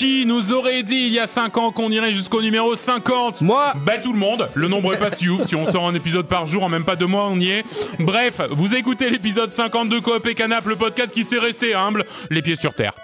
Qui nous aurait dit il y a 5 ans qu'on irait jusqu'au numéro 50 Moi Bah tout le monde, le nombre est pas si ouf, si on sort un épisode par jour en même pas deux mois on y est. Bref, vous écoutez l'épisode 50 de Coop et Canap, le podcast qui s'est resté humble, les pieds sur terre.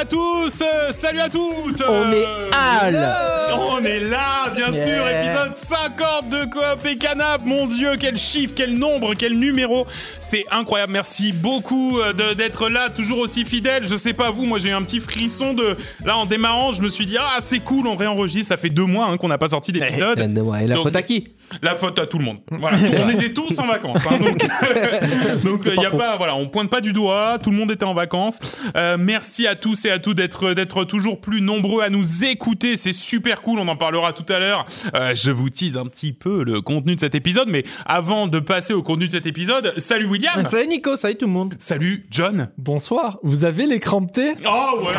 À tous, euh, salut à toutes. On est euh, Al On est là, bien Yeah. sûr, épisode 50 de Coop et Canap. Mon Dieu, quel chiffre, quel nombre, quel numéro. C'est incroyable. Merci beaucoup euh, d'être là, toujours aussi fidèle. Je sais pas vous, moi j'ai eu un petit frisson de là en démarrant. Je me suis dit ah c'est cool, on réenregistre. Ça fait deux mois hein, qu'on n'a pas sorti d'épisode. Et la Donc- faute à qui? La faute à tout le monde. Voilà, on était tous en vacances. hein, donc, donc il y a pas, voilà, on pointe pas du doigt. Tout le monde était en vacances. Euh, merci à tous et à toutes d'être d'être toujours plus nombreux à nous écouter. C'est super cool. On en parlera tout à l'heure. Euh, je vous tease un petit peu le contenu de cet épisode, mais avant de passer au contenu de cet épisode, salut William. Salut Nico, salut tout le monde. Salut John. Bonsoir, vous avez l'écran T? Oh ouais.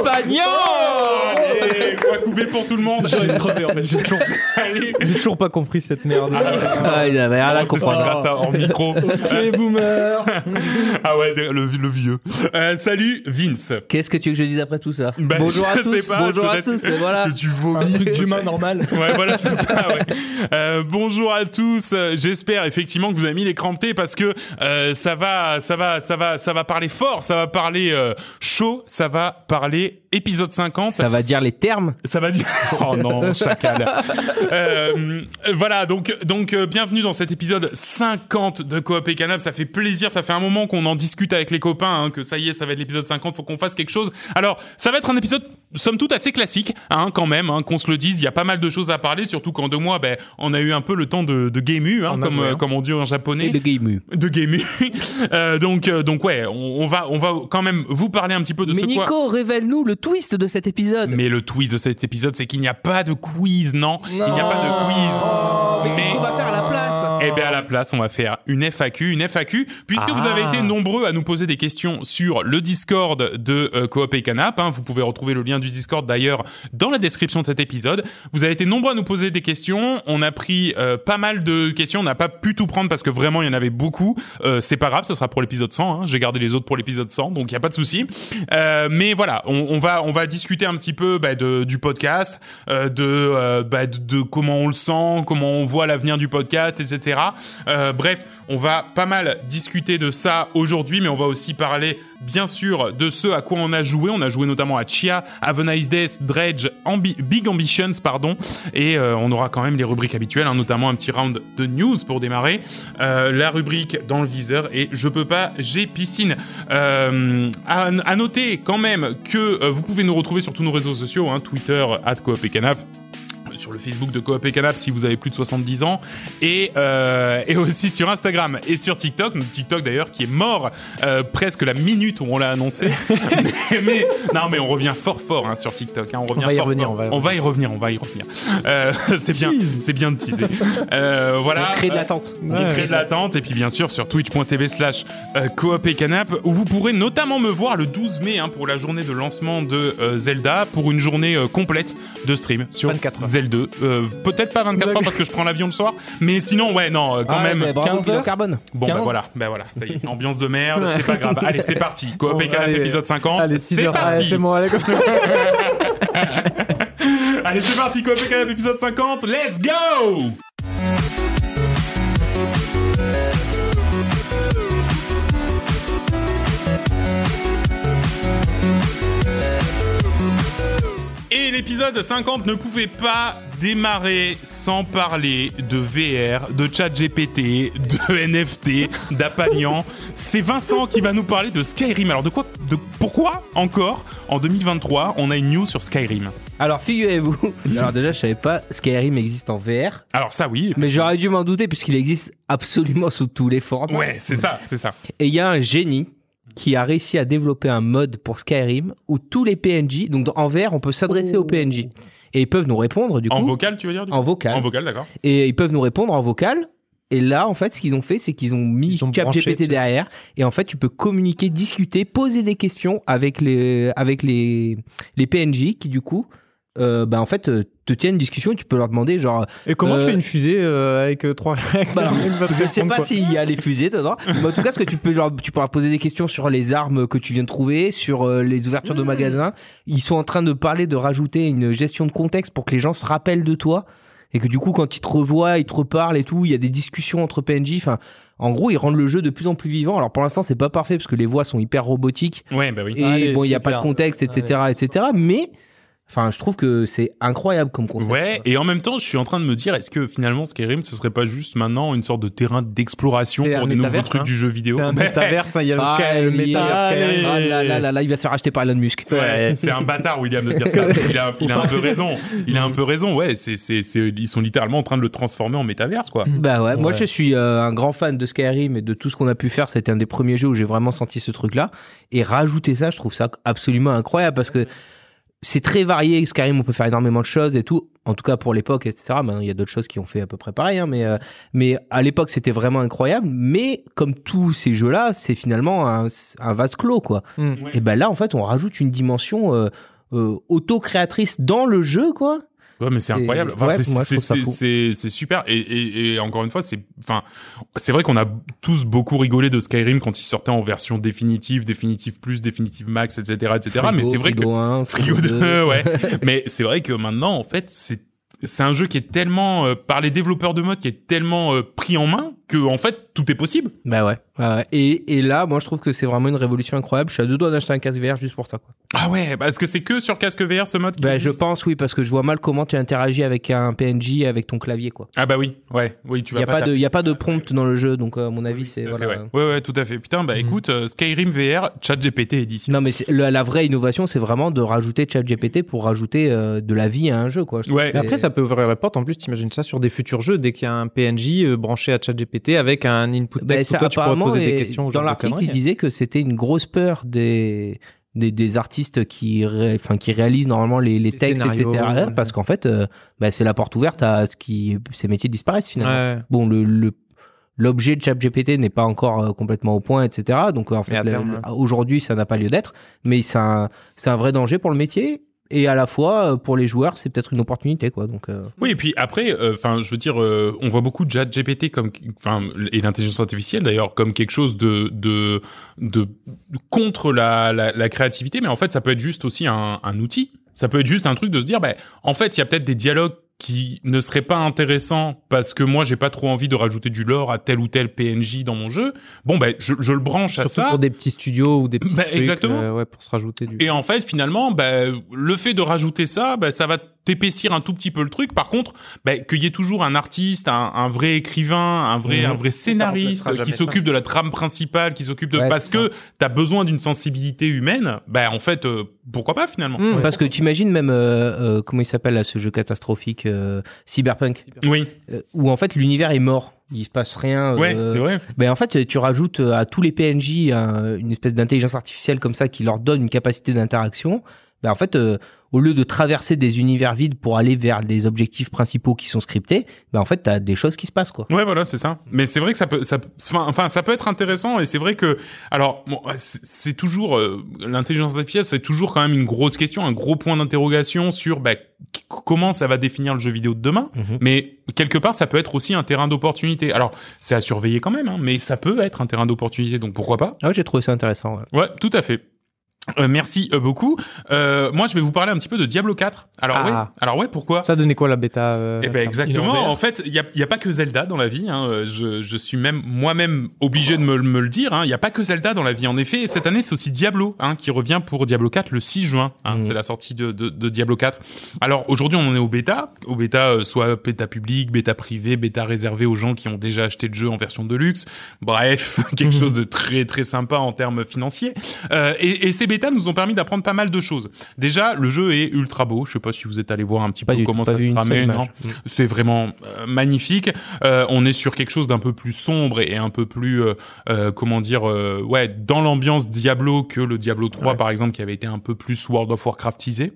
Oh, Pagnon Allez, quoi couper pour tout le monde. J'ai en fait, toujours, pas compris cette merde. Ah, il avait rien à Oh, comprendre. grâce à hors micro. Ok, boomer Ah ouais, le, le vieux. Euh, salut Vince. Qu'est-ce que tu veux que je dise après tout ça Bah, Bonjour à tous, pas, bonjour à tous, et voilà. Que tu Un vomis. truc d'humain normal. Ouais, voilà, c'est ça, ouais. Euh, bonjour à tous. J'espère effectivement que vous avez mis les crampés parce que euh, ça va, ça va, ça va, ça va parler fort, ça va parler euh, chaud, ça va parler épisode 50. Ça va dire les termes Ça va dire. Oh non, chacal. Euh, voilà, donc donc euh, bienvenue dans cet épisode 50 de Coop et Canap. Ça fait plaisir, ça fait un moment qu'on en discute avec les copains, hein, que ça y est, ça va être l'épisode 50. Faut qu'on fasse quelque chose. Alors, ça va être un épisode somme toute assez classique, hein, quand même, hein, qu'on se le dise. Il y a pas mal de choses à parler, surtout qu'en deux mois, ben, on a eu un peu le temps de, de gameu, hein, comme euh, comme on dit en japonais et le game de gameu. Euh, donc euh, donc ouais, on, on va on va quand même vous parler un petit peu de Mais ce quoi. Nico, révèle-nous le twist de cet épisode. Mais le twist de cet épisode, c'est qu'il n'y a pas de quiz, non, Il n'y a pas de quiz. mais qu'est-ce qu'on va faire à la place Eh bien, à la place, on va faire une FAQ, une FAQ, puisque vous avez été nombreux à nous poser des questions sur le Discord de euh, Coop et Canap. hein. Vous pouvez retrouver le lien du Discord d'ailleurs dans la description de cet épisode. Vous avez été nombreux à nous poser des questions. On a pris euh, pas mal de questions. On n'a pas pu tout prendre parce que vraiment il y en avait beaucoup. Euh, c'est pas grave, ce sera pour l'épisode 100. hein. J'ai gardé les autres pour l'épisode 100, donc il y a pas de souci. Euh, mais voilà, on, on va on va discuter un petit peu bah, de, du podcast, de, bah, de de comment on le sent, comment on voit l'avenir du podcast, etc. Euh, bref, on va pas mal discuter de ça aujourd'hui, mais on va aussi parler bien sûr de ce à quoi on a joué. On a joué notamment à Chia, Have a Nice Days, Dredge, Big Ambitions, pardon, et euh, on aura quand même les rubriques habituelles, hein, notamment un petit round de news pour démarrer, euh, la rubrique dans le viseur et je peux pas, j'ai piscine. Euh, à, noter quand même que vous pouvez nous retrouver sur tous nos réseaux sociaux, hein, Twitter, at Coop et Canap, sur le Facebook de Coop et Canap si vous avez plus de 70 ans. Et euh, et aussi sur Instagram et sur TikTok. TikTok d'ailleurs qui est mort euh, presque la minute où on l'a annoncé. Mais, mais- non mais on revient fort fort hein, sur TikTok hein, on revient va y fort, revenir, fort. on va y on va y revenir. on va y revenir. Euh, c'est bien c'est bien de teaser. Voilà. Créer de Euh, l'attente. on Ouais. crée de l'attente. Et puis bien sûr sur twitch.tv slash coop et canap où vous pourrez notamment me voir le 12 mai hein, pour la journée de lancement de Zelda pour une journée complète de stream sur 24 heures. Euh, Peut-être pas 24 heures parce que je prends l'avion le soir, mais sinon ouais non euh, quand Ah, même. mais bravo, 15 bilan heures. carbone. Bon bah 15. voilà, bah voilà, ça y est, ambiance de merde, c'est pas grave. Allez c'est parti, coop et Bon, canap allez. épisode 50, Allez, 6 c'est parti. c'est bon. Allez c'est parti, coop et canap épisode 50, let's go. L'épisode 50 ne pouvait pas démarrer sans parler de VR, de chat GPT, de NFT, d'Apagnan. C'est Vincent qui va nous parler de Skyrim. Alors de quoi de Pourquoi encore en 2023 on a une news sur Skyrim? Alors figurez-vous, alors déjà je savais pas Skyrim existe en VR, Alors ça oui. mais j'aurais dû m'en douter puisqu'il existe absolument sous tous les formats. Ouais, c'est ça, c'est ça. Et il y a un génie qui a réussi à développer un mode pour Skyrim où tous les PNJ, donc en VR, on peut s'adresser aux PNJ. et ils peuvent nous répondre du coup En vocal, tu veux dire du coup en vocal. En vocal, d'accord. et ils peuvent nous répondre en vocal. Et là, en fait, ce qu'ils ont fait, c'est qu'ils ont mis ChatGPT derrière. Et en fait, tu peux communiquer, discuter, poser des questions avec les, avec les, les PNJ qui, du coup, euh, bah, en fait, euh, te tiennent une discussion. Tu peux leur demander, genre, Et comment Euh, je fais une fusée euh, avec euh, trois Bah alors, je ne sais pas s'il y a les fusées dedans. Mais en tout cas, ce que tu peux, genre, tu peux leur poser des questions sur les armes que tu viens de trouver, sur euh, les ouvertures de magasins. Ils sont en train de parler de rajouter une gestion de contexte pour que les gens se rappellent de toi. Et que du coup, quand ils te revoient, ils te reparlent et tout, il y a des discussions entre PNJ. Enfin, en gros, ils rendent le jeu de plus en plus vivant. Alors pour l'instant, c'est pas parfait parce que les voix sont hyper robotiques Ouais, bah oui. et Allez, bon, il y a pas de contexte, etc., etc. Mais, enfin, je trouve que c'est incroyable comme concept. Ouais, et en même temps, je suis en train de me dire, est-ce que finalement Skyrim, ce serait pas juste maintenant une sorte de terrain d'exploration pour des nouveaux trucs hein. du jeu vidéo C'est un métaverse, hein, il y a le Ah, Sky, le il- méta, il y a Skyrim. Ah là là là là, il va se faire acheter par Elon Musk. Ouais, c'est un bâtard William de dire ça. Il a, il a un peu raison. Il a un peu raison. Ouais, c'est, c'est, c'est, ils sont littéralement en train de le transformer en métaverse, quoi. Bah ouais, moi je suis euh, un grand fan de Skyrim et de tout ce qu'on a pu faire. C'était un des premiers jeux où j'ai vraiment senti ce truc-là. Et rajouter ça, je trouve ça absolument incroyable parce que c'est très varié. Skyrim, on peut faire énormément de choses et tout. En tout cas pour l'époque, etc. Maintenant, il y a d'autres choses qui ont fait à peu près pareil. Hein, mais euh, mais à l'époque, c'était vraiment incroyable. Mais comme tous ces jeux-là, c'est finalement un, un vase clos, quoi. Hmm. Et ben là, en fait, on rajoute une dimension euh, euh, auto-créatrice dans le jeu, quoi. Ouais, mais c'est incroyable. Enfin, ouais, c'est, super. Et, et, et encore une fois, c'est, enfin, c'est vrai qu'on a tous beaucoup rigolé de Skyrim quand il sortait en version définitive, définitive plus, définitive max, etc., etc. mais c'est vrai que Frigo 1, Frigo 2, ouais. Mais c'est vrai que maintenant, en fait, c'est c'est un jeu qui est tellement euh, par les développeurs de mode qui est tellement euh, pris en main que en fait tout est possible. Bah ouais. ouais, ouais. Et, et là, moi, je trouve que c'est vraiment une révolution incroyable. Je suis à deux doigts d'acheter un casque VR juste pour ça, quoi. Ah ouais, parce que c'est que sur casque VR ce mode. qui Bah, je pense, oui, parce que je vois mal comment tu interagis avec un PNJ avec ton clavier, quoi. Ah bah oui, ouais, oui, tu vas y a pas pas de, y a pas de prompt dans le jeu, donc euh, à mon avis, c'est Tout à fait, voilà. ouais. ouais, ouais, tout à fait. Putain, bah Mhm. écoute, euh, Skyrim VR, ChatGPT édition. Non, mais la, la vraie innovation, c'est vraiment de rajouter ChatGPT pour rajouter euh, de la vie à un jeu, quoi. Je Ouais. après, ça peut ouvrir la porte. En plus, t'imagines ça sur des futurs jeux. Dès qu'il y a un PNJ euh, branché à ChatGPT avec un input Ben, text, ça, toi, tu pourras poser des questions. dans l'article, il disait que c'était une grosse peur des des, des artistes qui ré- enfin qui réalisent normalement les, les Les textes etc ouais. parce qu'en fait euh, bah, c'est la porte ouverte à ce qui ces métiers disparaissent finalement Ouais. bon le, l'objet de ChatGPT n'est pas encore euh, complètement au point etc donc en fait aujourd'hui ça n'a pas lieu d'être mais c'est un c'est un vrai danger pour le métier et à la fois euh, pour les joueurs c'est peut-être une opportunité quoi donc euh, Oui, et puis après, enfin, je veux dire, euh, on voit beaucoup de ChatGPT comme, enfin, et l'intelligence artificielle d'ailleurs comme quelque chose de de de contre la, la la créativité, mais en fait, ça peut être juste aussi un un outil. Ça peut être juste un truc de se dire, ben, en fait, il y a peut-être des dialogues qui ne seraient pas intéressants parce que moi j'ai pas trop envie de rajouter du lore à tel ou tel PNJ dans mon jeu. Bon ben je, je le branche à Surtout ça pour des petits studios ou des petits Bah, trucs, exactement. euh, ouais, pour se rajouter du. et en fait, finalement, bah, le fait de rajouter ça, bah, ça va t'épaissir un tout petit peu le truc. Par contre, bah, qu'il y ait toujours un artiste, un, un vrai écrivain, un vrai, Mhm. un vrai scénariste qui s'occupe de la trame principale, qui s'occupe de Ouais, parce que t'as besoin d'une sensibilité humaine. Bah, en fait, euh, pourquoi pas finalement Hmm. parce que tu imagines même euh, euh, comment il s'appelle là ce jeu catastrophique euh, Cyberpunk Oui, euh, où en fait l'univers est mort il se passe rien ouais, euh, c'est vrai. Ben en fait, tu rajoutes à tous les PNJ un- une espèce d'intelligence artificielle comme ça qui leur donne une capacité d'interaction. Ben en fait, euh, au lieu de traverser des univers vides pour aller vers les objectifs principaux qui sont scriptés, ben en fait, t'as des choses qui se passent quoi. Ouais, voilà, c'est ça. Mais c'est vrai que ça peut, ça, enfin, ça peut être intéressant et c'est vrai que, alors, bon, c'est toujours euh, l'intelligence artificielle, c'est toujours quand même une grosse question, un gros point d'interrogation sur bah, comment ça va définir le jeu vidéo de demain. Mhm. Mais quelque part, ça peut être aussi un terrain d'opportunité. Alors, c'est à surveiller quand même, hein, mais ça peut être un terrain d'opportunité, donc pourquoi pas Ah ouais, j'ai trouvé ça intéressant. ouais. Ouais, tout à fait. Euh, merci euh, beaucoup. Euh, moi, je vais vous parler un petit peu de Diablo 4. Alors Ah. ouais, alors ouais, pourquoi? Ça donnait quoi la bêta euh, eh ben exactement. en fait, il y a, y a pas que Zelda dans la vie. Hein. Euh, Je, je suis même moi-même obligé de me, me le dire. hein. Il y a pas que Zelda dans la vie. En effet, cette année, c'est aussi Diablo hein, qui revient pour Diablo 4 le 6 juin. Hein. Mhm. C'est la sortie de, de, de Diablo 4. Alors aujourd'hui, on en est au bêta. Au bêta, euh, soit bêta public, bêta privé, bêta réservé aux gens qui ont déjà acheté le jeu en version de luxe. Bref, quelque Mhm. chose de très très sympa en termes financiers. Euh, et, et ces bêtas nous ont permis d'apprendre pas mal de choses. Déjà, le jeu est ultra beau. Je sais pas si vous êtes allé voir un petit Pas peu du comment ça se tramait. Non c'est vraiment euh, magnifique. Euh, on est sur quelque chose d'un peu plus sombre et un peu plus, euh, euh, comment dire, euh, ouais, dans l'ambiance Diablo que le Diablo 3 Ouais. par exemple, qui avait été un peu plus World of Warcraftisé.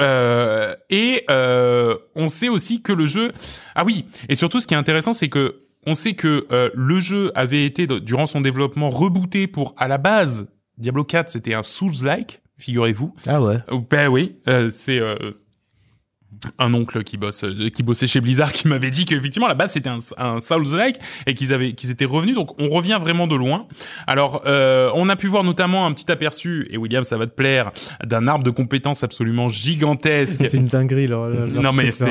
Euh, et on sait aussi que le jeu, ah oui, et surtout ce qui est intéressant, c'est que on sait que euh, le jeu avait été durant son développement rebooté pour à la base Diablo 4, c'était un Souls-like, figurez-vous. Ah ouais. Ben oui, euh, c'est euh, un oncle qui bosse euh, qui bossait chez Blizzard qui m'avait dit qu'effectivement la base c'était un, un Souls-like et qu'ils avaient qu'ils étaient revenus donc on revient vraiment de loin alors euh, on a pu voir notamment un petit aperçu et William ça va te plaire d'un arbre de compétences absolument gigantesque C'est une dinguerie, leur, leur- Non, mais c'est-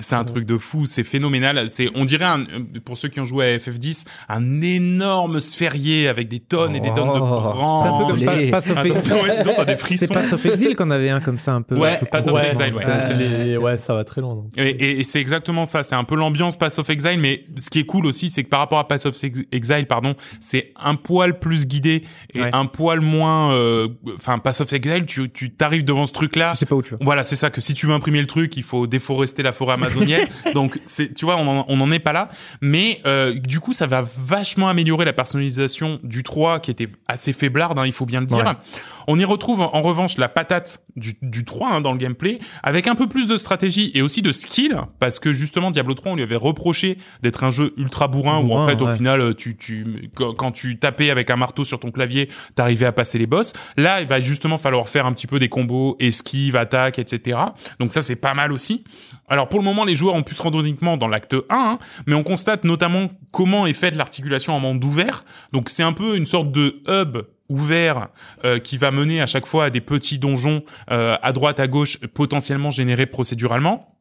c'est un truc de fou, c'est phénoménal. C'est, on dirait, un, pour ceux qui ont joué à FF10, un énorme sphérié avec des tonnes et des tonnes de Oh. branches. C'est un peu comme les- Pa- Pass of Exile. Attention, ouais, donc, t'as des C'est frissons. Pass of Exile qu'on avait un comme ça un peu. Ouais, un peu Pass of court. Exile, ouais. Euh, Les- ouais, ça va très loin. donc. Et, et- et c'est exactement ça. C'est un peu l'ambiance Pass of Exile, mais ce qui est cool aussi, c'est que par rapport à Pass of Ex- Exile, pardon, c'est un poil plus guidé et Ouais. un poil moins. euh, Enfin, Pass of Exile, tu tu t'arrives devant ce truc-là. Tu sais pas où tu vas. Voilà, c'est ça que si tu veux imprimer le truc, il faut déforester la forêt amazonienne. Donc c'est tu vois, on en, on en est pas là, mais euh, du coup, ça va vachement améliorer la personnalisation du 3 qui était assez faiblarde, hein, il faut bien le dire. Ouais. On y retrouve en revanche la patate du, du 3 hein, dans le gameplay, avec un peu plus de stratégie et aussi de skill, parce que justement Diablo 3, on lui avait reproché d'être un jeu ultra bourrin, où en fait au final, tu, tu, quand, quand tu tapais avec un marteau sur ton clavier, t'arrivais à passer les boss. Là, il va justement falloir faire un petit peu des combos, esquive, attaque, etc. Donc ça, c'est pas mal aussi. Alors pour le moment, les joueurs ont pu se rendre uniquement dans l'acte 1, hein, mais on constate notamment comment est faite l'articulation en monde ouvert. Donc c'est un peu une sorte de hub ouvert euh, qui va mener à chaque fois à des petits donjons euh, à droite à gauche potentiellement générés procéduralement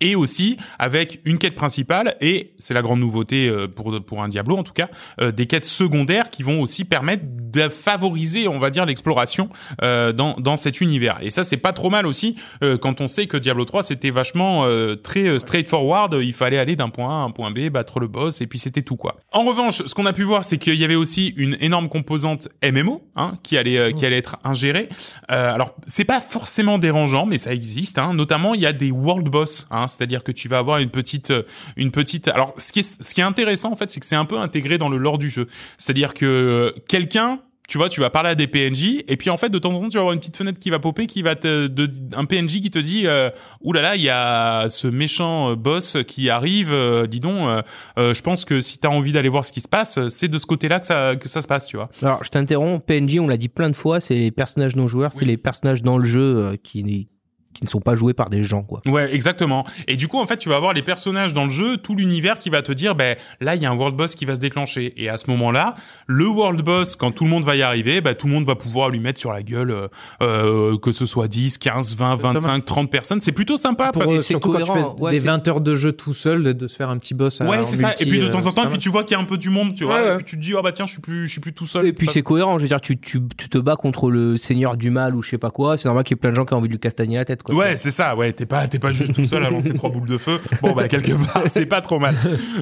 et aussi avec une quête principale et c'est la grande nouveauté euh, pour pour un Diablo en tout cas euh, des quêtes secondaires qui vont aussi permettre de favoriser on va dire l'exploration euh, dans dans cet univers. Et ça c'est pas trop mal aussi euh, quand on sait que Diablo 3 c'était vachement euh, très euh, straightforward il fallait aller d'un point A à un point B battre le boss et puis c'était tout quoi. En revanche ce qu'on a pu voir c'est qu'il y avait aussi une énorme composante MMO hein, qui allait euh, qui allait être ingérée. Euh, alors c'est pas forcément dérangeant mais ça existe hein. notamment il y a des world boss hein, c'est-à-dire que tu vas avoir une petite euh, une petite alors ce qui est ce qui est intéressant en fait c'est que c'est un peu intégré dans le lore du jeu. C'est-à-dire que euh, quelqu'un tu vois, tu vas parler à des PNJ et puis en fait de temps en temps tu vas avoir une petite fenêtre qui va popper qui va te de, un PNJ qui te dit euh, là il y a ce méchant euh, boss qui arrive euh, dis donc euh, je pense que si t'as envie d'aller voir ce qui se passe c'est de ce côté-là que ça que ça se passe tu vois. Alors, je t'interromps. PNJ, on l'a dit plein de fois, c'est les personnages non joueurs, c'est les personnages dans le jeu euh, qui qui ne sont pas joués par des gens, quoi. Ouais, exactement. Et du coup, en fait, tu vas avoir les personnages dans le jeu, tout l'univers qui va te dire, ben là, il y a un world boss qui va se déclencher. Et à ce moment-là, le world boss, quand tout le monde va y arriver, ben tout le monde va pouvoir lui mettre sur la gueule, euh, euh, que ce soit 10, 15, 20, 25, 30 personnes. C'est plutôt sympa. Pour, parce que euh, c'est surtout quand tu cohérent. fais Ouais, des c'est- 20 heures de jeu tout seul, de, de se faire un petit boss. à- Ouais, en c'est ça. multi, Et puis de euh, temps en c'est temps, pas puis tu vois qu'il y a un peu du monde, tu vois. Ouais, ouais. Et puis tu te dis, ah bah tiens, je suis plus, je suis plus tout seul. Et puis c'est cohérent, je veux dire, tu, tu, tu te bats contre le seigneur du mal ou je sais pas quoi, c'est normal qu'il y ait plein de gens qui ont envie de lui castagner la tête, quoi. Ouais, c'est ça. Ouais, t'es pas, t'es pas juste tout seul à lancer trois boules de feu. Bon, bah quelque part, c'est pas trop mal.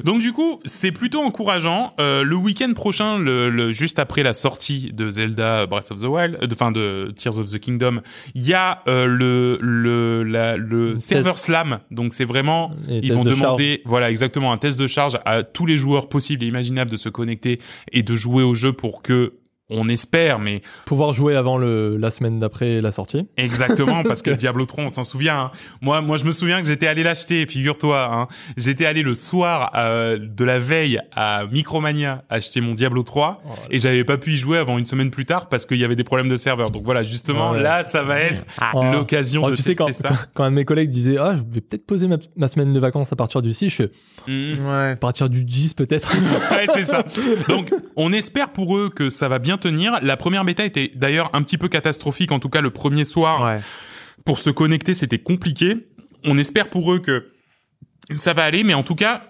Donc du coup, c'est plutôt encourageant. Euh, le week-end prochain, le, le- juste après la sortie de Zelda Breath of the Wild, euh, de- enfin de Tears of the Kingdom, il y a euh, le le la, le Test. server slam. Donc c'est vraiment, Et ils vont de demander, voilà exactement un test de charge à tous les joueurs possibles et imaginables de se connecter et de jouer au jeu pour que on espère, mais Pouvoir jouer avant le, la semaine d'après la sortie. Exactement, parce que Diablo 3, on s'en souvient. hein. Moi, moi, je me souviens que j'étais allé l'acheter. Figure-toi, hein. j'étais allé le soir euh, de la veille à Micromania acheter mon Diablo 3 Oh et j'avais pas pu y jouer avant une semaine plus tard parce qu'il y avait des problèmes de serveur. Donc voilà, justement, là, ça va être Oh. l'occasion Oh, de tu sais, tester quand, ça. quand un de mes collègues disait Ah, je vais peut-être poser ma, ma semaine de vacances à partir du 6, je fais Mhm. Ouais. à partir du 10 peut-être. ouais, c'est ça. Donc, on espère pour eux que ça va bien tenir. La première bêta était d'ailleurs un petit peu catastrophique, en tout cas le premier soir. Ouais. pour se connecter, c'était compliqué. On espère pour eux que ça va aller, mais en tout cas,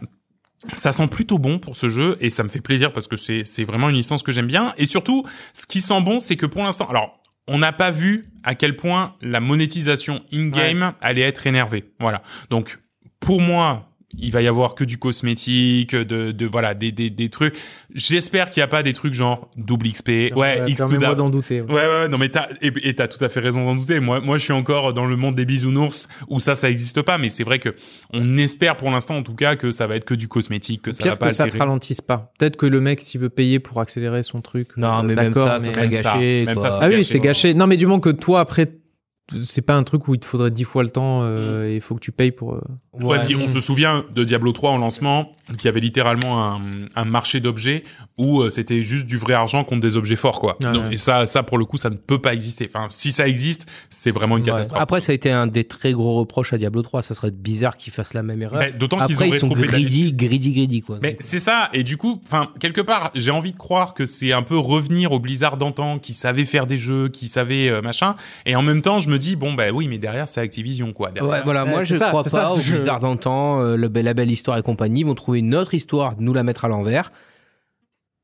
ça sent plutôt bon pour ce jeu et ça me fait plaisir parce que c'est c'est vraiment une licence que j'aime bien. Et surtout, ce qui sent bon, c'est que pour l'instant, alors on n'a pas vu à quel point la monétisation in-game allait être énervée. Voilà. Donc pour moi, il va y avoir que du cosmétique, de, de voilà, des, des, des trucs. J'espère qu'il n'y a pas des trucs genre double XP, ouais, X to Permets-moi da- d'en douter. ouais. Ouais, non, mais t'as, et, et t'as tout à fait raison d'en douter. Moi, moi, je suis encore dans le monde des bisounours où ça, ça existe pas, mais c'est vrai que on espère pour l'instant, en tout cas, que ça va être que du cosmétique, que ça va Pire pas que ça te ralentisse pas. Peut-être que le mec, s'il veut payer pour accélérer son truc. Non, euh, mais même d'accord, ça, ça mais- serait Même ça, gâché, même quoi. ça, Ah oui, c'est gâché. Non, mais du moment que toi, après, c'est pas un truc où il te faudrait dix fois le temps euh, et il faut que tu payes pour. euh, Ouais, puis on Mm. se souvient de Diablo 3 en lancement, qui avait littéralement un, un marché d'objets où euh, c'était juste du vrai argent contre des objets forts, quoi. Ouais, Donc, ouais. Et ça, ça pour le coup, ça ne peut pas exister. Enfin, si ça existe, c'est vraiment une Ouais. catastrophe. Après, ça a été un des très gros reproches à Diablo 3. Ça serait bizarre qu'ils fassent la même erreur. Mais D'autant qu'ils ils sont greedy, greedy, greedy, quoi. Mais c'est ça, et du coup, enfin, quelque part, j'ai envie de croire que c'est un peu revenir au Blizzard d'antan, qui savait faire des jeux, qui savait euh, machin, et en même temps, je me dis, bon, bah oui, mais derrière, c'est Activision, quoi. Derrière. Ouais, voilà, moi je ça, crois pas ça, au je- Blizzard d'antan, euh, le bel- la belle histoire et compagnie, vont trouver une autre histoire, nous la mettre à l'envers.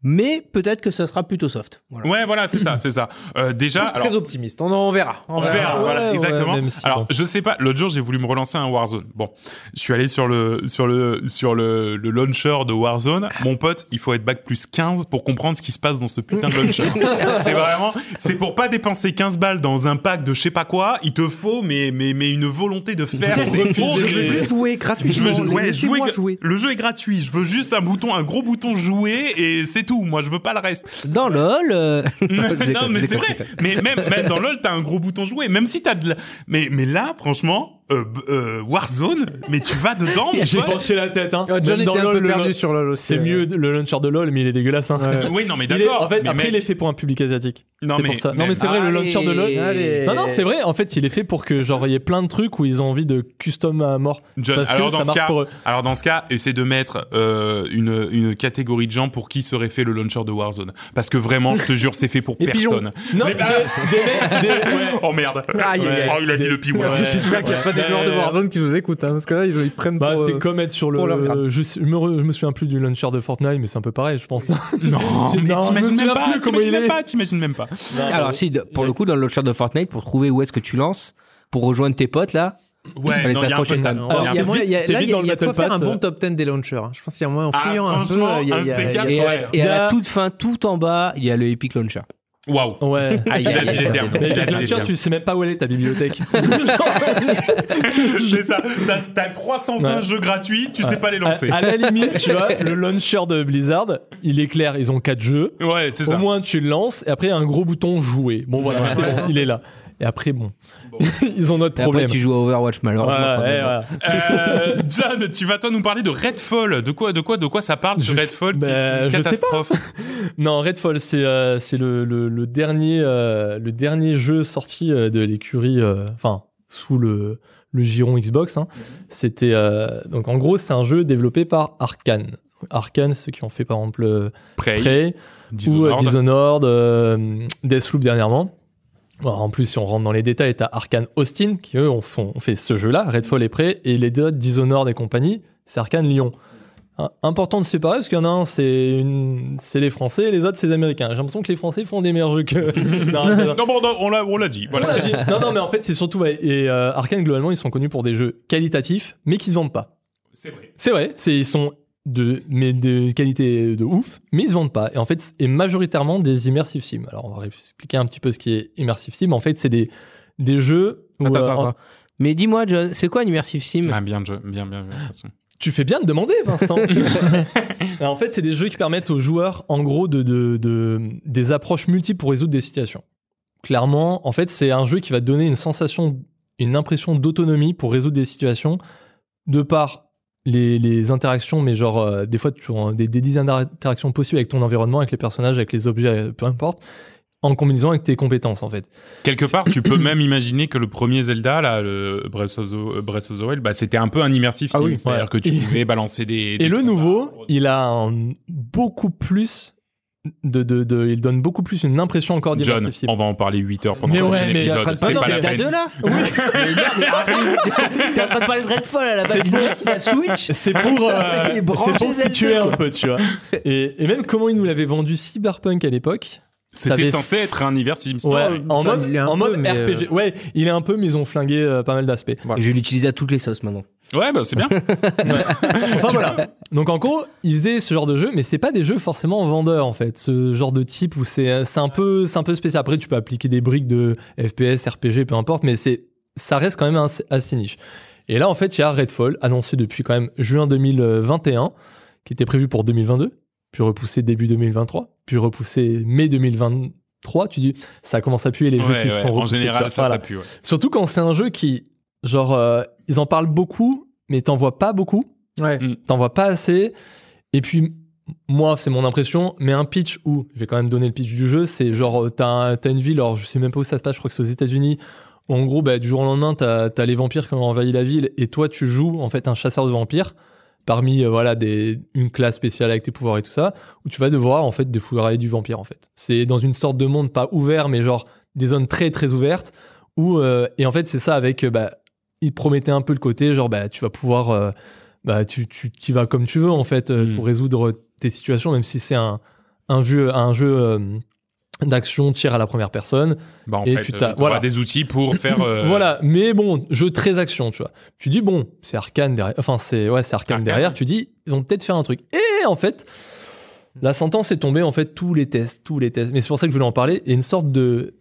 Mais peut-être que ça sera plutôt soft. Voilà. Ouais, voilà, c'est ça, c'est ça. Euh, déjà, alors. Très optimiste. On en verra. On verra, Ouais, voilà, ouais, exactement. si, Alors, bon. je sais pas, l'autre jour, j'ai voulu me relancer un Warzone. Bon, je suis allé sur le sur le sur le, le launcher de Warzone. Mon pote, il faut être bac plus 15 pour comprendre ce qui se passe dans ce putain de launcher. c'est vraiment c'est pour pas dépenser 15 balles dans un pack de je sais pas quoi, il te faut mais mais mais une volonté de faire, c'est les- Je veux jouer gratuitement. Je veux, ouais, Laissez-moi jouer, jouer. Le jeu est gratuit. Je veux juste un bouton, un gros bouton jouer et c'est tout. Moi, je veux pas le reste. Dans LoL, euh, non, mais c'est vrai. Mais même, même dans LoL, t'as un gros bouton jouer. Même si t'as de la... mais, mais là, franchement, euh, euh, Warzone, mais tu vas dedans, J'ai penché la tête, hein. Ouais, John Même dans était un LoL, peu le- perdu sur LoL aussi. C'est euh. mieux le launcher de LoL, mais il est dégueulasse. Hein. Ouais. Oui, non, mais Il est- d'accord. en fait, mais après, mec, il est fait pour un public asiatique. non, mais, pour ça. Non, mais c'est vrai, le launcher de LoL. Allez. Non, non, c'est vrai. En fait, il est fait pour que, genre, il y ait plein de trucs où ils ont envie de custom à mort. John, Parce que alors dans ça marche cas, pour eux. alors dans ce cas, essaie de mettre euh, une une catégorie de gens pour qui serait fait le launcher de Warzone. Parce que vraiment, je te jure, c'est fait pour Les pigeons. personne. Non, Mais- des, mecs. Oh merde. Oh, il a dit le. Ouais. J'espère qu'il n'y a pas des Ouais. joueurs de Warzone qui nous écoutent, hein, parce que là, ils, prennent Bah, pour, c'est euh, comme être sur le. Je, me, je me souviens plus du launcher de Fortnite, mais c'est un peu pareil, je pense. Non, Non, mais t'imagines même pas, t'imagines il même pas, t'imagines même pas. Alors si, pour le coup, dans le launcher de Fortnite, pour trouver où est-ce que tu lances, pour rejoindre tes potes là, Ouais, il y a là, vite il y a, y a quoi faire un bon top 10 des launchers. hein. Je pense qu'il y a moyen en Ah, fouillant un peu. et, à, la toute fin, tout en bas, il y a le Epic Launcher. Waouh. Ouais. Aïe, Il a aïe, aïe, aïe. Mais Il a avec dit les launcher, termes. tu sais même pas où elle est ta bibliothèque. C'est ça. T'as- T'as 320 Ouais. jeux gratuits, tu sais pas les lancer. à la limite, tu vois, le launcher de Blizzard, il est clair, ils ont quatre jeux. Ouais, c'est Au ça. moins, tu le lances, et après, il y a un gros bouton jouer. Bon, voilà, Ouais. c'est bon, il est là. Et après, bon, ils ont notre Et problème. après, tu joues à Overwatch, malheureusement. Voilà, voilà. Euh, John, tu vas toi nous parler de Redfall. De quoi, de quoi, de quoi ça parle Je- Redfall bah, Une je sais pas. Catastrophe. Non, Redfall, c'est euh, c'est le, le, le dernier euh, le dernier jeu sorti euh, de l'écurie, euh, enfin sous le le giron Xbox. hein. C'était euh, donc en gros c'est un jeu développé par Arkane. Arkane, ceux qui ont fait par exemple Prey, Prey ou euh, Dishonored. Dishonored, euh, Deathloop dernièrement. Alors, en plus, si on rentre dans les détails, t'as Arkane Austin qui eux ont, font- ont fait ce jeu-là, Redfall et Prey, et les deux Dishonored et compagnie, c'est Arkane Lyon. Important de séparer parce qu'il y en a un, c'est une... c'est les Français et les autres, c'est les Américains. J'ai l'impression que les Français font des meilleurs jeux que. non, non, non. Non, bon, non, on l'a, on l'a dit. Voilà. non, non, mais en fait, c'est surtout. ouais, et euh, Arkane, globalement, ils sont connus pour des jeux qualitatifs, mais qui se vendent pas. C'est vrai. C'est vrai, c'est ils sont de mais de qualité de ouf, mais ils se vendent pas. Et en fait, et majoritairement des immersive sim. Alors, on va expliquer un petit peu ce qui est immersive sim. En fait, c'est des des jeux où Attends, euh, attends, en- attends. Mais dis-moi, John, c'est quoi un immersive sim? Ah, bien, bien, bien, bien. de toute façon. tu fais bien de demander, Vincent. Alors, en fait, c'est des jeux qui permettent aux joueurs, en gros, de, de, de- des approches multiples pour résoudre des situations. Clairement, en fait, c'est un jeu qui va te donner une sensation, une impression d'autonomie pour résoudre des situations de par les, les interactions, mais genre, euh, des fois, tu as des, des dizaines d'interactions possibles avec ton environnement, avec les personnages, avec les objets, euh, peu importe, en combinaison avec tes compétences, en fait. Quelque part, tu peux même imaginer que le premier Zelda, là, le Breath of the, Breath of the Wild, bah, c'était un peu un immersive Ah oui. C'est-à-dire Ouais. que tu Et- pouvais balancer des, des Et le nouveau, il a un beaucoup plus de, de, de- il donne beaucoup plus une impression encore John, on va en parler 8 heures pendant Mais le ouais, prochain mais épisode. C'est non, pas la Zelda peine. 2 là Mais non, mais arrête. T'es en train de parler de Redfall à la base. C'est du mec qui a Switch. C'est pour, euh, c'est pour situer un peu, tu vois. Et, et même comment il nous l'avait vendu Cyberpunk à l'époque. C'était censé être un immersive sim. Ouais, en ça, mode, en peu, mode mais, RPG. Ouais, il est un peu, mais ils ont flingué euh, pas mal d'aspects. Je l'utilise à toutes les sauces maintenant. Ouais, bah, c'est bien. Enfin voilà. Donc en gros, ils faisaient ce genre de jeu, mais c'est pas des jeux forcément vendeurs en fait. Ce genre de type où c'est c'est un peu c'est un peu spécial. Après, tu peux appliquer des briques de FPS, RPG, peu importe, mais c'est ça reste quand même assez niche. Et là, en fait, il y a Redfall annoncé depuis quand même juin 2021, qui était prévu pour 2022, puis repoussé début 2023, puis repoussé mai 2020 3, tu dis ça commence à puer les jeux Ouais, qui ouais, seront en repoussés, tu général, vois. ça, Voilà. ça pue. ouais. Surtout quand c'est un jeu qui, genre, euh, ils en parlent beaucoup, mais t'en vois pas beaucoup, Ouais. t'en vois pas assez. Et puis, moi, c'est mon impression, mais un pitch où, je vais quand même donner le pitch du jeu, c'est genre, euh, t'as un- t'as une ville, alors je sais même pas où ça se passe, je crois que c'est aux États-Unis, où en gros, bah, du jour au lendemain, t'as as les vampires qui ont envahi la ville, et toi, tu joues en fait un chasseur de vampires parmi euh, voilà des une classe spéciale avec tes pouvoirs et tout ça où tu vas devoir en fait défouler du vampire en fait c'est dans une sorte de monde pas ouvert mais genre des zones très très ouvertes où euh, et en fait c'est ça avec euh, bah il promettait un peu le côté genre bah tu vas pouvoir euh, bah tu tu tu vas comme tu veux en fait euh, Mm. pour résoudre tes situations même si c'est un un jeu un jeu d'action tir à la première personne Bah, en Et fait, tu euh, t'as- t'auras voilà. des outils pour faire. euh, voilà, mais bon, jeu très action, tu vois. Tu dis bon, c'est Arcane derrière. Enfin, c'est ouais, c'est Arcane Arcane. derrière. Tu dis, ils ont peut-être fait un truc. Et en fait, la sentence est tombée. En fait, tous les tests, tous les tests. Mais c'est pour ça que je voulais en parler. Et une sorte de,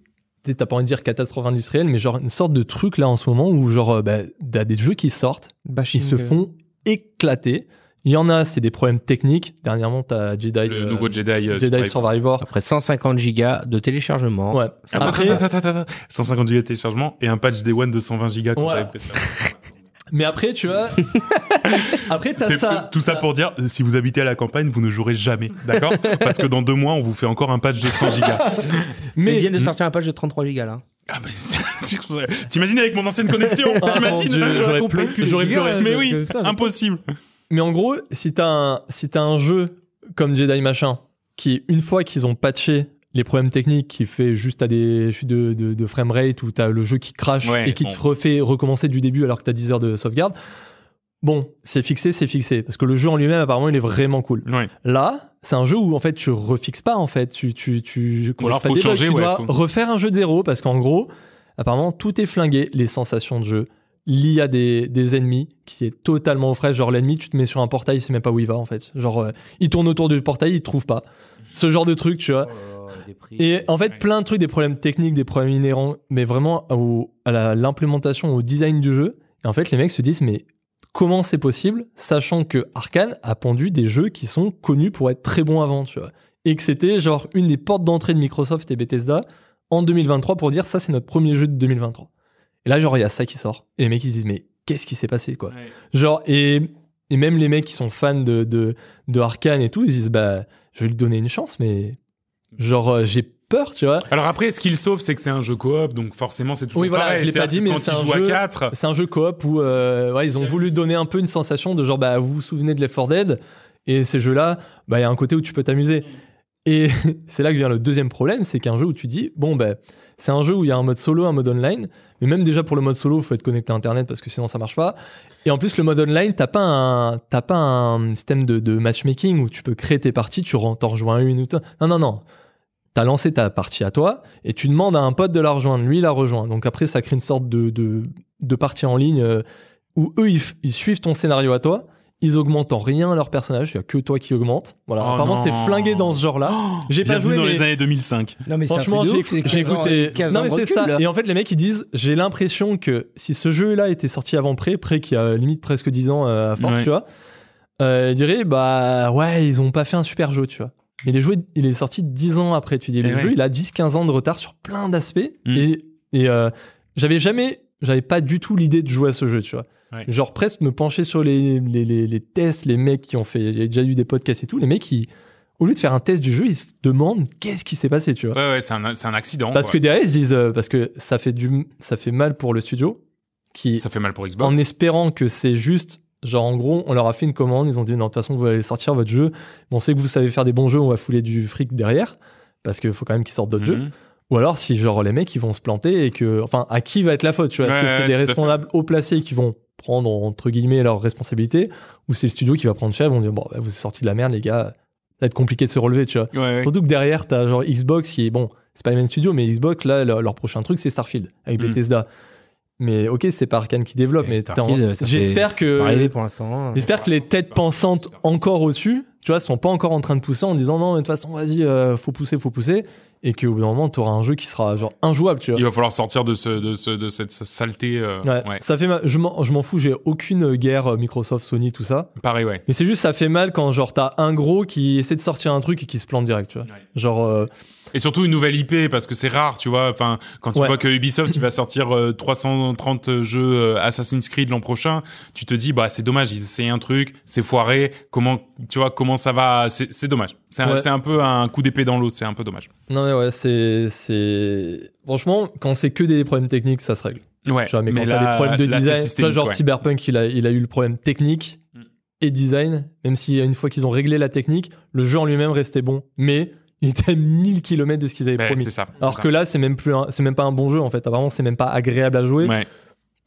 t'as pas envie de dire catastrophe industrielle, mais genre une sorte de truc là en ce moment où genre, euh, bah, t'as des jeux qui sortent, Bashing, ils se font éclater. Il y en a, c'est des problèmes techniques. Dernièrement, t'as Jedi, Le euh, nouveau Jedi. euh, Jedi Survivor. Survivor. Après 150 gigas de téléchargement. Ouais. Après, attends, attends, attends, attends. 150 gigas de téléchargement et un patch Day One de 120 gigas. préféré. mais après, tu vois, après t'as C'est- ça. Tout ça pour dire, euh, si vous habitez à la campagne, vous ne jouerez jamais, d'accord Parce que dans deux mois, on vous fait encore un patch de 100 gigas. Mais ils viennent de sortir un patch de 33 gigas là. Ah bah, T'imagines avec mon ancienne connexion mon T'imagines j'aurais pleuré. Mais oui, impossible. Mais en gros, si t'as un, si un jeu comme Jedi machin, qui une fois qu'ils ont patché les problèmes techniques, qui fait juste à des chutes de, de, de framerate ou t'as le jeu qui crache Ouais, et qui bon. te refait recommencer du début alors que t'as 10 heures de sauvegarde. Bon, c'est fixé, c'est fixé. Parce que le jeu en lui-même, apparemment, il est vraiment cool. Ouais. Là, c'est un jeu où en fait tu refixes pas en fait, tu tu tu Ou alors faut bugs, changer, tu ouais, dois faut- refaire un jeu de zéro parce qu'en gros, apparemment tout est flingué, les sensations de jeu, l'IA des des ennemis qui est totalement fraîche, genre l'ennemi tu te mets sur un portail, il sait même pas où il va en fait. Genre euh, il tourne autour du portail, il te trouve pas. Ce genre de truc, tu vois. Et en fait, plein de trucs, des problèmes techniques, des problèmes inhérents, mais vraiment au- à la- l'implémentation, au design du jeu. Et en fait, les mecs se disent, mais comment c'est possible, sachant que Arkane a pondu des jeux qui sont connus pour être très bons avant, tu vois. Et que c'était genre une des portes d'entrée de Microsoft et Bethesda en 2023 pour dire ça, c'est notre premier jeu de 2023. Et là, genre, il y a ça qui sort. Et les mecs, ils se disent, mais qu'est-ce qui s'est passé, quoi? Genre, et, et même les mecs qui sont fans de, de, de Arkane et tout, ils se disent, bah, je vais lui donner une chance, mais genre, euh, j'ai peur, tu vois. Alors après, ce qu'il sauve, c'est que c'est un jeu coop, donc forcément, c'est toujours Oui, voilà, pareil. je l'ai pas dit, mais c'est un jeu- à 4, C'est un jeu coop où euh, ouais, ils ont voulu donner un peu une sensation de genre, bah, vous vous souvenez de Left 4 Dead? Et ces jeux-là, bah, il y a un côté où tu peux t'amuser. Et c'est là que vient le deuxième problème, c'est qu'un jeu où tu dis, bon, bah, c'est un jeu où il y a un mode solo, un mode online, mais même déjà pour le mode solo, il faut être connecté à Internet parce que sinon ça marche pas. Et en plus, le mode online, t'as pas pas un système de, matchmaking où tu peux créer tes parties, tu t'en rejoins une ou deux. Non, non, non. T'as lancé ta partie à toi et tu demandes à un pote de la rejoindre. Lui, il la rejoint. Donc après, ça crée une sorte de, de, de partie en ligne euh, où eux, ils suivent ton scénario à toi. Ils augmentent en rien leur personnage. Il y a que toi qui augmente. Voilà. Oh Apparemment, c'est flingué dans ce genre-là. J'ai pas joué, dans mais les années 2005. Non mais franchement, j'ai écouté. Non, mais c'est ça. Et en fait, les mecs, ils disent, j'ai l'impression que si ce jeu-là était sorti avant près, près qui a limite presque 10 ans euh, à force, Ouais. tu vois, euh, ils diraient, bah ouais, ils ont pas fait un super jeu, tu vois. Mais les jeux, il est sorti 10 ans après. Tu dis, Eh le ouais. jeu, il a 10-15 ans de retard sur plein d'aspects. Mm. Et, et euh, j'avais jamais, j'avais pas du tout l'idée de jouer à ce jeu, tu vois. Ouais. Genre presque me pencher sur les, les, les, les tests, les mecs qui ont fait, il y a déjà eu des podcasts et tout, les mecs qui, au lieu de faire un test du jeu, ils se demandent qu'est-ce qui s'est passé, tu vois. Ouais, ouais, c'est un, c'est un accident. Parce quoi. que derrière, ils se disent, euh, parce que ça fait, du, ça fait mal pour le studio, qui, ça fait mal pour Xbox. en espérant que c'est juste, genre en gros, on leur a fait une commande, ils ont dit, non, de toute façon, vous allez sortir votre jeu, on sait que vous savez faire des bons jeux, on va fouler du fric derrière, parce qu'il faut quand même qu'ils sortent d'autres jeux. Mhm. Ou alors, si genre les mecs, ils vont se planter et que, enfin, à qui va être la faute, tu vois? Est-ce Ouais, que c'est ouais, des responsables haut placés qui vont prendre, entre guillemets, leurs responsabilités, ou c'est le studio qui va prendre ils vont dire, bon, bah, vous êtes sortis de la merde, les gars, ça va être compliqué de se relever, tu vois Ouais, ouais. Surtout que derrière, t'as genre Xbox qui est bon, c'est pas les mêmes studios, mais Xbox, là, leur, leur prochain truc, c'est Starfield avec Mm. Bethesda. Mais ok, c'est pas Arkane qui développe, mais j'espère que pour l'instant. j'espère que les têtes pensantes encore au-dessus, tu vois, sont pas encore en train de pousser en disant non, mais de toute façon, vas-y, euh, faut pousser, faut pousser. Et qu'au bout d'un moment, tu auras un jeu qui sera genre injouable, tu vois. Il va falloir sortir de, ce, de, ce, de cette saleté. euh, Ouais, ouais. ça fait mal. Je m'en fous, j'ai aucune guerre euh, Microsoft, Sony, tout ça. Pareil, ouais. Mais c'est juste, ça fait mal quand genre t'as un gros qui essaie de sortir un truc et qui se plante direct, tu vois. Ouais. Genre, euh, Et surtout une nouvelle IP parce que c'est rare, tu vois. Enfin, quand tu vois que Ubisoft il va sortir euh, 330 jeux Assassin's Creed l'an prochain, tu te dis bah c'est dommage, ils essayent un truc, c'est foiré. Comment, tu vois, comment ça va c'est dommage. C'est un, Ouais. peu un coup d'épée dans l'eau. C'est un peu dommage. non mais ouais, c'est, franchement, quand c'est que des problèmes techniques, ça se règle. Ouais. Tu vois, mais, quand là- t'as des problèmes de là, design, genre ouais. Cyberpunk, il a, il a eu le problème technique Mm. et design, même si une fois qu'ils ont réglé la technique, le jeu en lui-même restait bon, mais il était à 1000 km de ce qu'ils avaient Ben, promis. c'est ça. Alors ça. que là, c'est même plus, c'est même pas un bon jeu en fait. Vraiment, c'est même pas agréable à jouer Ouais,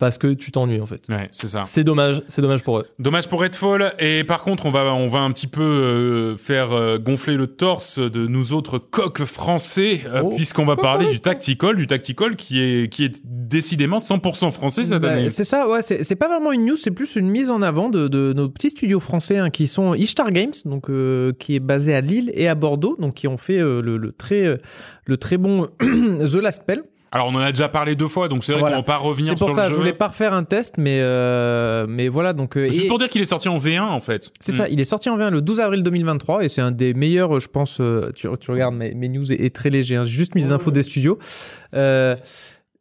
parce que tu t'ennuies en fait. ouais, c'est ça. C'est dommage, c'est dommage pour eux. Dommage pour Redfall. Et par contre, on va, on va un petit peu euh, faire euh, gonfler le torse de nous autres coqs français, euh, Oh. puisqu'on va parler du tactical, du tactical qui est, qui est décidément 100% français cette Bah, année. c'est ça, ouais, c'est c'est pas vraiment une news, c'est plus une mise en avant de, de nos petits studios français hein, qui sont Ishtar Games, donc qui est basé à Lille et à Bordeaux, donc qui ont fait le, le très le très bon The Last Spell. Alors, on en a déjà parlé deux fois, donc c'est vrai Voilà. qu'on va pas revenir C'est pour sur ça, le je jeu. voulais pas refaire un test, mais euh, mais voilà, donc euh, Juste et- pour dire qu'il est sorti en V1, en fait. C'est Mm. ça, il est sorti en V1 le 12 avril 2023 et c'est un des meilleurs, je pense. euh, tu, tu regardes mes, mes news est, est très léger, hein, juste mis infos des studios. Euh,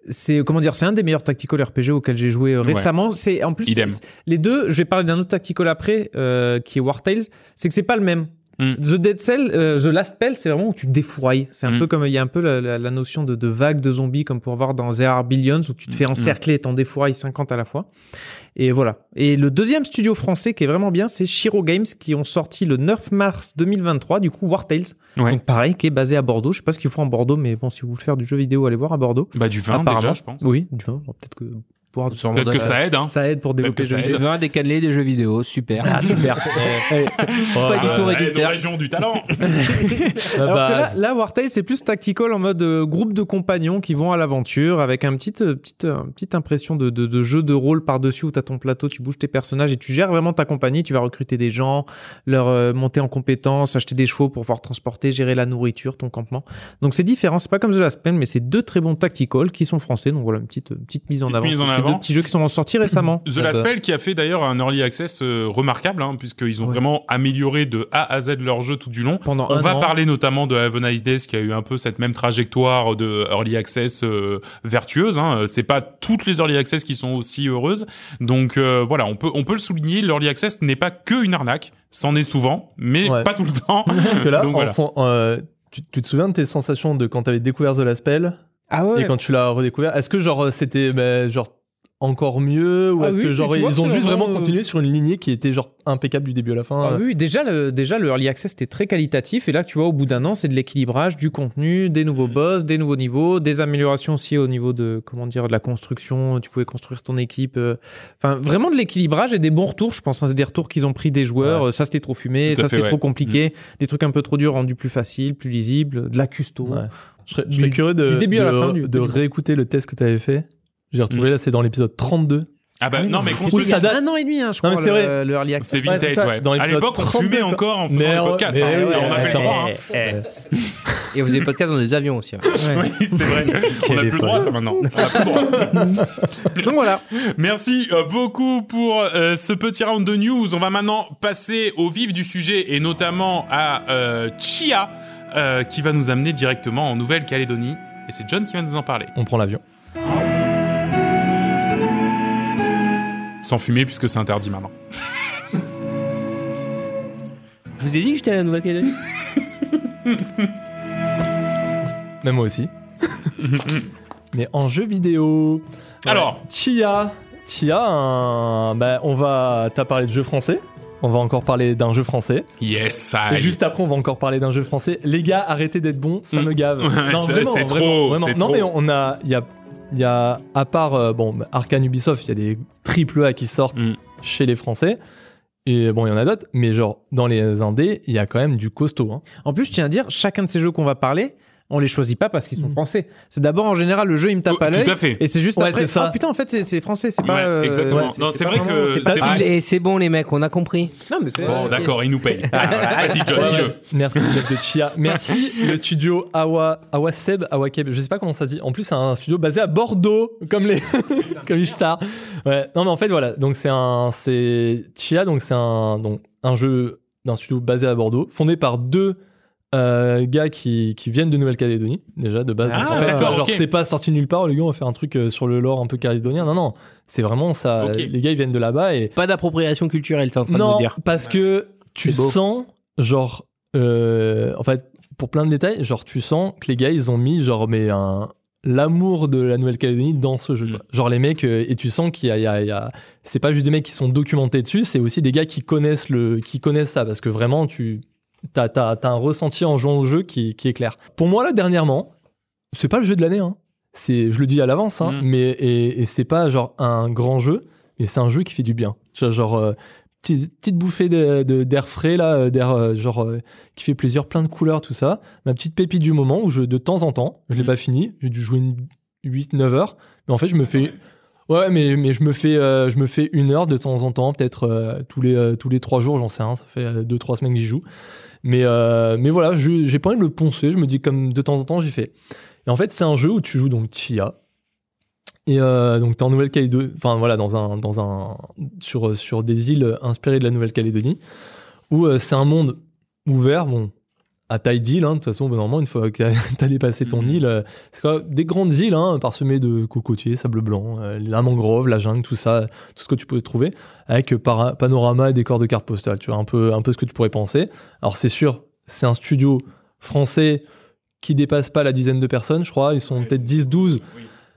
c'est comment dire, c'est un des meilleurs tactical RPG auxquels j'ai joué euh, Ouais. récemment. C'est en plus Idem. c'est- les deux. Je vais parler d'un autre tactical après euh, qui est War Tales. C'est que c'est pas le même. Mm. The Dead Cell, euh, The Last Spell, c'est vraiment où tu défourailles. C'est un Mm. peu comme il y a un peu la, la- la notion de, de vague de zombies comme pour voir dans There Billions où tu te fais Mm. encercler et t'en défourailles 50 à la fois. Et voilà. Et le deuxième studio français qui est vraiment bien, c'est Shiro Games qui ont sorti le 9 mars 2023, du coup War Tales. Ouais. Donc pareil, qui est basé à Bordeaux. Je sais pas ce qu'ils font en Bordeaux, mais bon, si vous voulez faire du jeu vidéo, allez voir à Bordeaux. Bah, du vin, déjà, je pense. Oui, du vin. Peut-être que Peut-être que ça aide, hein. ça aide pour développer que le ça jeu aide. vidéo. Des cannelés, des jeux vidéo, super. Ah, super. Pas du Ah, tout ouais, réducteur. nos régions du talent. Alors que là, base. là, War Tales, c'est plus tactical en mode euh, groupe de compagnons qui vont à l'aventure avec un petite, euh, petite, euh, petite impression de, de, de jeu de rôle par-dessus où tu as ton plateau, tu bouges tes personnages et tu gères vraiment ta compagnie. Tu vas recruter des gens, leur euh, monter en compétences, acheter des chevaux pour pouvoir transporter, gérer la nourriture, ton campement. Donc c'est différent. C'est pas comme The Last Spell, mais c'est deux très bons tactical qui sont français. Donc voilà, une petite, petite mise en Petite avant. mise en C'est avant. Deux petits jeux qui sont sortis récemment. The Last. Spell qui a fait d'ailleurs un early access euh, remarquable, hein, puisqu'ils ont Ouais. vraiment amélioré de A à Z leur jeu tout du long. Pendant On un va an. parler notamment de Have a Nice Days qui a eu un peu cette même trajectoire de early access euh, vertueuse. Hein. C'est pas toutes les early access qui sont aussi heureuses. Donc euh, voilà, on peut on peut le souligner. L'early access n'est pas que une arnaque. C'en est souvent, mais Ouais. pas tout le temps. Parce que là, Donc voilà. fond, euh, tu, tu te souviens de tes sensations de quand t'avais découvert The Last Spell? Ah ouais. et quand tu l'as redécouvert Est-ce que genre c'était bah, genre encore mieux ou Ah est-ce oui, que genre ils ont juste vraiment, euh, continué sur une lignée qui était genre impeccable du début à la fin Ah euh, oui, déjà le, déjà le early access était très qualitatif et là tu vois au bout d'un an c'est de l'équilibrage du contenu, des nouveaux Mm. boss, des nouveaux niveaux, des améliorations aussi au niveau de comment dire de la construction. Tu pouvais construire ton équipe. euh, Enfin vraiment de l'équilibrage et des bons retours. Je pense hein, c'est des retours qu'ils ont pris des joueurs. Ouais. Ça c'était trop fumé, Tout ça c'était ouais. Mm. trop compliqué, des trucs un peu trop durs rendus plus faciles, plus lisibles, de la custo. Ouais. Je serais, je Du- serais curieux de, du début à la de- fin, du de début. réécouter le test que tu avais fait. J'ai retrouvé là, c'est dans l'épisode 32. Ah bah non, mais c'est construis- il y a ça date- un an et demi, hein, je Non, crois. mais c'est le, vrai. le early access. c'est vintage, ouais. Dans à l'épisode l'époque, on 32, fumait encore en faisant Mais les on- podcasts. mais hein. on avait le eh, droit. hein. eh, eh, Et vous avez podcast dans des avions aussi. hein. ouais. Oui, c'est vrai. On a plus le droit, ça maintenant. On a plus le droit. Donc voilà. Merci euh, beaucoup pour euh, ce petit round de news. On va maintenant passer au vif du sujet et notamment à euh, Chia euh, qui va nous amener directement en Nouvelle-Calédonie. Et c'est John qui va nous en parler. On prend l'avion. Sans fumer puisque c'est interdit maintenant. Je vous ai dit que j'étais à la Nouvelle-Calédonie Même moi aussi. Mais en jeu vidéo. Alors. Chia. Chia, un- bah, on va. T'as parlé de jeu français. On va encore parler d'un jeu français. Yes, ça Et juste après, on va encore parler d'un jeu français. Les gars, arrêtez d'être bons, ça Mm. me gave. Ouais, non, c'est- vraiment, c'est vraiment, trop, vraiment. Non, trop. mais on a, il y a, il y a, à part, euh, bon, Arkane Ubisoft, il y a des triple A qui sortent Mm. chez les Français. Et bon, il y en a d'autres, mais genre, dans les indés, il y a quand même du costaud. Hein. En plus, je tiens à dire, chacun de ces jeux qu'on va parler, on les choisit pas parce qu'ils sont français. C'est d'abord en général le jeu il me tape Oh, à l'œil tout à fait. et c'est juste Ouais, après ça. ah, putain en fait c'est c'est français c'est Ouais, pas euh, exactement. Non, c'est pas vrai vraiment- que c'est pas c'est ça. vrai. Et c'est bon les mecs, on a compris. non mais c'est Bon, d'accord, il nous paye. Vas-y, John, Ouais, dis-le. Merci de Chia. Merci le studio Awa Awaseb Awakeb. Je sais pas comment ça se dit. En plus, c'est un studio basé à Bordeaux, comme les comme Ishtar. Ouais. Non mais en fait voilà. Donc c'est un c'est Chia. Donc c'est un donc un jeu d'un studio basé à Bordeaux, fondé par deux euh, gars qui, qui viennent de Nouvelle-Calédonie déjà de base. Ah, genre c'est pas sorti nulle part. Les gars on va faire un truc euh, sur le lore un peu calédonien. Non non. C'est vraiment ça. Les gars ils viennent de là-bas et Pas d'appropriation culturelle, t'es en train de non, nous dire. parce que tu sens, genre, euh, en fait, pour plein de détails, genre, tu sens que les gars, ils ont mis, genre, mais un l'amour de la Nouvelle-Calédonie dans ce jeu. Mm. Genre les mecs, et tu sens qu'il y a, y a- il y a- c'est pas juste des mecs qui sont documentés dessus, c'est aussi des gars qui connaissent le, qui connaissent ça, parce que vraiment, tu, t'as, t'as, t'as un ressenti en jouant au jeu qui, qui est clair. Pour moi, là, dernièrement, c'est pas le jeu de l'année, hein. C'est, je le dis à l'avance, hein, Mm. mais et, et c'est pas genre un grand jeu, mais c'est un jeu qui fait du bien. Tu vois, Genre, euh, petite, petite bouffée de- de- d'air frais là, euh, d'air euh, genre euh, qui fait plaisir, plein de couleurs, tout ça. Ma petite pépite du moment où je, de temps en temps, je l'ai Mm. pas fini, j'ai dû jouer une 8-9 heures, mais en fait je me fais, ouais, mais, mais je me fais, euh, je me fais une heure de temps en temps, peut-être euh, tous les euh, tous les trois jours, j'en sais rien, ça fait 2-3 semaines que j'y joue. Mais euh, mais voilà, j'ai pas envie de le poncer, je me dis comme de temps en temps j'y fais. Et en fait c'est un jeu où tu joues donc Tia. Et euh, donc t'es en Nouvelle-Calédonie, enfin voilà, dans un, dans un, sur, sur des îles inspirées de la Nouvelle-Calédonie, où euh, c'est un monde ouvert, bon, à taille d'île, hein, de toute façon, bon, normalement, une fois que t'as- t'allais passer ton Mhm. île, euh, c'est quoi, des grandes îles, hein, parsemées de cocotiers, sable blanc, euh, la mangrove, la jungle, tout ça, tout ce que tu peux trouver, avec para- panorama et décor de cartes postales, tu vois, un peu, un peu ce que tu pourrais penser. Alors c'est sûr, c'est un studio français qui dépasse pas la dizaine de personnes, je crois, ils sont peut-être 10, 12,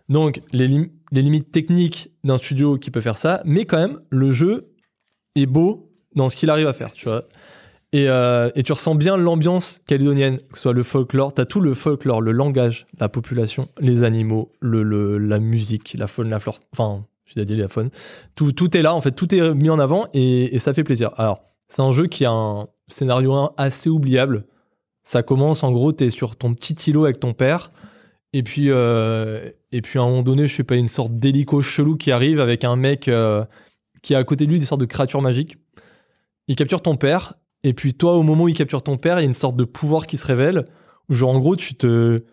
donc, les, lim- les limites techniques d'un studio qui peut faire ça, mais quand même, le jeu est beau dans ce qu'il arrive à faire, tu vois. Et, euh, et tu ressens bien l'ambiance calédonienne, que ce soit le folklore, t'as tout le folklore, le langage, la population, les animaux, la musique, la faune, la flore, enfin, j'ai dit la faune. Tout, est là, en fait, tout est mis en avant et, et ça fait plaisir. Alors, c'est un jeu qui a un scénario 1 assez oubliable. Ça commence, en gros, t'es sur ton petit îlot avec ton père. Et puis, euh, et puis à un moment donné, je sais pas, une sorte d'hélico chelou qui arrive avec un mec euh, qui a à côté de lui des sortes de créatures magiques. Il capture ton père, et puis toi, au moment où il capture ton père, il y a une sorte de pouvoir qui se révèle. Où genre, en gros, tu te.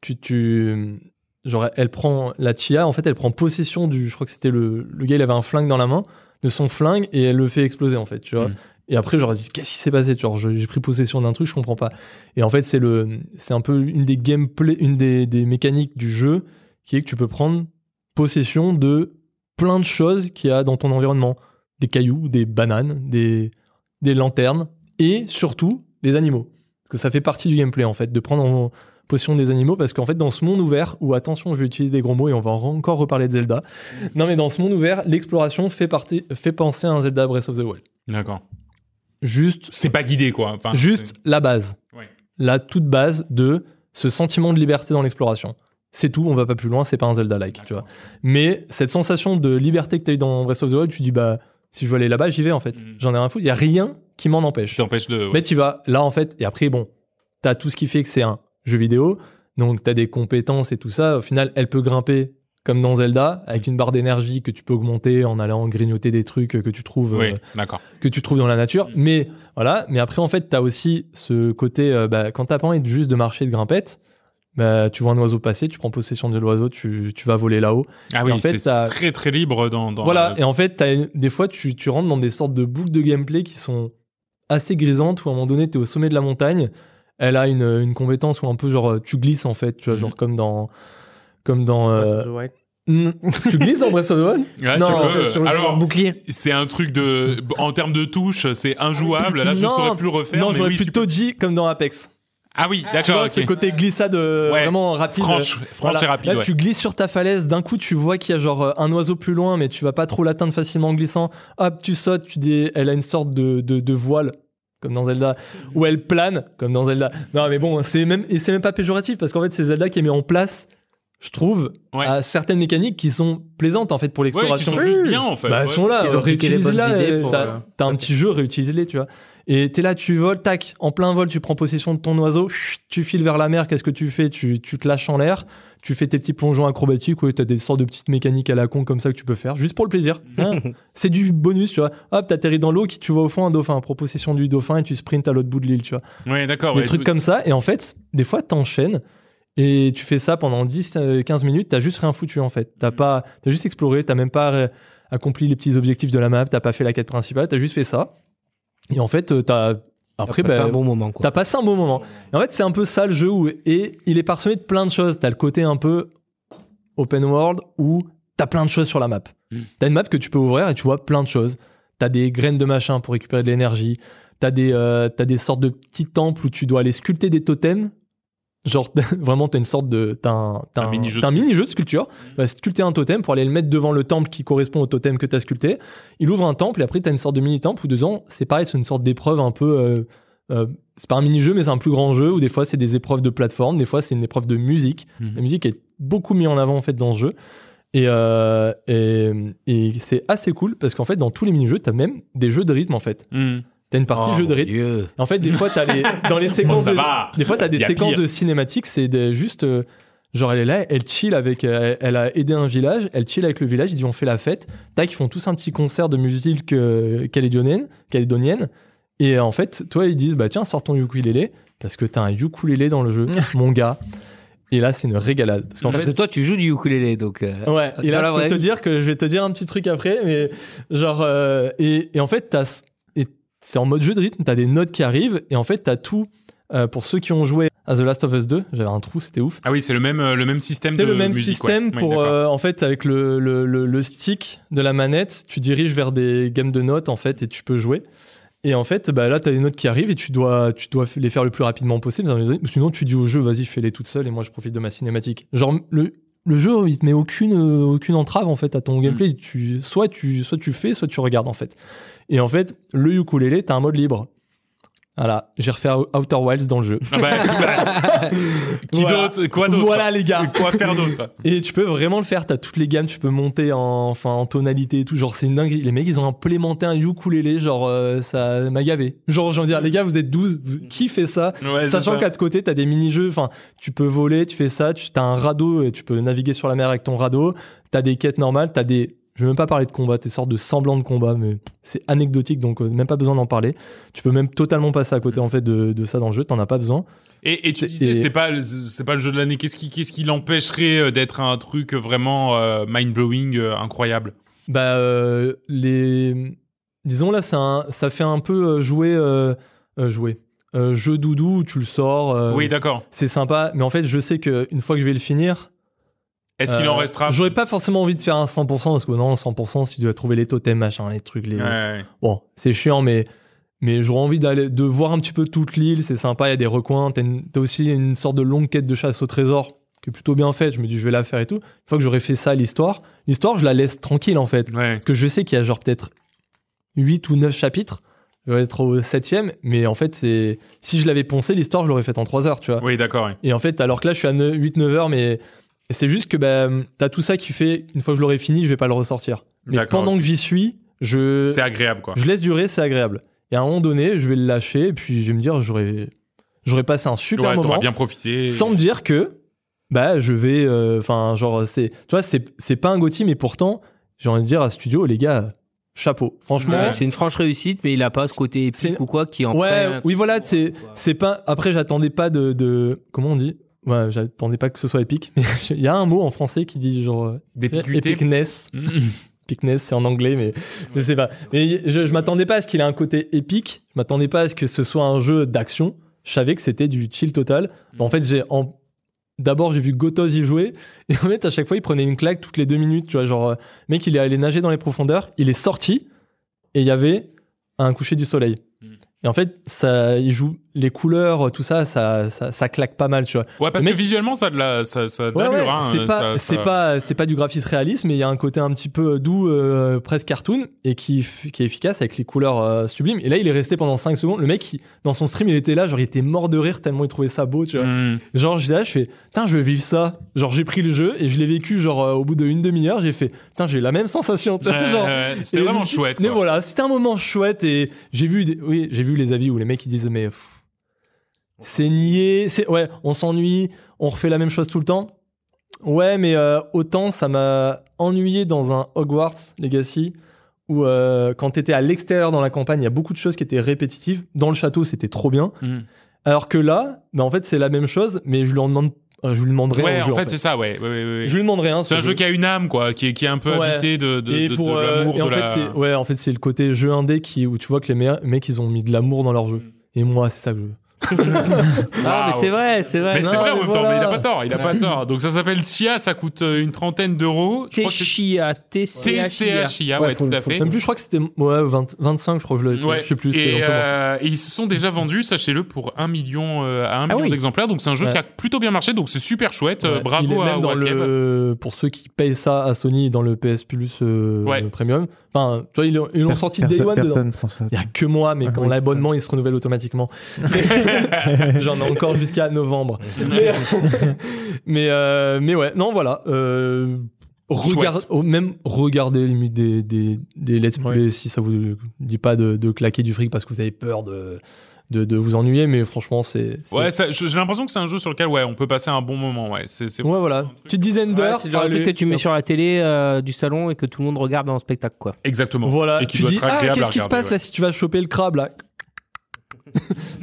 Tu, tu, genre, elle prend. La Chia, en fait, elle prend possession du. Je crois que c'était le. Le gars, il avait un flingue dans la main, de son flingue, et elle le fait exploser, en fait, tu vois. Mm. Et après, j'aurais dit, qu'est-ce qui s'est passé Genre, j'ai pris possession d'un truc, je comprends pas. Et en fait, c'est le, c'est un peu une des gameplay, une des, des mécaniques du jeu qui est que tu peux prendre possession de plein de choses qu'il y a dans ton environnement. Des cailloux, des bananes, des, des lanternes et surtout des animaux. Parce que ça fait partie du gameplay en fait, de prendre en possession des animaux parce qu'en fait dans ce monde ouvert, où attention je vais utiliser des gros mots et on va encore reparler de Zelda, non mais dans ce monde ouvert, l'exploration fait, partie, fait penser à un Zelda Breath of the Wild. D'accord. Juste C'est pas guidé, quoi. Enfin, Juste la base. Ouais. La toute base de ce sentiment de liberté dans l'exploration. C'est tout, on va pas plus loin, c'est pas un Zelda-like, tu vois. Mais cette sensation de liberté que tu as eu dans Breath of the Wild, tu dis, bah, si je veux aller là-bas, j'y vais en fait. Mhm. J'en ai rien à foutre, il y a rien qui m'en empêche. t'empêche de. ouais. Mais tu vas là en fait, et après, bon, t'as tout ce qui fait que c'est un jeu vidéo, donc t'as des compétences et tout ça. Au final, elle peut grimper comme dans Zelda, avec une barre d'énergie que tu peux augmenter en allant grignoter des trucs que tu trouves Oui, euh, que tu trouves dans la nature. Mais voilà. Mais après, en fait, tu as aussi ce côté, euh, bah, quand t'as pas envie de juste de marcher de grimpette, bah, tu vois un oiseau passer, tu prends possession de l'oiseau, tu, tu vas voler là-haut. Ah oui, en fait, c'est t'as- très très libre dans. dans voilà. Et en fait, t'as des fois, tu, tu rentres dans des sortes de boucles de gameplay qui sont assez grisantes, où à un moment donné, tu es au sommet de la montagne. Elle a une, une compétence où un peu genre, tu glisses en fait, tu vois, Mhm. genre comme dans. Comme dans. euh, Ouais. hmm, tu glisses dans Breath of the Wild? Ouais, Non, tu peux- Sur- sur le alors, bouclier. c'est un truc de. En termes de touche, c'est injouable. Là, je Non, saurais plus refaire. Non, mais j'aurais oui, peux- dit comme dans Apex. Ah oui, Tu d'accord. vois, ok. ce côté glissade euh, Ouais. vraiment rapide. Franche, franche Voilà. et rapide. Là, ouais. tu glisses sur ta falaise. D'un coup, tu vois qu'il y a genre euh, un oiseau plus loin, mais tu vas pas trop l'atteindre facilement en glissant. Hop, tu sautes. Tu dis, elle a une sorte de, de, de voile, comme dans Zelda, ou elle plane, comme dans Zelda. Non, mais bon, c'est même et c'est même pas péjoratif parce qu'en fait, c'est Zelda qui a mis en place je trouve, Ouais. à certaines mécaniques qui sont plaisantes en fait pour Ouais, qui l'exploration. sont juste bien en fait. Bah, elles ouais. sont là, Ils ont piqué les réutilise-la. bonnes idées euh, pour, T'as euh, t'as un petit jeu, réutilise-les, tu vois. Et t'es là, tu voles, tac, en plein vol, tu prends possession de ton oiseau, chut, tu files vers la mer, qu'est-ce que tu fais? Tu, tu te lâches en l'air, tu fais tes petits plongeons acrobatiques, ouais, t'as des sortes de petites mécaniques à la con comme ça que tu peux faire, juste pour le plaisir. hein. C'est du bonus, tu vois. Hop, t'atterris dans l'eau, qui tu vois au fond un dauphin, prends possession du dauphin et tu sprints à l'autre bout de l'île, tu vois. Ouais, d'accord. des ouais, trucs comme ça, et en fait, des fois, t'enchaînes. Et tu fais ça pendant 10-15 minutes, t'as juste rien foutu en fait. T'as pas, t'as juste exploré, t'as même pas euh, accompli les petits objectifs de la map, t'as pas fait la quête principale, t'as juste fait ça. Et en fait, euh, t'as après, bah, un bon moment, quoi. T'as passé un bon moment. Et en fait, c'est un peu ça le jeu où, et il est parsemé de plein de choses. T'as le côté un peu open world où t'as plein de choses sur la map. Mm. T'as une map que tu peux ouvrir et tu vois plein de choses. T'as des graines de machin pour récupérer de l'énergie. T'as des, euh, t'as des sortes de petits temples où tu dois aller sculpter des totems. Genre, vraiment, t'as une sorte de. T'as un, t'as Un un, mini-jeu t'as un de- sculpture. Tu vas sculpter un totem pour aller le mettre devant le temple qui correspond au totem que t'as sculpté. Il ouvre un temple et après, t'as une sorte de mini-temple où dedans, c'est pareil, c'est une sorte d'épreuve un peu. euh, euh, c'est pas un mini-jeu, mais c'est un plus grand jeu où des fois, c'est des épreuves de plateforme, des fois, c'est une épreuve de musique. Mhm. La musique est beaucoup mise en avant en fait dans ce jeu. Et, euh, et, et c'est assez cool parce qu'en fait, dans tous les mini-jeux, t'as même des jeux de rythme en fait. Hmm. T'as une partie Oh, jeu de rythme. Dieu. En fait, des fois, t'as les, dans les Bon, séquences ça de, va. des fois, t'as des séquences pire. de cinématiques, c'est des- juste, euh, genre, elle est là, elle chill avec, euh, elle a aidé un village, elle chill avec le village, ils disent on fait la fête. Tac, ils font tous un petit concert de musique euh, calédonienne, calédonienne. Et en fait, toi, ils disent, bah tiens, sors ton ukulélé, parce que t'as un ukulélé dans le jeu, mon gars. Et là, c'est une régalade. Parce qu'en Parce fait, que toi, tu joues du ukulélé, donc. euh, Ouais, et là, je peux te dire que je vais te dire un petit truc après, mais genre, euh, et, et en fait, t'as, c'est en mode jeu de rythme, t'as des notes qui arrivent, et en fait, t'as tout, euh, pour ceux qui ont joué à The Last of Us 2, j'avais un trou, c'était ouf. Ah oui, c'est le même, euh, le même système de C'est le même musique. système ouais. Pour, euh, en fait, avec le, le, le, le stick de la manette, tu diriges vers des gammes de notes, en fait, et tu peux jouer. Et en fait, bah, là, t'as les notes qui arrivent et tu dois, tu dois les faire le plus rapidement possible. Sinon, tu dis au jeu, vas-y, fais-les toutes seules et moi, je profite de ma cinématique. Genre, le, le jeu, il te met aucune, euh, aucune entrave, en fait, à ton gameplay. Tu, soit, tu, soit tu fais, soit tu regardes, en fait. Et en fait, le ukulélé, t'as un mode libre. Voilà, j'ai refait Outer Wilds dans le jeu. Ah bah, bah, qui Voilà. d'autre Quoi d'autre Voilà, les gars. Quoi faire d'autre Et tu peux vraiment le faire, t'as toutes les gammes, tu peux monter en, enfin, en tonalité et tout. Genre, c'est une dinguerie. Les mecs, ils ont implémenté un ukulélé, genre, euh, ça m'a gavé. Genre, j'ai envie de dire, les gars, vous êtes 12, vous- qui fait ça? Ouais, Sachant qu'à de côté, t'as des mini-jeux, enfin, tu peux voler, tu fais ça, tu as un radeau et tu peux naviguer sur la mer avec ton radeau. T'as des quêtes normales, t'as des. Je vais même pas parler de combat, t'es sortes de semblants de combat, mais c'est anecdotique, donc euh, même pas besoin d'en parler. Tu peux même totalement passer à côté en fait de, de ça dans le jeu, t'en as pas besoin. Et, et tu Et- disais, c'est pas, le- c'est pas le jeu de l'année. Qu'est-ce qui, qu'est-ce qui l'empêcherait euh, d'être un truc vraiment euh, mind blowing, incroyable? Bah, euh, les. Disons là, ça fait un peu jouer. jouer. Jeu doudou, tu le sors. Oui, d'accord. c'est sympa, mais en fait, je sais qu'une fois que je vais le finir. Est-ce qu'il euh, en restera? J'aurais pas forcément envie de faire un 100%, parce que non, 100%, si tu dois trouver les totems, machin, les trucs, les. Ouais, ouais. Bon, c'est chiant, mais. Mais j'aurais envie d'aller, de voir un petit peu toute l'île, c'est sympa, il y a des recoins. T'as, une- t'as aussi une sorte de longue quête de chasse au trésor qui est plutôt bien faite. Je me dis, je vais la faire et tout. Une fois que j'aurai fait ça, l'histoire, l'histoire, je la laisse tranquille en fait. Ouais. Parce que je sais qu'il y a genre peut-être 8 ou 9 chapitres. Je vais être au 7 mais en fait, c'est si je l'avais poncé, l'histoire, je l'aurais faite en 3 heures, tu vois. Oui, d'accord. ouais. Et en fait, alors que là, je suis à 8-9 heures, mais c'est juste que bah, t'as tout ça qui fait, une fois que je l'aurai fini, je vais pas le ressortir. Mais pendant que j'y suis, je, C'est agréable, quoi. je laisse durer, c'est agréable. Et à un moment donné, je vais le lâcher, et puis je vais me dire, j'aurais, j'aurais passé un super Ouais, moment t'auras bien profité. sans me dire que bah je vais euh, enfin genre c'est tu vois c'est c'est pas un Gotti mais pourtant j'ai envie de dire à studio les gars chapeau franchement Ouais. C'est une franche réussite, mais il a pas ce côté épique ou quoi qui en ouais fait oui voilà c'est c'est pas après j'attendais pas de, de comment on dit? Ouais j'attendais pas que ce soit épique mais il y a un mot en français qui dit genre euh, epicness Mm. epicness c'est en anglais mais je sais pas mais je, je m'attendais pas à ce qu'il ait un côté épique je m'attendais pas à ce que ce soit un jeu d'action je savais que c'était du chill total Mm. en fait j'ai en D'abord, j'ai vu Gotos y jouer, et en fait, à chaque fois, il prenait une claque toutes les deux minutes, tu vois, genre, euh, mec, il est allé nager dans les profondeurs, il est sorti, et il y avait un coucher du soleil. Mm. Et en fait, ça, il joue les couleurs, tout ça, ça, ça, ça claque pas mal, tu vois. Ouais, parce que visuellement, ça a de la, ça, ça de Ouais, ouais, hein, c'est pas, c'est pas, c'est pas du graphisme réaliste, mais il y a un côté un petit peu doux, euh, presque cartoon, et qui, qui est efficace avec les couleurs euh, sublimes. Et là, il est resté pendant 5 secondes. Le mec, il- dans son stream, il était là, genre, il était mort de rire tellement il trouvait ça beau, tu vois. Hmm. Genre, j'étais là, je fais, putain, je veux vivre ça. Genre, j'ai pris le jeu et je l'ai vécu, genre, euh, au bout d'une demi-heure, j'ai fait, putain, j'ai eu la même sensation, tu vois. Genre, C'était vraiment chouette. Mais voilà, c'était un moment chouette et j'ai vu, des- oui, j'ai vu les avis où les mecs ils disent mais pff, c'est nié, c'est ouais, on s'ennuie, on refait la même chose tout le temps. Ouais, mais euh, autant ça m'a ennuyé dans un Hogwarts Legacy où euh, quand t'étais à l'extérieur dans la campagne, il y a beaucoup de choses qui étaient répétitives. Dans le château, c'était trop bien. Hmm. Alors que là, bah, en fait, c'est la même chose, mais je lui en demande, euh, je lui demanderai Ouais, en jeu. en fait, c'est ça, ouais. ouais, ouais, ouais. Je lui demanderai un. C'est un jeu qui a une âme, quoi, qui est, qui est un peu habité de, de, et de- pour de euh, l'amour, et en de fait la... ouais en fait c'est le côté jeu indé qui où tu vois que les, me- mecs ils ont mis de l'amour dans leur jeu et moi c'est ça que je veux Ah, mais c'est vrai, c'est vrai. Mais Non, c'est vrai en même temps, mais il a pas tort, il a pas tort. Donc ça s'appelle Chia, ça coûte euh, une trentaine d'euros. T-Chia, T-C-H-I-A. TCHIA, ouais, tout à fait. même plus je crois que c'était ouais 20 25 je crois que je l'ai Ouais. je sais plus Et, euh, et ils se sont déjà vendus, sachez-le, pour un million euh, à un Ah million oui. d'exemplaires. Donc c'est un jeu Ouais. qui a plutôt bien marché, donc c'est super chouette. Ouais. Bravo Il est à même dans le pour ceux qui payent ça à Sony dans le PS Plus euh. Premium enfin tu vois ils l'ont sorti Day One ça. il y a que moi mais Ah quand l'abonnement il se renouvelle automatiquement j'en ai encore jusqu'à novembre mais mais, euh, mais ouais non voilà euh, Regard, oh, même regarder limite des, des, des let's play si ça vous dit pas de, de claquer du fric parce que vous avez peur de, de, de vous ennuyer, mais franchement, c'est. Ouais, ça- j'ai l'impression que c'est un jeu sur lequel ouais, on peut passer un bon moment. Ouais, c'est c'est- Ouais, voilà. Petite dizaine Ouais, d'heures. c'est le genre de truc que tu mets sur la télé euh, du salon et que tout le monde regarde en spectacle, quoi. exactement. Voilà. Et qui tu doit dis, être ah, qu'est-ce qui se passe ouais. là si tu vas choper le crabe là?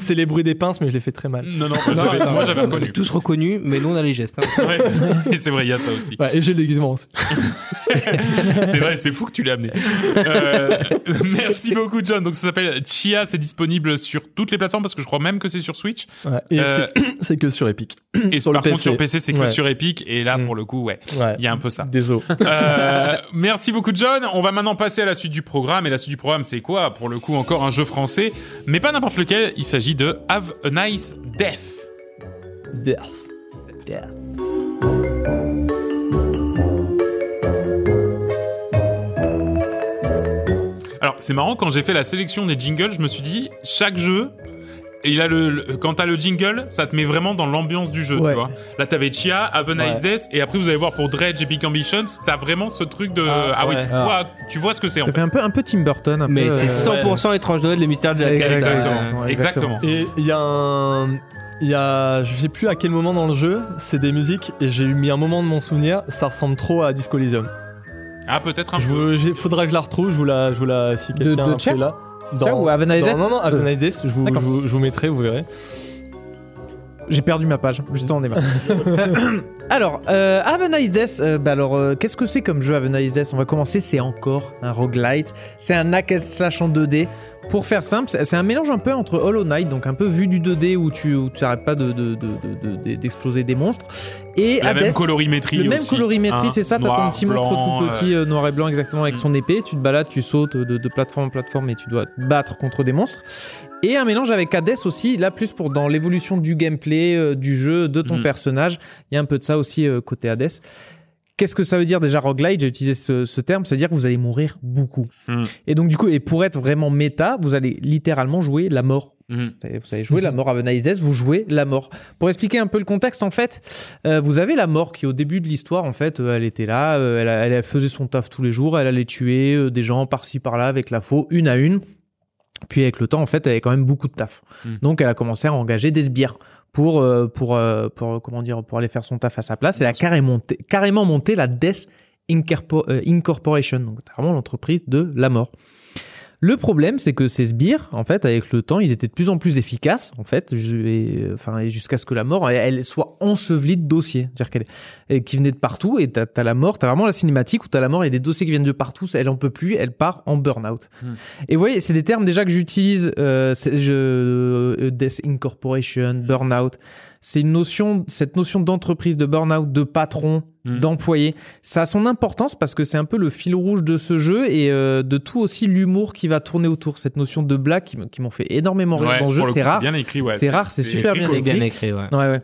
C'est les bruits des pinces, mais je les fais très mal. Non, non, moi, j'avais- moi j'avais On reconnu. tous reconnus, mais nous on a les gestes. hein. Ouais. Et c'est vrai, il y a ça aussi. Ouais, et j'ai le déguisement aussi. C'est vrai, c'est fou que tu l'aies amené. Euh, merci beaucoup, John. Donc ça s'appelle Chia, c'est disponible sur toutes les plateformes parce que je crois même que c'est sur Switch. Ouais, et Euh, c'est- c'est que sur Epic. Et Sur le par contre PC. sur PC, c'est que Ouais. sur Epic. Et là, Mm. pour le coup, ouais, Ouais. il y a un peu ça. Désolé. Euh, merci beaucoup John. On va maintenant passer à la suite du programme. Et la suite du programme, c'est quoi? Pour le coup, encore un jeu français, mais pas n'importe lequel. Il s'agit de Have a Nice Death. Death. Alors, c'est marrant, quand j'ai fait la sélection des jingles, je me suis dit, chaque jeu, il a le, le- quand t'as le jingle, ça te met vraiment dans l'ambiance du jeu, Ouais. tu vois. Là, t'avais Chia, Have a Nice Ouais. Death, et après, vous allez voir pour Dredge Epic Ambitions, t'as vraiment ce truc de, ah, Ah, oui, tu vois, tu vois ce que c'est, en fait. fait un peu, un peu Tim Burton. Un Mais c'est euh, 100% étrange Noël, le mystère de Jack. Exactement. Ouais, Exactement. Et il y a un. Il y a. Je sais plus à quel moment dans le jeu, c'est des musiques, et j'ai mis un moment de mon souvenir, ça ressemble trop à Disco Elysium. Ah, peut-être un Je peu. vous, faudra que je la retrouve, je vous la. Je vous la si De- quelqu'un de ou dans- Death Non, non, Have a Nice Death, je vous, je, D'accord. vous, je vous mettrai, vous verrez. J'ai perdu ma page, juste en démarre. alors, euh, euh, bah alors, euh, qu'est-ce que c'est comme jeu Have a Nice Death On va commencer, c'est encore un roguelite. C'est un hack and slash en 2D. Pour faire simple, c'est un mélange un peu entre Hollow Knight, donc un peu vu du 2D où tu n'arrêtes pas de- de- de- de- de- d'exploser des monstres. Et La même colorimétrie le même aussi, colorimétrie, hein. c'est ça. T'as ton petit monstre tout petit, euh, noir et blanc, exactement, avec Mm. son épée. Tu te balades, tu sautes de, de plateforme en plateforme et tu dois te battre contre des monstres. Et un mélange avec Hades aussi, là plus pour dans l'évolution du gameplay, euh, du jeu, de ton Mm. personnage. Il y a un peu de ça aussi euh, côté Hades. Qu'est-ce que ça veut dire déjà roguelite? J'ai utilisé ce, ce terme, c'est-à-dire que vous allez mourir beaucoup. Mm. Et donc du coup, et pour être vraiment méta, vous allez littéralement jouer la mort. Mhm. Vous allez jouer la mort à Death, vous jouez la mort. Pour expliquer un peu le contexte, en fait, euh, vous avez la mort qui, au début de l'histoire, en fait, euh, elle était là, euh, elle, faisait son taf tous les jours, elle allait tuer des gens par-ci par-là avec la faux, une à une. Puis avec le temps, en fait, elle avait quand même beaucoup de taf. Donc, elle a commencé à engager des sbires pour, euh, pour, euh, pour, comment dire, pour aller faire son taf à sa place. Elle a carrément monté, carrément monté la Death euh, Incorporation, donc vraiment l'entreprise de la mort. Le problème, c'est que ces sbires, en fait, avec le temps, ils étaient de plus en plus efficaces, en fait, et, euh, enfin, et jusqu'à ce que la mort, elle, elle soit ensevelie de dossiers, c'est-à-dire qu'elle, qui venait de partout, et t'as, t'as la mort, t'as vraiment la cinématique où t'as la mort et des dossiers qui viennent de partout, elle en peut plus, elle part en burn-out. Hmm. Et vous voyez, c'est des termes déjà que j'utilise, euh, je, euh, Death Incorporation, burn-out. C'est une notion, cette notion d'entreprise, de burn-out, de patron, Mm. d'employé. Ça a son importance parce que c'est un peu le fil rouge de ce jeu et euh, de tout aussi l'humour qui va tourner autour. Cette notion de blague qui, m'ont fait énormément rire Ouais, dans le jeu, c'est rare. bien écrit, ouais. C'est rare, c'est super bien C'est écrit. bien écrit, ouais. Ouais, ouais.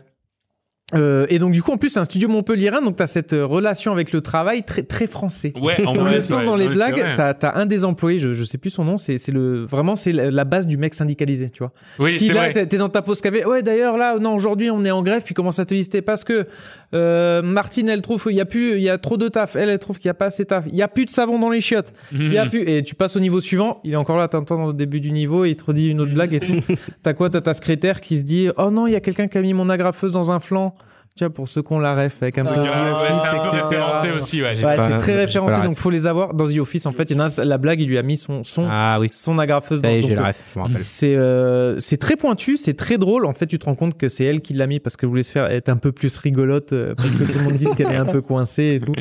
Euh, et donc du coup en plus c'est un studio montpelliérain donc tu as cette euh, relation avec le travail très très français. Ouais, en On le plus, sent ouais. dans les Ouais, blagues, vrai. t'as as un des employés, je, je sais plus son nom, c'est c'est le vraiment c'est la base du mec syndicalisé, tu vois. Oui, Qui c'est là, vrai. t'es t'es dans ta pause café. Ouais, d'ailleurs, là, non, aujourd'hui, on est en grève, puis commence à te lister parce que euh, Martine, elle trouve qu'il y a plus, il y a trop de taf. Elle, elle trouve qu'il y a pas assez de taf. Il y a plus de savon dans les chiottes. Il y a Mhm. plus. Et tu passes au niveau suivant. Il est encore là, t'entends au début du niveau, et il te redit une autre blague et tout. T'as quoi? T'as ta secrétaire qui se dit, oh non, il y a quelqu'un qui a mis mon agrafeuse dans un flanc. Tiens, pour ceux qu'on la ref avec un peu de The Office, c'est un peu etc. référencé aussi, ouais. Ouais, pas- c'est très référencé, donc faut les avoir dans The Office. En fait, il y en a la blague, il lui a mis son son, Ah oui. son agrafeuse dans j'ai la ref, je me rappelle. c'est euh, c'est très pointu, c'est très drôle. En fait, tu te rends compte que c'est elle qui l'a mis parce qu'elle voulait se faire être un peu plus rigolote, euh, parce que tout le monde dise qu'elle est un peu coincée et tout.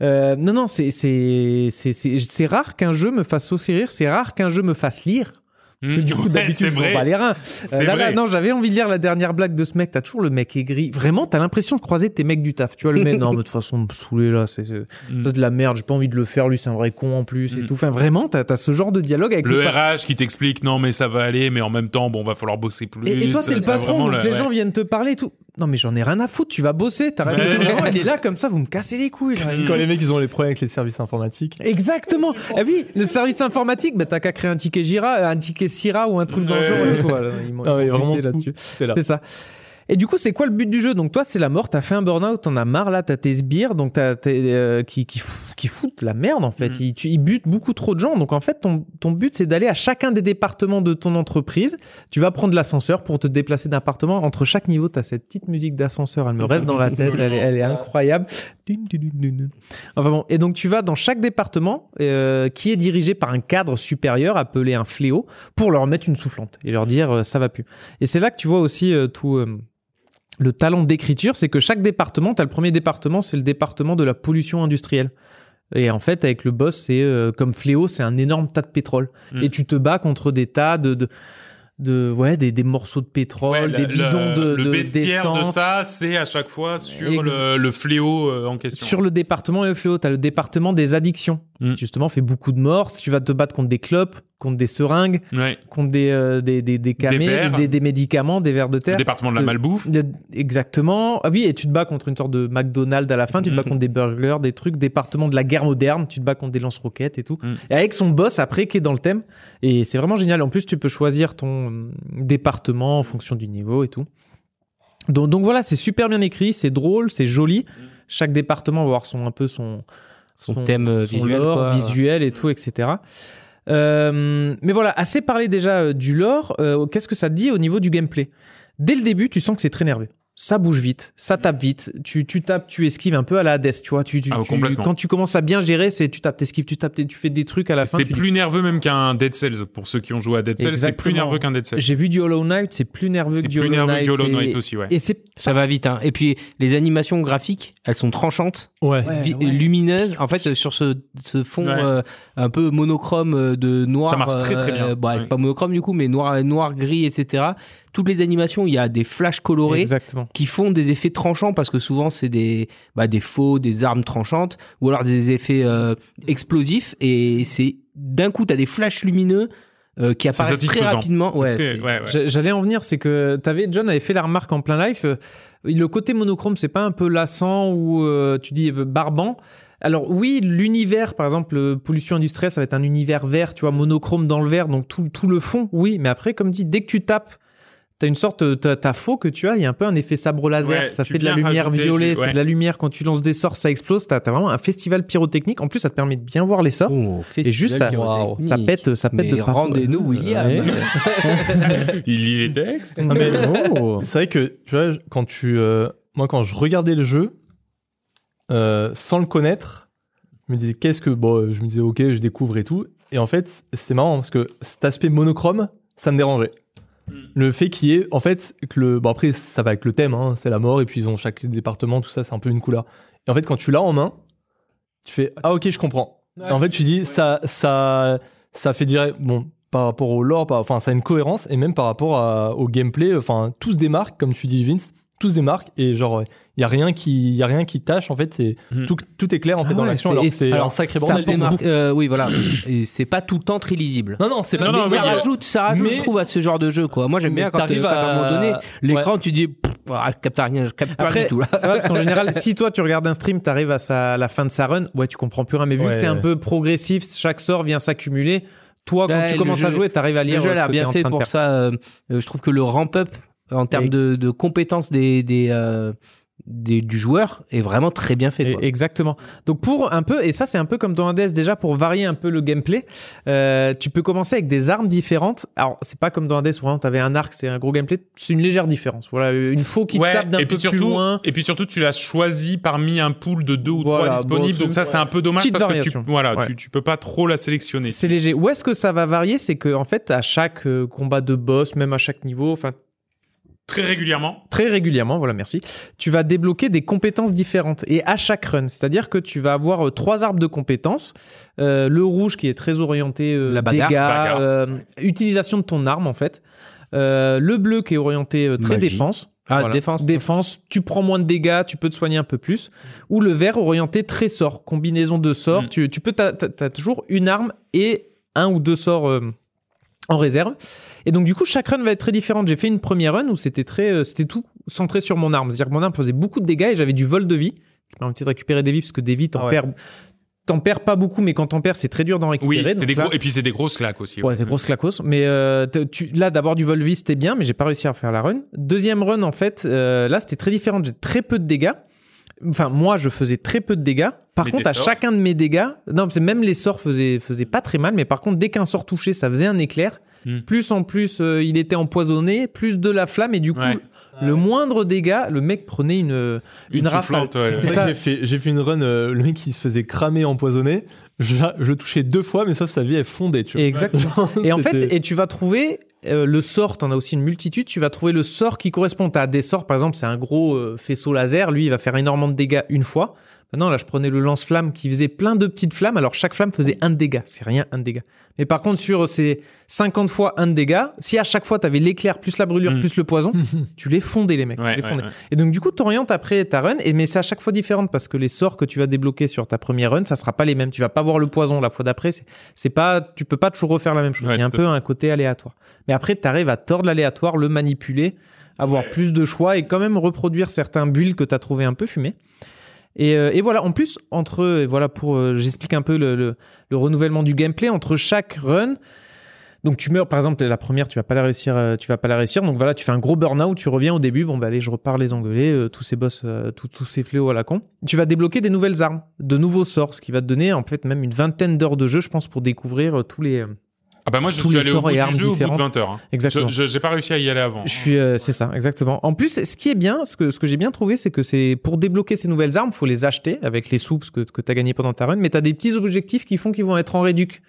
Euh, non, non, c'est c'est c'est c'est c'est rare qu'un jeu me fasse aussi rire. C'est rare qu'un jeu me fasse lire. Du coup, Ouais, d'habitude, je pas les reins. Euh, là, là, vrai. non, j'avais envie de lire la dernière blague de ce mec. T'as toujours le mec aigri. Vraiment, t'as l'impression de croiser tes mecs du taf. Tu vois, le mec, non, mais de toute façon, me saouler là, c'est Mm. c'est de la merde. J'ai pas envie de le faire. Lui, c'est un vrai con en plus et Mm. tout. Enfin, vraiment, t'as as ce genre de dialogue avec Le le RH qui t'explique non mais ça va aller mais en même temps bon va falloir bosser plus. Et, et toi, t'es le patron, vraiment donc le- les gens ouais. viennent te parler et tout. Non, mais j'en ai rien à foutre, tu vas bosser. Vraiment, il est là comme ça, vous me cassez les couilles. là. Quand les mecs ils ont les problèmes avec les services informatiques. Exactement. Ah oui, le service informatique, bah, t'as qu'à créer un ticket Jira, un ticket Sira ou un truc dans le genre. voilà. Ils m'ont- Ah là-dessus. C'est là. C'est ça. Et du coup, c'est quoi le but du jeu? Donc toi, c'est la mort. T'as fait un burn-out, t'en as marre là. T'as tes sbires, donc t'as euh, qui qui qui foutent la merde en fait. Mhm. Ils, tu- ils butent beaucoup trop de gens. Donc en fait, ton ton but c'est d'aller à chacun des départements de ton entreprise. Tu vas prendre l'ascenseur pour te déplacer d'un appartement. Entre chaque niveau, t'as cette petite musique d'ascenseur. Elle me reste dans la tête. Elle est, elle est incroyable. Enfin bon. Et donc tu vas dans chaque département euh, qui est dirigé par un cadre supérieur appelé un fléau pour leur mettre une soufflante et leur dire euh, ça va plus. Et c'est là que tu vois aussi tout le talent d'écriture, c'est que chaque département, tu as le premier département, c'est le département de la pollution industrielle. Et en fait, avec le boss, c'est euh, comme fléau, c'est un énorme tas de pétrole. Mm. Et tu te bats contre des tas de, de, de ouais, des, des morceaux de pétrole, Ouais, des le- bidons de, le de- bestiaire de ça, c'est à chaque fois sur le, le fléau euh, en question. Sur le département et le fléau, tu as le département des addictions. Mm. Justement, fait beaucoup de morts. Si tu vas te battre contre des clopes, contre des seringues, Ouais. contre des, euh, des, des, des camés, des, des médicaments, des vers de Le terre. département de la malbouffe. Exactement. Ah oui, et tu te bats contre une sorte de McDonald's à la fin, tu te bats Mhm. contre des burglers, des trucs, département de la guerre moderne, tu te bats contre des lance-roquettes et tout. Mhm. Et avec son boss après qui est dans le thème. Et c'est vraiment génial. En plus, tu peux choisir ton département en fonction du niveau et tout. Donc, donc voilà, c'est super bien écrit, c'est drôle, c'est joli. Chaque département va avoir son, un peu son, Son thème, euh, son visuel, lore quoi. visuel et tout, etc. Euh, mais voilà, assez parlé déjà euh, du lore. euh, Qu'est-ce que ça te dit au niveau du gameplay? Dès le début, tu sens que c'est très nerveux. Ça bouge vite, ça tape vite. Tu, tu tapes, tu esquives un peu à la Hades, tu vois. Tu, tu- Ah, tu- complètement. quand tu commences à bien gérer, c'est tu tapes, t'esquives, tu tapes, tu fais des trucs à la fin. C'est dis, plus nerveux même qu'un Dead Cells. Pour ceux qui ont joué à Dead Cells, c'est plus nerveux qu'un Dead Cells. J'ai vu du Hollow Knight, c'est plus nerveux C'est que du plus Hollow nerveux Knight. que Hollow c'est- Knight aussi, ouais. Et c'est Ça va vite, hein. Et puis, les animations graphiques, elles sont tranchantes, Ouais. Ouais, vi- ouais. lumineuses. En fait, euh, sur ce, ce fond Ouais. euh, un peu monochrome euh, de noir. Ça marche très, très bien. euh, bah, Ouais. c'est pas monochrome du coup, mais noir, noir, gris, etc. Toutes les animations, il y a des flashs colorés. exactement. qui font des effets tranchants parce que souvent c'est des bah, des faux, des armes tranchantes ou alors des effets euh, explosifs et c'est d'un coup t'as des flashs lumineux euh, qui apparaissent très rapidement. Ouais, Très- c'est- ouais, ouais. J'a- J'allais en venir, c'est que t'avais John avait fait la remarque en plein live. euh, le côté monochrome, c'est pas un peu lassant ou euh, tu dis euh, barbant. Alors oui, l'univers, par exemple, pollution industrielle, ça va être un univers vert, tu vois, monochrome dans le vert, donc tout, tout le fond, oui. Mais après, comme dit, dès que tu tapes, t'as une sorte, euh, t'as, t'as faux que tu as, il y a un peu un effet sabre laser, Ouais, ça fait de la lumière rajouter, violet, tu- c'est de la lumière quand tu lances des sorts, ça explose. T'as, vraiment un festival pyrotechnique. En plus, ça te permet de bien voir les sorts. Oh, Et juste, ça, ça pète, ça pète Mais de partout. rendez-nous, William. Ouais. Il lit les textes. Ah, oh. C'est vrai que, tu vois, quand tu. euh, moi, quand je regardais le jeu, euh, sans le connaître, je me disais, qu'est-ce que. Bon, je me disais, ok, je découvre et tout. Et en fait, c'est marrant parce que cet aspect monochrome, ça me dérangeait. Le fait qu'il y ait, en fait, que le. Bon, après, ça va avec le thème, hein, c'est la mort, et puis ils ont chaque département, tout ça, c'est un peu une couleur. Et en fait, quand tu l'as en main, tu fais, ah, ok, je comprends. En fait, tu dis, ça, ça, ça fait direct. Bon, par rapport au lore, enfin, ça a une cohérence, et même par rapport au gameplay, enfin, tout se démarque, comme tu dis, Vince. tous des marques et genre il y a rien qui y a rien qui tâche en fait c'est Mhm. tout, tout est clair en fait Ah dans ouais, l'action alors c'est un sacré Ça bordel démarque- euh, oui, voilà. Et c'est pas tout le temps très lisible. non non c'est pas Non, mais ça rajoute, ça rajoute, Mais- je trouve, à ce genre de jeu, quoi. Moi, j'aime bien quand, euh, t'arrives quand à un moment donné, à- l'écran, tu dis, ah, je capte rien, je capte pas Après, du tout, là. c'est vrai parce qu'en général, si toi tu regardes un stream, t'arrives à sa, la fin de sa run, ouais, tu comprends plus rien. Mais vu Ouais, que c'est un peu progressif, chaque sort vient s'accumuler. Toi, quand Ouais, tu commences à jouer, t'arrives à lire. Le jeu euh, a l'air bien en fait pour ça. euh, euh, je trouve que le ramp-up, en termes de, de compétences des, des, euh, des- du joueur, est vraiment très bien fait, quoi. Exactement. Donc pour un peu, et ça c'est un peu comme dans Hades déjà pour varier un peu le gameplay, euh, tu peux commencer avec des armes différentes. Alors c'est pas comme dans Hades où vraiment t'avais un arc, c'est un gros gameplay, c'est une légère différence. Voilà, une faux qui Ouais, tape d'un et peu puis surtout, plus loin. et puis surtout, tu l'as choisi parmi un pool de deux ou Voilà, trois disponibles, bon, donc ça c'est- un peu dommage Petite parce que tu, voilà, Ouais. tu, tu peux pas trop la sélectionner. C'est léger. Où est-ce que ça va varier? C'est que en fait à chaque euh, combat de boss, même à chaque niveau, enfin Très régulièrement. très régulièrement, voilà, merci, tu vas débloquer des compétences différentes et à chaque run. C'est-à-dire que tu vas avoir euh, trois arbres de compétences. Euh, le rouge qui est très orienté euh, La bagarre. dégâts, Bagarre. euh, utilisation de ton arme en fait. Euh, le bleu qui est orienté euh, très Magie. défense. Ah, Voilà. défense. Défense, tu prends moins de dégâts, tu peux te soigner un peu plus. Ou le vert orienté très sort, combinaison de sorts. Mm. Tu, tu peux, t'as, t'as- t'as toujours une arme et un ou deux sorts euh, en réserve. Et donc du coup, chaque run va être très différente. J'ai fait une première run où c'était très, euh, c'était tout centré sur mon arme. C'est-à-dire que mon arme faisait beaucoup de dégâts et j'avais du vol de vie. qui permettait de récupérer des vies parce que des vies, t'en Ah ouais. perds, t'en perds pas beaucoup, mais quand t'en perds, c'est très dur d'en Oui, récupérer. des là- gros, et puis c'est des grosses claques aussi. Ouais, c'est grosse clacos. Mais euh, tu, là, d'avoir du vol vie, c'était bien, mais j'ai pas réussi à faire la run. Deuxième run, en fait, euh, là, c'était très différent. J'ai très peu de dégâts. Enfin, moi, je faisais très peu de dégâts. Par Mais contre, à sorts chacun de mes dégâts, non, c'est même les sorts faisaient, faisaient pas très mal, mais par contre, dès qu'un sort touchait, ça faisait un éclair. Hmm. Plus en plus, euh, il était empoisonné, plus de la flamme, et du coup, Ouais. le moindre dégât, le mec prenait une, une, Une rafale. ouais. J'ai fait, une run, euh, le mec il se faisait cramer, empoisonner. Je, je le touchais deux fois, mais sauf sa vie elle fondait, tu vois. Exactement. Et en fait, et tu vas trouver euh, le sort, t'en as aussi une multitude, tu vas trouver le sort qui correspond. T'as des sorts, par exemple, c'est un gros euh, faisceau laser, lui, il va faire énormément de dégâts une fois. Maintenant, là, je prenais le lance-flamme qui faisait plein de petites flammes, alors chaque flamme faisait un dégât. C'est rien, un dégât. Mais par contre, sur ces 50 fois un dégât, si à chaque fois t'avais l'éclair plus la brûlure Mm. plus le poison, tu les fondais, les mecs. tu Ouais, les ouais, fondais. ouais. Et donc, du coup, t'orientes après ta run, et, mais c'est à chaque fois différente parce que les sorts que tu vas débloquer sur ta première run, ça sera pas les mêmes. Tu vas pas voir le poison la fois d'après. C'est, c'est pas, tu peux pas toujours refaire la même chose. Il y a un peu un côté aléatoire. Mais après, tu arrives à tordre l'aléatoire, le manipuler, avoir Ouais. plus de choix et quand même reproduire certains builds que tu as trouvé un peu fumés. Et, euh, et voilà, en plus, entre, et voilà pour, euh, j'explique un peu le, le, le renouvellement du gameplay, entre chaque run, donc tu meurs, par exemple, la première, tu vas pas la réussir, euh, tu vas pas la réussir. Donc voilà, tu fais un gros burn-out, tu reviens au début, bon bah allez, je repars les engueuler, tous ces boss, tous- ces fléaux à la con. Tu vas débloquer des nouvelles armes, de nouveaux sorts, ce qui va te donner en fait même une vingtaine d'heures de jeu, je pense, pour découvrir tous les. Euh, Ah bah moi je Tous suis allé au bout et du armes jeu au bout de différentes. 20 heures. hein. Exactement. Je- J'ai pas réussi à y aller avant. Je suis, euh, c'est ça, exactement. En plus, ce qui est bien, ce que, ce que j'ai bien trouvé, c'est que c'est pour débloquer ces nouvelles armes, faut les acheter avec les sous que, que tu as gagné pendant ta run, mais tu as des petits objectifs qui font qu'ils vont être en réduc,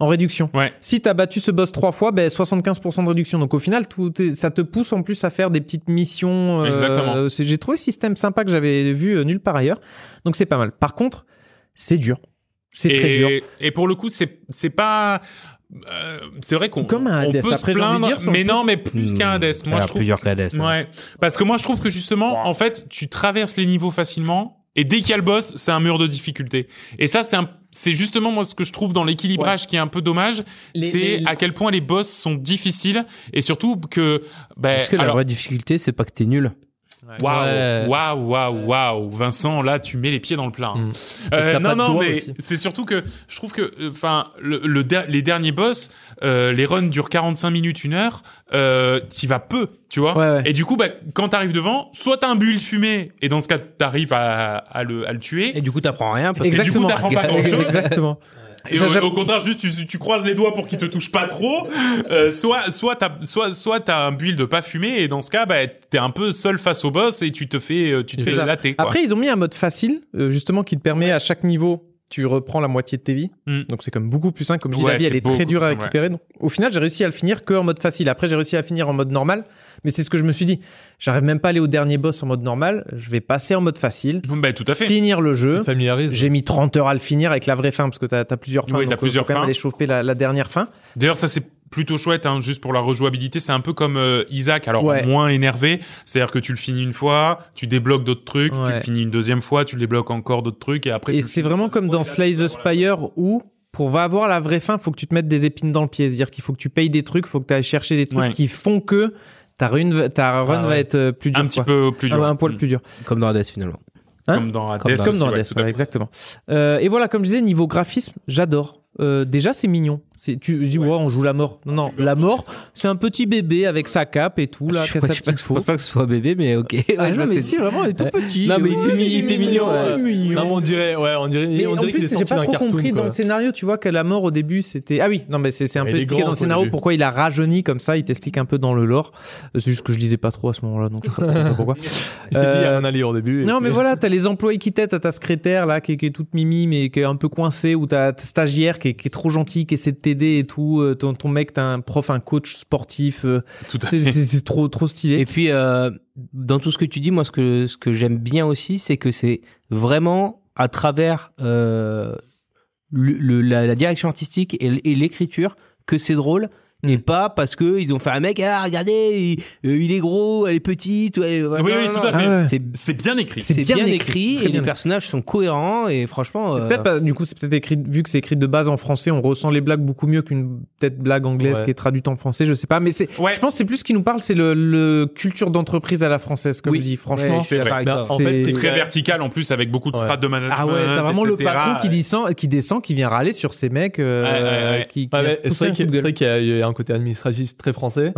en réduction. Ouais. Si tu as battu ce boss trois fois, ben 75% de réduction. Donc au final, tout est- ça te pousse en plus à faire des petites missions. euh, Exactement. c'est- j'ai trouvé ce système sympa que j'avais vu euh, nulle part ailleurs. Donc c'est pas mal. Par contre, c'est dur. C'est très dur. Et pour le coup, c'est c'est pas. Euh, c'est vrai qu'on Comme un on Hades. peut Après, se j'ai envie de plaindre, dire, c'est en mais plus- non, mais plus qu'un Hades. Moi, je trouve. plusieurs hein. Ouais, parce que moi, je trouve que justement, en fait, tu traverses les niveaux facilement. Et dès qu'il y a le boss, c'est un mur de difficulté. Et ça, c'est un, c'est justement moi ce que je trouve dans l'équilibrage qui est un peu dommage, Les- c'est les- à quel point les boss sont difficiles et surtout que, ben, Parce que la alors, vraie difficulté, c'est pas que t'es nul. Waouh, waouh, waouh, waouh, Vincent, là, tu mets les pieds dans le plat. hein. Mm. Euh, non, non, mais c'est surtout que je trouve que, enfin, le, le der- les derniers boss, euh, les runs durent 45 minutes, une heure, euh, t'y vas peu, tu vois. Ouais, ouais. Et du coup, bah, quand t'arrives devant, soit t'as un build fumé, et dans ce cas, t'arrives à, à le, à le tuer. Et du coup, t'apprends rien. Parce que Exactement. t'apprends pas grand-chose. Exactement. Et au, au contraire, juste tu, tu croises les doigts pour qu'il te touche pas trop. Euh, soit, soit t'as, soit, soit t'as un build pas fumé, et dans ce cas, bah, t'es un peu seul face au boss et tu te fais, euh, tu te fais latter. Quoi. Après, ils ont mis un mode facile, euh, justement, qui te permet à chaque niveau, tu reprends la moitié de tes vies. Mm. Donc c'est comme beaucoup plus simple. Comme je dis, Ouais, la vie, elle est très dure à récupérer. Donc, au final, j'ai réussi à le finir que en mode facile. Après, j'ai réussi à finir en mode normal. Mais c'est ce que je me suis dit. J'arrive même pas à aller au dernier boss en mode normal. Je vais passer en mode facile, Bah, tout à fait. finir le jeu. te familiarises. J'ai mis 30 heures à le finir avec la vraie fin parce que t'as as plusieurs fins. Oui, t'as euh, plusieurs faut quand même fins. aller chauffer la, la dernière fin. D'ailleurs, ça c'est plutôt chouette, hein, juste pour la rejouabilité. C'est un peu comme euh, Isaac, alors Ouais. moins énervé. C'est-à-dire que tu le finis une fois, tu débloques d'autres trucs, tu le finis une deuxième fois, tu le débloques encore d'autres trucs, et après. Et tu le c'est finis vraiment comme dans Slay the Spire où, pour avoir la vraie fin, faut que tu te mettes des épines dans le pied. C'est-à-dire qu'il faut que tu payes des trucs, faut que tu ailles chercher des trucs Ouais. qui font que ta run, va- ta run Ah va ouais. être euh, plus dure. Un petit quoi. peu plus dur. Un, un poil Mm. plus dur. Comme dans Hades finalement. Hein Comme dans Hades. Comme dans- Comme dans aussi, ouais, Hades, exactement. Euh, et voilà, comme je disais, niveau graphisme, j'adore. Euh, déjà, c'est mignon. C'est, tu dis, ouais, on joue la mort. Non, non, la mort, c'est un petit bébé avec sa cape et tout, là, je pas, je pense pas que ce soit bébé, mais ok. Ouais, Ah je non, mais si, vraiment, il est tout petit. Non, mais il fait mi- il fait mignon, ouais. ouais. mignon. Non, mais on dirait, ouais, on dirait, Mais on dirait qu'il plus, est j'ai pas trop cartoon. compris dans le scénario, tu vois, que la mort au début, c'était. Ah oui, non, mais c'est c'est un peu expliqué dans le scénario pourquoi il a rajeuni comme ça. Il t'explique un peu dans le lore. C'est juste que je lisais pas trop à ce moment-là, donc je sais pas pourquoi. Il s'est dit, un allié au début. Non, mais voilà, t'as les employés qui t'aident, t'as ta secrétaire là qui est, toute mimi mais qui est un peu coincée, ou t'as ta stagiaire qui est, qui est trop gentille, qui essaie de t'aider et tout. euh, Ton, ton mec, t'as un prof, un coach sportif. euh, Tout à c'est- fait. c'est c'est trop, trop stylé. Et puis, euh, dans tout ce que tu dis, moi, ce que, ce que j'aime bien aussi, c'est que c'est vraiment à travers euh, le, le- la, la direction artistique et l'écriture que c'est drôle. Et pas parce que ils ont fait un mec, ah regardez, il, euh, il est gros, elle est petite. ouais, ouais, Oui, non, oui, non, tout à fait. Ah ouais. C'est bien écrit. C'est bien bien, écrit, et bien les écrit. personnages sont cohérents et franchement. C'est euh, Peut-être pas- du coup, c'est peut-être écrit, vu que c'est écrit de base en français, on ressent les blagues beaucoup mieux qu'une peut-être blague anglaise Ouais. qui est traduite en français, je sais pas. Mais c'est, Ouais. je pense que c'est plus ce qui nous parle, c'est le, le culture d'entreprise à la française, comme Oui. je dis. Franchement. Ouais, c'est toi. en fait, c'est Très vertical en plus avec beaucoup de Ouais. strates de management. Ah ouais, t'as vraiment le patron qui descend, qui descend, qui vient râler sur ces mecs, euh, qui, poussent c'est vrai qu'il y a côté administratif très français.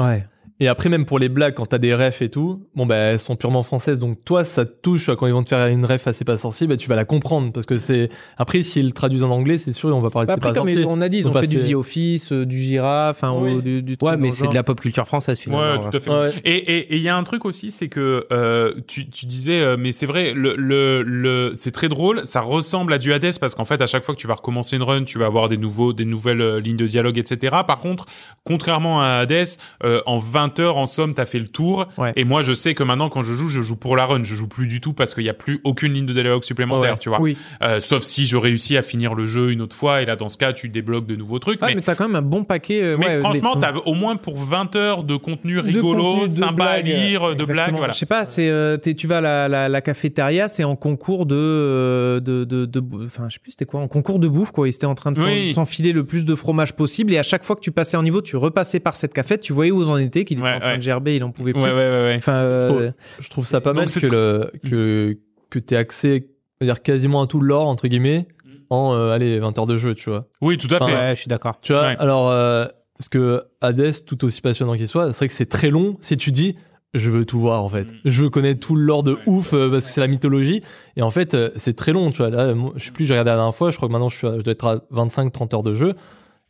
Et après, même pour les blagues, quand t'as des refs et tout, bon, bah, elles sont purement françaises. Donc, toi, ça te touche quand ils vont te faire une ref assez pas sorcier, bah, tu vas la comprendre. Parce que c'est, après, s'ils traduisent en anglais, c'est sûr, on va parler de Bah c'est après, pas comme sorcier. on a dit, ils ont fait du The Office, euh, du Girafe, enfin, Oui. ou du, du truc Ouais, mais c'est de la pop culture française finalement. Ouais, tout à fait. Ouais. Et et et il y a un truc aussi, c'est que euh, tu tu disais, euh, mais c'est vrai, le le le c'est très drôle. Ça ressemble à du Hades parce qu'en fait, à chaque fois que tu vas recommencer une run, tu vas avoir des nouveaux des nouvelles euh, lignes de dialogue, etc. Par contre, contrairement à Hades, euh, en 20 heures en somme, t'as fait le tour. Ouais. Et moi, je sais que maintenant, quand je joue, je joue pour la run. Je joue plus du tout parce qu'il y a plus aucune ligne de dialogue supplémentaire, Ouais. tu vois. Oui. Euh, sauf si je réussis à finir le jeu une autre fois. Et là, dans ce cas, tu débloques de nouveaux trucs. Ah, mais mais, t'as quand même un bon paquet. euh, mais ouais, franchement, les- t'as au moins pour 20 heures de contenu de rigolo, contenu, de sympa à lire, de blagues, voilà. Je sais pas, c'est euh, tu vas à la, la, la cafétéria, c'est en concours de de de, de enfin je sais plus c'était quoi, en concours de bouffe quoi. Ils étaient en train de Oui. s'enfiler le plus de fromage possible et à chaque fois que tu passais en niveau, tu repassais par cette cafette, tu voyais où ils en étaient, qu'il était Ouais, en train ouais. de gerber, il en pouvait plus. Ouais, ouais, ouais, ouais. Enfin, euh, Je trouve ça pas mal que, le, que, que t'aies accès, dire quasiment à tout le lore, entre guillemets, en, euh, allez, 20 heures de jeu, tu vois. Oui, tout à fait. Ouais, je suis d'accord. Tu vois, Ouais. alors, euh, parce que Hades, tout aussi passionnant qu'il soit, c'est vrai que c'est très long si tu dis, je veux tout voir, en fait. Mm. Je veux connaître tout le lore de Ouais. ouf, euh, parce que c'est la mythologie. Et en fait, euh, c'est très long, tu vois. Là, moi, je sais plus, j'ai regardé la dernière fois, je crois que maintenant, je, suis à- je dois être à 25-30 heures de jeu.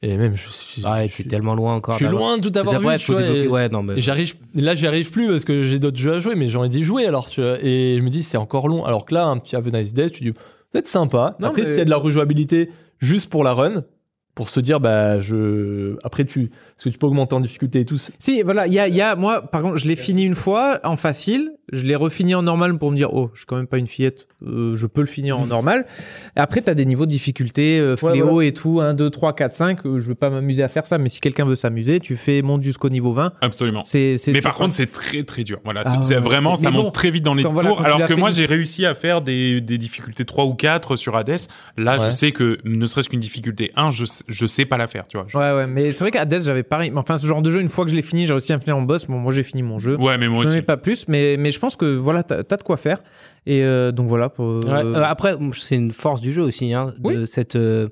Et même, je suis, Ouais, je, t'es tellement loin encore. je suis loin de tout avoir vu, tu faut vois. débloquer- et- Ouais, non, mais. j'arrive, là, j'y arrive plus parce que j'ai d'autres jeux à jouer, mais j'ai envie d'y jouer alors, tu vois. Et je me dis, c'est encore long. Alors que là, un petit Have a Nice Day, tu dis, peut-être sympa. Non, Après, mais- s'il y a de la rejouabilité juste pour la run, pour se dire, bah, je. Après, tu. Est-ce que tu peux augmenter en difficulté et tout Si, voilà, il y a, il y a, moi, par contre, je l'ai fini une fois en facile, je l'ai refini en normal pour me dire, oh, je suis quand même pas une fillette, euh, je peux le finir en normal. Et après, t'as des niveaux de difficulté, euh, Ouais, fléau voilà. et tout, 1, 2, 3, 4, 5, euh, je veux pas m'amuser à faire ça, mais si quelqu'un veut s'amuser, tu fais, monte jusqu'au niveau 20. Absolument. C'est, c'est Mais par quoi. contre, c'est très très dur. Voilà, Ah c'est vraiment, c'est- ça monte bon, très vite dans les voilà, tours. tu alors que moi, une- j'ai réussi à faire des, des difficultés 3 ou 4 sur Hades. Là, Ouais. je sais que ne serait-ce qu'une difficulté 1, je, je sais pas la faire, tu vois. Je- Ouais, ouais, mais c'est vrai qu'à Hades, j'avais pareil. mais Enfin, ce genre de jeu, une fois que je l'ai fini, j'ai réussi à me finir en boss. Bon, moi, j'ai fini mon jeu. Ouais, mais moi je n'en aussi. ai pas plus, mais, mais je pense que voilà, t'as as de quoi faire. Et euh, donc voilà. Pour, euh, Ouais, euh, après, c'est une force du jeu aussi, hein, de Oui. cette euh,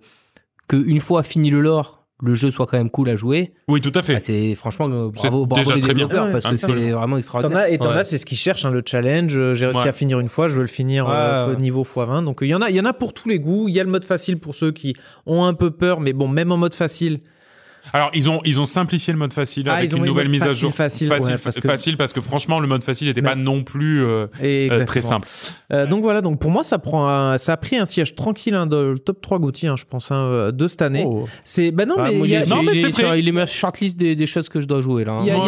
que une fois fini le lore, le jeu soit quand même cool à jouer. Oui, tout à fait. Bah, c'est franchement euh, bravo, bravo déjà les très développeurs Ouais, parce que absolument. c'est vraiment T'en extraordinaire. as, et t'en Ouais. as, c'est ce qu'ils cherchent, hein, le challenge. Euh, J'ai réussi Ouais. à finir une fois, je veux le finir euh, Ouais, ouais. niveau x20. Donc il y en a, il y en a pour tous les goûts. Il y a le mode facile pour ceux qui ont un peu peur, mais bon, même en mode facile. Alors, ils ont, ils ont simplifié le mode facile Ah, avec ils ont une nouvelle le mise à jour. facile, facile, ouais, parce que- facile parce que franchement, le mode facile n'était pas non plus euh, euh, très simple. Euh, donc voilà, donc pour moi, ça prend, un- ça a pris un siège tranquille hein, dans le top 3 Gauthier, hein, je pense, hein, de cette année. Oh. C'est, bah non, Ah, mais moi, il y a, non, mais est sur- il est ma shortlist des, des choses que je dois jouer là. Il y a, il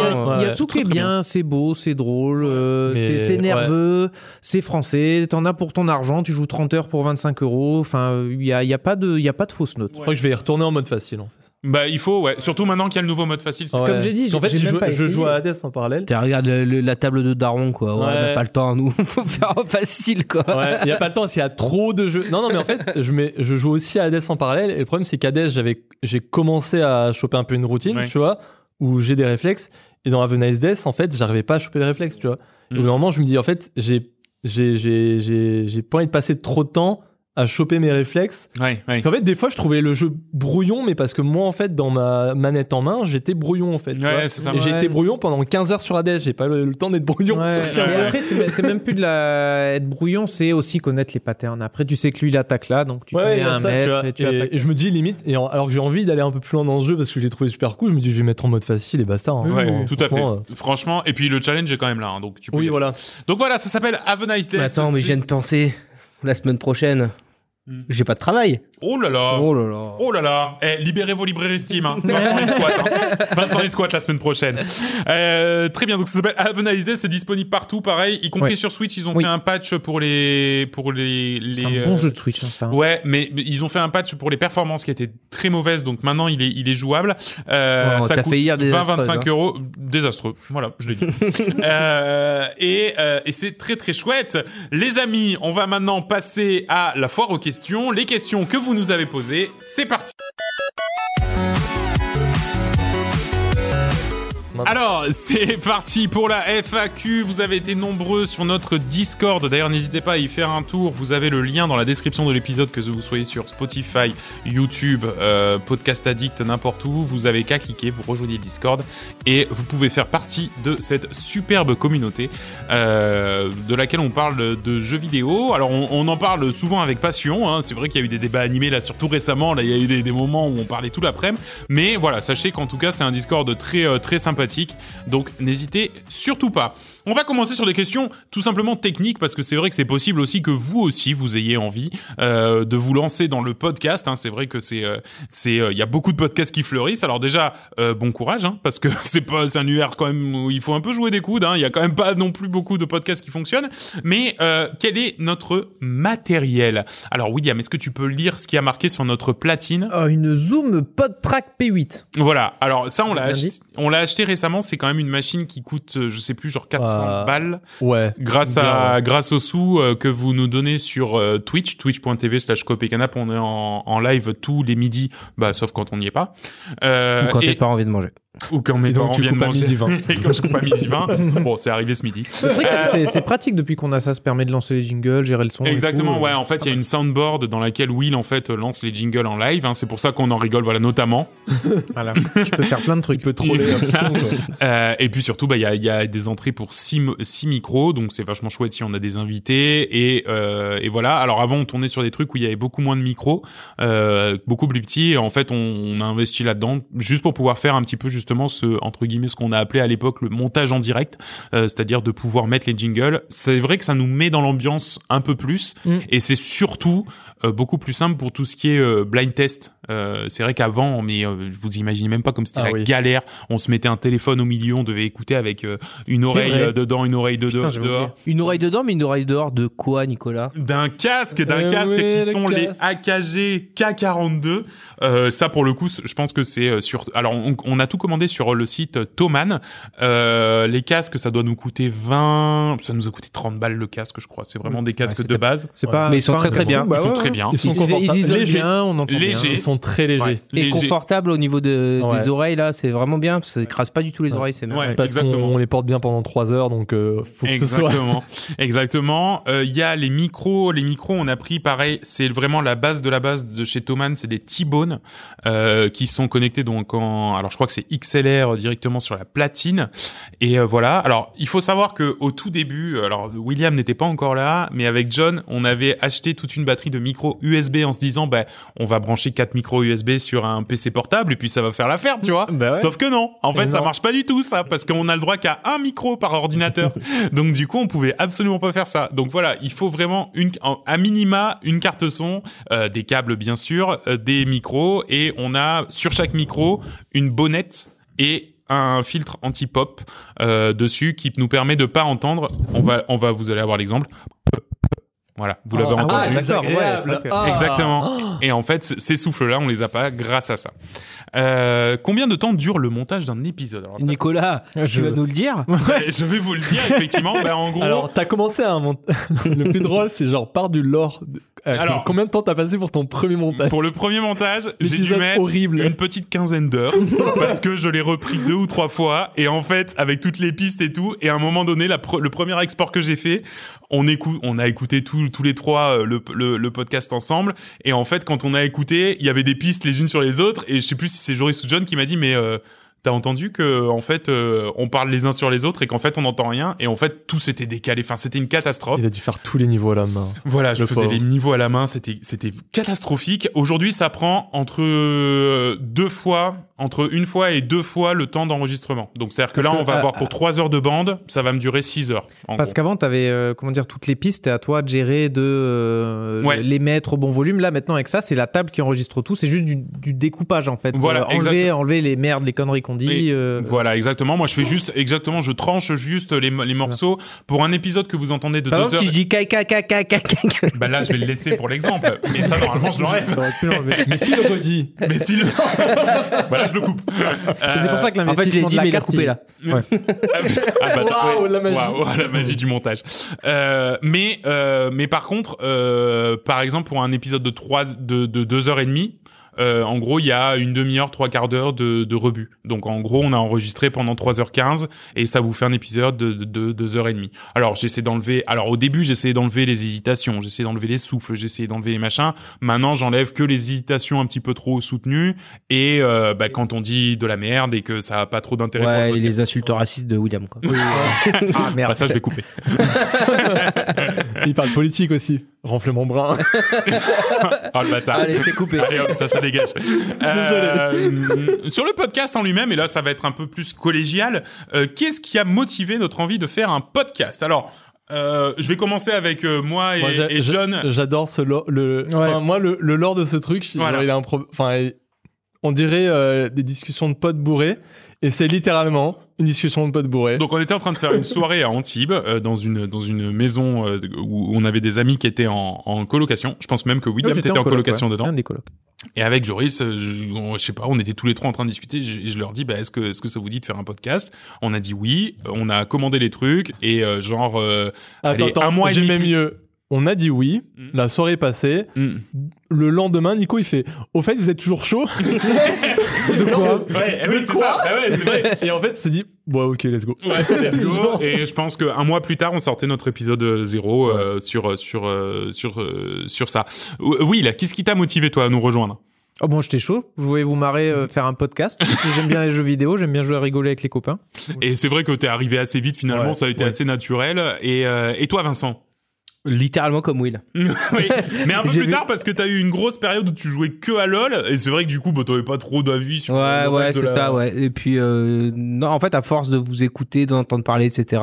y a- y tout qui est bien, c'est beau, c'est drôle, euh, c'est nerveux, c'est français, t'en as pour ton argent, tu joues 30 heures pour 25 euros, enfin, il y a, il y a pas de, il y a pas de fausse note. Je crois que je vais y retourner en mode facile. En fait. Bah, il faut, ouais. Surtout maintenant qu'il y a le nouveau mode facile. c'est- Ouais. Comme j'ai dit, en fait, j'ai je, même joue- pas je essayé. joue à Hades en parallèle. Le- le- la table de Daron, quoi. Ouais, on Ouais. n'a pas le temps, nous. Faut faire facile, quoi. Ouais, il y a pas le temps parce qu'il y a trop de jeux. Non, non, mais en fait, je, mets, je joue aussi à Hades en parallèle. Et le problème, c'est qu'Hades, j'avais, j'ai commencé à choper un peu une routine, Ouais. tu vois, où j'ai des réflexes. Et dans Have a Nice Death, en fait, j'arrivais pas à choper les réflexes, tu vois. Et au Mm. bout d'un moment, je me dis, en fait, j'ai, j'ai, j'ai, j'ai, j'ai pas envie de passer trop de temps à choper mes réflexes. Ouais, ouais. Parce qu'en fait, des fois, je trouvais le jeu brouillon, mais parce que moi, en fait, dans ma manette en main, j'étais brouillon, en fait. Ouais, ça. Et j'ai été brouillon pendant 15 heures sur Hades. J'ai pas le, le temps d'être brouillon Ouais, sur mais 15 heures. après, c'est même plus de la être brouillon, c'est aussi connaître les patterns. Après, tu sais que lui, il attaque là, donc tu Ouais, connais un ça, tu mètre vois. et tu Et- attaques. et je me dis limite, et en- alors que j'ai envie d'aller un peu plus loin dans ce jeu parce que je l'ai trouvé super cool, je me dis je vais mettre en mode facile et basta. hein. Tout à fait. franchement, Franchement, et puis le challenge est quand même là, hein, donc tu peux. euh, y Oui, voilà. Donc voilà, ça s'appelle Have a Nice Day. Mais attends, mais je viens de penser, la semaine prochaine, Hmm. j'ai pas de travail. Oh là là. Oh là là. Oh là là, eh, libérez vos librairies Steam. Hein. Vincent il squatte. Hein. Vincent il squatte la semaine prochaine. Euh, très bien, donc ça s'appelle Have a Nice Day, c'est disponible partout, pareil, y compris Ouais. sur Switch. Ils ont Oui. fait un patch pour les pour les les. C'est un euh, bon jeu de Switch, hein, ça. Ouais, mais mais ils ont fait un patch pour les performances qui étaient très mauvaises, donc maintenant il est il est jouable. Euh, Oh, ça coûte fait hier des 20-25 hein. euros, désastreux. Voilà, je l'ai dit. euh, et euh, et c'est très très chouette. Les amis, on va maintenant passer à la foire aux questions. Les questions que vous nous avez posées, c'est parti. Alors, c'est parti pour la FAQ. Vous avez été nombreux sur notre Discord. D'ailleurs, n'hésitez pas à y faire un tour. Vous avez le lien dans la description de l'épisode, que vous soyez sur Spotify, YouTube, euh, Podcast Addict, n'importe où. Vous avez qu'à cliquer, vous rejoignez Discord et vous pouvez faire partie de cette superbe communauté euh, de laquelle on parle de jeux vidéo. Alors, on, en parle souvent avec passion. hein. C'est vrai qu'il y a eu des débats animés là, surtout récemment. Là, il y a eu des, des moments où on parlait tout l'après-midi. Mais voilà, sachez qu'en tout cas, c'est un Discord très euh, très sympathique. Donc n'hésitez surtout pas. On va commencer sur des questions tout simplement techniques parce que c'est vrai que c'est possible aussi que vous aussi vous ayez envie euh, de vous lancer dans le podcast. hein. C'est vrai que c'est euh, c'est euh, il y a beaucoup de podcasts qui fleurissent. Alors déjà euh, bon courage hein, parce que c'est pas c'est un univers quand même où il faut un peu jouer des coudes. hein. Il y a quand même pas non plus beaucoup de podcasts qui fonctionnent. Mais euh, quel est notre matériel? Alors William, est-ce que tu peux lire ce qui a marqué sur notre platine? Une Zoom PodTrack P8. voilà. Alors ça, on l'a on l'a acheté récemment. C'est quand même une machine qui coûte, je sais plus, genre 400 Balles, Ouais. grâce à ouais. grâce aux sous euh, que vous nous donnez sur euh, Twitch, twitch.tv slash canap. On est en, en live tous les midis, bah sauf quand on n'y est pas. Euh, Ou quand et- t'as pas envie de manger. Ou quand mes parents viennent manger. midi 20. et quand je coupe à midi 20. bon, c'est arrivé ce midi. C'est vrai que c'est- c'est- c'est pratique depuis qu'on a ça, ça permet de lancer les jingles, gérer le son. et Exactement, tout. ouais. En fait, il y a une soundboard dans laquelle Will en fait lance les jingles en live. hein. C'est pour ça qu'on en rigole, voilà, notamment. Voilà. Je peux faire plein de trucs. Tu peux troller fond. Euh, et puis surtout, bah, il y a, il y a des entrées pour six, mo- six micros, donc c'est vachement chouette si on a des invités. Et, euh, et voilà. Alors avant, on tournait sur des trucs où il y avait beaucoup moins de micros, euh, beaucoup plus petits. Et en fait, on, on a investi là-dedans juste pour pouvoir faire un petit peu justement ce entre guillemets ce qu'on a appelé à l'époque le montage en direct, euh, c'est-à-dire de pouvoir mettre les jingles. C'est vrai que ça nous met dans l'ambiance un peu plus, Mm. et c'est surtout beaucoup plus simple pour tout ce qui est euh, blind test. Euh, c'est vrai qu'avant, mais euh, vous imaginez même pas comme c'était Ah la oui. galère. On se mettait un téléphone au milieu, on devait écouter avec euh, une oreille vrai. euh, dedans, une oreille de Putain, dehors. Une oreille dedans, mais une oreille dehors de quoi, Nicolas? D'un casque, d'un Eh casque oui, qui le sont les. AKG K42. Euh, ça pour le coup, je pense que c'est euh, sur. Alors on, on a tout commandé sur le site Thomann. Euh, les casques, ça doit nous coûter 20. Ça nous a coûté 30 balles le casque, je crois. C'est vraiment des casques de base. C'est Ouais. pas. Mais ils sont très, très bien. gros- bah Ils sont ouais, très bien. Ils sont Ils, confortables. ils isolent Légers. bien, on entend Léger. bien. Ils sont très légers. Ouais, Et léger. confortable au niveau de, Ouais. des oreilles, là, c'est vraiment bien. Ça écrase pas du tout les Ouais. oreilles, c'est bien. Ouais, Parce qu'on exactement. on les porte bien pendant 3 heures, donc euh, faut que ce soit. Exactement, exactement. Euh, Il y a les micros, les micros, on a pris pareil. C'est vraiment la base de la base de chez Thomann, c'est des T-Bone euh, qui sont connectés donc en. Alors je crois que c'est XLR directement sur la platine. Et euh, voilà. Alors il faut savoir que au tout début, alors William n'était pas encore là, mais avec John, on avait acheté toute une batterie de micros USB en se disant, bah on va brancher quatre micros USB sur un PC portable et puis ça va faire l'affaire, tu vois. Bah ouais. Sauf que non. En fait, ça marche pas du tout, ça, parce qu'on a le droit qu'à un micro par ordinateur. Donc, du coup, on pouvait absolument pas faire ça. Donc, voilà, il faut vraiment une, à minima, une carte son, euh, des câbles, bien sûr, euh, des micros, et on a, sur chaque micro, une bonnette et un filtre anti-pop euh, dessus qui nous permet de pas entendre. On va, on va, vous allez avoir l'exemple. Voilà, vous l'avez Ah, entendu. ouais, d'accord, ouais, que- Ah. Exactement. Et en fait, ces souffles-là, on les a pas grâce à ça. Euh, combien de temps dure le montage d'un épisode? Alors, ça, Nicolas, Je- tu vas nous le dire? Je vais vous le dire, effectivement. bah, en gros, Alors, t'as commencé à monter. le plus drôle, c'est genre par du lore. Euh, Alors- combien de temps t'as passé pour ton premier montage? Pour le premier montage, j'ai dû mettre horrible. une petite quinzaine d'heures parce que je l'ai repris deux ou trois fois et en fait avec toutes les pistes et tout et à un moment donné la pre- le premier export que j'ai fait on écoute on a écouté tous tous les trois euh, le, le, le podcast ensemble et en fait quand on a écouté il y avait des pistes les unes sur les autres et je sais plus si c'est Joris ou John qui m'a dit mais euh, T'as entendu que en fait euh, on parle les uns sur les autres et qu'en fait on n'entend rien et en fait tout s'était décalé. Enfin c'était une catastrophe. Il a dû faire tous les niveaux à la main. Voilà, je faisais pauvre. les niveaux à la main, c'était c'était catastrophique. Aujourd'hui, ça prend entre euh, deux fois, entre une fois et deux fois le temps d'enregistrement. Donc c'est-à-dire que Parce là, que, on va euh, avoir pour trois heures de bande, ça va me durer six heures. en Parce qu'avant, t'avais, euh, comment dire, toutes les pistes, et à toi de gérer, de euh, Ouais. les mettre au bon volume. Là, maintenant, avec ça, c'est la table qui enregistre tout. C'est juste du, du découpage, en fait. Voilà, Euh, enlever, enlever les merdes, les conneries qu'on dit. Euh, Voilà, exactement. Moi, je fais juste, exactement, je tranche juste les, les morceaux pour un épisode que vous entendez de Par deux exemple, heures. si je dis caca, caca, caca, Bah là, je vais le laisser pour l'exemple. Mais ça, normalement, je l'enlève. Mais s'il le redit. Mais si le... voilà, je le coupe. C'est pour ça que En fait, je l'ai l'investissement dit, de la carte, coupé là. Ah bah, Waouh, ouais. la magie. Waouh, la magie du montage. Euh, mais euh, mais par contre, euh, par exemple pour un épisode de trois de, de deux heures et demie. Euh, en gros, il y a une demi-heure, trois quarts d'heure de, de rebut. Donc, en gros, on a enregistré pendant 3h15 et ça vous fait un épisode de, de, de 2h30. Alors, j'essaie d'enlever... Alors, au début, j'essayais d'enlever les hésitations, j'essayais d'enlever les souffles, j'essayais d'enlever les machins. Maintenant, j'enlève que les hésitations un petit peu trop soutenues et euh, bah, quand on dit de la merde et que ça a pas trop d'intérêt pour Ouais, et les insultes racistes de William, quoi. Ah, merde. Bah, ça, je vais couper. Il parle politique aussi. Renflement brun. Oh le bâtard. Allez, c'est coupé. Allez hop, ça, ça dégage. Euh, sur le podcast en lui-même, et là, ça va être un peu plus collégial, euh, qu'est-ce qui a motivé notre envie de faire un podcast? Alors, euh, je vais commencer avec euh, moi et, Moi, et John. J'adore ce lore. Le, Ouais. enfin, moi, le, le lore de ce truc, Voilà. il a un pro- Enfin, on dirait euh, des discussions de potes bourrés. Et c'est littéralement une discussion de potes bourrés. Donc on était en train de faire une soirée à Antibes euh, dans une dans une maison euh, où on avait des amis qui étaient en, en colocation. Je pense même que William était en, coloc, colocation ouais. dedans. Un des colocs. Et avec Joris, euh, je, on- je sais pas, on était tous les trois en train de discuter. Je, je leur dis, bah, est-ce que, est-ce que ça vous dit de faire un podcast? On a dit oui. On a commandé les trucs et euh, genre euh, attends, allez, attends, un mois et demi mieux. On a dit oui. Mm. La soirée est passée. hmm. Le lendemain, Nico, il fait Au fait, vous êtes toujours chaud? De quoi? Ouais, eh oui, c'est ça. Ouais, c'est vrai. Et en fait, c'est dit Bon, ok, let's go. Ouais, let's go. Et je pense qu'un mois plus tard, on sortait notre épisode euh, zéro euh, sur sur euh, sur euh, sur ça. Oui, là, qu'est-ce qui t'a motivé toi à nous rejoindre? Oh bon, j'étais chaud. Je voulais vous marrer, euh, faire un podcast. j'aime bien les jeux vidéo, j'aime bien jouer à rigoler avec les copains. Et c'est vrai que t'es arrivé assez vite finalement, Ouais, ça a été ouais. assez naturel. Et euh, et toi, Vincent? Littéralement comme Will. oui, mais un peu plus vu- tard parce que t'as eu une grosse période où tu jouais que à LoL et c'est vrai que du coup bah t'avais pas trop d'avis sur Ouais, le ouais, c'est la- ça, ouais. Et puis, euh, non, en fait, à force de vous écouter, d'entendre parler, etc.,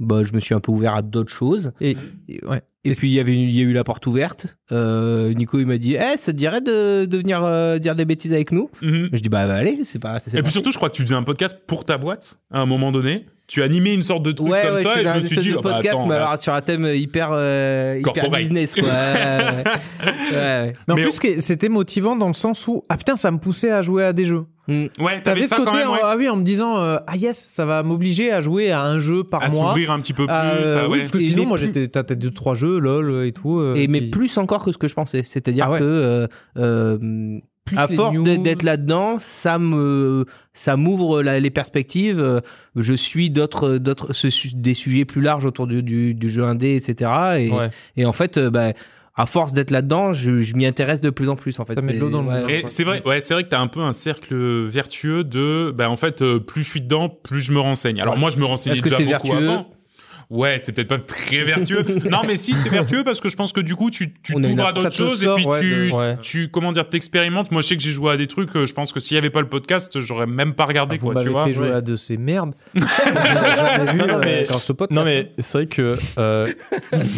bah, je me suis un peu ouvert à d'autres choses. Et, et- ouais. Et puis, il y avait, il y a eu la porte ouverte. Euh, Nico, il m'a dit, eh, ça te dirait de, de venir euh, dire des bêtises avec nous? Mhm. Je dis, bah, bah, allez, c'est pas, Et pas- puis surtout, je crois que tu faisais un podcast pour ta boîte à un moment donné. Tu animais une sorte de truc Ouais, comme ouais, ça je et je me suis dit, de ah bah, podcast, attends, mais alors sur un thème hyper, euh, hyper business, quoi. Ouais, Mais en Mais plus, que c'était motivant dans le sens où, ah putain, ça me poussait à jouer à des jeux. ouais. Mm. ouais, t'avais ce ça côté, quand même, ouais. ah oui, en me disant, euh, ah yes, ça va m'obliger à jouer à un jeu par à mois. s'ouvrir un petit peu plus. Euh, ça, oui, ouais. parce que sinon, moi, plus- j'étais, t'as peut-être deux, trois jeux, LOL et tout. euh, Et mais puis- plus encore que ce que je pensais. C'est-à-dire Ah ouais. que euh, euh, Plus à force d'être là-dedans, ça me ça m'ouvre les perspectives. Je suis d'autres d'autres des sujets plus larges autour du, du, du jeu indé, etc. Et, Ouais. et en fait, euh, bah, à force d'être là-dedans, je, je m'y intéresse de plus en plus. En fait, Ça met de C'est- l'eau dans le ouais. moulin. Et c'est vrai, ouais, c'est vrai que t'as un peu un cercle vertueux de, bah en fait, euh, plus je suis dedans, plus je me renseigne. Alors Ouais. moi, je me renseignais Est-ce que déjà c'est beaucoup vertueux avant. Ouais, c'est peut-être pas très vertueux. non, mais si, c'est vertueux parce que je pense que du coup, tu, tu t'ouvres à d'autres choses sort, et puis ouais, tu, de- Ouais. tu, comment dire, t'expérimentes. Moi, je sais que j'ai joué à des trucs. euh, Je pense que s'il y avait pas le podcast, j'aurais même pas regardé Ah, vous quoi, tu vois. fait jouer Ouais. à de ces merdes. Vu Non, euh, mais- podcast. Non, mais c'est vrai que euh,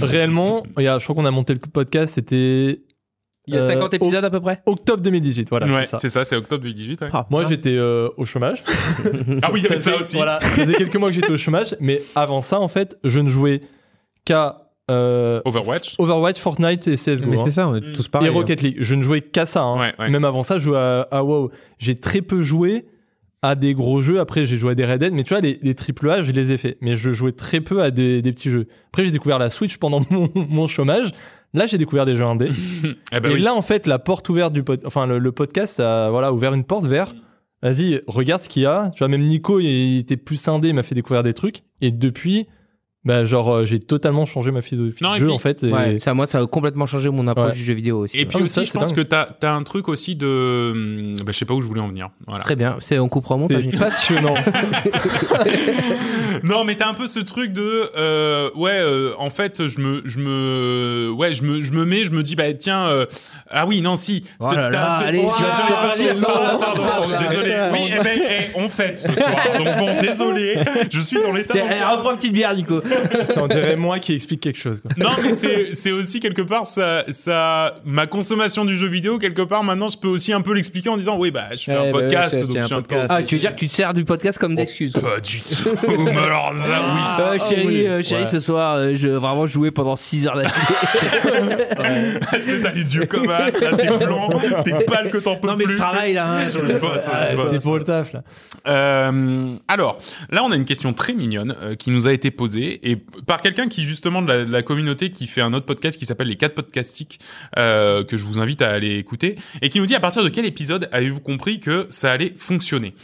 réellement, regarde, je crois qu'on a monté le podcast, c'était Il y a Euh, 50 épisodes à peu près. octobre 2018. Voilà, Ouais, c'est ça. c'est octobre 2018. ouais. Ah, Moi, ah. j'étais euh, au chômage. Ah oui, il y avait ça aussi. Voilà, ça faisait quelques mois que j'étais au chômage, mais avant ça, en fait, je ne jouais qu'à euh, Overwatch. Overwatch, Fortnite et CSGO. Mais hein. c'est ça, on est tous Et pareils. hein. Rocket League. Je ne jouais qu'à ça. hein. Ouais, ouais. Même avant ça, je jouais à, à WoW. J'ai très peu joué à des gros jeux. Après, j'ai joué à des Red Dead. Mais tu vois, les, les AAA, je les ai fait. Mais je jouais très peu à des, des petits jeux. Après, j'ai découvert la Switch pendant mon, mon chômage. Là, j'ai découvert des jeux indés. Eh ben et oui. là, en fait, la porte ouverte du pod... enfin, le, le podcast a voilà, ouvert une porte vers. Vas-y, regarde ce qu'il y a. Tu vois, même Nico, il, il était plus indé, il m'a fait découvrir des trucs. Et depuis, bah, genre, euh, j'ai totalement changé ma philosophie Non, de et jeu, puis- en fait. et- Ouais, ça, moi, ça a complètement changé mon approche Ouais. du jeu vidéo aussi. Et ouais. puis Ah, mais aussi, ça, je c'est pense dingue. que t'as as un truc aussi de, hum, bah, je sais pas où je voulais en venir. Voilà. Très bien, c'est on. C'est Nico. passionnant. non, mais t'as un peu ce truc de, euh, ouais, euh, en fait, je me, je me, ouais, je me, je me mets, je me dis, bah tiens, euh, ah oui, non, si. Oh c'est- là t'as un là, truc- allez, Oh, tu vas je te vais faire partir plaisir. sur- Pardon, désolé. Oui, eh ben, eh, on fête ce soir. Donc bon, désolé, je suis dans l'état. T'es- eh, reprends une petite bière, Nico. Putain, on dirait moi qui explique quelque chose. quoi. Non, mais c'est aussi quelque part ça ça ma consommation du jeu vidéo quelque part maintenant je peux aussi un peu l'expliquer en disant oui bah je fais Ouais, un bah, podcast ouais, donc c'est je un suis un peu podcast. Ah, tu veux dire que tu te sers du podcast comme d'excuse pas du tout. mais alors ça oui. Euh, chérie, oui. euh, chérie, Ouais. ce soir, euh, je vraiment jouer pendant 6 heures d'affilée. T'as les yeux comme as, t'es blanc, t'es pâle que t'en peux non, mais plus. je travaille là. hein. Le le boss. c'est pour le taf, là. Euh, alors, là, on a une question très mignonne euh, qui nous a été posée et par quelqu'un qui justement de la, de la communauté qui fait un autre podcast qui s'appelle les 4 podcastiques euh, que je vous invite à aller écouter et qui nous dit à partir de quel épisode avez-vous compris que ça allait fonctionner?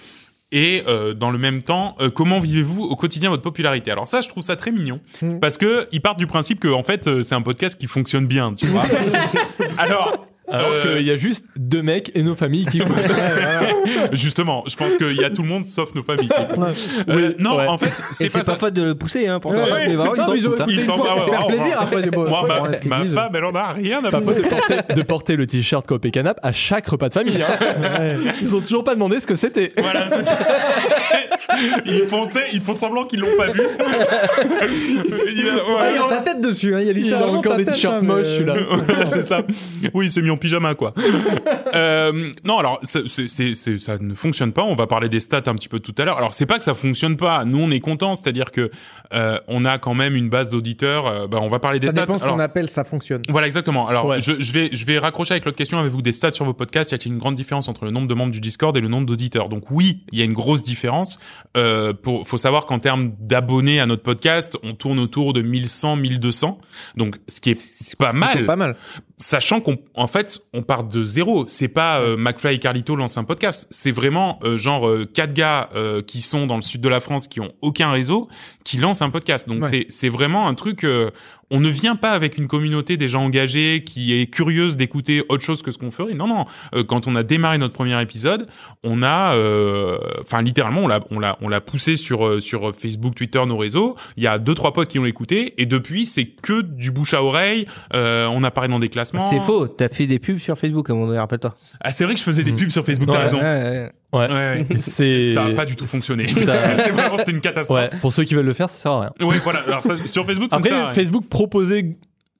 Et euh, dans le même temps, euh, comment vivez-vous au quotidien votre popularité? Alors ça, je trouve ça très mignon Mm. parce que ils partent du principe que en fait, euh, c'est un podcast qui fonctionne bien, tu vois. Alors, Alors euh, qu'il y a juste deux mecs et nos familles qui justement, je pense qu'il y a tout le monde sauf nos familles. qui. Euh, Oui, non, ouais. en fait, c'est pas, pas de le pousser, hein, pour Ouais, ouais. Mais vraiment, ils Non, ils hein. Ils ils s'en ah ouais, faire plaisir après. Moi, ma, ma femme, elle en a rien à Pas foutre. faute de porter, de porter le t-shirt Coop et Canap à chaque repas de famille. hein. Ouais. Ils ont toujours pas demandé ce que c'était. Voilà. Ils font, ils font semblant qu'ils l'ont pas vu. Il y a ta tête dessus, hein. il y a littéralement encore des t-shirts hein, moches, celui-là. Voilà, c'est ça. Oui, il s'est mis en pyjama, quoi. Euh, non, alors, ça ne fonctionne pas. On va parler des stats un petit peu tout à l'heure. Alors, c'est pas que ça fonctionne pas. Nous, on est contents. C'est-à-dire que euh, on a quand même une base d'auditeurs. Euh, bah, on va parler des Ça stats. dépend ce qu'on appelle ça fonctionne. Voilà, exactement. Alors, Ouais. je, je vais, je vais raccrocher avec l'autre question. Avez-vous des stats sur vos podcasts? Y a-t-il une grande différence entre le nombre de membres du Discord et le nombre d'auditeurs? Donc oui, il y a une grosse différence. Euh, pour, faut savoir qu'en termes d'abonnés à notre podcast, on tourne autour de 1100, 1200. Donc, ce qui est pas mal, Pas mal. sachant qu'on, en fait, on part de zéro. C'est pas euh, McFly et Carlito lancent un podcast. C'est vraiment euh, genre euh, quatre gars euh, qui sont dans le sud de la France, qui ont aucun réseau, qui lancent un podcast. Donc Ouais. c'est c'est vraiment un truc. On ne vient pas avec une communauté déjà engagée qui est curieuse d'écouter autre chose que ce qu'on ferait. Non, non. Euh, quand on a démarré notre premier épisode, on a, euh, enfin littéralement, on l'a, on l'a, on l'a poussé sur euh, sur Facebook, Twitter, nos réseaux. Il y a deux trois potes qui l'ont écouté et depuis c'est que du bouche à oreille. Euh, on apparaît dans des classements. C'est faux, t'as fait des pubs sur Facebook à un moment donné, rappelle-toi. Ah, c'est vrai que je faisais des pubs sur Facebook. Ouais. T'as raison. Ouais, ouais. Ouais. Ouais, ouais. C'est. Ça a pas du tout fonctionné. Ça- c'est vraiment c'était une catastrophe. Ouais, pour ceux qui veulent le faire, ça sert à rien. Ouais, voilà. Alors ça, sur Facebook, ça Après, sert à rien. Facebook proposait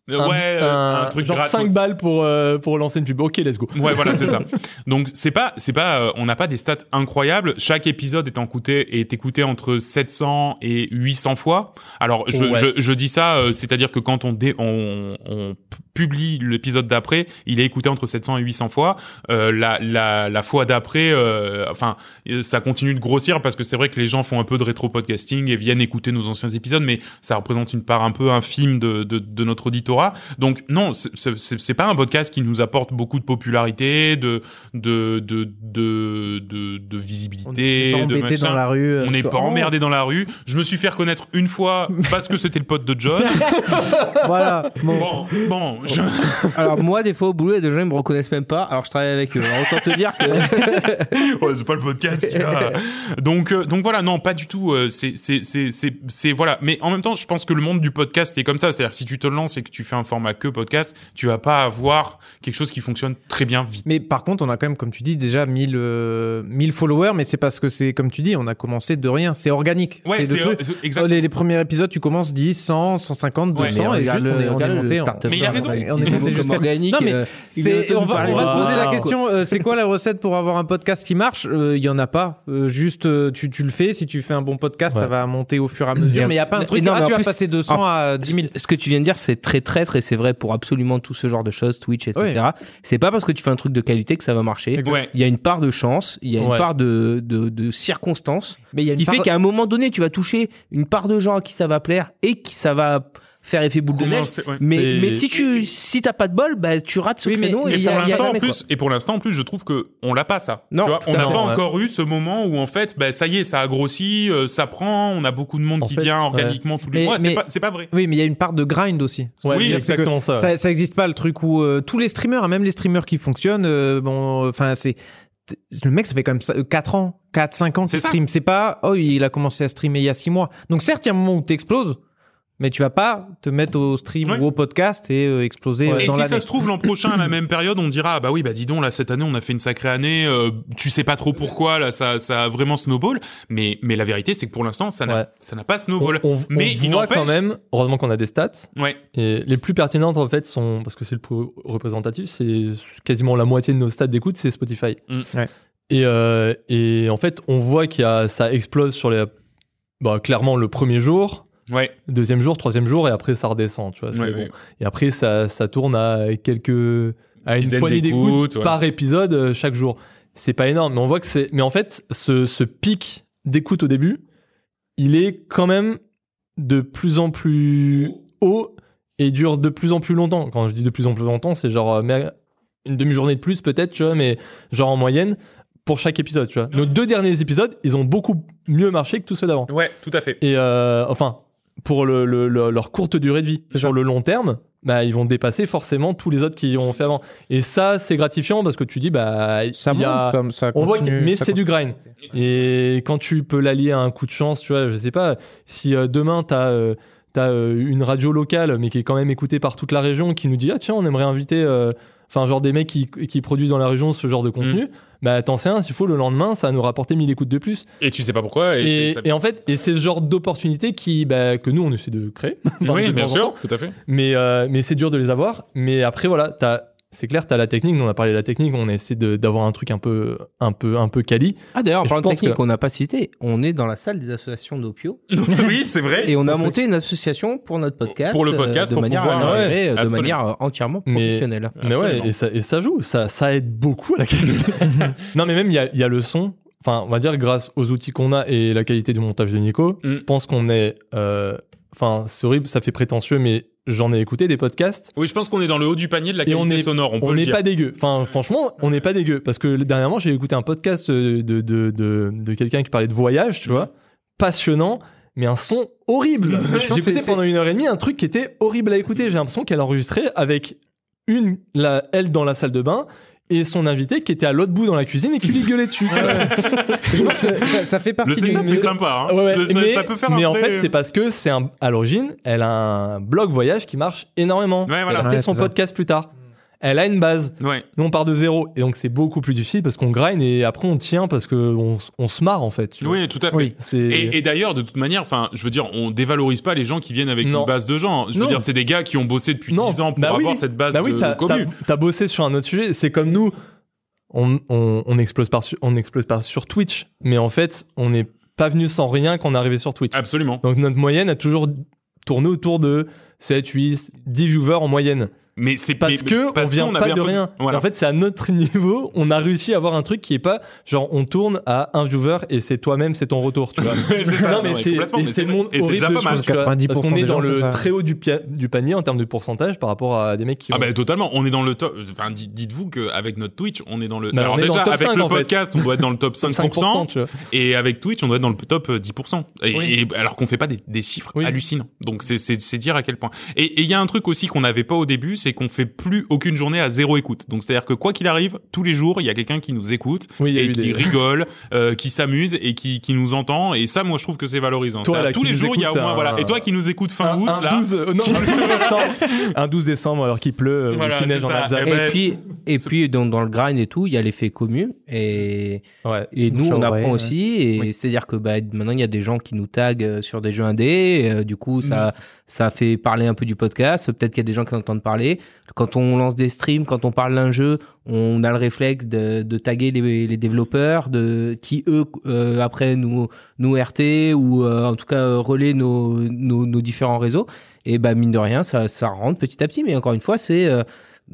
Ouais, un, euh, un, truc genre gratos. 5 balles pour, euh, pour lancer une pub. Ok, let's go. Ouais, voilà, c'est ça. Donc c'est pas, c'est pas, euh, on n'a pas des stats incroyables. Chaque épisode est écouté, est écouté entre 700 et 800 fois. Alors je, Ouais. je, je dis ça, euh, c'est-à-dire que quand on, dé, on, on publie l'épisode d'après, il est écouté entre 700 et 800 fois. Euh, la, la, la fois d'après, euh, enfin, ça continue de grossir parce que c'est vrai que les gens font un peu de rétro podcasting et viennent écouter nos anciens épisodes, mais ça représente une part un peu infime de, de, de notre auditorat. Donc non, c'est- pas un podcast qui nous apporte beaucoup de popularité, de de de de de, de On visibilité, n'est pas de dans la rue. euh, On n'est pas emmerdé dans la rue. Je me suis fait reconnaître une fois parce que c'était le pote de John. Voilà. Bon. Bon, bon, je- Alors moi, des fois au boulot, il y a des gens ils me reconnaissent même pas. Alors je travaille avec eux. Alors, autant te dire que Ouais, c'est pas le podcast qui va. Donc euh, donc voilà, non, pas du tout. euh, c'est c'est c'est c'est c'est voilà. Mais en même temps, je pense que le monde du podcast est comme ça. C'est-à-dire si tu te lances et que tu fais un format que podcast, tu vas pas avoir quelque chose qui fonctionne très bien vite. Mais par contre, on a quand même, comme tu dis, déjà 1000, euh, 1000 followers, mais c'est parce que c'est, comme tu dis, on a commencé de rien. C'est organique. Ouais, c'est le euh, exact. Les, les premiers épisodes, tu commences 10, 100, 150, 200, Ouais, et juste on est, le- on est regarde le monté en- startup Mais il a raison. On On est est monté jusqu'à- organique. Non, mais euh, te on va, parler on va te poser la question, euh, c'est quoi la recette pour avoir un podcast qui marche? Euh, Il y en a pas. Euh, juste, euh, tu, tu le fais. Si tu fais un bon podcast, Ouais. ça va monter au fur et à mesure. Mais il y a pas un truc. non, ah, tu en vas plus- passer de 100 à 10 000. Ce que tu viens de dire, c'est très traître et c'est vrai pour absolument tout ce genre de choses, Twitch, etc. C'est pas parce que tu fais un truc de qualité que ça va marcher. Ouais. Il y a une part de chance, il y a une Ouais. part de, de, de circonstances Mais il y a une qui part- fait qu'à un moment donné, tu vas toucher une part de gens à qui ça va plaire et qui ça va faire effet boule de neige. ouais. Mais, Et- mais si tu si t'as pas de bol, bah tu rates ce Oui, mais- créneau mais et il y a- pour y a en plus, et pour l'instant, en plus, je trouve que on l'a pas ça. Non, tu vois, on n'a pas ouais. encore eu ce moment où en fait, bah, ça y est, ça a grossi, euh, ça prend, on a beaucoup de monde En qui fait, vient ouais. organiquement tous les Mais- mois. mais- C'est pas, vrai. Oui, mais il y a une part de grind aussi. Ouais, Oui, exactement ça. Ça, ça existe pas le truc où euh, tous les streamers, hein, même les streamers qui fonctionnent, euh, bon, enfin c'est le mec ça fait quand même ça- 4 ans, 4 5 ans C'est qu'il ça. stream, c'est pas oh il a commencé à streamer il y a 6 mois. Donc certes, il y a un moment où t'exploses, mais tu vas pas te mettre au stream Ouais. ou au podcast et euh, exploser euh, Et dans si l'année. ça se trouve l'an prochain à la même période, on dira ah bah oui bah dis donc là cette année on a fait une sacrée année, euh, tu sais pas trop pourquoi là ça ça a vraiment snowball, mais mais la vérité c'est que pour l'instant ça n'a Ouais. ça n'a pas On, snowball. on- Mais on il voit quand même, heureusement qu'on a des stats, Ouais. et les plus pertinentes en fait sont, parce que c'est le plus représentatif, c'est quasiment la moitié de nos stats d'écoute, c'est Spotify. Mm. Ouais. Et, euh, et en fait, on voit qu'il y a, ça explose sur les, bah, clairement le premier jour, Ouais. deuxième jour, troisième jour, et après ça redescend, tu vois. Ouais, bon. Et après, ça, ça tourne à quelques, à une poignée d'écoutes, ouais. par épisode euh, chaque jour. C'est pas énorme, mais on voit que c'est, mais en fait, ce, ce pic d'écoute au début, il est quand même de plus en plus haut et dure de plus en plus longtemps. Quand je dis de plus en plus longtemps, c'est genre euh, une demi-journée de plus peut-être, tu vois, mais genre en moyenne pour chaque épisode, tu vois. Nos deux derniers épisodes, ils ont beaucoup mieux marché que tous ceux d'avant. Ouais, tout à fait. Et euh, enfin, pour le, le- le- leur courte durée de vie. Sur ça. le long terme, bah, ils vont dépasser forcément tous les autres qui ont fait avant. Et ça, c'est gratifiant parce que tu dis, bah, ça y a... monte, ça, ça On voit que, mais c'est du grind. Et quand tu peux l'allier à un coup de chance, tu vois, je sais pas, si euh, demain t'as euh, t'as euh, une radio locale, mais qui est quand même écoutée par toute la région, qui nous dit ah tiens, on aimerait inviter, euh, enfin genre des mecs qui, qui produisent dans la région ce genre de contenu, bah t'en sais un, s'il faut le lendemain, ça nous rapporter 1000 écoutes de plus. Et tu sais pas pourquoi. Et, Et, ça- et en fait, et c'est ce genre d'opportunité qui, bah, que nous on essaie de créer. Enfin, oui, de bien sûr, temps. tout à fait. Mais, euh, mais c'est dur de les avoir. Mais après, voilà, t'as, c'est clair, t'as la technique. Nous, on a parlé de la technique. On a essayé de- d'avoir un truc un peu, un peu, un peu quali. Ah d'ailleurs, parlant de pense technique que- qu'on n'a pas cité, on est dans la salle des associations d'Opio oui, c'est vrai. et on a monté une association pour notre podcast, Pour le podcast, euh, de pour manière pouvoir, ouais, gérer, euh, de absolument. manière euh, entièrement professionnelle. Mais ouais, et ça, et ça joue. Ça, ça aide beaucoup à la qualité. non, mais même, il y a, il y a le son. Enfin, on va dire, grâce aux outils qu'on a et la qualité du montage de Nico, Mm. je pense qu'on est, euh, enfin, c'est horrible, ça fait prétentieux, mais j'en ai écouté des podcasts. Oui, je pense qu'on est dans le haut du panier de la qualité on est- sonore. On, peut on le n'est pas dégueu. Enfin, franchement, on n'est pas dégueu. Parce que dernièrement, j'ai écouté un podcast euh, de, de, de, de quelqu'un qui parlait de voyage, tu vois. Passionnant, mais un son horrible. j'ai écouté pendant une heure et demie un truc qui était horrible à écouter. J'ai l'impression qu'elle enregistrait avec une, la, elle dans la salle de bain et son invité qui était à l'autre bout dans la cuisine et qui lui gueulait dessus. Je pense que ça, ça fait Le partie setup est sympa. Hein. Ouais, ouais, Le- ça, mais, ça peut faire mais en fait, c'est parce que c'est un, à l'origine, elle a un blog voyage qui marche énormément. Ouais, voilà. Elle a fait Ouais, son podcast plus tard. Elle a une base. Ouais. Nous, on part de zéro. Et donc, c'est beaucoup plus difficile parce qu'on grind et après, on tient parce qu'on on se marre, en fait. tu vois. Oui, tout à fait. Oui. Et, et d'ailleurs, de toute manière, enfin, je veux dire, on dévalorise pas les gens qui viennent avec Non. une base de gens. Je veux Non. dire, c'est des gars qui ont bossé depuis Non. 10 ans pour Bah oui. avoir cette base Bah oui, de, commu. t'as- bossé sur un autre sujet. C'est comme nous, on, on, on explose par, su- on explose par sur Twitch. Mais en fait, on n'est pas venu sans rien quand on est arrivé sur Twitch. Absolument. Donc, notre moyenne a toujours tourné autour de 7, 8, 10 viewers en moyenne. Mais c'est Parce mais- que parce on vient pas de peu- rien. Voilà. En fait, c'est à notre niveau, on a réussi à avoir un truc qui est pas genre on tourne à un viewer et c'est toi-même, c'est ton retour, tu vois. Ça. non mais c'est le monde et c'est horrible déjà de pas mal. choses, tu vois. 90% parce qu'on est dans gens, le très haut du, panier en termes de pourcentage par rapport à des mecs qui ont Ah bah totalement, on est dans le top. Enfin, dites- dites-vous qu'avec notre Twitch, on est dans le. Bah, Alors déjà, le top avec 5, le podcast, on doit être dans le top 5%, tu vois. et avec Twitch, on doit être dans le top euh, 10%. Et, Oui. et alors qu'on fait pas des, chiffres hallucinants. Donc c'est dire à quel point. Et et il y a un truc aussi qu'on n'avait pas au début, c'est c'est qu'on fait plus aucune journée à zéro écoute. Donc c'est-à-dire que quoi qu'il arrive, tous les jours, il y a quelqu'un qui nous écoute Oui, et qui des- rigole, euh, qui s'amuse et qui, qui nous entend. Et ça, moi, je trouve que c'est valorisant. Toi, là, tous les jours, il y a au écoute, moins un- voilà. Et toi qui nous écoutes fin un, août, un là. 12, euh, non, un 12 décembre, un 12 décembre alors qu'il pleut euh, ou Voilà, qu'il neige en ça. Alsace. Eh ben, Et puis, et puis dans, dans le grind et tout, il y a l'effet commun. Et, Ouais. et nous, on apprend ouais. aussi. Et Oui. c'est-à-dire que bah, maintenant, il y a des gens qui nous taguent sur des jeux indés. du coup, Mm. ça, ça fait parler un peu du podcast. Peut-être qu'il y a des gens qui en entendent parler. Quand on lance des streams, quand on parle d'un jeu, on a le réflexe de, taguer les, développeurs, de qui eux euh, après nous nous RT ou euh, en tout cas euh, relaient nos, nos, différents réseaux. Et bah mine de rien, ça, ça rentre petit à petit. Mais encore une fois, c'est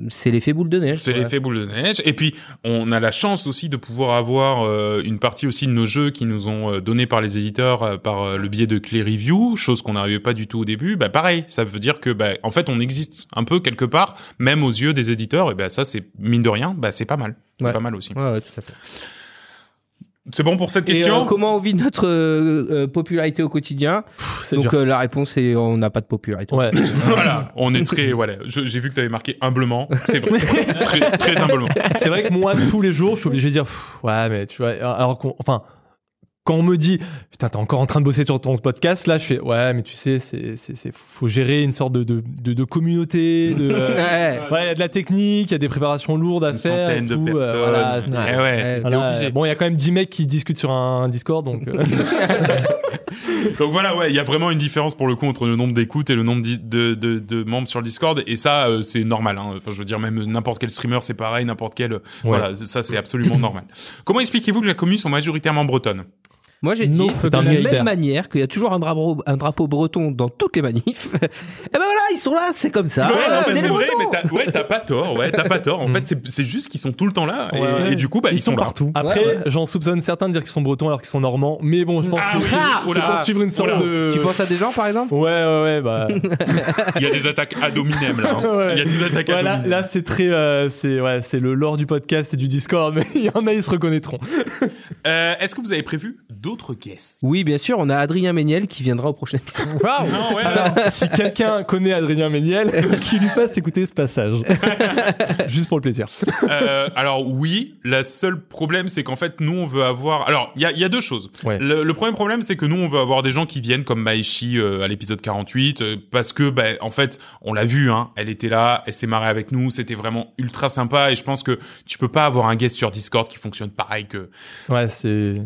c'est l'effet boule de neige. C'est l'effet boule de neige. Et puis, on a la chance aussi de pouvoir avoir euh, une partie aussi de nos jeux qui nous ont euh, donné par les éditeurs euh, par euh, le biais de Clé Review, chose qu'on n'arrivait pas du tout au début. Bah pareil, ça veut dire que bah en fait on existe un peu quelque part, même aux yeux des éditeurs. Et bah ça c'est mine de rien, bah c'est pas mal. C'est Ouais. pas mal aussi. Ouais, ouais, tout à fait. C'est bon pour cette Et question euh, comment on vit notre euh, euh, popularité au quotidien Pff, Donc euh, la réponse est on n'a pas de popularité. Ouais. Voilà, on est très voilà. J'ai vu que tu avais marqué humblement. C'est vrai, très, très humblement. c'est vrai que moi, tous les jours, je suis obligé de dire, Pff, ouais, mais tu vois, alors qu'on, enfin, quand on me dit, putain, t'es encore en train de bosser sur ton podcast, là, je fais, ouais, mais tu sais, c'est, c'est, c'est- faut gérer une sorte de, de, de, de communauté, de, euh, Ouais. ouais, il y a de la technique, il y a des préparations lourdes à Une faire. et centaine de tout, euh, personnes. voilà, c'est- Eh ouais, Ouais, voilà, obligé. bon, il y a quand même 10 mecs qui discutent sur un Discord, donc. euh, Donc voilà, ouais, il y a vraiment une différence pour le coup entre le nombre d'écoutes et le nombre de, de, de membres sur le Discord, et ça, euh, c'est normal. Hein. Enfin, je veux dire, même n'importe quel streamer, c'est pareil, n'importe quel. euh, Voilà, ça, c'est absolument normal. Comment expliquez-vous que la commune sont majoritairement bretonnes? Moi j'ai dit de la militaire. même manière qu'il y a toujours un drapeau, un drapeau breton dans toutes les manifs. et ben voilà, ils sont là, c'est comme ça. Ouais, mais c'est vrai, Bretons. mais t'as, ouais, t'as pas tort. Ouais, t'as pas tort. En Mm. fait, c'est, c'est juste qu'ils sont tout le temps là, et, Ouais, ouais. et du coup, bah, ils, sont, là. partout. Après, Ouais, ouais. j'en soupçonne certains de dire qu'ils sont bretons alors qu'ils sont normands, mais bon, je pense Ah que oui, c'est oula, pour suivre une sorte oula. de. Tu penses à des gens par exemple? Ouais, ouais, ouais, bah. Il y a des attaques ad hominem là. hein. Il y a des attaques ad là, hominem. là, c'est très, euh, c'est ouais, c'est le lore du podcast et du Discord, mais il y en a, ils se reconnaîtront. Euh, est-ce que vous avez prévu d'autres guests Oui, bien sûr, on a Adrien Méniel qui viendra au prochain épisode. Non, ouais, Alors, si quelqu'un connaît Adrien Méniel, qu'il lui fasse écouter ce passage, juste pour le plaisir. Euh, alors oui, la seule problème, c'est qu'en fait, nous, on veut avoir. Alors, il y a, il y a deux choses. Ouais. Le, le premier problème, c'est que nous, on veut avoir des gens qui viennent comme Maeshi euh, à l'épisode 48, euh, parce que, bah, en fait, on l'a vu, hein, elle était là, elle s'est marrée avec nous, c'était vraiment ultra sympa, et je pense que tu peux pas avoir un guest sur Discord qui fonctionne pareil que Ouais, c'est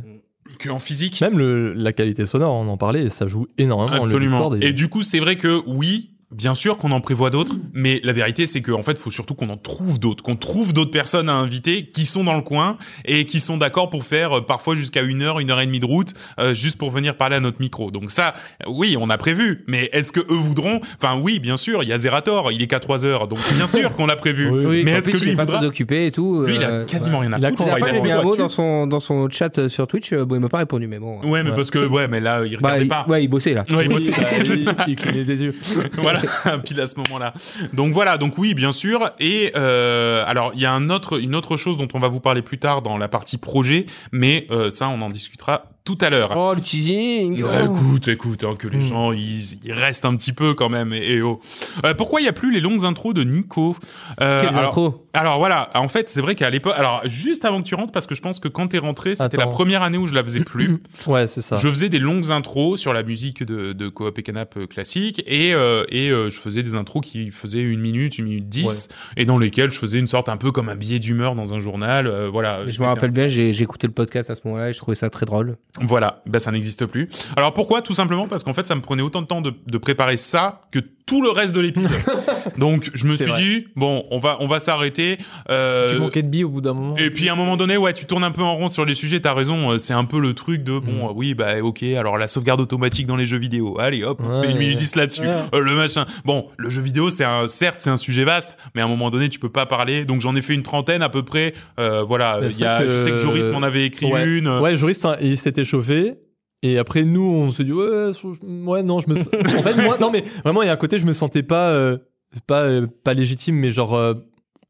que en physique. même le, la qualité sonore, on en parlait, ça joue énormément. le Absolument. Discord Et et- du coup, c'est vrai que oui. Bien sûr qu'on en prévoit d'autres, mais la vérité c'est qu'en fait, il faut surtout qu'on en trouve d'autres, qu'on trouve d'autres personnes à inviter qui sont dans le coin et qui sont d'accord pour faire euh, parfois jusqu'à une heure, une heure et demie de route, euh, juste pour venir parler à notre micro. Donc ça, oui, on a prévu, mais est-ce que eux voudront? Enfin, oui, bien sûr, il y a Zerator, il est qu'à 3 heures, donc bien sûr qu'on l'a prévu. Oui. Oui, mais en est-ce que il lui est il pas voudra? très occupé et tout. Lui, il a euh, quasiment rien à Il a foutre. il a fois, il a fait mis un mot dans son, dans son chat euh, sur Twitch, bon, il m'a pas répondu, mais bon. Ouais, mais Ouais. parce que ouais, mais là, il Bah, regardait il, pas. ouais, il bossait là. Ouais, il bossait, bah, c'est il, ça. il clignait des yeux. voilà, pile à ce moment-là. Donc voilà, donc oui, bien sûr. Et euh, alors il y a un autre, une autre chose dont on va vous parler plus tard dans la partie projet, mais euh, ça, on en discutera tout à l'heure. Oh, le teasing. Euh, oh. écoute, écoute, hein, que les Mm. gens ils, ils restent un petit peu quand même. Et, et oh. Euh, pourquoi il y a plus les longues intros de Nico? Euh, Quelles alors, intros? alors voilà, en fait, c'est vrai qu'à l'époque, alors juste avant que tu rentres, parce que je pense que quand t'es rentré, c'était la première année où je la faisais plus. Ouais, c'est ça. Je faisais des longues intros sur la musique de, de Coop et Canap euh, classique et, euh, et euh, je faisais des intros qui faisaient une minute, une minute dix et dans lesquelles je faisais une sorte un peu comme un billet d'humeur dans un journal. voilà. Je me rappelle bien, j'ai écouté le podcast à ce moment-là et je trouvais ça très drôle. Voilà, ben ça n'existe plus. Alors pourquoi? Tout simplement parce qu'en fait ça me prenait autant de temps de, de préparer ça que tout le reste de l'épisode. Donc je me suis vrai. dit bon, on va on va s'arrêter. euh, Tu manquais de billes au bout d'un moment. et puis à un moment donné, ouais, tu tournes un peu en rond sur les sujets. T'as raison. euh, C'est un peu le truc de bon, Mm. euh, oui, bah ok. Alors la sauvegarde automatique dans les jeux vidéo. Allez, hop, on se fait une minute 10 là-dessus. Ouais. Euh, le machin. Bon, le jeu vidéo, c'est un, certes, c'est un sujet vaste, mais à un moment donné, tu peux pas parler. Donc j'en ai fait une trentaine à peu près. Euh, voilà. Il y a, que- je sais que Joris m'en avait écrit Ouais. une. Ouais, juriste, hein, chauffé. Et après, nous, on se dit, ouais, ouais, non, je me. en fait, moi, non, mais vraiment, il y a un côté, je me sentais pas, euh, pas, euh, pas légitime, mais genre, euh,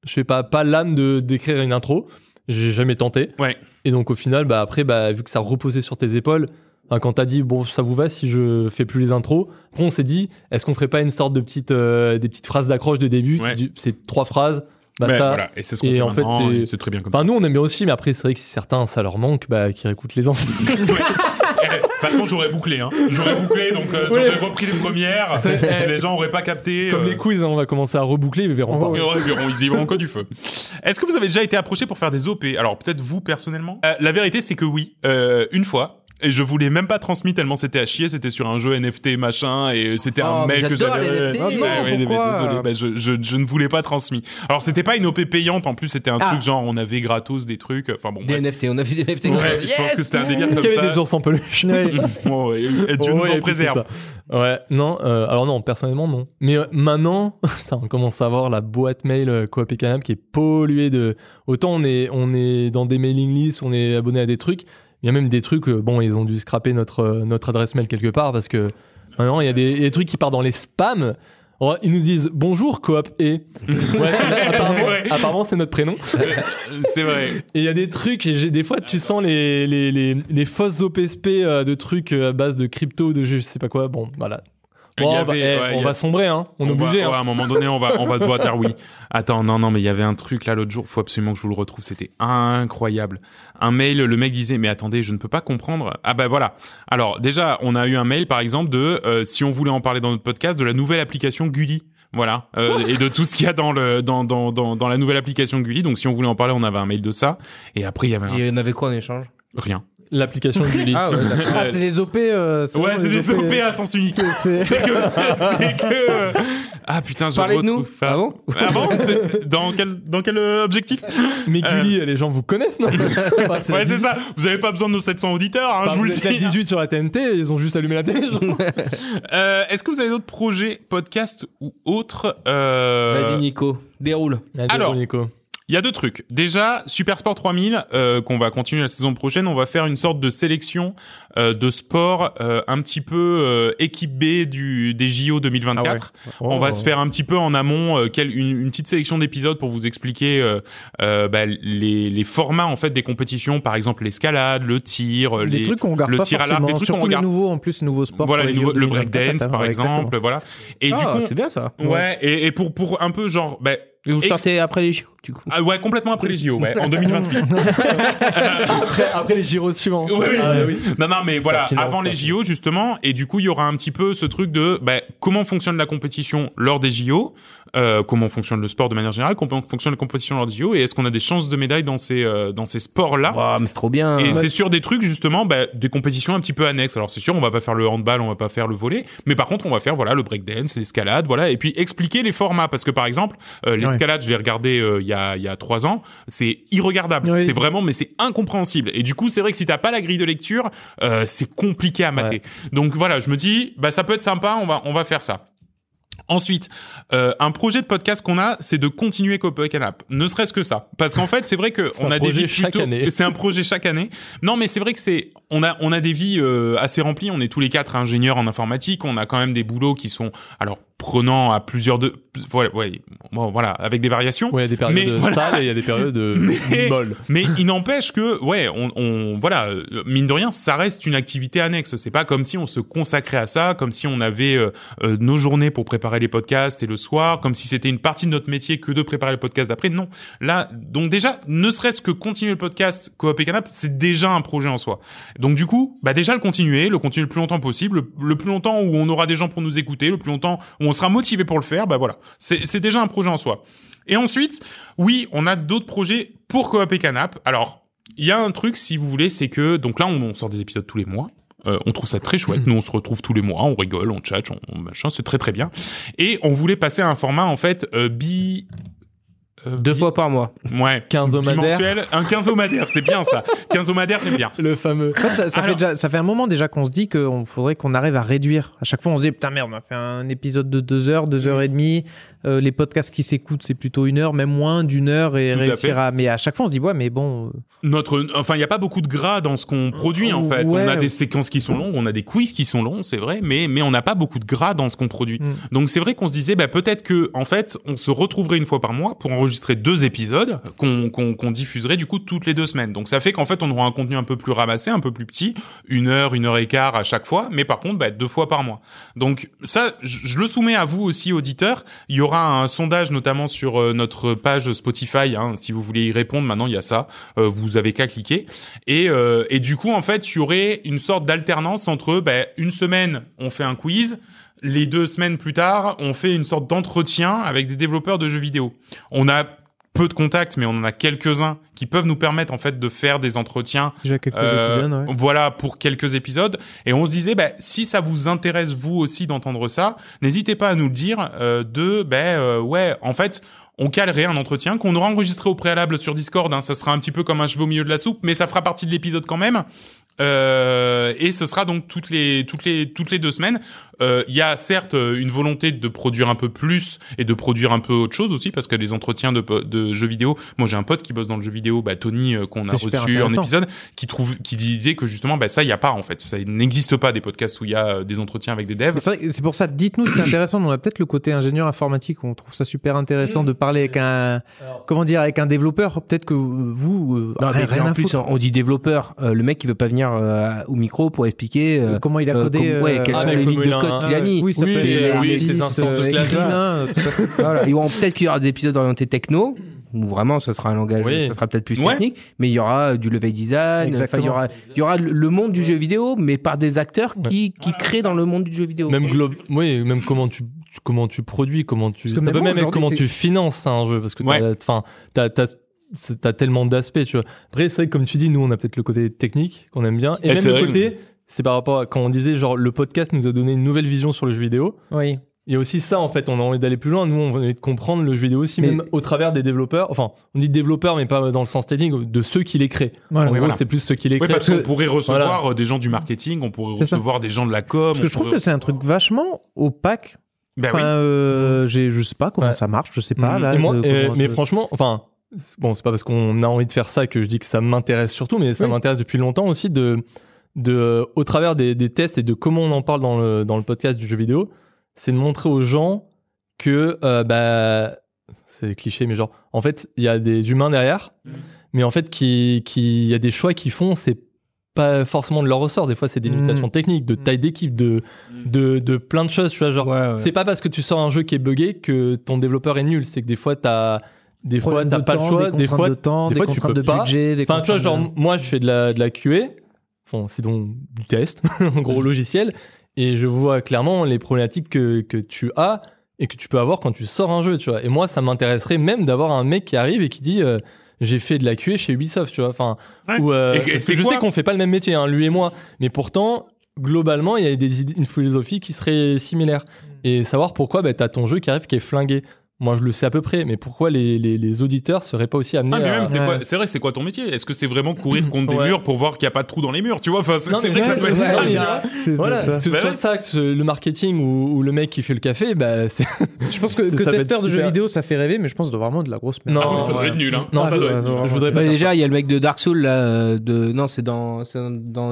je sais pas, pas l'âme de d'écrire une intro. J'ai jamais tenté. Ouais. Et donc, au final, bah, après, bah, vu que ça reposait sur tes épaules, quand t'as dit bon, ça vous va si je fais plus les intros. Après, on s'est dit, est-ce qu'on ferait pas une sorte de petite, des petites phrases d'accroche de début Ouais. C'est trois phrases. Mais basta. voilà, et c'est ce qu'on Et fait en fait, maintenant, c'est- et c'est très bien comme Enfin, nous, on aime bien aussi, mais après, c'est vrai que si certains, ça leur manque, bah, qu'ils réécoutent les anciens. Eh, De toute façon, j'aurais bouclé, hein. J'aurais bouclé, donc euh, j'aurais repris les premières. C'est- les gens auraient pas capté. Comme euh, les quiz, hein, on va commencer à reboucler, ils verront Oh, pas. Et ouais, ils verront, ils y verront encore du feu. Est-ce que vous avez déjà été approché pour faire des OP Alors peut-être vous personnellement? Euh, la vérité c'est que oui, euh, une fois. Et je vous l'ai même pas transmis tellement c'était à chier. C'était sur un jeu NFT machin et c'était Oh, un mail que j'avais. Ouais, Ah ouais, désolé, bah, je, je, je ne vous l'ai pas transmis. Alors c'était pas une OP payante. En plus c'était un Ah. truc genre on avait gratos des trucs. Enfin bon. Des bref. NFT, on a vu des NFT. Ouais, je pense que c'était un délire comme qu'il y avait ça. des ours en peluche Bon, ouais, et Dieu Oh, nous il en préserve. ça. Ouais, non, euh, alors non, personnellement non. Mais euh, maintenant, putain, on commence à voir la boîte mail euh, Coop et Canap qui est polluée de. Autant on est, on est dans des mailing lists, on est abonné à des trucs. Il y a même des trucs, euh, bon, ils ont dû scraper notre, euh, notre adresse mail quelque part parce que maintenant il y a des, trucs qui partent dans les spams. Ils nous disent bonjour Coop et. Ouais, apparemment, C'est vrai. apparemment, c'est notre prénom. C'est vrai. Et il y a des trucs, et des fois tu sens les, les, les, les fausses OPSP euh, de trucs euh, à base de crypto, de je sais pas quoi. Bon, voilà. Il y Bon, on va, avait- eh, ouais, on il y va a- sombrer, hein. On, est va- obligé. ouais, hein. à un moment donné, on va, on va devoir dire oui. Attends, non, non, mais il y avait un truc là l'autre jour. Faut absolument que je vous le retrouve. C'était incroyable. Un mail, le mec disait, mais attendez, je ne peux pas comprendre. Ah bah voilà. Alors déjà, on a eu un mail par exemple de, euh, si on voulait en parler dans notre podcast, de la nouvelle application Gulli. Voilà, euh, et de tout ce qu'il y a dans le dans, dans dans dans la nouvelle application Gulli. Donc si on voulait en parler, on avait un mail de ça. Et après il y avait un- Et on avait quoi en échange? Rien. L'application Gulli. Ah ouais. Ah, c'est des OP. euh, Ouais, c'est les des OP à sens unique. C'est- que. Ah putain, je Parlez de nous. retrouve. Ah bon Ah bon Dans quel dans quel euh, objectif? Mais Gulli, les gens vous connaissent, non? Enfin, Euh. Ouais, c'est ça. Vous avez pas besoin de nos 700 auditeurs, hein, Enfin, je vous le vous dis. 18 sur la TNT, ils ont juste allumé la télé. Euh, Est-ce que vous avez d'autres projets, podcasts ou autres euh... Vas-y Nico, déroule. Allez, Alors. Nico. Il y a deux trucs. Déjà, Super Sport 3000, euh, qu'on va continuer la saison prochaine, on va faire une sorte de sélection euh, de sport euh, un petit peu euh, équipe B du, des JO 2024. On va se faire un petit peu en amont euh, quelle- une, une petite sélection d'épisodes pour vous expliquer euh, bah, les, les formats en fait des compétitions, par exemple l'escalade, le tir, Des les, trucs qu'on regarde le pas tir à l'arc, forcément. des trucs qu'on regarde. les nouveaux, en plus, les nouveaux sports. voilà les les nouveaux- le 2024, breakdance par ouais, exemple, voilà. Et du Ah, coup, c'est bien ça. ouais, et, et pour pour un peu genre, bah, Et vous Ex- sortez après les JO, du coup. ah ouais, complètement après les JO, ouais, en 2028. après, après les gyros suivants. Ouais, oui. Ah, oui. Non, non, mais voilà, avant les. JO justement, et du coup il y aura un petit peu ce truc de bah, comment fonctionne la compétition lors des JO, euh, comment fonctionne le sport de manière générale, comment fonctionne la compétition lors des JO, et est-ce qu'on a des chances de médailles dans ces euh, dans ces sports-là? Waouh, mais c'est trop bien. Et c'est sur des trucs justement, bah, des compétitions un petit peu annexes. Alors c'est sûr, on va pas faire le handball, on va pas faire le volley, mais par contre on va faire voilà le breakdance, l'escalade, voilà, et puis expliquer les formats parce que par exemple euh, l'escalade, je l'ai regardé euh, il y a il y a trois ans, c'est irregardable, c'est vraiment, mais c'est incompréhensible. Et du coup c'est vrai que si t'as pas la grille de lecture, euh, c'est compliqué à mater. Donc voilà, je me dis, bah ça peut être sympa, on va on va faire ça. Ensuite, euh, un projet de podcast qu'on a, c'est de continuer Copa Canap. Ne serait-ce que ça, parce qu'en fait, c'est vrai que on a des vies plutôt. C'est un projet chaque année. Non, mais c'est vrai que c'est on a on a des vies euh, assez remplies. On est tous les quatre ingénieurs en informatique. On a quand même des boulots qui sont alors prenants à plusieurs de voilà ouais, bon, voilà avec des variations. Ouais, il y a des périodes Mais voilà. sales et il y a des périodes Mais- molles. Mais il n'empêche que, ouais, on, on, voilà, euh, mine de rien, ça reste une activité annexe. C'est pas comme si on se consacrait à ça, comme si on avait euh, euh, nos journées pour préparer les podcasts et le soir, comme si c'était une partie de notre métier que de préparer le podcast d'après. Non, là, donc déjà, ne serait-ce que continuer le podcast Coop et Canap, c'est déjà un projet en soi. Donc du coup, bah déjà le continuer, le continuer le plus longtemps possible, le, le plus longtemps où on aura des gens pour nous écouter, le plus longtemps où on sera motivé pour le faire. Bah voilà, c'est déjà un projet en soi. Et ensuite, oui, on a d'autres projets pour Coop et Canap. Alors, il y a un truc, si vous voulez, c'est que donc là, on, on sort des épisodes tous les mois. Euh, on trouve ça très chouette. Nous, on se retrouve tous les mois, on rigole, on chat, on, on machin, c'est très très bien. Et on voulait passer à un format en fait euh, bi euh, Deux fois par mois. ouais, Quinzomadaire. un quinzomadaire, c'est bien ça. Quinzomadaire, j'aime bien. Le fameux. En fait, ça, ça Alors- fait déjà, ça fait un moment déjà qu'on se dit qu'il faudrait qu'on arrive à réduire. À chaque fois, on se dit putain merde, on a fait un épisode de deux heures, deux heures et demie. Euh, les podcasts qui s'écoutent, c'est plutôt une heure, même moins d'une heure, et Tout réussir à. Mais à chaque fois, on se dit ouais, mais bon. euh, Notre, enfin, il y a pas beaucoup de gras dans ce qu'on produit en fait. Ouais. On a des séquences qui sont longues, on a des quiz qui sont longs, c'est vrai, mais mais on n'a pas beaucoup de gras dans ce qu'on produit. Mm. Donc c'est vrai qu'on se disait, bah peut-être que en fait, on se retrouverait une fois par mois pour enregistrer enregistrer deux épisodes qu'on qu'on qu'on diffuserait du coup toutes les deux semaines. Donc ça fait qu'en fait on aura un contenu un peu plus ramassé, un peu plus petit, une heure, une heure et quart à chaque fois, mais par contre bah, deux fois par mois. Donc ça, je je le soumets à vous aussi auditeurs. Il y aura un sondage notamment sur euh, notre page Spotify. Hein, si vous voulez y répondre, maintenant il y a ça. Euh, vous avez qu'à cliquer. Et euh, et du coup en fait il y aurait une sorte d'alternance entre bah, une semaine on fait un quiz les deux semaines plus tard, on fait une sorte d'entretien avec des développeurs de jeux vidéo. On a peu de contacts, mais on en a quelques-uns qui peuvent nous permettre en fait de faire des entretiens. Déjà quelques euh, épisodes, ouais. Voilà pour quelques épisodes. Et on se disait, bah, si ça vous intéresse vous aussi d'entendre ça, n'hésitez pas à nous le dire. Euh, de, ben euh, ouais, en fait. On calerait un entretien qu'on aura enregistré au préalable sur Discord. Hein, ça sera un petit peu comme un cheveu au milieu de la soupe, mais ça fera partie de l'épisode quand même. Euh, et ce sera donc toutes les toutes les toutes les deux semaines. Euh, Il y a certes euh, une volonté de produire un peu plus et de produire un peu autre chose aussi parce que les entretiens de, de jeux vidéo. Moi j'ai un pote qui bosse dans le jeu vidéo, bah, Tony euh, qu'on a reçu en épisode, qui trouve qui disait que justement bah ça il y a pas en fait, ça n'existe pas des podcasts où il y a euh, des entretiens avec des devs. C'est vrai que c'est pour ça, dites-nous si c'est intéressant. On a peut-être le côté ingénieur informatique, où on trouve ça super intéressant de parler avec un, comment dire, avec un développeur. Peut-être que vous, euh, Non, mais rien, rien en plus, on dit développeur. Euh, le mec, qui veut pas venir euh, au micro pour expliquer euh, comment il a euh, codé, comme- ouais, euh, quelles sont les lignes de code qu'il a mis. Oui, euh, euh. Ils vont peut-être qu'il y aura des épisodes orientés techno, où vraiment ce sera un langage, Oui. ça sera peut-être plus Ouais. technique, mais il y aura euh, du level design, enfin, il y aura, il y aura le monde du jeu vidéo, mais par des acteurs qui, qui créent dans le monde du jeu vidéo. Même oui, même comment tu comment tu produis, comment tu ça même peut même être comment tu finances un jeu parce que Ouais. enfin t'as t'as t'as tellement d'aspects, tu vois. Après, c'est vrai que comme tu dis, nous, on a peut-être le côté technique qu'on aime bien, et Eh, même le que- côté, c'est par rapport à quand on disait genre le podcast nous a donné une nouvelle vision sur le jeu vidéo. Oui. Il y a aussi ça en fait, on a envie d'aller plus loin. Nous, on a envie de comprendre le jeu vidéo aussi, Mais- même au travers des développeurs. Enfin, on dit développeurs, mais pas dans le sens technique, de ceux qui les créent. Voilà. en Oui, gros, voilà. c'est plus ceux qui les Oui, créent. parce qu'on pourrait recevoir Voilà. euh, des gens du marketing, on pourrait ça. recevoir des gens de la com. Parce que je trouve pourrait- que c'est un truc vachement opaque. Ben Enfin, oui. euh, j'ai, je sais pas comment Ouais. ça marche, je sais pas. Mhm. Là, Et moi, de- et- comment- mais franchement, enfin, bon, c'est pas parce qu'on a envie de faire ça que je dis que ça m'intéresse surtout, mais ça Oui. m'intéresse depuis longtemps aussi de, de, au travers des, des tests et de comment on en parle dans le, dans le podcast du jeu vidéo, c'est de montrer aux gens que, euh, bah, c'est cliché, mais genre, en fait, il y a des humains derrière, Mhm. mais en fait, qui, qui, il y a des choix qu'ils font, c'est pas forcément de leur ressort. Des fois, c'est des Mhm. limitations techniques, de taille d'équipe, de, de, de plein de choses, tu vois, genre, Ouais, ouais. c'est pas parce que tu sors un jeu qui est buggé que ton développeur est nul. C'est que des fois, t'as des fois, t'as de pas temps, le choix. Des Des fois, de temps, des des fois, tu peux de pas. budget, des enfin, tu vois, genre, de- moi, je fais de la, de la QA. Enfin, c'est donc du test, en gros logiciel. Et je vois clairement les problématiques que, que tu as et que tu peux avoir quand tu sors un jeu, tu vois. Et moi, ça m'intéresserait même d'avoir un mec qui arrive et qui dit, euh, j'ai fait de la QA chez Ubisoft, tu vois. Enfin, Ouais. ou, euh, Et- et parce que c'est je sais qu'on fait pas le même métier, hein, lui et moi. Mais pourtant, globalement, il y a des idées- une philosophie qui serait similaire. Et savoir pourquoi bah, tu as ton jeu qui arrive qui est flingué. Moi, je le sais à peu près, mais pourquoi les, les, les auditeurs seraient pas aussi amenés Ah, mais à... c'est Ouais. quoi- c'est vrai, c'est quoi ton métier? Est-ce que c'est vraiment courir contre des murs pour voir qu'il n'y a pas de trou dans les murs Tu vois, enfin, c'est Non, c'est mais vrai que ça doit être ça, mais- tu vois. C'est- Voilà, c'est ça. Bah soit ça, que le marketing ou, ou le mec qui fait le café, bah, c'est... Je pense que, que testeur de jeux vidéo, ça fait rêver, mais je pense que c'est vraiment de la grosse merde. Non, Ah oui, ça doit être nul, hein. Non, Ah, ça doit être je voudrais pas Bah, déjà, il y a le mec de Dark Souls là, euh, de non, c'est dans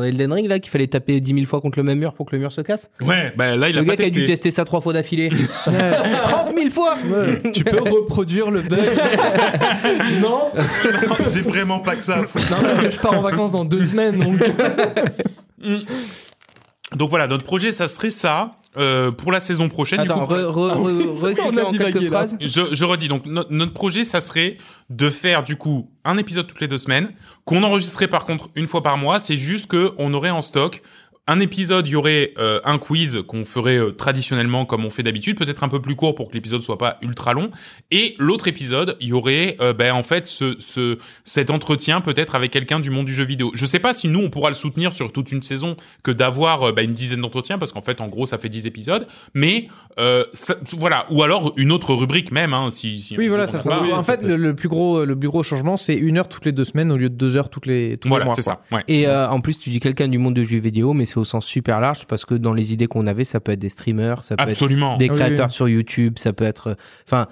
Elden Ring là qu'il fallait taper 10 000 fois contre le même mur pour que le mur se casse. Ouais, bah là, il a le gars qui a dû tester ça trois fois d'affilée. 30 000 fois. Tu peux reproduire le bug Non J'ai vraiment pas que ça. Non, parce que je pars en vacances dans deux semaines, donc... Donc voilà, notre projet, ça serait ça euh, pour la saison prochaine. du Attends, coup, re, re, re, re- On a en divagué, quelques là. phrases. Je, je redis, donc no- notre projet, ça serait de faire du coup un épisode toutes les deux semaines, qu'on enregistrait par contre une fois par mois. C'est juste que on aurait en stock un épisode, il y aurait euh, un quiz qu'on ferait euh, traditionnellement comme on fait d'habitude, peut-être un peu plus court pour que l'épisode soit pas ultra long. Et l'autre épisode, il y aurait euh, ben, en fait ce, ce cet entretien peut-être avec quelqu'un du monde du jeu vidéo. Je sais pas si nous on pourra le soutenir sur toute une saison que d'avoir euh, ben, une dizaine d'entretiens parce qu'en fait en gros ça fait 10 épisodes, mais euh, ça- voilà ou alors une autre rubrique même hein, si, si Oui, voilà, ça, ça- hein. En fait, le, le plus gros, le plus gros changement, c'est une heure toutes les deux semaines au lieu de deux heures toutes les, tous les Voilà, mois. c'est ça. Ouais. Et euh, en plus, tu dis quelqu'un du monde de jeux vidéo, mais c'est au sens super large parce que dans les idées qu'on avait, ça peut être des streamers, ça peut Absolument. être des oui, créateurs oui. sur YouTube, ça peut être, enfin,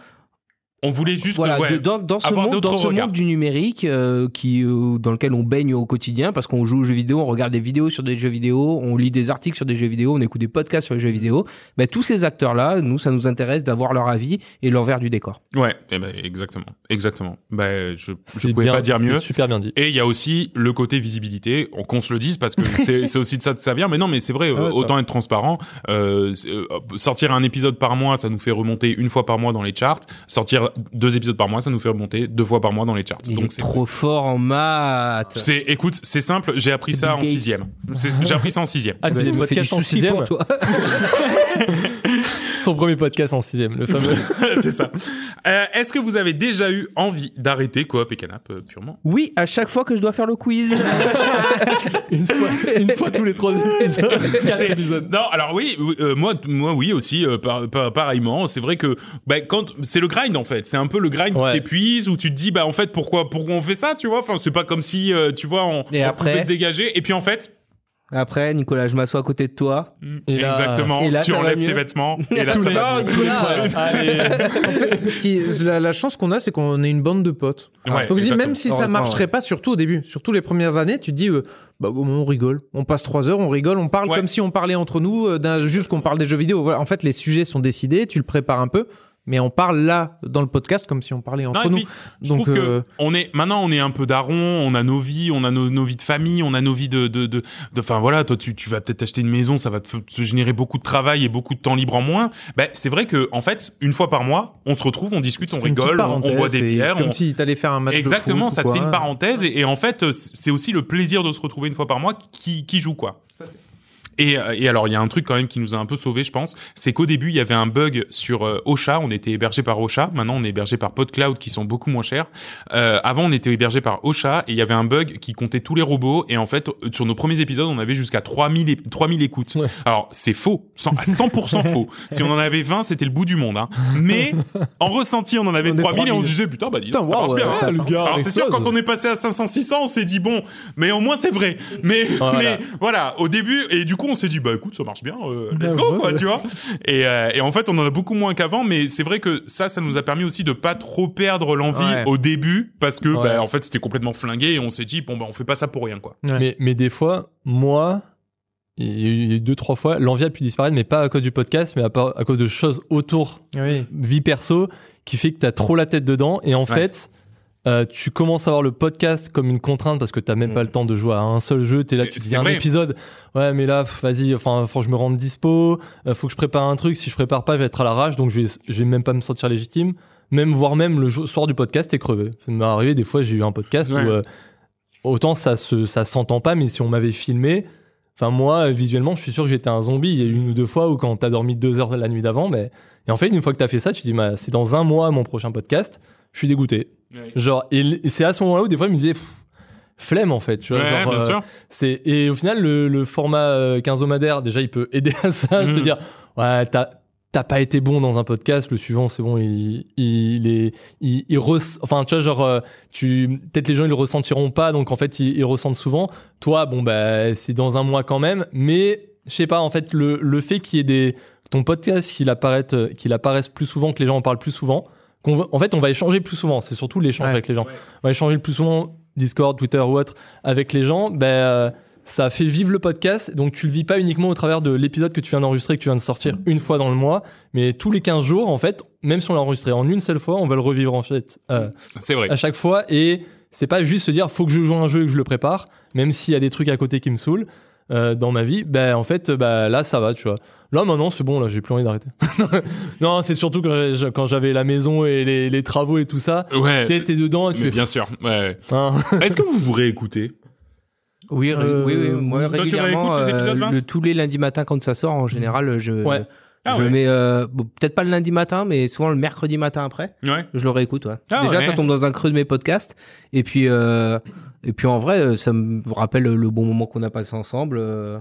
On voulait juste voilà, ouais, de- dans, dans ce avoir monde, dans ce monde du numérique euh, qui euh, dans lequel on baigne au quotidien parce qu'on joue aux jeux vidéo, on regarde des vidéos sur des jeux vidéo, on lit des articles sur des jeux vidéo, on écoute des podcasts sur les jeux vidéo. Ben, tous ces acteurs là, nous ça nous intéresse d'avoir leur avis et l'envers du décor. Ouais, eh ben, exactement, exactement. Ben, je, je C'est pouvais bien- pas dire mieux. Super bien dit. Et il y a aussi le côté visibilité, on- qu'on se le dise parce que c'est c'est aussi de ça que ça vient. Mais non, mais c'est vrai, Ah ouais, euh, ça autant être transparent. Euh, euh, sortir un épisode par mois, ça nous fait remonter une fois par mois dans les charts. Sortir deux épisodes par mois, ça nous fait remonter deux fois par mois dans les charts. Il Donc est c'est trop fort en maths. c'est, écoute, c'est simple. J'ai appris ça en sixième. J'ai appris ça en sixième. Ah, Ben, des podcasts en sixième. pour toi. Son premier podcast en sixième, le fameux. c'est ça. Euh, Est-ce que vous avez déjà eu envie d'arrêter Coop et Canap euh, purement? Oui, à chaque fois que je dois faire le quiz. une, fois, une fois tous les trois épisodes. Non, alors oui, oui, euh, moi, moi oui aussi, euh, par- par- pareillement. C'est vrai que bah, quand c'est le grind en fait, c'est un peu le grind Ouais. qui t'épuise où tu te dis bah en fait pourquoi pourquoi on fait ça, tu vois? Enfin c'est pas comme si euh, tu vois on, Et on après pouvait se dégager et puis en fait Après, Nicolas, je m'assois à côté de toi. Et là- exactement, et là, tu enlèves tes vêtements et là tous ça les, va les points. Allez. En fait, c'est ce qui, la, la chance qu'on a, c'est qu'on est une bande de potes. Ouais, Donc je dis, même si ça marcherait pas, surtout au début, surtout les premières années, tu te dis, euh, bah, on rigole, on passe trois heures, on rigole, on parle Ouais. comme si on parlait entre nous, euh, juste qu'on parle des jeux vidéo. Voilà, en fait, les sujets sont décidés, tu le prépares un peu, mais on parle là dans le podcast comme si on parlait Non, entre et nous. puis, je Donc, trouve que euh, on est maintenant on est un peu daron, on a nos vies, on a nos, nos vies de famille, on a nos vies de de de enfin voilà, toi tu tu vas peut-être acheter une maison, ça va te, te générer beaucoup de travail et beaucoup de temps libre en moins. Ben c'est vrai que en fait, une fois par mois, on se retrouve, on discute, on rigole, on, boit des bières, Comme on, si t'allais faire un match de Exactement, foot ça te fait une parenthèse et, et en fait euh, c'est aussi le plaisir de se retrouver une fois par mois qui, qui joue quoi. Et, euh, et alors il y a un truc quand même qui nous a un peu sauvé, je pense, c'est qu'au début il y avait un bug sur euh, Ocha, on était hébergé par Ocha, maintenant on est hébergé par PodCloud qui sont beaucoup moins chers. Euh, avant on était hébergé par Ocha et il y avait un bug qui comptait tous les robots et en fait sur nos premiers épisodes on avait jusqu'à 3000 é- 3000 écoutes. Ouais. Alors c'est faux, 100 à 100% faux. Si on en avait 20 c'était le bout du monde. Hein. Mais en ressenti on en avait On est 3000 et on 3000. se disait putain bah dis donc, Putain, ça waouh, marche bien. ouais, hein. ça, gars, Alors c'est sûr quand on est passé à 500 600 on s'est dit bon mais au moins c'est vrai. Mais Voilà. mais voilà au début et du coup on s'est dit bah écoute ça marche bien euh, let's Bah, go ouais, quoi tu vois. Et euh, et en fait on en a beaucoup moins qu'avant mais c'est vrai que ça ça nous a permis aussi de pas trop perdre l'envie Ouais. au début parce que Ouais. bah en fait c'était complètement flingué et on s'est dit bon bah on fait pas ça pour rien quoi. Ouais. Mais, mais des fois, moi, il y a eu- il y a eu deux, trois fois, l'envie a pu disparaître, mais pas à cause du podcast, mais à, part- à cause de choses autour, Oui. vie perso, qui fait que t'as trop la tête dedans. Et en fait, euh, tu commences à voir le podcast comme une contrainte parce que t'as même Mm. pas le temps de jouer à un seul jeu. T'es là, tu dis un vrai. épisode. Ouais, mais là, vas-y, enfin, faut que je me rende dispo. euh, faut que je prépare un truc. Si je prépare pas, je vais être à la rage. Donc, je vais, je vais même pas me sentir légitime. Même, voire même le soir du podcast, t'es crevé. Ça m'est arrivé des fois, j'ai eu un podcast Ouais. où, euh, autant ça se, ça s'entend pas, mais si on m'avait filmé, enfin, moi, visuellement, je suis sûr que j'étais un zombie. Il y a eu une ou deux fois où quand t'as dormi deux heures la nuit d'avant, mais, et en fait, une fois que t'as fait ça, tu te dis, bah, c'est dans un mois mon prochain podcast. Je suis dégoûté. Genre, et, c'est à ce moment-là où des fois, je me disais, pff, flemme en fait. Tu vois, Ouais, genre, bien euh, sûr. c'est et au final, le, le format euh, quinzomadaire, déjà, il peut aider à ça. Je te Mhm. dire, ouais, t'as t'as pas été bon dans un podcast, le suivant, c'est bon, il, il est, il, il res- enfin, tu vois, genre, euh, tu, peut-être les gens ils le ressentiront pas, donc en fait, ils, ils ressentent souvent. Toi, bon, bah, c'est dans un mois quand même, mais je sais pas, en fait, le, le fait qu'il y ait des, ton podcast, qu'il apparaisse, qu'il apparaisse plus souvent, que les gens en parlent plus souvent, va- en fait, on va échanger plus souvent. C'est surtout l'échange Ouais. avec les gens. On va échanger le plus souvent, Discord, Twitter ou autre, avec les gens. Ben, euh, ça fait vivre le podcast. Donc, tu le vis pas uniquement au travers de l'épisode que tu viens d'enregistrer, que tu viens de sortir une fois dans le mois, mais tous les 15 jours, en fait, même si on l'a enregistré en une seule fois, on va le revivre en fait euh, C'est vrai. à chaque fois. Et c'est pas juste se dire, faut que je joue à un jeu et que je le prépare, même s'il y a des trucs à côté qui me saoulent euh, dans ma vie. Ben, en fait, bah, là, ça va, tu vois. Là, maintenant, c'est bon, là, j'ai plus envie d'arrêter. non, c'est surtout que quand j'avais la maison et les, les travaux et tout ça, Ouais. t'es t'es dedans et tu Mais fais. bien sûr. Ouais. Hein Est-ce que vous vous réécoutez? Oui, ré- Euh, oui, oui, moi régulièrement, les euh, épisodes, le, tous les lundis matins quand ça sort, en général, je, Ouais. Ah je ouais. mets euh, bon, peut-être pas le lundi matin, mais souvent le mercredi matin après, Ouais. je le réécoute. Ouais. Ah Déjà, ouais. ça tombe dans un creux de mes podcasts, et puis euh, et puis en vrai, euh, ça me rappelle le bon moment qu'on a passé ensemble. euh.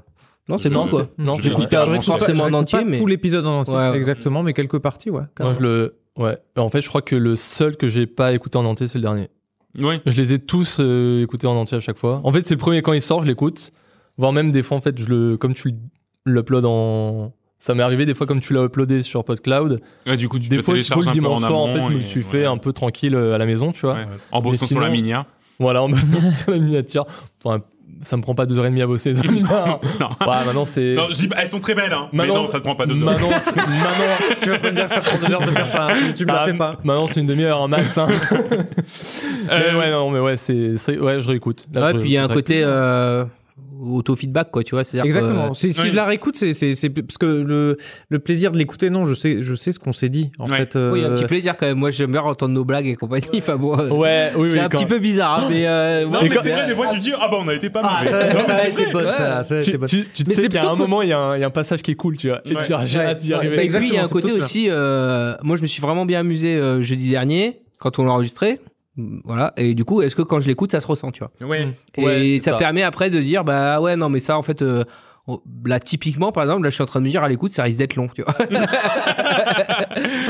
Non, c'est bon quoi. Non, hyper pas, forcément en entier, mais- tout l'épisode en entier, Ouais, exactement, mais quelques parties, ouais. Moi, je le. Ouais. En fait, je crois que le seul que j'ai pas écouté en entier, c'est le dernier. Ouais. Je les ai tous euh, écoutés en entier à chaque fois. En fait, c'est le premier quand il sort, je l'écoute. Voire même des fois, en fait, je le, comme tu l'uploads en ça m'est arrivé des fois comme tu l'as uploadé sur PodCloud. Ouais, du coup, tu Des fois, le un peu en dimanche soir, en fait, je me suis fait ouais. un peu tranquille à la maison, tu vois. Ouais. En bossant sur la minia. Voilà, on me sur la miniature. Enfin, ça me prend pas deux heures et demie à bosser. ça. Non. Ouais, maintenant c'est. Non, je dis, elles sont très belles, hein. Mais Maintenant- non, ça te prend pas deux heures. Maintenant, maintenant, Tu vas pas me dire que ça prend deux heures de faire ça. hein. Tu me la Ah, fais pas. Maintenant, c'est une demi-heure en max. Hein. Euh, mais ouais, non, mais ouais, c'est, c'est- ouais, je réécoute. Là, Ouais, je- puis il y a un côté euh, auto-feedback, quoi, tu vois. c'est-à-dire que, Exactement. euh, Si, si oui. je la réécoute, c'est c'est c'est parce que le le plaisir de l'écouter, non, je sais je sais ce qu'on s'est dit. En Ouais. fait, euh, Oui, un petit plaisir quand même. Moi, j'aime bien entendre nos blagues et compagnie. Enfin bon, euh, Ouais, oui, c'est oui, un quand- petit peu bizarre, hein, mais euh, Non, ouais, mais mais c'est vrai, des fois, tu dis, ah bah, on a été pas Ah, mauvais. ça, a c'est été vrai. bonne, Ouais. ça, ça a Tu, été bonne. tu, tu Mais sais c'est qu'à plutôt un moment, il y, a un- il y a un passage qui est cool, tu vois. Et Ouais. tu dis, j'ai hâte d'y Ouais. arriver. Bah, Et puis, il y a un c'est côté aussi. euh, moi, je me suis vraiment bien amusé euh, jeudi dernier quand on l'a enregistré. Voilà. Et du coup, est-ce que quand je l'écoute, ça se ressent, tu vois Ouais. Et Ouais, c'est ça, ça. permet après de dire, bah ouais, non, mais ça, en fait, euh, là, typiquement, par exemple, là, je suis en train de me dire, à l'écoute, ça risque d'être long, tu vois.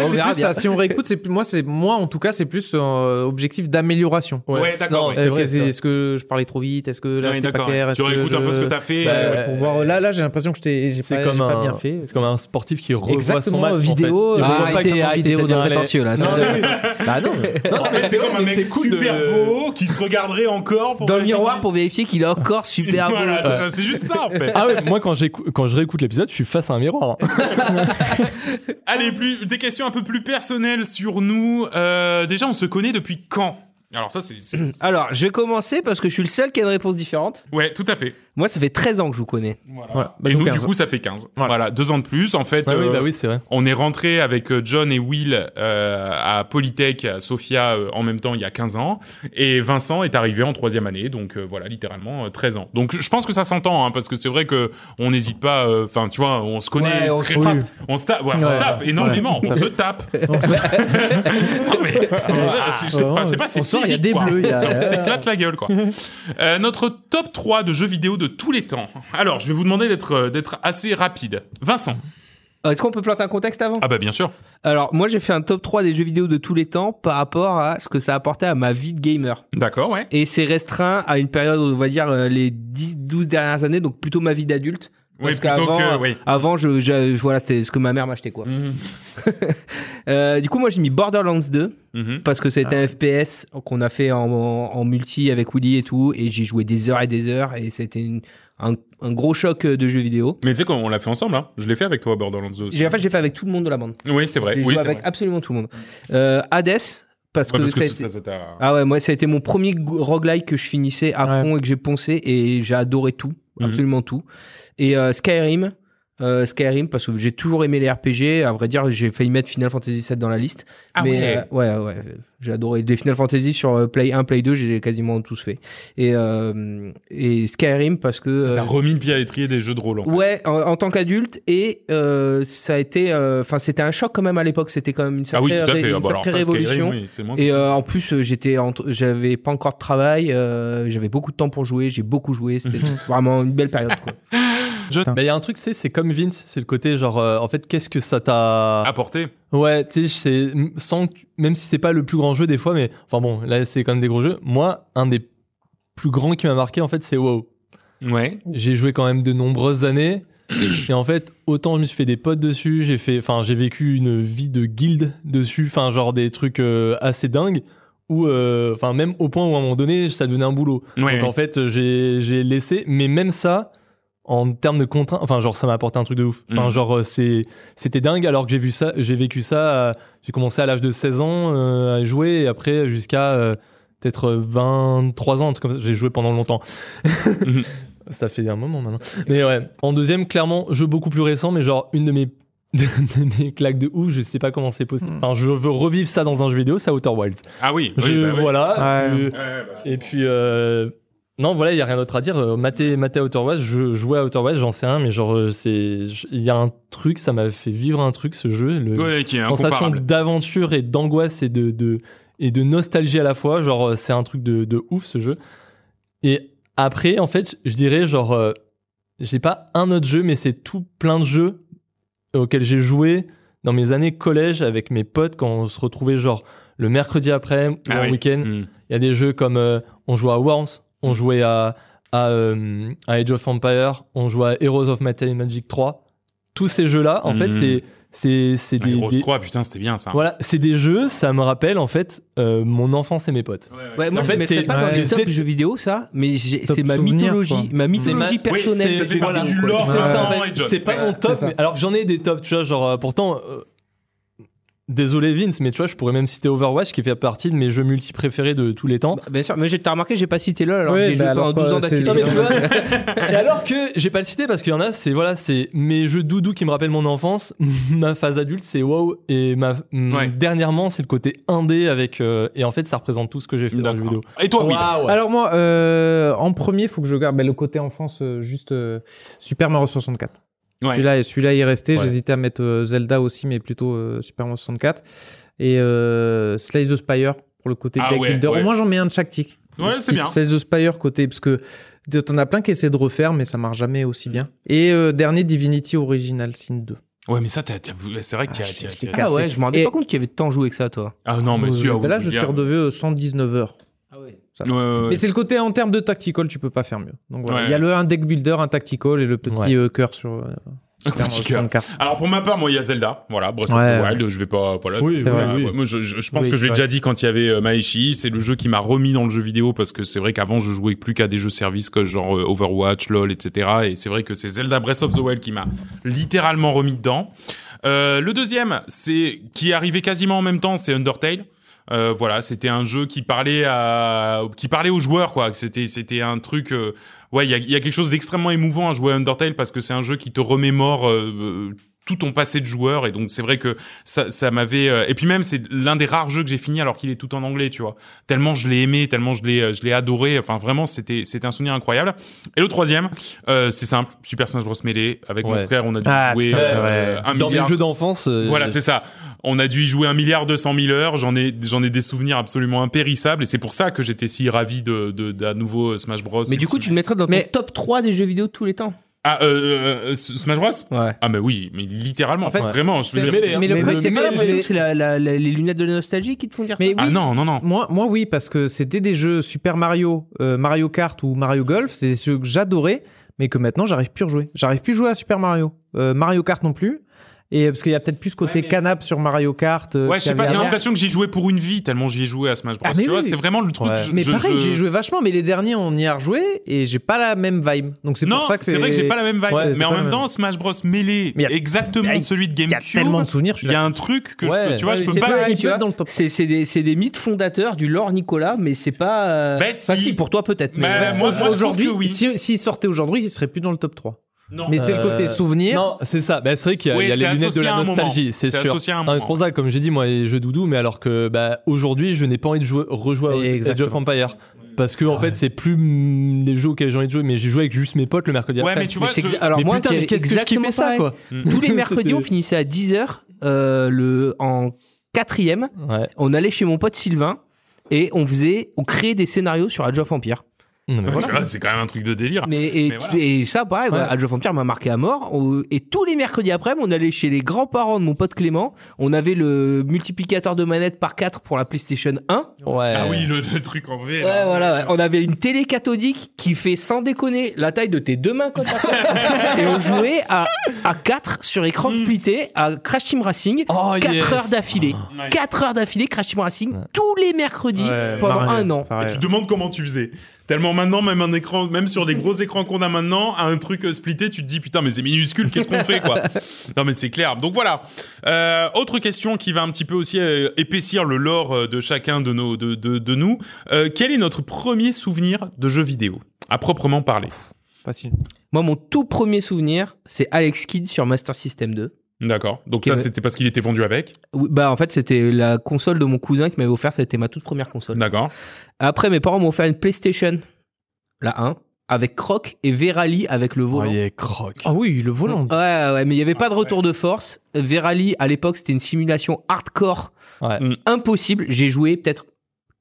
on verra plus bien. ça. Si on réécoute, c'est moi, c'est moi en tout cas, c'est plus euh, objectif d'amélioration. Ouais, d'accord, ouais. Est-ce que c'est vrai. est-ce que je parlais trop vite? Est-ce que là c'était pas clair? Tu réécoutes un peu je- ce que t'as fait. Bah, euh, Ouais, pour voir. Là, là, j'ai l'impression que je j'ai pas, comme j'ai pas un- bien fait. C'est comme un sportif qui revoit son Exactement, match. en fait. vidéo, Il euh, Ah, un arrêtez, vidéo allait- prétentieux, là. Bah non. En fait, c'est comme un mec super beau qui se regarderait encore Dans le miroir pour vérifier qu'il est encore super beau. C'est ça, c'est juste ça en fait. Ah ouais, moi quand, je réécoute l'épisode, je suis face à un miroir. Allez, plus, des questions un peu plus personnelles sur nous. Euh, déjà, on se connaît depuis quand? Alors ça, c'est... c'est- Alors, je vais commencer parce que je suis le seul qui a une réponse différente. Ouais, tout à fait. Moi, ça fait 13 ans que je vous connais. Voilà. Ouais, bah, Et nous, nous, 15. du coup, ça fait 15. Voilà. Voilà, deux ans de plus. En fait, Ah oui, euh, bah oui, c'est vrai. on est rentré avec euh, John et Will euh, à Polytech, à Sofia, euh, en même temps, il y a 15 ans. Et Vincent est arrivé en troisième année, donc euh, voilà, littéralement euh, 13 ans. Donc je pense que ça s'entend, hein, parce que c'est vrai que on n'hésite pas... euh, Enfin, tu vois, on se connaît... Ouais, on très- se frappe. On se tape, ouais, on se Ouais. tape énormément, Ouais. on se tape. Non, mais, euh, je, sais pas, c'est On sort, il y a physique, des quoi. bleus, il y a- On s'éclate la gueule, quoi. Euh, notre top 3 de jeux vidéo de tous les temps. Alors, je vais vous demander d'être euh, d'être assez rapide. Vincent. Euh, Est-ce qu'on peut planter un contexte avant? Ah bah bien sûr. Alors, moi, j'ai fait un top 3 des jeux vidéo de tous les temps par rapport à ce que ça apportait à ma vie de gamer. D'accord, ouais. Et c'est restreint à une période, on va dire, euh, les 10, 12 dernières années, donc plutôt ma vie d'adulte. Oui, Parce plutôt qu'avant, que... Oui. avant, je, je- voilà, c'est ce que ma mère m'achetait, quoi. Mhm. Euh, du coup, moi, j'ai mis Borderlands 2 Mhm. parce que c'était un FPS qu'on a fait en, en, en multi avec Willy et tout, et j'ai joué des heures et des heures, et c'était une- un, un gros choc de jeux vidéo. Mais tu sais qu'on on l'a fait ensemble, hein. Je l'ai fait avec toi, Borderlands 2 aussi. J'ai en fait, j'ai fait avec tout le monde de la bande. Oui, c'est vrai. J'ai Oui, joué avec vrai. absolument tout le monde. Euh, Hades parce Ouais, que, parce que ça a tout été- ça, ça t'a- ah ouais, moi ça a été mon premier roguelike que je finissais à Ouais. fond et que j'ai poncé et j'ai adoré tout, Mhm. absolument tout. Et euh, Skyrim, euh, Skyrim parce que j'ai toujours aimé les RPG. À vrai dire, j'ai failli mettre Final Fantasy VII dans la liste. Ah mais ouais. euh, ouais, ouais, j'ai adoré les Final Fantasy sur euh, Play 1, Play 2, j'ai quasiment tous fait. Et euh, et Skyrim parce que Ça euh, t'a remis le pied à l'étrier des jeux de rôle. en fait. Ouais, en, en tant qu'adulte et euh, ça a été, enfin c'était un choc quand même à l'époque. C'était quand même une Ah oui, sacrée, tout à ré- fait. une Ah bah alors sacrée ça, Skyrim, révolution. oui, c'est moins Et euh, en plus, euh, j'étais, entre- j'avais pas encore de travail, euh, j'avais beaucoup de temps pour jouer, j'ai beaucoup joué. C'était vraiment une belle période. Quoi. Bah, il y a un truc, c'est, c'est comme Vince, c'est le côté genre, euh, en fait, qu'est-ce que ça t'a. apporté. Ouais, tu sais, c'est sans que- même si c'est pas le plus grand jeu des fois, mais enfin bon, là c'est quand même des gros jeux. Moi, un des plus grands qui m'a marqué en fait, c'est WoW. Ouais. J'ai joué quand même de nombreuses années. Et en fait, autant je me suis fait des potes dessus, j'ai fait, enfin, j'ai vécu une vie de guilde dessus, enfin, genre des trucs euh, assez dingues, ou, euh, enfin, même au point où à un moment donné, ça devenait un boulot. Ouais. Donc en fait, j'ai, j'ai laissé, mais même ça, en termes de contraintes, enfin, genre, ça m'a apporté un truc de ouf. Enfin, Mhm. genre, euh, c'est, c'était dingue, alors que j'ai vu ça, j'ai vécu ça, euh, j'ai commencé à l'âge de 16 ans euh, à jouer, et après, jusqu'à euh, peut-être 23 ans, un truc comme ça, j'ai joué pendant longtemps. Mhm. Ça fait un moment maintenant. Mais ouais, en deuxième, clairement, jeu beaucoup plus récent, mais genre une de mes, de mes claques de ouf, je sais pas comment c'est possible. Hmm. Enfin, je veux revivre ça dans un jeu vidéo, c'est Outer Wilds. Ah oui. oui, Je- bah. Voilà. Ouais. je- Ouais, bah. et puis, euh, non, voilà, il y a rien d'autre à dire. Euh, Maté, maté à Outer Wilds, je jouais à Outer Wilds, j'en sais rien, mais genre, euh, il y a un truc, ça m'a fait vivre un truc, ce jeu. Le, Ouais, qui est sensation d'aventure et d'angoisse et de, de, et de nostalgie à la fois. Genre, euh, c'est un truc de, de ouf ce jeu. Et après, en fait, je dirais, genre, euh, j'ai pas un autre jeu, mais c'est tout plein de jeux auxquels j'ai joué dans mes années collège avec mes potes quand on se retrouvait, genre, le mercredi après ou Ah oui. week-end. Mhm. Il y a des jeux comme euh, on jouait à Worms, on jouait à, à, euh, à Age of Empire, on jouait à Heroes of Might and Magic 3. tous ces jeux-là, en fait, Mhm. c'est c'est c'est des, Heroes des- 3, putain, c'était bien ça. voilà, c'est des jeux. Ça me rappelle en fait euh, mon enfance et mes potes. Ouais, moi En je fait, mettrais c'est- pas dans ouais, les top jeux vidéo ça, mais c'est ma mythologie, quoi. ma mythologie ma- personnelle. Oui, ça fait partie du quoi. lore. C'est Ouais. en Ouais. fait. Pas Ouais, mon top, mais alors j'en ai des tops, tu vois, genre euh, pourtant. euh, Désolé Vince, mais tu vois, je pourrais même citer Overwatch qui fait partie de mes jeux multi préférés de tous les temps. Bah, Bien sûr, mais j'ai t'as remarqué, j'ai pas cité LoL alors que j'ai joué bah pendant alors, 12 ans d'activité. Non, mais tu vois, et alors que j'ai pas le cité parce qu'il y en a, c'est voilà, c'est mes jeux doudou qui me rappellent mon enfance. ma phase adulte, c'est WoW et ma mm, Ouais. dernièrement, c'est le côté indé avec euh, et en fait, ça représente tout ce que j'ai fait dans le jeu vidéo. Et toi, oui. Waouh. Alors moi, euh, en premier, faut que je garde ben, le côté enfance, euh, juste euh, Super Mario 64. Ouais. Celui-là, celui-là, il est resté. Ouais. J'hésitais à mettre euh, Zelda aussi, mais plutôt euh, Super Mario 64 et euh, Slice the Spire pour le côté Ah deck ouais, builder. ouais. Au moins, j'en mets un de chaque tic. Ouais, c'est bien. Slice the Spire côté parce que t'en as plein qui essaient de refaire, mais ça marche jamais aussi bien. Et euh, dernier Divinity Original Sin 2. Ouais, mais ça, c'est vrai que tu Ah, as. tu as- cassé. Ah ouais, je me rendais Et- pas compte qu'il y avait tant joué que ça toi. Ah non, mais ben là, je suis redevenu euh, 119 heures. Ah ouais. Ça. Ouais, ouais, ouais. Mais c'est le côté en termes de tactical, tu peux pas faire mieux. Donc voilà, Ouais. il y a le un deck builder, un tactical et le petit Ouais. euh, cœur sur euh, Un Super petit Mario cœur. 64. Alors pour ma part, moi il y a Zelda, voilà, Breath of Ouais, the ouais. Wild, je vais pas voilà. Oui, voilà, vrai, ouais, Moi je, je, je pense Oui, que je l'ai déjà dit quand il y avait euh, Maeshi, c'est le jeu qui m'a remis dans le jeu vidéo parce que c'est vrai qu'avant je jouais plus qu'à des jeux services comme genre euh, Overwatch, LoL, etc. Et c'est vrai que c'est Zelda Breath of the Wild qui m'a littéralement remis dedans. Euh, le deuxième, c'est qui est arrivé quasiment en même temps, c'est Undertale. Euh, voilà, c'était un jeu qui parlait à, qui parlait aux joueurs, quoi. C'était, c'était un truc. euh, ouais, il y a, il y a quelque chose d'extrêmement émouvant à jouer à Undertale parce que c'est un jeu qui te remémore euh, euh, tout ton passé de joueur et donc c'est vrai que ça, ça m'avait. euh, Et puis même, c'est l'un des rares jeux que j'ai fini alors qu'il est tout en anglais, tu vois. Tellement je l'ai aimé, tellement je l'ai, euh, je l'ai adoré. Enfin, vraiment, c'était, c'était un souvenir incroyable. Et le troisième, euh, c'est simple, Super Smash Bros Melee. Avec mon frère, on a dû Ah, jouer putain, c'est euh, vrai. un Dans milliard. mes jeux d'enfance, euh, Voilà, c'est ça. On a dû y jouer un milliard deux cent mille heures. J'en ai, j'en ai des souvenirs absolument impérissables et c'est pour ça que j'étais si ravi de, de, d'un nouveau Smash Bros. Mais du coup, tu le mettrais dans Mais- ton top 3 des jeux vidéo de tous les temps. ah, euh, euh, Smash Bros? Ouais. Ah, mais oui, mais littéralement. En fait, vraiment, je veux c'est dire. hein. Mais le mais problème, c'est mais que l'impression c'est la- la- la- les lunettes de la nostalgie qui te font dire Mais ça. Ah non, non, non. Moi, moi, oui, parce que c'était des jeux Super Mario, euh, Mario Kart ou Mario Golf, c'est des jeux que j'adorais, mais que maintenant j'arrive plus à jouer. J'arrive plus à jouer à Super Mario, Euh, Mario Kart non plus. Et parce qu'il y a peut-être plus ce côté Ouais, mais- canap sur Mario Kart. euh, Ouais, je sais pas, j'ai l'impression que j'y jouais pour une vie tellement j'y ai joué à Smash Bros. Ah, mais tu vois, oui. c'est vraiment le truc. Ouais. je- Mais je- pareil, je- j'ai joué vachement, mais les derniers on y a rejoué et j'ai pas la même vibe. Donc c'est Non, pour ça que c'est vrai que j'ai pas la même vibe. Ouais, mais en même même. temps, Smash Bros Melee, a- exactement a- celui de Il y a GameCube. tellement de souvenirs. je Il y a un truc que je peux, tu vois, Ouais, je peux c'est pas. C'est c'est des, c'est des mythes fondateurs du lore Nicolas, mais c'est pas. euh, Bah, si. si, pour toi peut-être. mais Bah, moi, je aujourd'hui, que oui. si- s'il sortait aujourd'hui, il serait plus dans le top 3. Non. Mais c'est le côté Euh, souvenir. Non, c'est ça. Bah, c'est vrai qu'il y a, Oui, il y a c'est les lunettes de la nostalgie, c'est sûr. associé à un Non, mais moment. c'est pour ça, comme j'ai dit, moi, les jeux doudou, mais alors que bah, aujourd'hui, je n'ai pas envie de jouer, rejouer à Age of. Empire. Parce que, en fait, c'est plus mm, les jeux auxquels j'ai envie de jouer, mais j'ai joué avec juste mes potes le mercredi Ouais, après. mais tu vois, Mais c'est je- exa- alors mais moi, putain, qu'est-ce que je kiffais ça, pareil. quoi. Tous les mercredis, on finissait à 10h, euh, le, en quatrième. Ouais. On allait chez mon pote Sylvain et on faisait, on créait des scénarios sur Age of Empire. Voilà. c'est quand même un truc de délire. Mais, et, Mais voilà. et ça, pareil, Ouais. ouais, Age of Empire m'a marqué à mort. Et tous les mercredis après, on allait chez les grands-parents de mon pote Clément. On avait le multiplicateur de manettes par 4 pour la PlayStation 1. Ouais. Ah oui, le, le truc en V. Ouais, là. voilà. ouais. On avait une télé cathodique qui fait, sans déconner, la taille de tes deux mains côte. et on jouait à, à 4 sur écran splitté à Crash Team Racing. Oh, 4 yes. heures d'affilée. Ouais. 4 heures d'affilée, Crash Team Racing, Ouais. tous les mercredis Ouais, pendant pareil, un an. Et tu te demandes comment tu faisais. Tellement maintenant, même un écran, même sur des gros écrans qu'on a maintenant, un truc euh, splitté, tu te dis putain mais c'est minuscule, qu'est-ce qu'on fait quoi? Non mais c'est clair. Donc voilà. Euh, autre question qui va un petit peu aussi euh, épaissir le lore de chacun de nos de de, de nous. Euh, quel est notre premier souvenir de jeu vidéo? À proprement parler Facile. Moi, mon tout premier souvenir, c'est Alex Kidd sur Master System 2. D'accord. Donc ça c'était parce qu'il était vendu avec. Oui, Bah, en fait, c'était la console de mon cousin qui m'avait offert, c'était ma toute première console. D'accord. Après, mes parents m'ont offert une PlayStation, la 1, avec Croc et Verali avec le volant. croc. Ah oui, le volant. Ouais, ouais, mais il n'y avait pas de Ah, retour de force. Verali, à l'époque, c'était une simulation hardcore Ouais. impossible. J'ai joué peut-être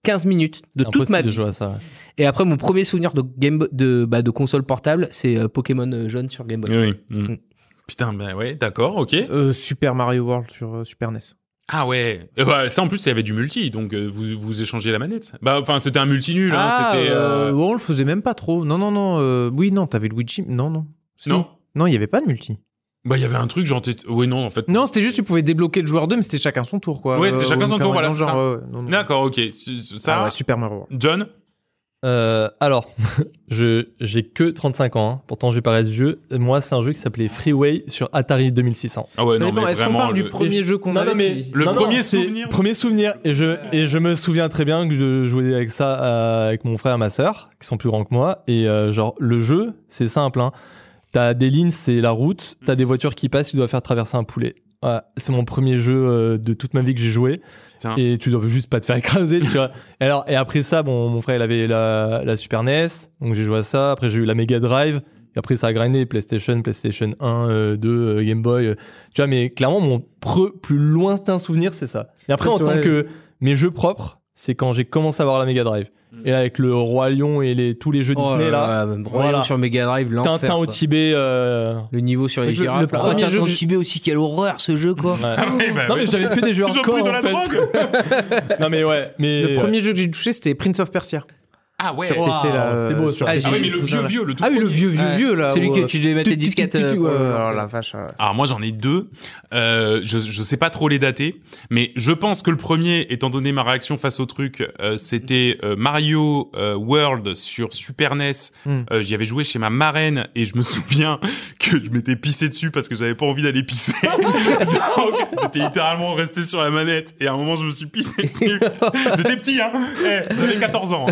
15 minutes de toute ma de vie. jouer à ça. ouais. Et après, mon premier souvenir de, game, de, bah, de console portable, c'est euh, Pokémon euh, jaune sur Game Boy. Oui. Mm. Mm. Putain, ben ouais, d'accord, ok. Euh, Super Mario World sur euh, Super NES. Ah ouais. Euh, ouais, ça en plus, il y avait du multi, donc euh, vous vous échangez la manette. Bah enfin, c'était un multi nul. Hein, Ah, c'était. euh, on le faisait même pas trop. Non, non, non. euh, oui, non, t'avais Luigi. Non, non. Si. Non. Non, il y avait pas de multi. Bah, il y avait un truc, genre, t'es- ouais, non, en fait. Non, c'était juste tu pouvais débloquer le joueur 2, mais c'était chacun son tour, quoi. Ouais, c'était Euh, chacun au son tour, voilà, c'est ça. D'accord, ok. Ça, Ah ouais, Super Mario World. John? Euh, alors, je j'ai que 35 ans, hein. pourtant je vais paraître vieux. Moi, c'est un jeu qui s'appelait Freeway sur Atari 2600. Ah ouais, non, mais Est-ce qu'on parle du le- premier jeu qu'on Non, avait non, mais si- Le non, non, premier c'est- souvenir Premier souvenir. Et je, et je me souviens très bien que je jouais avec ça euh, avec mon frère et ma sœur, qui sont plus grands que moi. Et euh, genre, le jeu, c'est simple. Hein. T'as des lignes, c'est la route. T'as des voitures qui passent, tu dois faire traverser un poulet. C'est mon premier jeu euh, de toute ma vie que j'ai joué. Putain. Et tu dois juste pas te faire écraser, tu vois. Et alors, et après ça, bon, mon frère, il avait la, la Super NES. Donc j'ai joué à ça. Après, j'ai eu la Mega Drive. Et après, ça a grindé PlayStation, PlayStation 1, euh, 2, euh, Game Boy. euh, tu vois, mais clairement, mon pre- plus lointain souvenir, c'est ça. Et après, Ouais, en tant vois, que mes jeux propres, c'est quand j'ai commencé à avoir la Mega Drive. Et là, avec le Roi Lion et les, tous les jeux Oh Disney, là. là, même Royaume Voilà. sur Mega Drive, l'enfer. Tintin au. Tibet. euh, Le niveau sur les Le- le girafes. là. premier Oh, jeu Tintin au Tibet aussi, quelle horreur ce jeu quoi. ouais. Ah bah, Non, mais j'avais que des jeux Ils ont hardcore, pris de en la fait. drogue Non, mais ouais. Mais, Le premier jeu que j'ai touché, c'était Prince of Persia. Ah ouais. C'est beau, euh, sur Ah. Ah oui, mais le vieux, vieux, le tout Ah oui, le vieux, vieux, Ouais. vieux, là. Celui où, que euh, tu devais mettre tes disquettes. euh, oh lancer. la vache. ouais. Alors moi j'en ai deux. Euh, je je sais pas trop les dater, mais je pense que le premier, étant donné ma réaction face au truc, euh, c'était euh, Mario euh, World sur Super NES. Euh, J'y avais joué chez ma marraine et je me souviens que je m'étais pissé dessus parce que j'avais pas envie d'aller pisser. Donc j'étais littéralement resté sur la manette et à un moment je me suis pissé dessus. J'étais petit hein, Eh, j'avais 14 ans.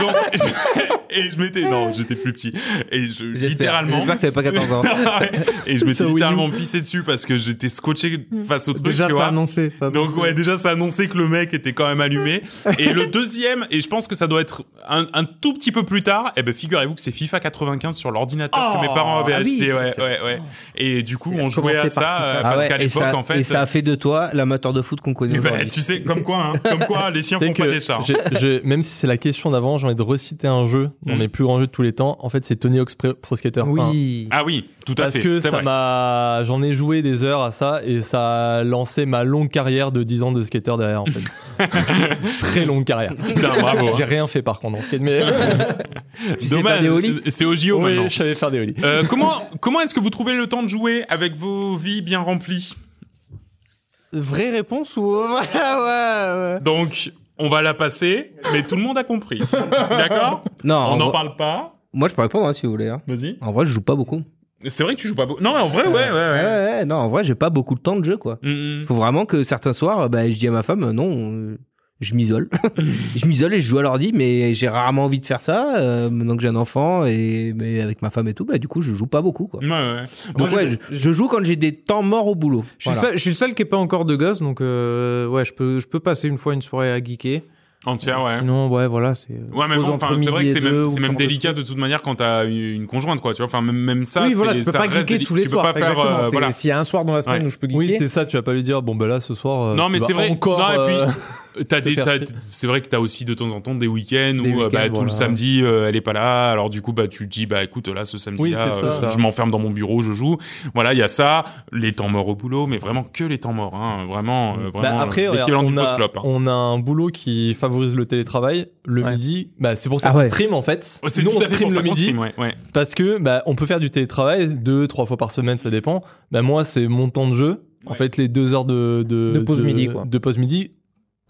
Donc je- et je m'étais non, j'étais plus petit et je littéralement J'espère que t'avais pas 14 ans. et je m'étais littéralement pissé dessus parce que j'étais scotché face au truc, Déjà, tu ça vois. annoncé. Ça Donc ouais, déjà ça annonçait que le mec était quand même allumé. Et le deuxième, et je pense que ça doit être un, un tout petit peu plus tard, eh ben figurez-vous que c'est FIFA 95 sur l'ordinateur que mes parents avaient ah oui, acheté. Ouais, ouais, ouais. Et du coup, on jouait à ça FIFA. euh, Ah parce ouais, qu'à et l'époque, ça, en fait. et ça a fait de toi l'amateur de foot qu'on connaît aujourd'hui. tu sais, comme quoi, hein, comme quoi, les chiens font pas que des chats. hein. même si c'est la question d'avant, j'ai envie de reciter un jeu dans Mm. mes plus grands jeux de tous les temps. En fait, c'est Tony Hawk's Pro Skater 1. Oui. Ah oui, tout à Parce fait. que c'est ça vrai. m'a, j'en ai joué des heures à ça et ça a lancé ma longue carrière de 10 ans de skater derrière en fait. Très longue carrière. Putain, bravo. hein. J'ai rien fait par contre en skate, mais Tu sais Dommage, faire des ollies? c'est au JO oui, maintenant. je savais faire des ollies. Euh, comment comment est-ce que vous trouvez le temps de jouer avec vos vies bien remplies? Vraie réponse ou ouais, ouais, ouais. Donc, on va la passer, mais tout le monde a compris. D'accord? Non, On en n'en vrai- parle pas. moi je peux répondre hein, si vous voulez. hein. Vas-y. En vrai, je joue pas beaucoup. C'est vrai que tu joues pas beaucoup. Non, mais en vrai, ouais, ouais, Ouais, ouais. ouais, non, en vrai, j'ai pas beaucoup de temps de jeu quoi. Mm, mm. Faut vraiment que certains soirs, bah, je dis à ma femme, euh, non, euh, je m'isole. je m'isole et je joue à l'ordi, mais j'ai rarement envie de faire ça. euh, maintenant que j'ai un enfant et mais avec ma femme et tout, bah, du coup, je joue pas beaucoup quoi. Ouais, ouais. Donc Moi, ouais, je, je joue quand j'ai des temps morts au boulot. Je suis, le Voilà. seul, je suis le seul qui est pas encore de gosse, donc euh, ouais, je peux, je peux passer une fois une soirée à geeker. Entière, ouais. Sinon, ouais, voilà, c'est. Ouais, mais bon, c'est vrai que c'est même, délicat de toute manière quand t'as une conjointe, quoi. Tu vois, enfin, même, même ça, oui, voilà, c'est- tu peux ça pas geeker déli- tous les tu peux soirs. pas faire, euh, voilà. S'il y a un soir dans la semaine Ouais. où je peux geeker. Oui, c'est ça. Tu vas pas lui dire bon ben là ce soir. euh, Non, mais c'est vrai. Encore. Non, et puis, euh, T'as des, c'est vrai que t'as aussi de temps en temps des week-ends Des où euh, bah, tout voilà. le samedi euh, elle est pas là, alors du coup bah tu te dis bah écoute là ce samedi Oui, là c'est ça. je m'enferme dans mon bureau, je joue. Voilà il y a ça, les temps morts au boulot, mais vraiment que les temps morts, hein, vraiment euh, Bah, vraiment après, regarde, l'équivalent du on, a, hein. on a un boulot qui favorise le télétravail le Ouais. midi. Bah, c'est pour ça Ah qu'on ouais. stream en fait. Ouais, c'est Nous, on stream pour ça le qu'on midi stream, ouais, ouais. parce que bah, on peut faire du télétravail deux, trois fois par semaine, ça dépend. Bah, moi, c'est mon temps de jeu. En fait, les deux heures de, de, De pause midi, quoi. De pause midi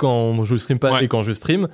quand je stream pas Ouais. et quand je stream.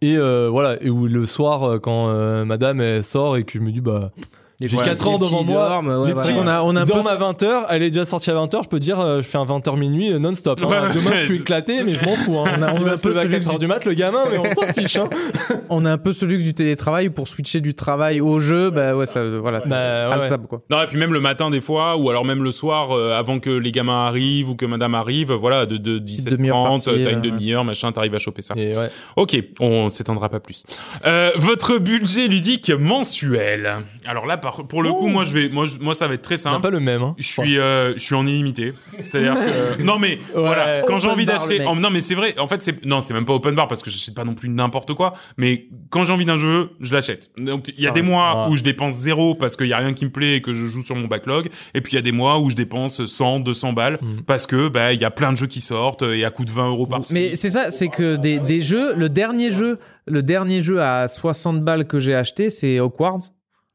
Et euh, voilà, et où le soir, euh, quand euh, madame elle sort et que je me dis, bah, j'ai Ouais. 4 ans devant moi, dorment, ouais, les voilà. petits- on a, on a un peu dorme à 20h, elle est déjà sortie à 20h, je peux dire, euh, je fais un 20h minuit euh, non-stop. hein. Ouais, Demain, je suis éclaté, mais je m'en fous. Hein. On a- on un peu à celui 4h du- mat, le gamin, mais on s'en fiche. Hein. on a un peu ce luxe du télétravail pour switcher du travail au jeu. Bah ouais, ça, voilà. Bah, ouais, Rentable, quoi. Non et puis même le matin des fois ou alors même le soir euh, avant que les gamins arrivent ou que madame arrive, voilà de, de 17 demi-heure 30 par-ci, t'as une euh, demi-heure machin, t'arrives à choper ça. Et ouais. Ok, on s'étendra pas plus. Euh, votre budget ludique mensuel. Alors là, par, pour le coup, moi, je vais, moi, je- moi, ça va être très C'est simple. pas le même. Hein. Je suis, euh, je suis en illimité. C'est-à-dire que non mais Ouais. voilà, quand j'ai Open envie bar, d'acheter, mec. oh, non mais c'est vrai. En fait, c'est non, c'est même pas open bar parce que j'achète pas non plus n'importe quoi. Mais quand j'ai envie d'un jeu, je l'achète. Donc il y a Ah des mois Ah. où je dépense zéro parce qu'il y a rien qui me plaît et que je joue sur mon backlog. Et puis il y a des mois où je dépense 100, 200 balles Mm. parce que bah il y a plein de jeux qui sortent et à coût de 20 euros par Mais c'est ça, c'est que des, des jeux, le dernier jeu, le dernier jeu à 60 balles que j'ai acheté, c'est Hogwarts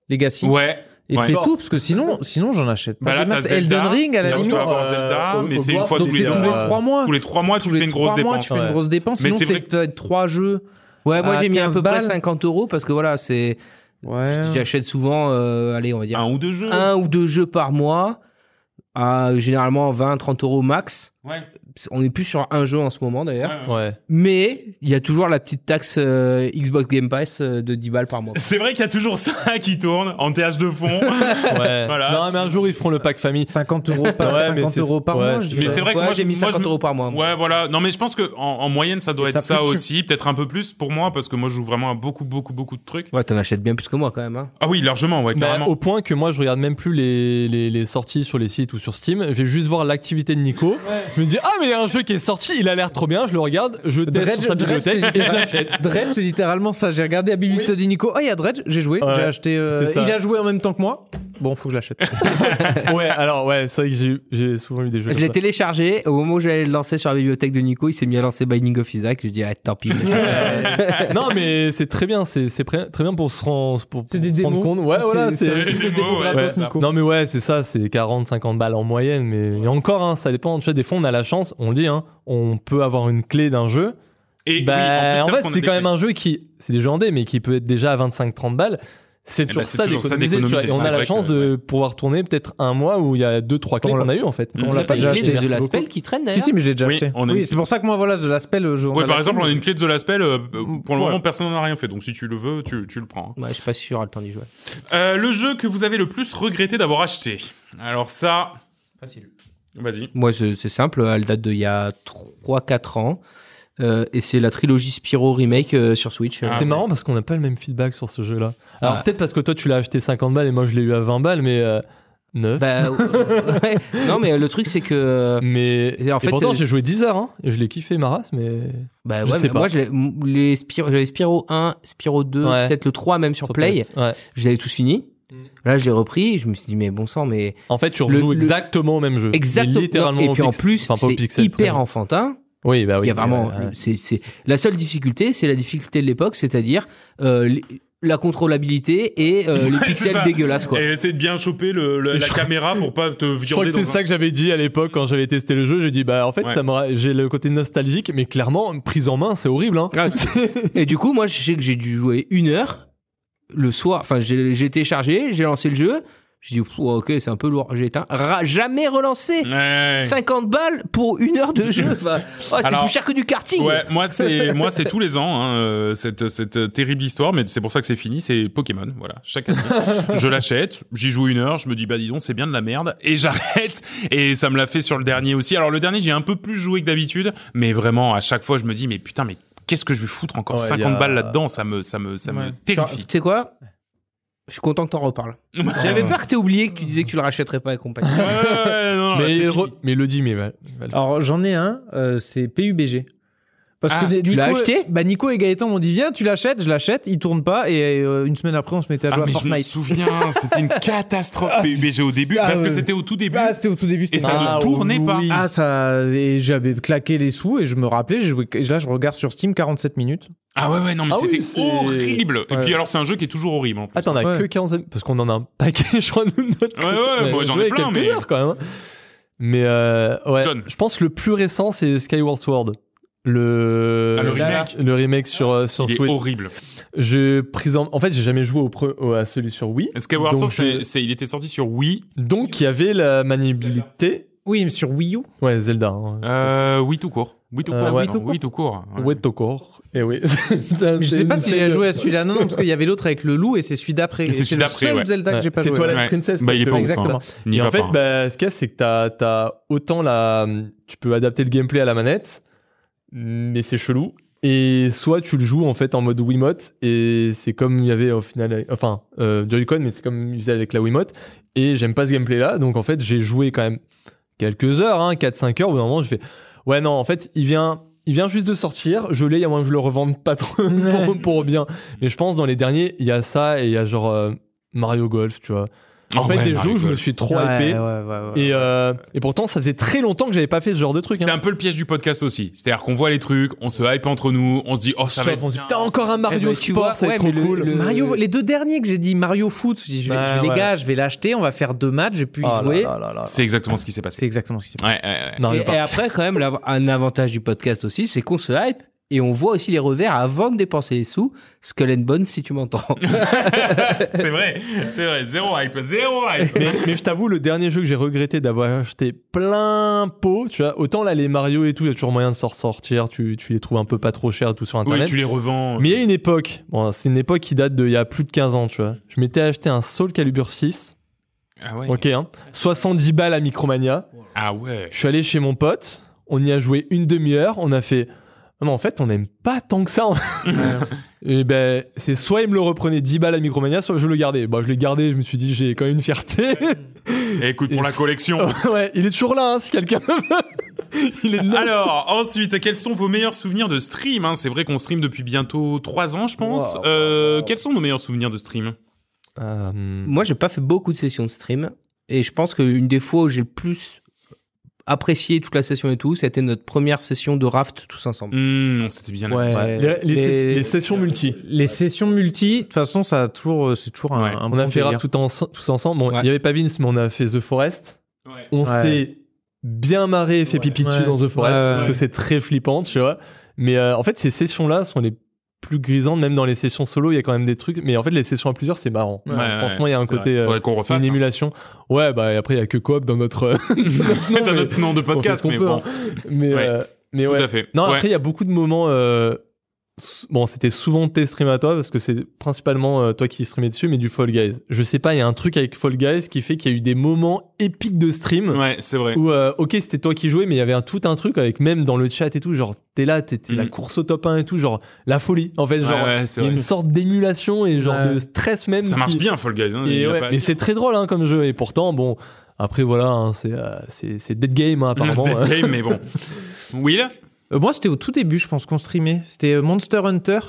Legacy. Ouais. Et Ouais. c'est Bon. tout, parce que sinon, sinon j'en achète pas. Bah là, Zelda, Elden Ring, à la limite. euh, Zelda, au- mais c'est une fois tous les tous les ans. trois mois. Tous les trois mois, tu Tous fais les une grosse trois mois, dépense. tu fais une grosse dépense. Mais Sinon, c'est peut-être trois jeux. Ouais, moi j'ai mis à 15 peu près balles. 50 euros parce que voilà, c'est. Ouais. J'achète souvent, euh, allez, on va dire Un ou deux jeux. un ou deux jeux par mois, à généralement 20-30 euros max. Ouais. On est plus sur un jeu en ce moment d'ailleurs. Ouais. Mais il y a toujours la petite taxe euh, Xbox Game Pass euh, de 10 balles par mois. C'est vrai qu'il y a toujours ça qui tourne en TH de fond. Ouais. Voilà. Non, mais un jour, ils feront le pack famille. 50 euros par, Ouais, mais 50 c'est- euros par ouais, mois. je Mais c'est vrai que Ouais, moi j'ai mis moi, 50 je- euros par mois. moi. Ouais, voilà. Non, mais je pense que en, en moyenne, ça doit Et être ça aussi, peut-être un peu plus pour moi, parce que moi, je joue vraiment à beaucoup, beaucoup, beaucoup de trucs. Ouais, t'en achètes bien plus que moi quand même. Hein. Ah oui, largement, ouais, Bah, carrément. au point que moi, je regarde même plus les, les, les sorties sur les sites ou sur Steam. Je vais juste voir l'activité de Nico. Je me dis, ah, mais il y a un jeu qui est sorti, il a l'air trop bien. Je le regarde, je teste Dredge, sur sa Dredge, bibliothèque c'est- et je l'achète. Dredge, c'est littéralement ça. J'ai regardé la bibliothèque de Nico. Oh, il y a Dredge, j'ai joué. Ouais, j'ai acheté. euh, c'est ça. il a joué en même temps que moi. Bon, faut que je l'achète. ouais, alors, ouais, c'est vrai que j'ai- j'ai souvent eu des jeux. Je comme l'ai ça. téléchargé. Au moment où j'allais le lancer sur la bibliothèque de Nico, il s'est mis à lancer Binding of Isaac. Je dis, ah, tant pis. Non, mais c'est très bien, c'est c'est pré- très bien pour se rendre, pour, C'est des pour se rendre démos. compte. Ouais, voilà, C'est- c'est. c'est- des démos, ouais, Ouais. c'est ça. Nico. Non mais ouais c'est ça c'est 40-50 balles en moyenne mais et encore hein, ça dépend tu vois des fois on a la chance on le dit hein, on peut avoir une clé d'un jeu Et bah, oui, en, vrai fait c'est quand même un jeu qui c'est des jeux en D mais qui peut être déjà à 25-30 balles c'est toujours, bah, c'est ça toujours ça d'économiser et on a la chance que, de pouvoir tourner peut-être un mois où il y a deux trois clés qu'on a eu en fait On l'a pas déjà acheté, de la spell qui traîne si, d'ailleurs. si, mais je l'ai déjà Oui, acheté. Oui, une- c'est pour ça que moi, voilà, The Last Spell, on Ouais, par exemple, on a une clé de The Last Spell. euh, pour le moment, personne n'en a rien fait. Donc, si tu le veux, tu, tu le prends. hein. Ouais, je suis pas sûr, j'aurai le temps d'y jouer. Euh, le jeu que vous avez le plus regretté d'avoir acheté. Alors ça, Facile. Vas-y. Moi, c'est simple. Elle date d'il y a 3-4 ans. Euh, et c'est la trilogie Spyro remake euh, sur Switch. Ah, c'est ouais. marrant parce qu'on n'a pas le même feedback sur ce jeu là alors Ah. peut-être parce que toi tu l'as acheté 50 balles et moi je l'ai eu à 20 balles mais euh, 9 Bah, euh, ouais. Non, mais le truc, c'est que. mais Et en et fait, pourtant euh, j'ai joué 10 heures hein, et je l'ai kiffé ma race mais Bah Je ouais, sais mais pas. moi, Spyro, j'avais Spyro 1, Spyro 2, Ouais. peut-être le 3 même sur, sur Play. Je les avais tous finis. Là, j'ai repris. Je me suis dit, mais bon sang, mais. En fait, tu Le- rejoues le- exactement au même jeu. Exactement. Littéralement Et puis en plus, enfin, c'est hyper près. enfantin. Oui, bah oui. Il y a vraiment, c'est, la seule difficulté, c'est la difficulté de l'époque, c'est-à-dire, euh, les- la contrôlabilité et euh, les pixels dégueulasses, quoi. Et essayer de bien choper le, le- la crois- caméra pour pas te Je crois que c'est un- ça que j'avais dit à l'époque quand j'avais testé le jeu. J'ai dit, bah en fait, Ouais. ça me j'ai le côté nostalgique, mais clairement, prise en main, c'est horrible. Hein. Ah, Et du coup, moi, je sais que j'ai dû jouer une heure le soir. Enfin, j'ai, téléchargé, j'ai lancé le jeu. J'ai dit, pff, ok, c'est un peu lourd. J'ai éteint. Ra- jamais relancé. Ouais. 50 balles pour une heure de jeu. Enfin, oh, c'est plus cher que du karting. Ouais, moi c'est moi c'est tous les ans hein, euh, cette cette terrible histoire, mais c'est pour ça que c'est fini. C'est Pokémon, voilà. Chaque année, je l'achète, j'y joue une heure, je me dis bah dis donc c'est bien de la merde et j'arrête. Et ça me l'a fait sur le dernier aussi. Alors le dernier j'ai un peu plus joué que d'habitude, mais vraiment à chaque fois je me dis mais putain mais qu'est-ce que je vais foutre encore Ouais, 50 y a- balles là-dedans? Ça me ça me ça me Ouais. terrifie. Tu sais quoi? Je suis content que t'en reparles. J'avais peur que t'aies oublié que tu disais que tu le rachèterais pas et compagnie. Ouais, ouais, ouais, non, non, mais, re- le dit, mais va- va le faire. Alors j'en ai un, euh, c'est PUBG. Parce Ah, que tu Nico, l'as acheté Bah Nico et Gaëtan m'ont dit viens tu l'achètes, je l'achète, il tourne pas et euh, une semaine après on se mettait à Ah, jouer mais à je me Fortnite. souviens, c'était une catastrophe Ah, PUBG au début ah, parce que ouais. c'était au tout début. Ah c'était au tout début. Et ça ne tournait pas. Ah ça et j'avais claqué les sous et je me rappelais, j'ai joué, et là je regarde sur Steam 47 minutes. Ah ouais ouais non mais Ah oui, c'était c'est- horrible. Et Ouais. puis alors c'est un jeu qui est toujours horrible en plus. Attends, on a Ouais. que 45 parce qu'on en a un paquet, je crois, nous, de notre Ouais, ouais, côté. moi, j'en ai plein, mais- heures, quand même. hein. Mais euh, ouais, John. je pense que le plus récent, c'est Skyward Sword. Le, Ah, le remake. le remake sur, euh, sur Il est horrible. J'ai pris en... fait, j'ai jamais joué au pre- au- à celui sur Wii. Skyward Sword, c'est- je- c'est- il était sorti sur Wii? Donc, il y avait la maniabilité. Oui mais sur Wii U. Ouais, Zelda. Hein. Euh, Wii tout court. Wii tout Euh, court. ouais. non, Wii tout court. ouais. Ouais, Tokor. Et oui. Je sais pas si j'ai joué à celui-là non non parce qu'il y avait l'autre avec le loup et c'est celui d'après. Et c'est le seul ouais. Zelda que j'ai pas C'est joué. Twilight Ouais. Princess. Bah, il est c'est pas ouf, hein. Exactement. Et en fait, pas, hein. bah, ce qu'il y a, c'est que t'as, t'as autant la, tu peux adapter le gameplay à la manette, mais c'est chelou. Et soit tu le joues en fait en mode Wiimote et c'est comme il y avait au final, enfin euh, Joy-Con, mais c'est comme il faisait avec la Wiimote. Et j'aime pas ce gameplay là, donc en fait j'ai joué quand même quelques heures, hein, 4-5 heures. Au bout d'un moment, je fais ouais non, en fait il vient, il vient juste de sortir. Je l'ai, à moins que je le revende pas trop pour, pour bien. Mais je pense dans les derniers, il y a ça et il y a genre euh, Mario Golf, tu vois. En Oh fait, ouais, des Mario jeux où je me suis trop Ouais, hypé. ouais, ouais, ouais, Et, euh, et pourtant, ça faisait très longtemps que j'avais pas fait ce genre de truc. C'est Hein. un peu le piège du podcast aussi. C'est-à-dire qu'on voit les trucs, on se hype entre nous, on se dit, oh, ça va être putain, encore un Mario Eh ben, tu Sport, être trop le- cool. le- Mario, les deux derniers que j'ai dit, Mario Foot, je, dis, je vais- Ouais, je gars, je vais l'acheter, on va faire deux matchs, je vais plus y Oh jouer. C'est exactement ce qui s'est passé. C'est exactement ce qui s'est passé. Ouais, ouais, ouais. Mario Et, après, quand même, un avantage du podcast aussi, c'est qu'on se hype et on voit aussi les revers avant de dépenser les sous. Skull and Bones, si tu m'entends. c'est vrai, c'est vrai. Zéro hype, zéro hype. mais, mais je t'avoue, le dernier jeu que j'ai regretté d'avoir acheté plein pot, tu vois, autant là, les Mario et tout, il y a toujours moyen de s'en sortir, tu, tu les trouves un peu pas trop chers, tout sur Oui, internet. tu les revends. Mais il y a une époque, bon, c'est une époque qui date d'il y a plus de 15 ans, tu vois. Je m'étais acheté un Soul Calibur 6, Ah ouais. ok, hein, 70 balles à Micromania. Ah ouais. Je suis allé chez mon pote, on y a joué une demi-heure, on a fait. Non, mais en fait, on n'aime pas tant que ça. Et ben, c'est soit il me le reprenait 10 balles à Micromania, soit je le gardais. Bah, je l'ai gardé, je me suis dit, j'ai quand même une fierté. Et écoute, pour Et la collection. ouais, il est toujours là, hein, si quelqu'un. Il est. Alors, ensuite, quels sont vos meilleurs souvenirs de stream hein? C'est vrai qu'on stream depuis bientôt trois ans, je pense. Wow, Euh, wow. Quels sont nos meilleurs souvenirs de stream? Euh, Moi, j'ai pas fait beaucoup de sessions de stream et je pense qu'une des fois où j'ai le plus apprécié toute la session et tout, c'était notre première session de raft tous ensemble. Hum, C'était bien. Ouais. amusé. ouais, les, les les- ses- les sessions multi. Les sessions multi, de toute façon, ça a toujours, c'est toujours un, Ouais. un On a fait rare tout en- tous ensemble. Bon, il Ouais. y avait pas Vince, mais on a fait The Forest. Ouais. On Ouais. s'est bien marré et fait pipi dessus Ouais. dans The Forest Ouais, parce que c'est très flippant, tu vois. Mais euh, en fait, ces sessions-là sont les plus grisantes, même dans les sessions solo, il y a quand même des trucs. Mais en fait, les sessions à plusieurs, c'est marrant. Ouais, Franchement, ouais, il y a un côté euh, qu'on refasse. une hein. émulation. Ouais, bah et après, il y a que coop dans notre. Dans notre nom de podcast, mais peut, bon. hein. Mais, Ouais. euh, mais Tout ouais. à fait. Non, Ouais. après, il y a beaucoup de moments. euh, Bon, c'était souvent tes streams à toi parce que c'est principalement euh, toi qui streamais dessus, mais du Fall Guys. Je sais pas, il y a un truc avec Fall Guys qui fait qu'il y a eu des moments épiques de stream Ouais, c'est vrai. où, euh, ok, c'était toi qui jouais, mais il y avait un, tout un truc avec même dans le chat et tout, genre, t'es là, t'es la Mhm. course au top 1 et tout, genre, la folie. En fait, genre, Ouais, ouais, y a une sorte d'émulation et genre Ouais. de stress même. Ça marche qui- bien, Fall Guys. Hein, Et mais c'est très drôle hein, comme jeu. Et pourtant, bon, après voilà, hein, c'est euh, c'est c'est dead game hein, apparemment. Dead hein. game, mais bon. Will? Euh, moi, c'était au tout début, je pense qu'on streamait. C'était euh, Monster Hunter.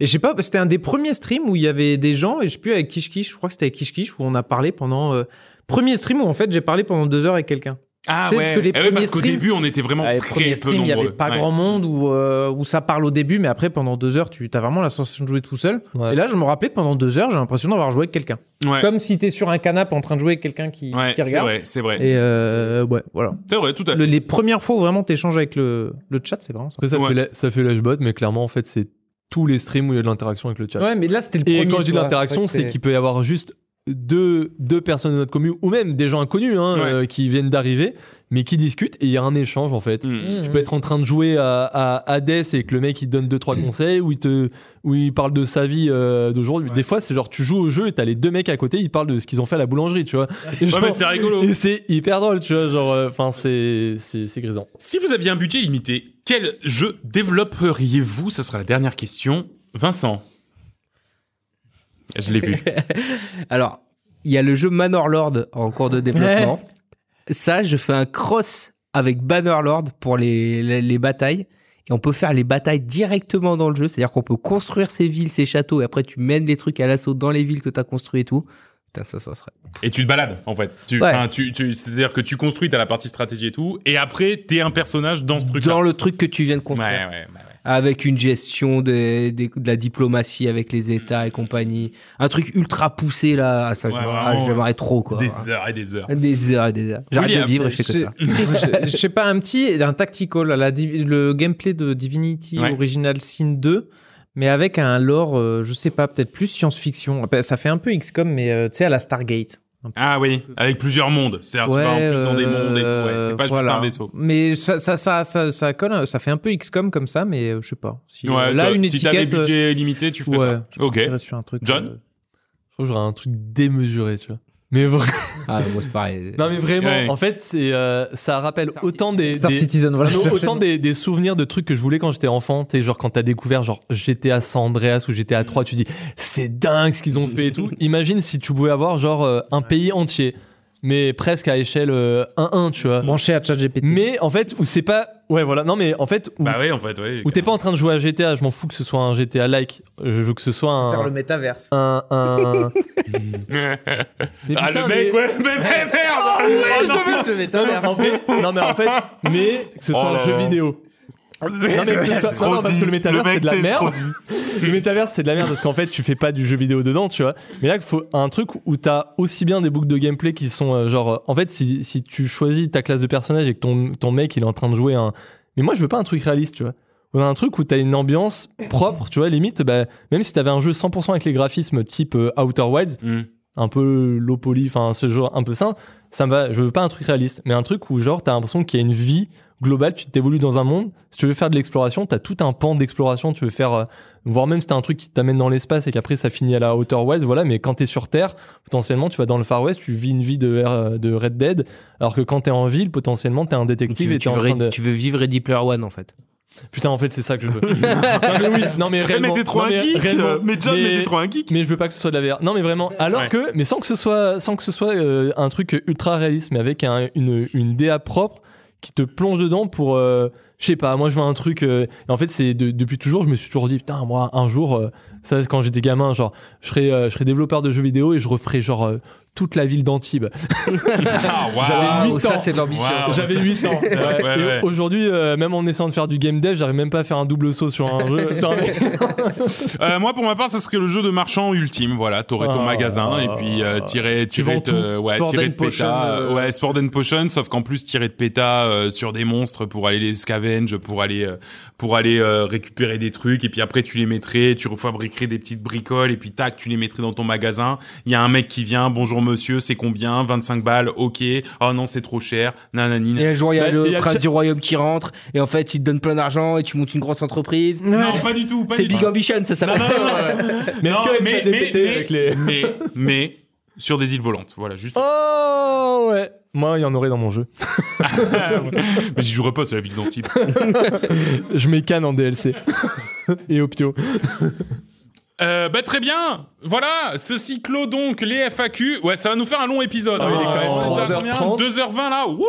Et je sais pas, c'était un des premiers streams où il y avait des gens, et je sais plus avec Kish Kish, je crois que c'était avec Kish Kish, où on a parlé pendant. euh, premier stream où en fait j'ai parlé pendant deux heures avec quelqu'un. Ah Tu sais, ouais. parce que les Eh parce qu'au streams- début, on était vraiment Ah, les très peu streams, il y nombreux. avait pas Ouais. grand monde où, euh, où ça parle au début, mais après pendant deux heures, tu as vraiment la sensation de jouer tout seul. Ouais. Et là, je me rappelais que pendant deux heures, j'ai l'impression d'avoir joué avec quelqu'un. Ouais. Comme si t'es sur un canapé en train de jouer avec quelqu'un qui, Ouais, qui c'est regarde. vrai, c'est vrai. Et euh, ouais, voilà. C'est vrai, tout à fait. Le- les premières fois où vraiment t'échanges avec le, le chat, c'est vraiment ça. Après, ça, Ouais. fait la- ça fait l'ashbot, mais clairement, en fait, c'est tous les streams où il y a de l'interaction avec le chat. Ouais, mais là, c'était le Et premier. quand je dis tu l'interaction, c'est qu'il peut y avoir juste deux, deux personnes de notre commune, ou même des gens inconnus hein, Ouais. euh, qui viennent d'arriver, mais qui discutent, et il y a un échange en fait. Hmm. Tu peux être en train de jouer à, à Hades et que le mec il te donne deux trois conseils ou il te où il parle de sa vie euh, d'aujourd'hui. Des fois c'est genre tu joues au jeu et t'as les deux mecs à côté ils parlent de ce qu'ils ont fait à la boulangerie tu vois. Et, Ouais, genre- mais c'est rigolo. et c'est hyper drôle tu vois genre enfin c'est c'est c'est grisant. Si vous aviez un budget limité, quel jeu développeriez-vous? Ça sera la dernière question. Vincent. Je l'ai vu. Alors, il y a le jeu Manor en cours de développement. Ça, je fais un cross avec Bannerlord pour les, les, les batailles. Et on peut faire les batailles directement dans le jeu. C'est-à-dire qu'on peut construire ses villes, ses châteaux, et après tu mènes des trucs à l'assaut dans les villes que tu as construit et tout. Putain, ça, ça serait. Et tu te balades, en fait. Tu, Ouais. enfin, tu, tu, C'est-à-dire que tu construis, t'as la partie stratégie et tout, et après, t'es un personnage dans ce truc-là. Dans le truc que tu viens de construire. ouais, ouais, ouais. Avec une gestion des- des- de la diplomatie avec les États et compagnie. Un truc ultra poussé là. Ah, Ça, Ouais, j'aimerais- ah, trop quoi. Des heures et des heures. Des heures et des heures. J'arrête de vivre et je fais que ça. je- je sais pas, un petit, un tactical, la, le gameplay de Divinity Ouais. Original Sin 2, mais avec un lore, euh, je sais pas, peut-être plus science-fiction. Ça fait un peu XCOM, mais euh, tu sais, à la Stargate. Ah oui, avec plusieurs mondes. C'est-à-dire tu vas en plus dans des mondes et tout. Ouais, c'est pas juste euh, voilà. un vaisseau. Mais ça, ça, ça, ça, ça colle, ça fait un peu XCOM comme ça, mais euh, je sais pas. Si, euh, Ouais, là, toi, une si t'as des étiquette. euh, budgets limités, tu ferais ouais, ça. je Ok. sur un truc. John euh, Je trouve que j'aurais un truc démesuré tu vois. Mais vraiment. Ah, moi c'est pareil. Non mais vraiment Ouais. en fait c'est euh, ça rappelle autant des, Star des- Citizen, voilà. Non, je cherchais autant des, des souvenirs de trucs que je voulais quand j'étais enfant, tu sais, genre quand t'as découvert genre GTA San Andreas ou GTA 3, tu dis c'est dingue ce qu'ils ont fait et tout. Imagine si tu pouvais avoir genre euh, un pays entier, mais presque à échelle euh, 1-1, tu vois. Branché à ChatGPT. Mais en fait, où c'est pas Ouais, voilà. Non, mais en fait, où, Bah ouais, en fait, ouais. où t'es pas en train de jouer à GTA, je m'en fous que ce soit un GTA like. Je veux que ce soit Faire un. le métaverse. Un, un... ah, Mais putain, le mec, mais- ouais, mais, mais merde! Oh, Non, en fait, non, mais en fait, mais que ce soit Oh un jeu vidéo. Non, mais soit- non, non, parce que le métaverse, c'est de la merde. Le métaverse, c'est de la merde parce qu'en fait, tu fais pas du jeu vidéo dedans, tu vois. Mais là, il faut un truc où t'as aussi bien des boucles de gameplay qui sont euh, genre. euh, En fait, si, si tu choisis ta classe de personnage et que ton, ton mec, il est en train de jouer un. Mais moi, je veux pas un truc réaliste, tu vois. On a un truc où t'as une ambiance propre, tu vois, limite, bah, même si t'avais un jeu 100% avec les graphismes type euh, Outer Wilds, Hmm. un peu low poly, enfin ce genre un peu sain, ça me va. Je veux pas un truc réaliste, mais un truc où genre t'as l'impression qu'il y a une vie globale, tu t'évolues dans un monde. Si tu veux faire de l'exploration, t'as tout un pan d'exploration. Tu veux faire, euh, voire même si t'as un truc qui t'amène dans l'espace et qu'après ça finit à la Outer Wilds, voilà. Mais quand t'es sur Terre, potentiellement tu vas dans le Far West, tu vis une vie de, R- de Red Dead, alors que quand t'es en ville, potentiellement t'es un Tu détective veux, et tu t'es en veux train de. tu veux vivre Ready Player One en fait. Putain, en fait c'est ça que je veux. non mais oui, non mais Mais réellement. t'es trop non, un mais geek! réellement. Mais John, mais Mais- t'es trop un geek! mais je veux pas que ce soit de la VR. Non, mais vraiment. Alors Ouais. que, mais sans que ce soit, sans que ce soit euh, un truc ultra réaliste, mais avec un- une, une DA propre qui te plonge dedans pour, euh, je sais pas. Moi, je veux un truc. euh, en fait, c'est de- depuis toujours, je me suis toujours dit, putain, moi, un jour, euh, ça, quand j'étais gamin, genre, je serais, euh, je serais développeur de jeux vidéo et je referais genre euh, toute la ville d'Antibes. Ah. J'avais Ah, huit ça ans. c'est de l'ambition. J'avais 8 ans. Ouais. Ouais, Et ouais. Aujourd'hui, euh, même en essayant de faire du game dev, j'arrive même pas à faire un double saut sur un jeu. sur un- Euh, moi, pour ma part, ça serait le jeu de marchand ultime. Voilà, t'aurais ton Ah. magasin et puis euh, tirer, Tu tirer, tout. ouais, Sport tirer and de Potion, péta, euh, ouais, Sport and Potion, sauf qu'en plus tirer de péta euh, sur des monstres pour aller les scavenge, pour aller, euh, pour aller euh, récupérer des trucs et puis après tu les mettrais, tu refabriquerais des petites bricoles et puis tac, tu les mettrais dans ton magasin. Il y a un mec qui vient, bonjour monsieur, c'est combien? 25 balles, ok. Oh non, c'est trop cher. Nanani. Et un jour, il y a Bah, le il y a prince du royaume qui rentre, et en fait, il te donne plein d'argent, et tu montes une grosse entreprise. Non, pas du tout. pas C'est Big. Ambition, ça s'appelle. Mais mais, mais, avec les- mais, mais sur des îles volantes. Voilà, juste. Oh ouais. Moi, il y en aurait dans mon jeu. mais j'y jouerai pas, c'est la ville d'Antibes. Je mécane en DLC. Et Opio. Euh, bah très bien. Voilà, ceci clôt donc les FAQ. Ouais, ça va nous faire un long épisode. Ah oui, hein. il est quand même On est déjà 3h30. combien 2h20 là. Wouh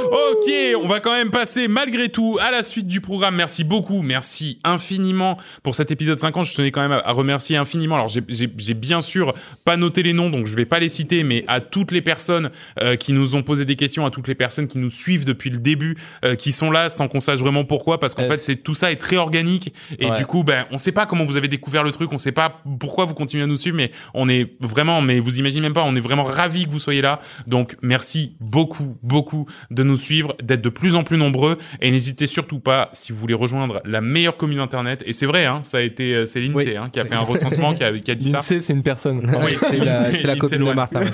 ok, on va quand même passer malgré tout à la suite du programme. Merci beaucoup, merci infiniment pour cet épisode 50. Je tenais quand même à, remercier infiniment. Alors j'ai- bien sûr pas noté les noms, donc je vais pas les citer, mais à toutes les personnes euh, qui nous ont posé des questions, à toutes les personnes qui nous suivent depuis le début, euh, qui sont là sans qu'on sache vraiment pourquoi, parce qu'en fait c'est tout ça est très organique et Ouais. du coup ben on sait pas comment vous avez découvert le truc, on sait pas pourquoi vous continuez à nous suivre, mais on est vraiment, mais vous imaginez même pas, on est vraiment ravis que vous soyez là. Donc merci beaucoup, beaucoup de nous suivre, d'être de plus en plus nombreux et n'hésitez surtout pas si vous voulez rejoindre la meilleure commune internet. Et c'est vrai, hein, ça a été, euh, c'est l'INSEE Oui. hein, qui a fait un recensement qui a, qui a dit ça. L'INSEE, c'est une personne. Oui, c'est la, la copine de. Martin.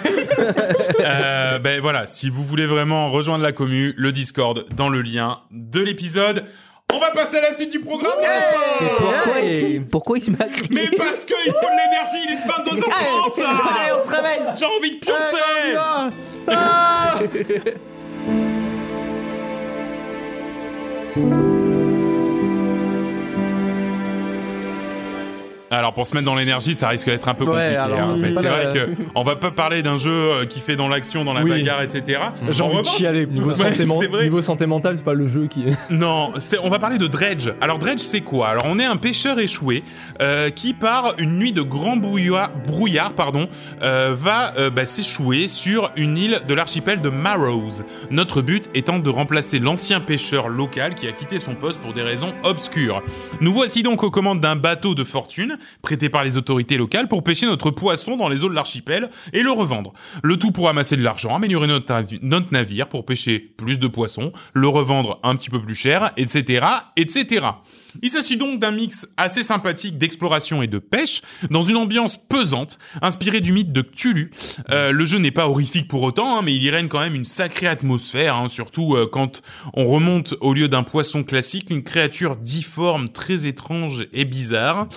Euh, ben voilà, si vous voulez vraiment rejoindre la commu, le Discord dans le lien de l'épisode. On va passer à la suite du programme. Et pourquoi, il, pourquoi il se met à crier Mais parce qu'il faut de l'énergie, il est 22h30 là. on se réveille. J'ai envie de pioncer Alors pour se mettre dans l'énergie, ça risque d'être un peu Ouais, compliqué. alors, hein. c'est Mais c'est vrai que on va pas parler d'un jeu euh, qui fait dans l'action, dans la Oui. bagarre, etc. J'ai En envie de revanche, chialer. Niveau, Ouais, santé, vrai. niveau santé mentale, c'est pas le jeu qui est. Non, c'est- on va parler de Dredge. Alors Dredge, c'est quoi? Alors on est un pêcheur échoué euh, qui par une nuit de grand brouillard, brouillard pardon, euh, va euh, bah, s'échouer sur une île de l'archipel de Marrows. Notre but étant de remplacer l'ancien pêcheur local qui a quitté son poste pour des raisons obscures. Nous voici donc aux commandes d'un bateau de fortune prêté par les autorités locales pour pêcher notre poisson dans les eaux de l'archipel et le revendre. Le tout pour amasser de l'argent, améliorer notre, notre navire pour pêcher plus de poissons, le revendre un petit peu plus cher, etc., etc. Il s'agit donc d'un mix assez sympathique d'exploration et de pêche, dans une ambiance pesante, inspirée du mythe de Cthulhu. Euh, le jeu n'est pas horrifique pour autant, hein, mais il y règne quand même une sacrée atmosphère, hein, surtout euh, quand on remonte au lieu d'un poisson classique, une créature difforme, très étrange et bizarre.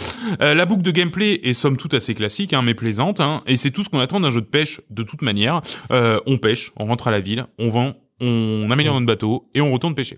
Euh, la boucle de gameplay est somme toute assez classique, hein, mais plaisante, hein, et c'est tout ce qu'on attend d'un jeu de pêche de toute manière. Euh, on pêche, on rentre à la ville, on vend, on améliore notre bateau et on retourne pêcher.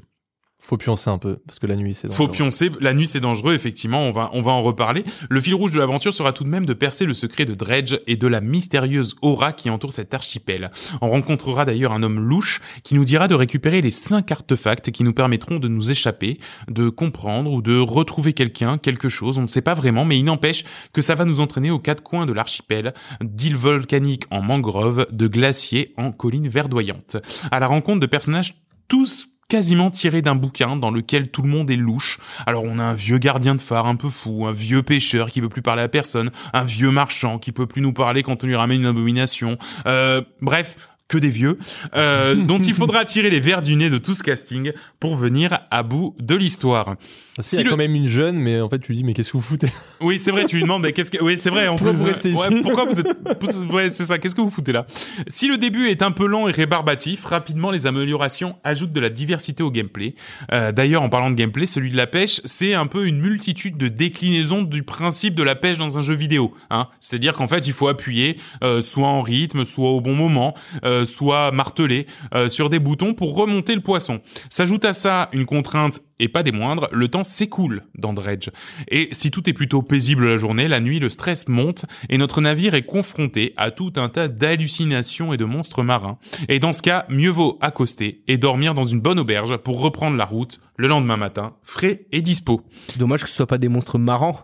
Faut pioncer un peu parce que la nuit c'est. Faut dangereux. pioncer. La nuit, c'est dangereux, effectivement. On va, on va en reparler. Le fil rouge de l'aventure sera tout de même de percer le secret de Dredge et de la mystérieuse aura qui entoure cet archipel. On rencontrera d'ailleurs un homme louche qui nous dira de récupérer les cinq artefacts qui nous permettront de nous échapper, de comprendre ou de retrouver quelqu'un, quelque chose. On ne sait pas vraiment, mais il n'empêche que ça va nous entraîner aux quatre coins de l'archipel, d'îles volcaniques en mangrove, de glaciers en collines verdoyantes. À la rencontre de personnages tous quasiment tiré d'un bouquin dans lequel tout le monde est louche. Alors on a un vieux gardien de phare un peu fou, un vieux pêcheur qui veut plus parler à personne, un vieux marchand qui peut plus nous parler quand on lui ramène une abomination. Euh, bref, que des vieux, euh, dont il faudra tirer les verres du nez de tout ce casting pour venir à bout de l'histoire. Ah, si, il y a le- quand même une jeune, mais en fait tu lui dis mais qu'est-ce que vous foutez? Oui, c'est vrai, tu lui demandes, mais qu'est-ce que, oui, c'est vrai, en Pourquoi plus. vous restez ouais, ici? pourquoi vous êtes, ouais, c'est ça, qu'est-ce que vous foutez là? Si le début est un peu lent et rébarbatif, rapidement les améliorations ajoutent de la diversité au gameplay. Euh, d'ailleurs, en parlant de gameplay, celui de la pêche, c'est un peu une multitude de déclinaisons du principe de la pêche dans un jeu vidéo, hein. C'est-à-dire qu'en fait, il faut appuyer, euh, soit en rythme, soit au bon moment, euh, soit marteler, euh, sur des boutons pour remonter le poisson. S'ajoute à ça une contrainte et pas des moindres, le temps s'écoule dans Dredge. Et si tout est plutôt paisible la journée, la nuit, le stress monte et notre navire est confronté à tout un tas d'hallucinations et de monstres marins. Et dans ce cas, mieux vaut accoster et dormir dans une bonne auberge pour reprendre la route le lendemain matin, frais et dispo. Dommage que ce soit pas des monstres marrants.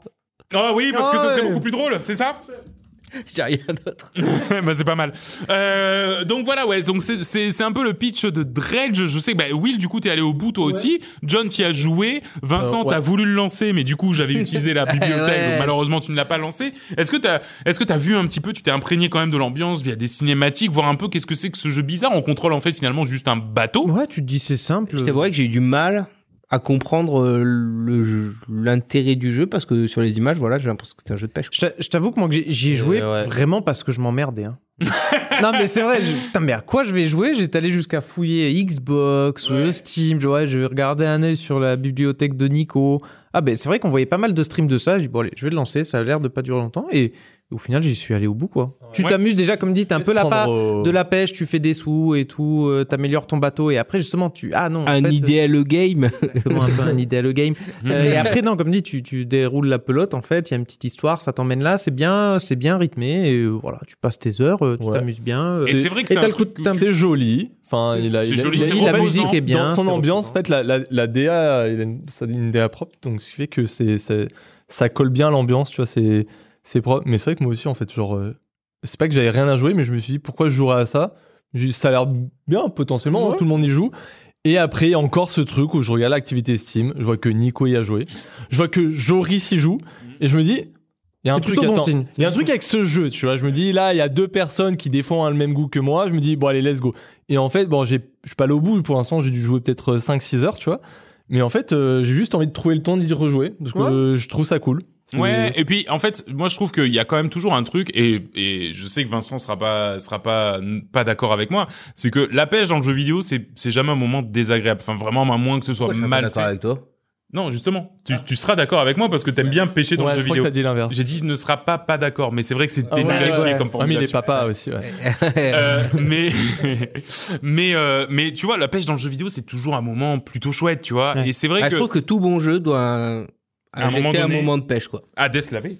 Ah oui, parce que ça serait Ouais. beaucoup plus drôle, c'est ça? J'ai rien d'autre. bah c'est pas mal. Euh, donc voilà, ouais. Donc c'est c'est c'est un peu le pitch de Dredge. Je sais que bah, Will, du coup, t'es allé au bout toi aussi. John, t'y as joué. Vincent, Euh, ouais. t'as voulu le lancer, mais du coup, j'avais utilisé la bibliothèque. Ouais. donc malheureusement, tu ne l'as pas lancé. Est-ce que t'as est-ce que t'as vu un petit peu, tu t'es imprégné quand même de l'ambiance via des cinématiques, voir un peu qu'est-ce que c'est que ce jeu bizarre. On contrôle en fait finalement juste un bateau? Ouais, tu te dis c'est simple. Je t'avouerais que j'ai eu du mal à comprendre euh, l'intérêt du jeu parce que sur les images, voilà, j'ai l'impression que c'était un jeu de pêche. Je t'a- je t'avoue que moi j'y ai joué ouais. vraiment parce que je m'emmerdais. Hein. non mais c'est vrai. Je... Putain, mais à quoi je vais jouer? J'étais allé jusqu'à fouiller Xbox, Ouais. euh, Steam. Je, ouais, je vais regarder un œil sur la bibliothèque de Nico. Ah ben c'est vrai qu'on voyait pas mal de streams de ça. J'ai dit bon allez, je vais le lancer. Ça a l'air de pas durer longtemps et au final j'y suis allé au bout quoi. Tu t'amuses déjà comme dit, t'es un peu là Prendre au- de la pêche, tu fais des sous et tout, euh, t'améliores ton bateau et après justement tu ah non en Un fait, idéal game. exactement un peu un idéal game. Euh, et après, non, comme dit, tu, tu déroules la pelote, en fait, il y a une petite histoire, ça t'emmène là, c'est bien, c'est bien rythmé, et euh, voilà, tu passes tes heures, euh, tu Ouais. t'amuses bien. euh, Et c'est vrai que c'est un coup. C'est joli. Enfin, il a, il a- joli, il a- c'est il a- la musique est bien. Dans son ambiance, en fait, la, la, la DA, il a une, DA propre, donc ce qui fait que c'est, c'est, ça colle bien à l'ambiance, tu vois, c'est, c'est propre. Mais c'est vrai que moi aussi, en fait, genre, euh, c'est pas que j'avais rien à jouer, mais je me suis dit, pourquoi je jouerais à ça? Ça a l'air bien, potentiellement, Ouais. tout le monde y joue. Et après, il y a encore ce truc où je regarde l'activité Steam, je vois que Nico y a joué, je vois que Joris y joue, et je me dis, il y a un truc, plutôt bon attends, signe. il y a un truc avec ce jeu, tu vois. Je me dis, là, il y a deux personnes qui défendent le même goût que moi. Je me dis, bon, allez, let's go. Et en fait, bon, j'ai- je suis pas allé au bout. Pour l'instant, j'ai dû jouer peut-être 5-6 heures, tu vois. Mais en fait, euh, j'ai juste envie de trouver le temps d'y rejouer. Parce que Ouais. euh, je trouve ça cool. Ouais, et puis en fait, moi je trouve qu'il y a quand même toujours un truc, et, et je sais que Vincent sera pas sera pas pas d'accord avec moi, c'est que la pêche dans le jeu vidéo, c'est c'est jamais un moment désagréable. Enfin vraiment, à moins que ce soit Pourquoi je suis mal fait. avec toi? Non, justement, tu, tu seras d'accord avec moi parce que t'aimes bien pêcher dans Ouais, le je jeu vidéo. t'as dit l'inverse. J'ai dit je ne seras pas pas d'accord, mais c'est vrai que c'est Ah ouais, dénulé ouais, ouais. comme Ah, mais il est papa aussi, ouais. Euh, mais mais euh, mais tu vois la pêche dans le jeu vidéo c'est toujours un moment plutôt chouette tu vois Ouais. et c'est vrai Ah, que Je trouve que tout bon jeu doit À un moment un moment de pêche, quoi. Hades l'avait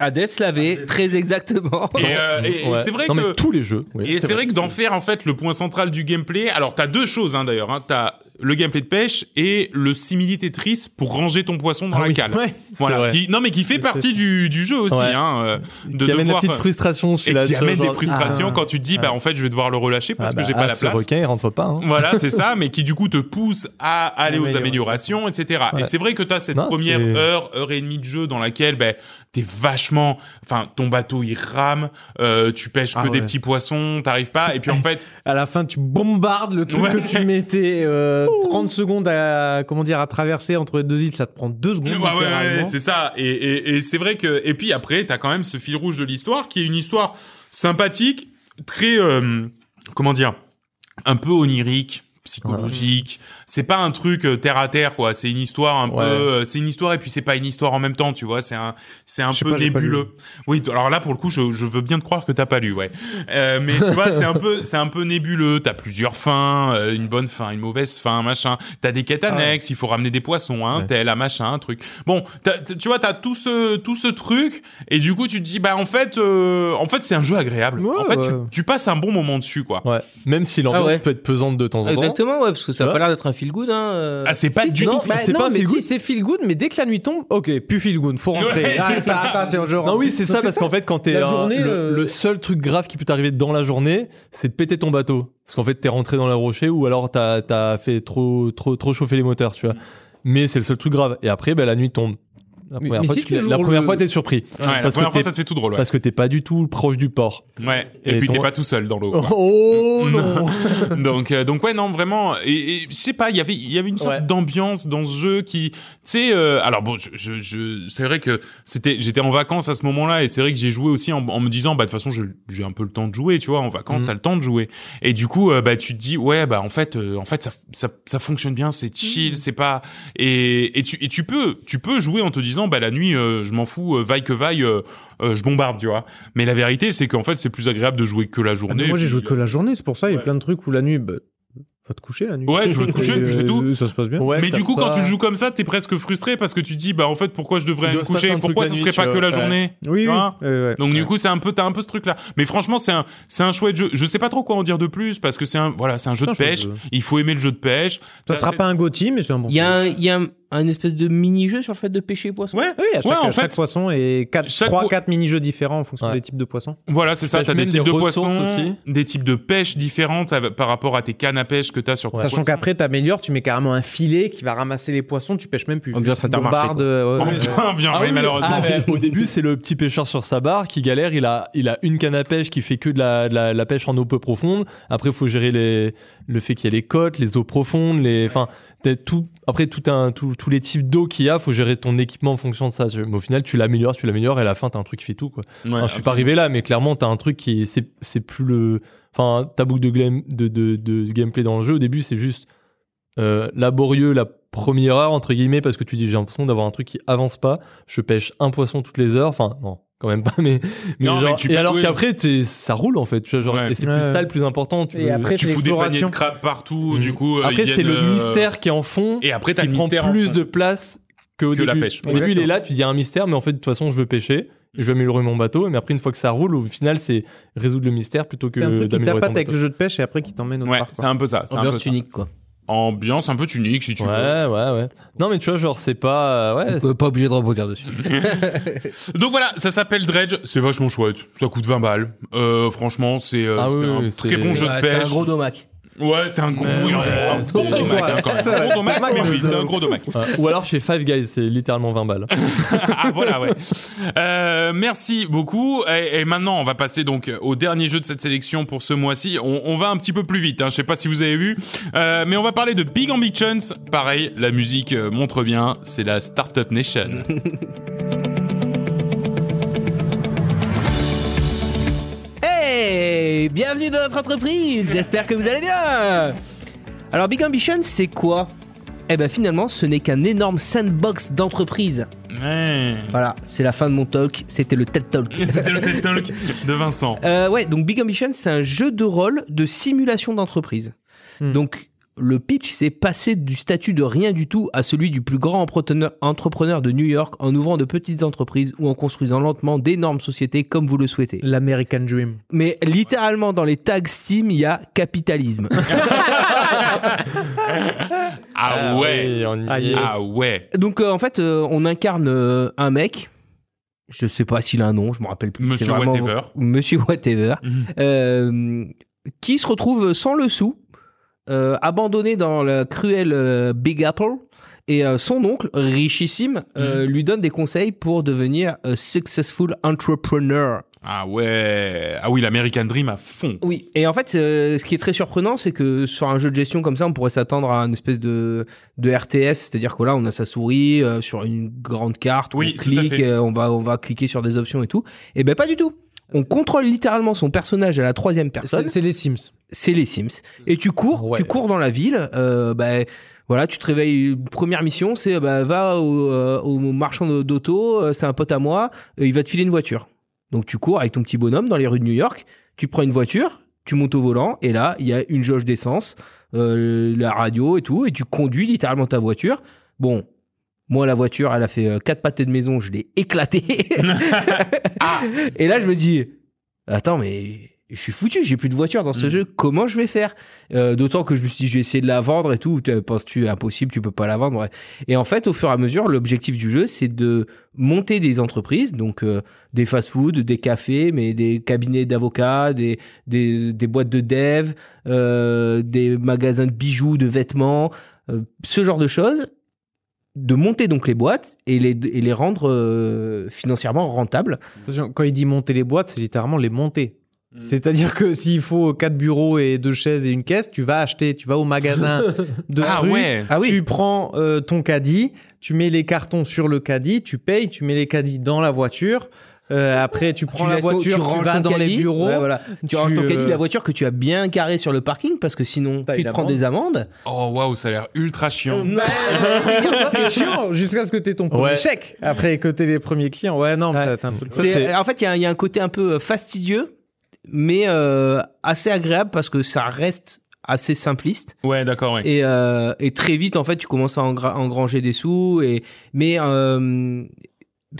Hades l'avait, très exactement. et, euh, et- et Ouais. c'est vrai non, que tous les jeux. oui, Et c'est vrai que d'en faire en fait le point central du gameplay. Alors t'as deux choses hein, d'ailleurs. Hein. T'as le gameplay de pêche et le simili Tetris pour ranger ton poisson dans Ah la oui. cale. Ouais. Voilà. Qui, non mais qui fait partie du, du jeu aussi. Ouais. Hein, euh, de Qui amène la devoir, petite euh, frustration et qui amène des frustrations ah. quand tu te dis bah en fait je vais devoir le relâcher parce ah, que bah, j'ai pas ah, la ce place. requin, il rentre pas. hein. Voilà, c'est ça, mais qui du coup te pousse à aller aux Amélioration. améliorations, etc. Et c'est vrai que tu as cette Non, première heure, heure et demie de jeu dans laquelle ben t'es vachement, enfin ton bateau il rame, euh, tu pêches que Ah des petits poissons, t'arrives pas, et puis en fait À la fin, tu bombardes le truc que tu mettais euh, 30 secondes à comment dire à traverser entre les deux îles, ça te prend deux secondes. Ouais, ouais, ouais, littéralement. c'est ça. Et, et, et c'est vrai que et puis après t'as quand même ce fil rouge de l'histoire qui est une histoire sympathique, très euh, comment dire, un peu onirique, psychologique. C'est pas un truc euh, terre à terre quoi. C'est une histoire un Ouais. peu. euh, c'est une histoire et puis c'est pas une histoire en même temps. Tu vois, c'est un c'est un peu pas, nébuleux. Oui, alors là pour le coup, je, je veux bien te croire que t'as pas lu, ouais. Euh, mais tu vois, c'est un peu c'est un peu nébuleux. T'as plusieurs fins, euh, une bonne fin, une mauvaise fin, machin. T'as des quêtes Ah ouais. annexes. Il faut ramener des poissons, un Ouais. tel, un machin, un truc. Bon, t'as- t- tu vois, t'as tout ce tout ce truc et du coup tu te dis bah en fait euh, en fait c'est un jeu agréable. Ouais, en fait, ouais. tu, tu passes un bon moment dessus quoi. Ouais. Même si l'ambiance Ah ouais. peut être pesante de temps en temps. Exactement, ouais, parce que ça a Ouais. pas l'air d'être un feel good. Hein. euh. Ah c'est pas du non, tout. bah, c'est non, pas mais feel si good. c'est feel good, mais dès que la nuit tombe, ok, plus feel good, faut rentrer. Ouais, Ah, c'est ça. attention, je Non, oui, c'est ça, parce qu'en fait, quand t'es journée, le, euh, le seul truc grave qui peut t'arriver dans la journée, c'est de péter ton bateau. Parce qu'en fait, t'es rentré dans la rocher ou alors t'as as fait trop, trop, trop chauffer les moteurs, tu vois. Mais c'est le seul truc grave. Et après, bah, la nuit tombe. La première mais fois, si tu- la première le- fois, t'es surpris. Ouais, la parce, première que fois, t'es- ça te fait tout drôle. Ouais. parce que t'es pas du tout proche du port. Ouais. Et, Et puis ton- t'es pas tout seul dans l'eau. Oh non donc euh, donc ouais non vraiment et, et je sais pas il y avait il y avait une sorte Ouais. d'ambiance dans ce jeu qui tu sais euh, alors bon je, je, je c'est vrai que c'était j'étais en vacances à ce moment-là et c'est vrai que j'ai joué aussi en, en me disant bah de toute façon j'ai un peu le temps de jouer tu vois en vacances Mhm. t'as le temps de jouer et du coup euh, bah tu te dis ouais bah en fait euh, en fait ça ça ça fonctionne bien c'est chill c'est pas et et tu et tu peux tu peux jouer en te disant bah la nuit euh, je m'en fous euh, vaille que vaille euh, je bombarde tu vois mais la vérité c'est qu'en fait c'est plus agréable de jouer que la Ah, journée moi, j'ai joué que la journée, c'est pour ça, il y a Ouais. plein de trucs où la nuit, bah, va te coucher la nuit. Ouais, tu vas te coucher, puis c'est tout. Ça se passe bien. Ouais, mais du coup, quand tu le joues comme ça, t'es presque frustré parce que tu te dis, bah en fait, pourquoi je devrais me coucher Pourquoi ce serait tu pas que la journée? Oui, Tu. Donc du coup, c'est un peu, t'as un peu ce truc-là. Mais franchement, c'est un, c'est un chouette jeu. Je sais pas trop quoi en dire de plus parce que c'est un, voilà, c'est un jeu de pêche. Il faut aimer le jeu de pêche. Ça sera pas un Gotti, mais c'est un bon. Il y a il y a un, espèce de mini-jeu sur le fait de pêcher les poissons. Ouais. Oui, à chaque, Ouais, en chaque fait- poisson et quatre, Chaque 3 po- 4 mini-jeux différents en fonction Ouais. des types de poissons. Voilà, c'est ça. pêches T'as des types des de poissons, aussi. des types de pêche différentes par rapport à tes cannes à pêche que t'as sur tes Sachant qu'après, t'améliores, tu mets carrément un filet qui va ramasser les poissons, tu pêches même plus. Tu bombardes, euh, Oh, ouais, ouais. bien, bien, Ah oui, malheureusement. ah, mais au début, c'est le petit pêcheur sur sa barre qui galère. Il a, il a une canne à pêche qui fait que de la, de la, la pêche en eau peu profonde. Après, il faut gérer les, le fait qu'il y a les côtes, les eaux profondes, les, enfin, tout, après, tout un, tout- tous les types d'eau qu'il y a, faut gérer ton équipement en fonction de ça. Mais au final, tu l'améliores, tu l'améliores, et à la fin, t'as un truc qui fait tout, quoi. Ouais, Enfin, je suis pas arrivé là, mais clairement, t'as un truc qui, c'est, c'est plus le, enfin, ta boucle de, glam- de, de, de gameplay dans le jeu, au début, c'est juste, euh, laborieux la première heure, entre guillemets, parce que tu dis, j'ai l'impression d'avoir un truc qui avance pas. Je pêche un poisson toutes les heures. Enfin, non, quand même pas, mais, mais Non, mais genre, tu et alors qu'après, ça roule, en fait, tu vois, genre, Ouais. et c'est Ouais. plus ça le plus important. Tu Et veux- après, tu fous des paniers de crabes partout, Mhm. du coup. euh, après, c'est le euh, mystère qui est en fond, Et après, t'as qui le prend mystère en plus fond. de place Que début. la pêche. Au début, il est là, tu dis il y a un mystère, mais en fait, de toute façon, je veux pêcher. Je vais améliorer mon bateau, mais après, une fois que ça roule, au final, c'est résoudre le mystère plutôt que C'est un truc qui d'améliorer ton tapote avec bateau. le jeu de pêche et après qui t'emmène autre Ouais, c'est un peu ça. C'est un peu Ambiance ça. unique, quoi. Ambiance un peu unique, si tu veux. Ouais, ouais, ouais. Non, mais tu vois, genre, c'est pas. Ouais, On peut pas obligé de rebondir dessus. Donc voilà, ça s'appelle Dredge, c'est vachement chouette. Ça coûte 20 balles. Euh, franchement, c'est euh, Ah oui, un oui, très bon jeu de Ouais, c'est pêche. un gros domac. Ouais, c'est un gros, Mais oui, ouais, un c'est- gros domac, hein, quand même. c'est Un gros domac, vrai. mais oui, c'est un gros domac. Ouais. Ou alors chez Five Guys, c'est littéralement 20 balles. ah voilà, ouais. Euh, merci beaucoup. Et, et maintenant, on va passer donc au dernier jeu de cette sélection pour ce mois-ci. On, on va un petit peu plus vite. Hein. Je sais pas si vous avez vu, euh, mais on va parler de Big Ambitions. Pareil, la musique euh, montre bien. C'est la Startup Nation. Hey Bienvenue dans notre entreprise J'espère que vous allez bien Alors Big Ambition, c'est quoi? Eh ben finalement, ce n'est qu'un énorme sandbox d'entreprise. ouais. Voilà, c'est la fin de mon talk, c'était le TED Talk. C'était le TED Talk de Vincent. Euh, ouais, donc Big Ambition, c'est un jeu de rôle de simulation d'entreprise. Hmm. Donc, le pitch, c'est passer du statut de rien du tout à celui du plus grand entrepreneur, de New York en ouvrant de petites entreprises ou en construisant lentement d'énormes sociétés comme vous le souhaitez. L'American Dream. Mais littéralement, dans les tags Steam, il y a capitalisme. Ah ouais. oui, on y Ah, est. yes. Ah ouais. donc, euh, en fait, euh, on incarne euh, un mec. Je sais pas s'il a un nom, je me rappelle plus. Monsieur Whatever. Monsieur Whatever. Mhm. euh, qui se retrouve sans le sou, abandonné dans le cruel euh, Big Apple. Et euh, son oncle, richissime, euh, lui donne des conseils pour devenir un successful entrepreneur. Ah ouais. Ah oui, l'American Dream à fond. Oui, et en fait, euh, ce qui est très surprenant, c'est que sur un jeu de gestion comme ça, on pourrait s'attendre à une espèce de, de RTS, c'est-à-dire que là, on a sa souris euh, sur une grande carte, Oui, on clique, euh, on va on va cliquer sur des options et tout. Et ben pas du tout. On contrôle littéralement son personnage à la troisième personne. C'est les Sims. C'est les Sims. Et tu cours, Ouais. tu cours dans la ville. Euh, bah, voilà, tu te réveilles. Première mission, c'est bah, va au, euh, au marchand d'auto. euh, C'est un pote à moi. euh, il va te filer une voiture. Donc tu cours avec ton petit bonhomme dans les rues de New York. Tu prends une voiture, tu montes au volant et là il y a une jauge d'essence, euh, la radio et tout, et tu conduis littéralement ta voiture. Bon. Moi, la voiture, elle a fait euh, quatre pâtés de maison, je l'ai éclatée. Et là, je me dis, attends, mais je suis foutu, j'ai plus de voiture dans ce Mm. jeu, comment je vais faire? Euh, D'autant que je me suis dit, je vais essayer de la vendre et tout. Tu- Penses-tu impossible, tu peux pas la vendre ouais. Et en fait, au fur et à mesure, l'objectif du jeu, c'est de monter des entreprises, donc euh, des fast-food, des cafés, mais des cabinets d'avocats, des, des, des boîtes de dev, euh, des magasins de bijoux, de vêtements, ce genre de choses de monter donc les boîtes et les, et les rendre euh, financièrement rentables. Quand il dit monter les boîtes, c'est littéralement les monter. Mm. C'est-à-dire que s'il faut quatre bureaux et deux chaises et une caisse, tu vas acheter, tu vas au magasin de Ah rue, ouais. Ah oui, tu prends euh, ton caddie, tu mets les cartons sur le caddie, tu payes, tu mets les caddies dans la voiture. Euh, après, tu prends la laisses ton- voiture, tu, vas ton dans les caddie. bureaux. Ouais, voilà. Tu, tu, ranges ton caddie euh, de la voiture que tu as bien garé sur le parking parce que sinon tu te prends des amendes. Oh waouh, ça a l'air ultra chiant. c'est chiant jusqu'à ce que tu aies ton premier Ouais. chèque. Après, que t'aies les premiers clients. Ouais, non, Ouais. un peu En fait, il y, a un- il y a un côté un peu euh, fastidieux, mais euh, assez agréable parce que ça reste assez simpliste Ouais, d'accord, ouais. et, euh, et très vite en fait tu commences à engra- engranger des sous et mais euh,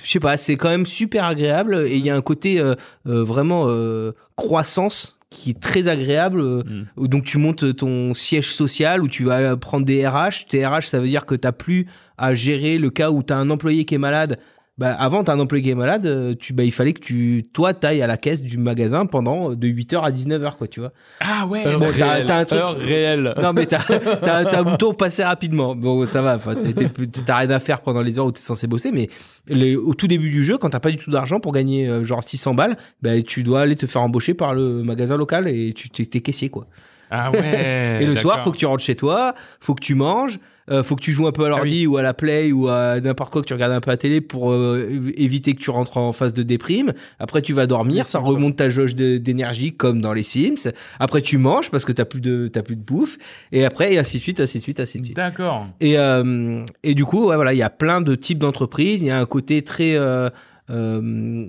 je sais pas c'est quand même super agréable et il y a un côté euh, euh, vraiment euh, croissance qui est très agréable euh, Mm. donc tu montes ton siège social où tu vas prendre des RH tes RH ça veut dire que t'as plus à gérer le cas où t'as un employé qui est malade bah, avant, t'as un employé qui est malade, euh, tu, bah, il fallait que tu, toi, t'ailles à la caisse du magasin pendant euh, de 8h à 19h, quoi, tu vois. Ah ouais. Bon, t'as- un truc- heure réelle. Non, mais t'as, t'as, t'as un bouton passer rapidement. Bon, ça va. T'as rien à faire pendant les heures où t'es censé bosser, mais les- au tout début du jeu, quand t'as pas du tout d'argent pour gagner euh, genre 600 balles, bah, tu dois aller te faire embaucher par le magasin local et tu t'es, t'es caissier, quoi. Ah ouais. et le soir, faut que tu rentres chez toi, faut que tu manges, euh, faut que tu joues un peu à l'ordi ou à la play ou à n'importe quoi que tu regardes un peu à la télé pour euh, éviter que tu rentres en phase de déprime. Après, tu vas dormir, ça remonte ta jauge d'énergie comme dans les Sims. Après, tu manges parce que t'as plus de t'as plus de bouffe. Et après, et ainsi de suite, ainsi de suite, ainsi de suite. D'accord. Et euh, et du coup, ouais, voilà, il y a plein de types d'entreprises. Il y a un côté très euh, euh,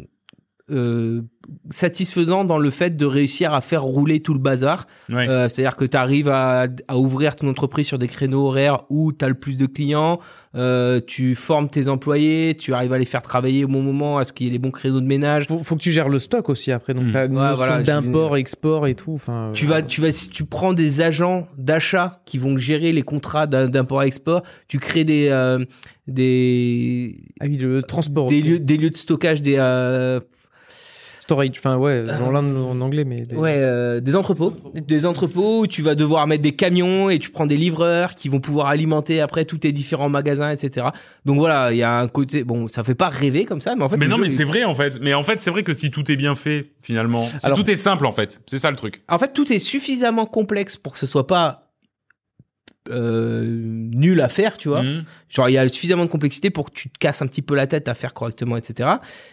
euh, satisfaisant dans le fait de réussir à faire rouler tout le bazar. Ouais. Euh, C'est-à-dire que tu arrives à, à ouvrir ton entreprise sur des créneaux horaires où tu as le plus de clients, euh, tu formes tes employés, tu arrives à les faire travailler au bon moment, à ce qu'il y ait les bons créneaux de ménage. Faut, faut que tu gères le stock aussi après. Donc, la Ouais, notion voilà, d'import, export et tout. Enfin, Tu euh, vas, tu vas, si tu prends des agents d'achat qui vont gérer les contrats d'import-export, tu crées des, euh, des, Ah oui, le transport. des lieux, des lieux de stockage, des, euh, Storage. Enfin, ouais, dans l'un en anglais, mais. des- Ouais, euh, des entrepôts. Des entrepôts où tu vas devoir mettre des camions et tu prends des livreurs qui vont pouvoir alimenter après tous tes différents magasins, etc. Donc voilà, il y a un côté, bon, ça fait pas rêver comme ça, mais en fait. Mais non, jeu mais est- c'est vrai en fait. Mais en fait, c'est vrai que si tout est bien fait, finalement, si Alors- tout est simple en fait, c'est ça le truc. En fait, tout est suffisamment complexe pour que ce soit pas euh, nul à faire, tu vois. Mhm. Genre, il y a suffisamment de complexité pour que tu te casses un petit peu la tête à faire correctement, etc.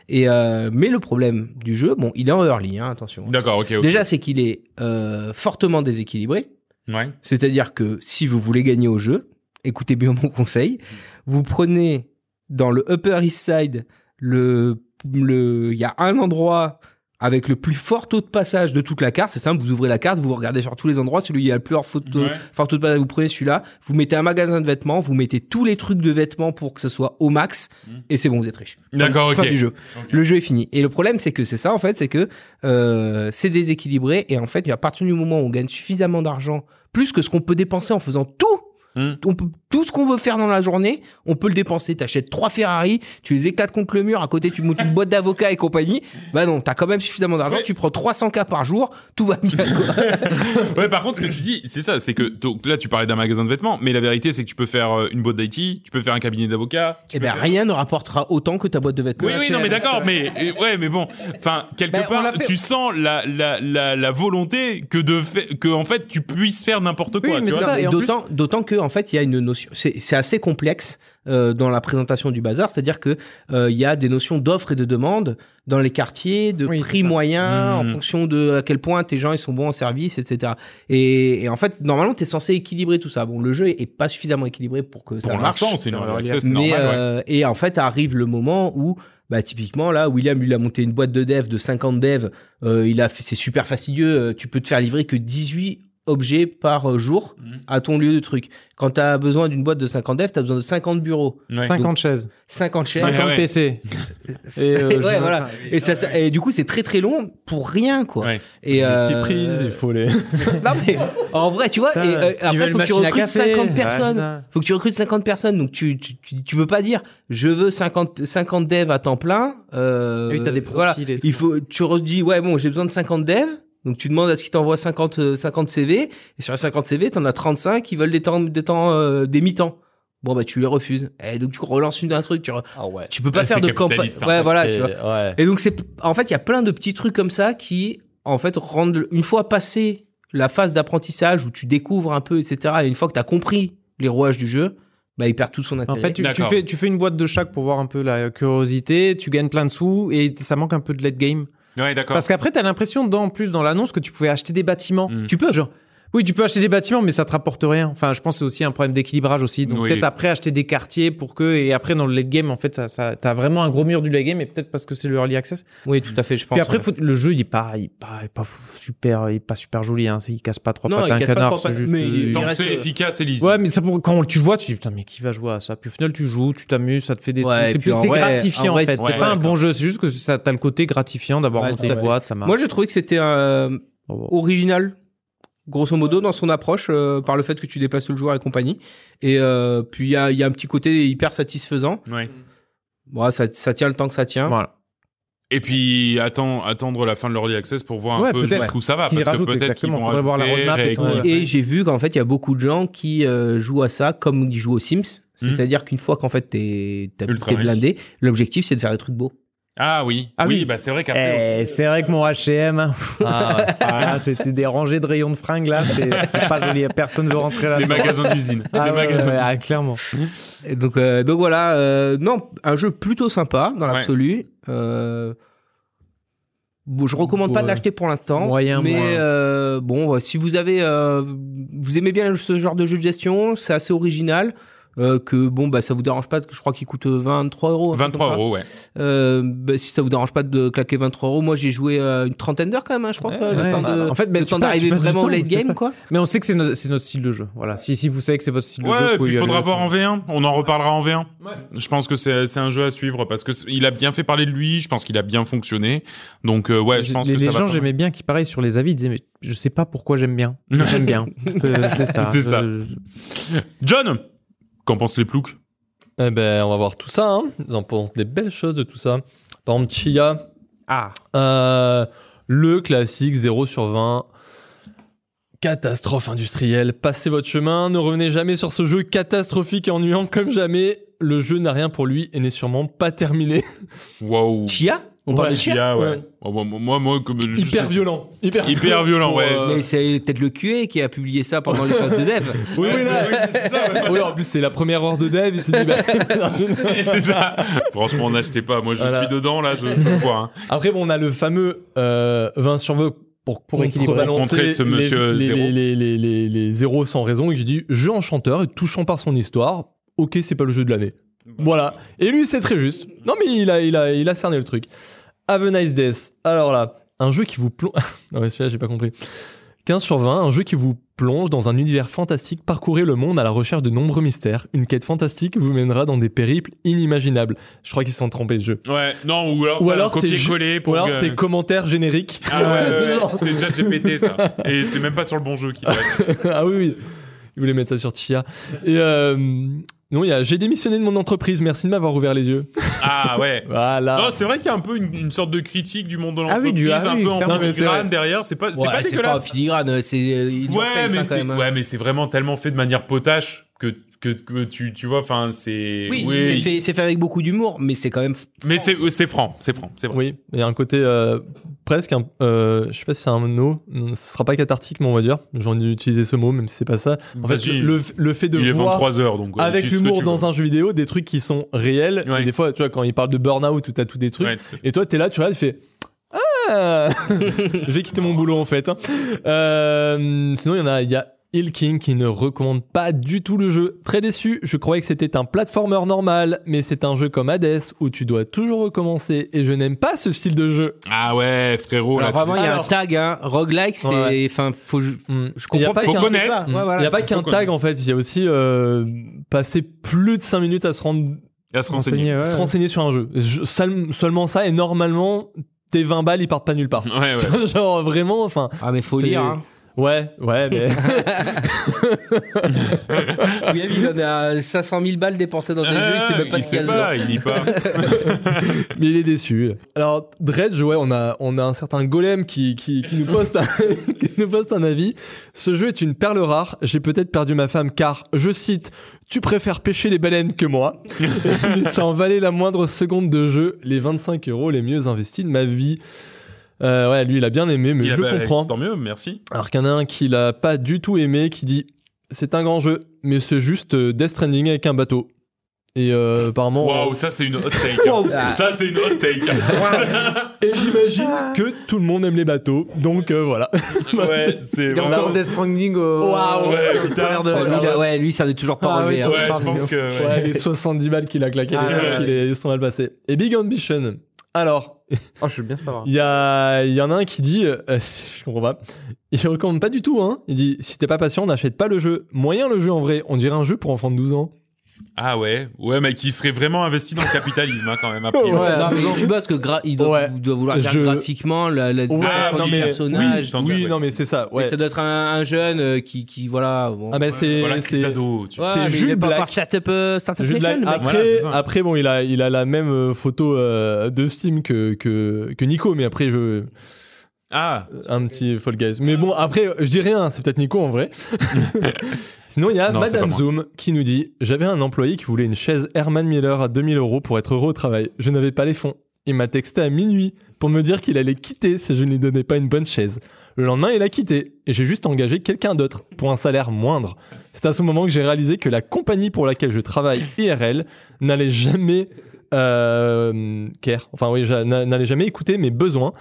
Et euh, mais le problème du jeu, bon, il est en early, hein, attention. D'accord, ok, ok. Déjà, c'est qu'il est euh, fortement déséquilibré. Ouais. C'est-à-dire que si vous voulez gagner au jeu, écoutez bien mon conseil, vous prenez dans le Upper East Side le le il y a un endroit avec le plus fort taux de passage de toute la carte, c'est simple, vous ouvrez la carte, vous regardez sur tous les endroits, celui où il y a le plus fort taux, Ouais. fort taux de passage, vous prenez celui-là, vous mettez un magasin de vêtements, vous mettez tous les trucs de vêtements pour que ce soit au max, Mm. et c'est bon, vous êtes riche. D'accord, Fin ok. du jeu. Le jeu est fini. Et le problème, c'est que c'est ça, en fait, c'est que euh, c'est déséquilibré. Et en fait, à partir du moment où on gagne suffisamment d'argent, plus que ce qu'on peut dépenser en faisant tout, Hmm. on peut, tout ce qu'on veut faire dans la journée, on peut le dépenser. T'achètes trois Ferrari, tu les éclates contre le mur, à côté tu montes une boîte d'avocats et compagnie. Bah non, t'as quand même suffisamment d'argent, Ouais. tu prends 300 k par jour, tout va bien. Ouais, par contre, ce que tu dis, c'est ça, c'est que donc, là, tu parlais d'un magasin de vêtements, mais la vérité, c'est que tu peux faire euh, une boîte d'IT, tu peux faire un cabinet d'avocats. peux ben faire- rien ne rapportera autant que ta boîte de vêtements. Oui, oui, non, mais d'accord, mais ouais, mais bon, enfin, quelque Ben, part, fait. tu sens la la la, la volonté que de fait que en fait tu puisses faire n'importe quoi, Oui, tu mais vois. ça, et d'autant que en fait, il y a une notion. C'est, assez complexe euh, dans la présentation du bazar, c'est-à-dire que euh, il y a des notions d'offre et de demande dans les quartiers, de Oui, prix moyen en Mhm. fonction de à quel point tes gens ils sont bons en service, etc. Et, et en fait, normalement, tu es censé équilibrer tout ça. Bon, le jeu est pas suffisamment équilibré pour que ça Pour marche. l'instant, c'est une access, Mais normal, ouais. euh, et en fait arrive le moment où bah typiquement là William lui il a monté une boîte de dev de 50 devs, euh, il a fait c'est super fastidieux, euh, tu peux te faire livrer que 18 objets par euh, jour Mhm. à ton lieu de truc. Quand tu as besoin d'une boîte de 50 devs, tu as besoin de 50 bureaux, Ouais. 50 chaises, 50 chaises. 50 ouais. PC. Et, euh, ouais, voilà. Et ça, ça- et du coup, c'est très très long pour rien quoi. Ouais. Et Les euh, petites prises, il faut les. non mais en vrai, tu vois, et, euh, après faut que tu recrutes café. 50 Ouais, personnes. faut que tu recrutes 50 personnes donc tu tu tu, tu peux pas dire je veux 50 50 devs à temps plein euh, Et oui, t'as des voilà profils et tout. il faut tu redis ouais bon j'ai besoin de 50 devs donc tu demandes à ce qu'ils t'envoient 50 euh, 50 CV et sur les 50 CV t'en as 35 qui veulent des temps des temps euh, des mi-temps bon bah tu les refuses et donc tu relances une un truc tu, re- Ah ouais. tu peux pas Ouais, faire de campagne hein. ouais voilà tu Et- vois ouais. et donc c'est en fait il y a plein de petits trucs comme ça qui en fait rendent une fois passé la phase d'apprentissage où tu découvres un peu etc et une fois que tu as compris les rouages du jeu bah il perd tout son intérêt En fait, tu, tu fais, tu fais une boîte de chaque pour voir un peu la curiosité, tu gagnes plein de sous et ça manque un peu de late game. Ouais, d'accord. Parce qu'après, t'as l'impression, dans, en plus, dans l'annonce, que tu pouvais acheter des bâtiments. Mm. Tu peux, genre. Oui, tu peux acheter des bâtiments, mais ça te rapporte rien. Enfin, je pense que c'est aussi un problème d'équilibrage aussi. Donc Oui. peut-être après acheter des quartiers pour que, et après dans le late game, en fait, ça, ça, t'as vraiment un gros mur du late game, et peut-être parce que c'est le early access. oui tout à fait je pense Puis après, ouais. faut- le jeu, il est pas, il est pas, il est pas fou- super, il est pas super joli, hein. Il casse pas trois Non, pattes à un casse pas canard. pattes, juste, mais euh, il- reste- c'est efficace et lisible. Ouais, mais ça pour, quand tu vois, tu dis putain, mais qui va jouer à ça? Puis au final, tu joues, tu t'amuses, ça te fait des. Ouais, c'est gratifiant en fait. ouais, c'est pas un bon jeu, c'est juste que ça t'as le côté gratifiant d'avoir monté une boîte, ça marche. moi j'ai trouvé que c'était euh, original grosso modo dans son approche euh, par le fait que tu déplaces le joueur et compagnie et euh, puis il y a, il y a un petit côté hyper satisfaisant Ouais. bon, ça, ça tient le temps que ça tient Voilà. Et puis attendre la fin de l'early access pour voir un Ouais, peu peut-être. jusqu'où ça va, parce que peut-être qu'ils vont voir la roadmap et tout. Et j'ai vu qu'en fait, il y a beaucoup de gens qui euh, jouent à ça comme ils jouent aux Sims. C'est-à-dire qu'une fois qu'en fait t'es blindé, l'objectif c'est de faire des trucs beaux. Ah oui, Ah oui, oui. bah c'est vrai qu'après. Eh, c'est vrai que mon H&M, Ah, ouais. ah, c'était des rangées de rayons de fringues là, c'est c'est pas joli, personne veut rentrer là. Les magasins d'usine. Ah, les ouais, magasins ouais, d'usine. ah, clairement. Et donc, euh, donc voilà, euh, non, un jeu plutôt sympa dans Ouais. l'absolu. Euh, bon, je recommande pas de l'acheter pour l'instant, Moyen, mais euh, bon, si vous avez, euh, vous aimez bien ce genre de jeu de gestion, c'est assez original. Euh, que bon bah ça vous dérange pas je crois qu'il coûte 23 euros un truc 23 comme ça. euros, ouais. Euh, bah, si ça vous dérange pas de claquer 23 euros, moi j'ai joué euh, une trentaine d'heures quand même, hein, je pense, Ouais, euh, le ouais. temps de, En fait, ben, le tu temps d'arriver vraiment au late game, quoi. Mais on sait que c'est notre, c'est notre style de jeu. Voilà. Si, si vous savez que c'est votre style de jeu, il faudra voir en V1. On en reparlera en V1. Je pense que c'est c'est un jeu à suivre parce que il a bien fait parler de lui. Je pense qu'il a bien fonctionné. Donc euh, ouais, je pense les, que les ça gens, j'aimais bien qui, pareil, sur les avis, disaient, mais je sais pas pourquoi j'aime bien. J'aime bien. Euh, c'est ça. C'est ça. John, qu'en pensent les ploucs? Eh ben, on va voir tout ça. Hein. Ils en pensent des belles choses de tout ça. Par exemple, Chia, Ah. euh, le classique 0 sur 20. Catastrophe industrielle. Passez votre chemin, ne revenez jamais sur ce jeu catastrophique et ennuyant comme jamais. Le jeu n'a rien pour lui et n'est sûrement pas terminé. Waouh. Chia? On parle de Chia Chia, ouais. Ouais. Oh, moi, moi, moi, comme je Hyper violent. Hyper, Hyper violent, ouais. euh, Mais c'est peut-être le QA qui a publié ça pendant les phases de dev. Oui, oui, là. Ouais, c'est ça, ouais. Oui, en plus, c'est la première heure de dev. Il s'est dit, bah, c'est ça. Franchement, n'achetez pas. Moi, je Voilà. suis dedans, là, je peux voir. hein. Après, bon, on a le fameux euh, 20 sur 20 pour, Pour équilibrer. ce les- monsieur les, zéro. Les, les, les, les- les zéros sans raison et qui dit jeu enchanteur et touchant par son histoire. Ok, c'est pas le jeu de l'année. Voilà. Et lui, c'est très juste. Non, mais il a, il a, il a cerné le truc. Have a nice days. Alors là, un jeu qui vous plonge. non, mais celui-là, j'ai pas compris. 15 sur 20, un jeu qui vous plonge dans un univers fantastique, parcourez le monde à la recherche de nombreux mystères. Une quête fantastique vous mènera dans des périples inimaginables. Je crois qu'ils se sont trompés ce jeu. Ouais, non, ou alors, Ou alors, c'est copier-coller Ou alors, que- c'est commentaires génériques. Ah ouais, ouais, ouais. C'est déjà GPT ça. Et c'est même pas sur le bon jeu qui ah oui, oui. Il voulait mettre ça sur Chia. Et euh, non, il y a j'ai démissionné de mon entreprise, merci de m'avoir ouvert les yeux. Ah ouais. Voilà. Non, c'est vrai qu'il y a un peu une, une sorte de critique du monde de Ah oui, l'entreprise, du- ah un oui, peu en filigrane derrière. C'est pas, c'est Ouais, pas c'est pas en dégueulasse. filigrane, c'est Ouais, même. hein. ouais, mais c'est vraiment tellement fait de manière potache que que, que tu tu vois enfin c'est Oui, c'est fait, c'est fait avec beaucoup d'humour, mais c'est quand même. mais c'est c'est franc c'est franc c'est vrai Oui, il y a un côté euh, presque, un, euh, je sais pas si c'est un mot, ce sera pas cathartique, mais on va dire. J'ai envie d'utiliser ce mot, même si c'est pas ça. En fait, le, le fait de il est voir 23 heures donc euh, avec l'humour dans veux. un jeu vidéo des trucs qui sont réels. Ouais. Et des fois, tu vois, quand il parle de burn-out ou t'as tout des trucs, Ouais, tout et toi, t'es là, tu vois, tu fais. Ah Je vais quitter mon boulot en fait. hein. Euh, sinon, il y en a, il y a Hill King qui ne recommande pas du tout le jeu. Très déçu, je croyais que c'était un platformer normal, mais c'est un jeu comme Hades où tu dois toujours recommencer et je n'aime pas ce style de jeu. ah ouais frérot là, Alors, vraiment, il y a Alors- un tag, hein. Roguelike, c'est. Ouais. Enfin, faut. Je, Hmm. je Il a comprends pas qu'un-. Ouais, voilà. Il n'y a pas qu'un tag en fait, il y a aussi euh, passer plus de 5 minutes à se rendre à se renseigner ouais. se renseigner sur un jeu. Je- seul- seulement ça, et normalement, tes 20 balles, ils partent pas nulle part. ouais ouais Genre vraiment, enfin. Ah, mais faut lire, hein. Ouais, ouais, mais. Oui, il en a 500 000 balles dépensées dans des jeux, il sait même pas il ce qu'il y a dedans. pas il lit pas mais il est déçu. Alors, Dredge, ouais, on a, on a un certain golem qui, qui, qui nous poste un, qui nous poste un avis. Ce jeu est une perle rare. J'ai peut-être perdu ma femme car, je cite, tu préfères pêcher les baleines que moi. mais ça en valait la moindre seconde de jeu. Les 25 euros les mieux investis de ma vie. Euh, ouais, lui, il a bien aimé, mais Il a- je bah, comprends. tant mieux merci Alors qu'il y en a un qui l'a pas du tout aimé, qui dit c'est un grand jeu, mais c'est juste euh, Death Stranding avec un bateau. Et euh, apparemment. waouh ça c'est une hot take hein. Ça c'est une hot take Et j'imagine que tout le monde aime les bateaux, donc euh, voilà. ouais c'est Il y a vraiment encore Death Stranding au. Waouh, ouais, au putain. travers de Ouais, la- lui, là, ouais, lui, ça n'est toujours pas Ah, relevé. hein. ouais je pense que ouais. Ouais, les 70 balles qu'il a claqué, Ah, les ouais, mecs, ouais. il est- ils sont mal passés. Et Big Ambition. Alors, Oh, je veux bien savoir. il y, a, y en a un qui dit, euh, je comprends pas, il recommande pas du tout, hein. Il dit, si t'es pas patient, n'achète pas le jeu. Moyen le jeu en vrai, on dirait un jeu pour enfants de 12 ans. Ah ouais ouais mais qui serait vraiment investi dans le capitalisme hein, quand même après Ouais. Non, mais je sais pas, parce que gra- il doit, Ouais. doit vouloir Je- graphiquement la, la Ouais, non, du mais- personnage. oui, Oui, non mais c'est ça, Mais ouais. Ça doit être un, un jeune euh, qui, qui voilà. Bon. Ah bah c'est, voilà c'est, d'ado tu Ouais, sais. mais c'est il Jules Black. Startup, euh, startup le mec. Après, Voilà, après bon, il a, il a la même euh, photo euh, de Steam que, que, que Nico, mais après, je, ah un petit Fall Guys. Mais bon, après, je dis rien, c'est peut-être Nico en vrai. Sinon, il y a Non, Madame. Zoom qui nous dit J'avais un employé qui voulait une chaise Herman Miller à 2000 euros pour être heureux au travail. Je n'avais pas les fonds. Il m'a texté à minuit pour me dire qu'il allait quitter si je ne lui donnais pas une bonne chaise. Le lendemain, il a quitté et j'ai juste engagé quelqu'un d'autre pour un salaire moindre. C'est à ce moment que j'ai réalisé que la compagnie pour laquelle je travaille, IRL, n'allait jamais euh, care, enfin oui, j'a- n'a- n'allait jamais écouter mes besoins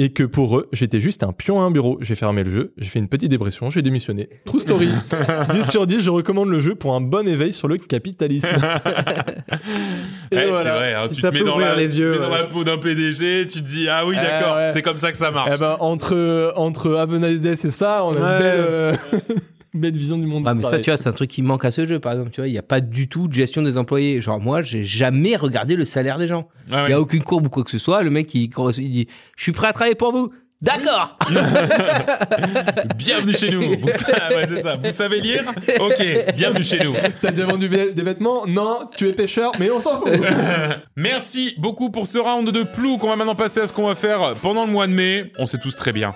et que pour eux, j'étais juste un pion à un bureau. J'ai fermé le jeu, j'ai fait une petite dépression, j'ai démissionné. True story. 10 sur 10, je recommande le jeu pour un bon éveil sur le capitalisme. Et Ouais, voilà. C'est vrai, hein, Si tu ça te mets dans la, les tu te yeux, mets dans ouais. la peau d'un PDG, tu te dis ah oui Eh d'accord, ouais. c'est comme ça que ça marche. Eh ben, entre, entre Have a Nice Day, c'est ça, on a une belle, euh, belle vision du monde. Ah, mais ça, tu vois, c'est un truc qui manque à ce jeu, par exemple. Tu vois, il n'y a pas du tout de gestion des employés. Genre, moi, j'ai jamais regardé le salaire des gens. Il Ah n'y a aucune courbe ou quoi que ce soit. Le mec, il, il dit, je suis prêt à travailler pour vous. D'accord. Bienvenue chez nous. Vous, ah ouais, c'est ça. Vous savez lire Ok, bienvenue chez nous. T'as déjà vendu des vêtements Non, tu es pêcheur, mais on s'en fout. Merci beaucoup pour ce round de plou qu'on va maintenant passer à ce qu'on va faire pendant le mois de mai. On sait tous très bien.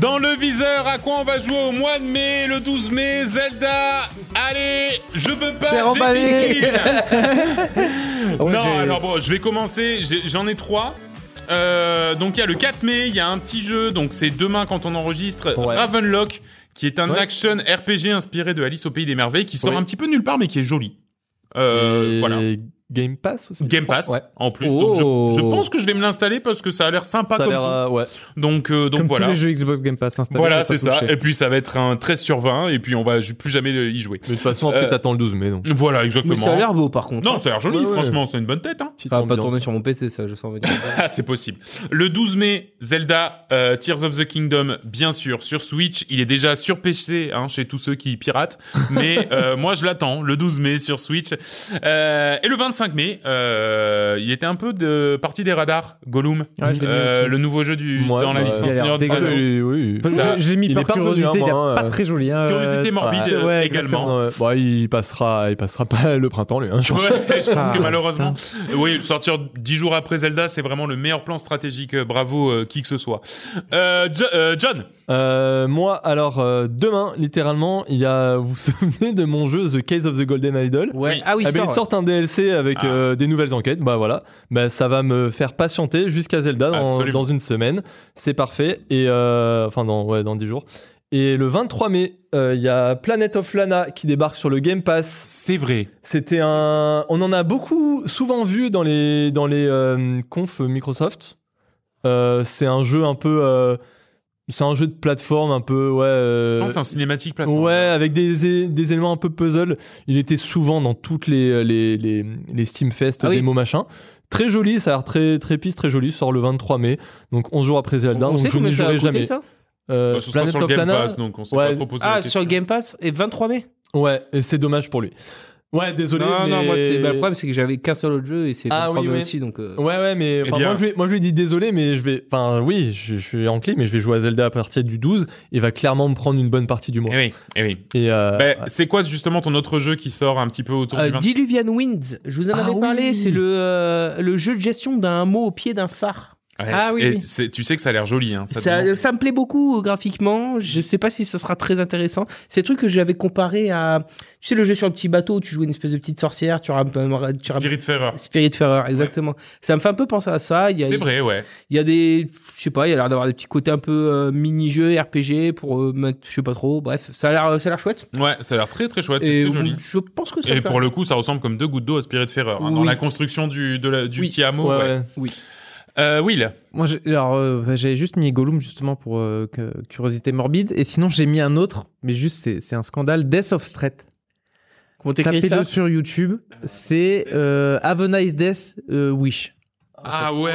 Dans le viseur, à quoi on va jouer au mois de mai, le 12 mai, Zelda Allez, je peux pas, C'est j'ai remballé. piscine. Ouais, non, alors bon, je vais commencer. J'en ai trois. Euh, donc il y a le 4 mai, il y a un petit jeu, donc c'est demain quand on enregistre, Ouais. Ravenlock, qui est un Ouais. action RPG inspiré de Alice au pays des merveilles, qui sort un petit peu nulle part mais qui est joli. Euh, Et voilà. Game Pass aussi. Game Pass Ouais. en plus. Oh. Donc je, je pense que je vais me l'installer parce que ça a l'air sympa Ça a comme euh, ouais. Donc euh, donc Comme voilà. tous les jeux Xbox Game Pass installés. Voilà, c'est ça. toucher. Et puis ça va être un 13 sur 20 et puis on va plus jamais y jouer. Mais de toute façon, après, Euh, t'attends le 12 mai, donc. Voilà, Mais exactement. ça a l'air beau, par contre. Non, ça a l'air joli, Ouais, ouais. franchement, c'est une bonne tête. Hein. Va pas tourner sur mon PC, ça, je sens venir. Ah, c'est possible. Le 12 mai, Zelda euh, Tears of the Kingdom, bien sûr, sur Switch. Il est déjà sur PC hein, chez tous ceux qui piratent. Mais euh, moi, je l'attends, le 12 mai sur Switch. Euh, et le 25 25 mai, euh, il était un peu de partie des radars, Gollum, Ouais, Euh, le nouveau jeu du Ouais, dans la bah, licence Seigneur des. Anneaux. oui, oui. Enfin, Ça, je, je l'ai mis il par pas curiosité, hein, pas euh, très joli. Hein, Curiosité euh, morbide ouais, ouais, également. Bah, il passera, il passera pas le printemps, lui. Hein, je je pense Ah, que malheureusement, oui, sortir dix jours après Zelda, c'est vraiment le meilleur plan stratégique. euh, Bravo, euh, qui que ce soit. Euh, Jo- euh, John, Euh, moi, alors euh, demain, littéralement, il y a. Vous vous souvenez de mon jeu The Case of the Golden Idol? Ouais. Oui. Ah oui, Eh ben, sort, ils sortent un DLC avec Ah. euh, des nouvelles enquêtes. Bah voilà, bah, ça va me faire patienter jusqu'à Zelda dans, Absolument. dans une semaine. C'est parfait. Et euh, enfin dans ouais dans 10 jours. Et le 23 mai, euh, il y a Planet of Lana qui débarque sur le Game Pass. c'est vrai. C'était un. On en a beaucoup, souvent vu dans les dans les euh, confs Microsoft. Euh, c'est un jeu un peu. euh, c'est un jeu de plateforme un peu ouais. euh, Je pense que c'est un cinématique plateforme. Ouais, avec des, des éléments un peu puzzle. Il était souvent dans toutes les, les, les, les Steam Fest, Ah oui. démos machin. Très joli, ça a l'air très, très pisse, très joli. Sort le 23 mai, donc 11 jours après Zelda. On donc sait je n'y jouerai jamais. ça Euh, Bah, ce sera Planet sur le Game Pass, donc on s'est Ouais. pas trop posé Ah, la sur le Game Pass et 23 mai Ouais, et c'est dommage pour lui. Ouais, désolé. Non, mais... non, moi, c'est, bah, le problème, c'est que j'avais qu'un seul autre jeu et c'est Ah 23 oui, oui. aussi, donc. euh, Ouais, ouais, mais Eh enfin, bien- moi, je lui, moi je lui ai dit désolé, mais je vais. Enfin, oui, je, je suis enclin, mais je vais jouer à Zelda à partir du 12. Il va clairement me prendre une bonne partie du mois. Eh oui, eh oui. Et euh, Ben, ouais. C'est quoi justement ton autre jeu qui sort un petit peu autour Euh, du 20 Diluvian Winds, je vous en Ah avais parlé, oui. c'est le, euh, le jeu de gestion d'un mot au pied d'un phare. Ouais, Ah oui, oui. Tu sais que ça a l'air joli. Hein, ça Ça, me plaît beaucoup euh, graphiquement. Je sais pas si ce sera très intéressant. C'est le truc que j'avais comparé à, tu sais, le jeu sur le petit bateau où tu joues une espèce de petite sorcière, tu rames, tu rames- Spiritfarer. Spiritfarer, exactement. Ça me fait un peu penser à ça. C'est vrai, ouais. il y a des, je sais pas, il y a l'air d'avoir des petits côtés un peu euh, mini-jeux, RPG pour euh, mettre, je sais pas trop. Bref, ça a l'air, ça a l'air chouette. Ouais, ça a l'air très très chouette. Et C'est très joli. je pense que ça Et pour le coup, ça ressemble comme deux gouttes d'eau à Spiritfarer. Hein, Dans Oui. la construction du, de la- du Oui. Tiamo. ouais, ouais. ouais. Euh, Will. Moi, alors, euh, j'avais juste mis Gollum justement pour euh, que- curiosité morbide. Et sinon, j'ai mis un autre, mais juste, c'est un scandale. Death of Threat. Comment t'écris ça Tapez-le sur YouTube. C'est euh, Have a Nice Death euh, Wish. Ah ouais.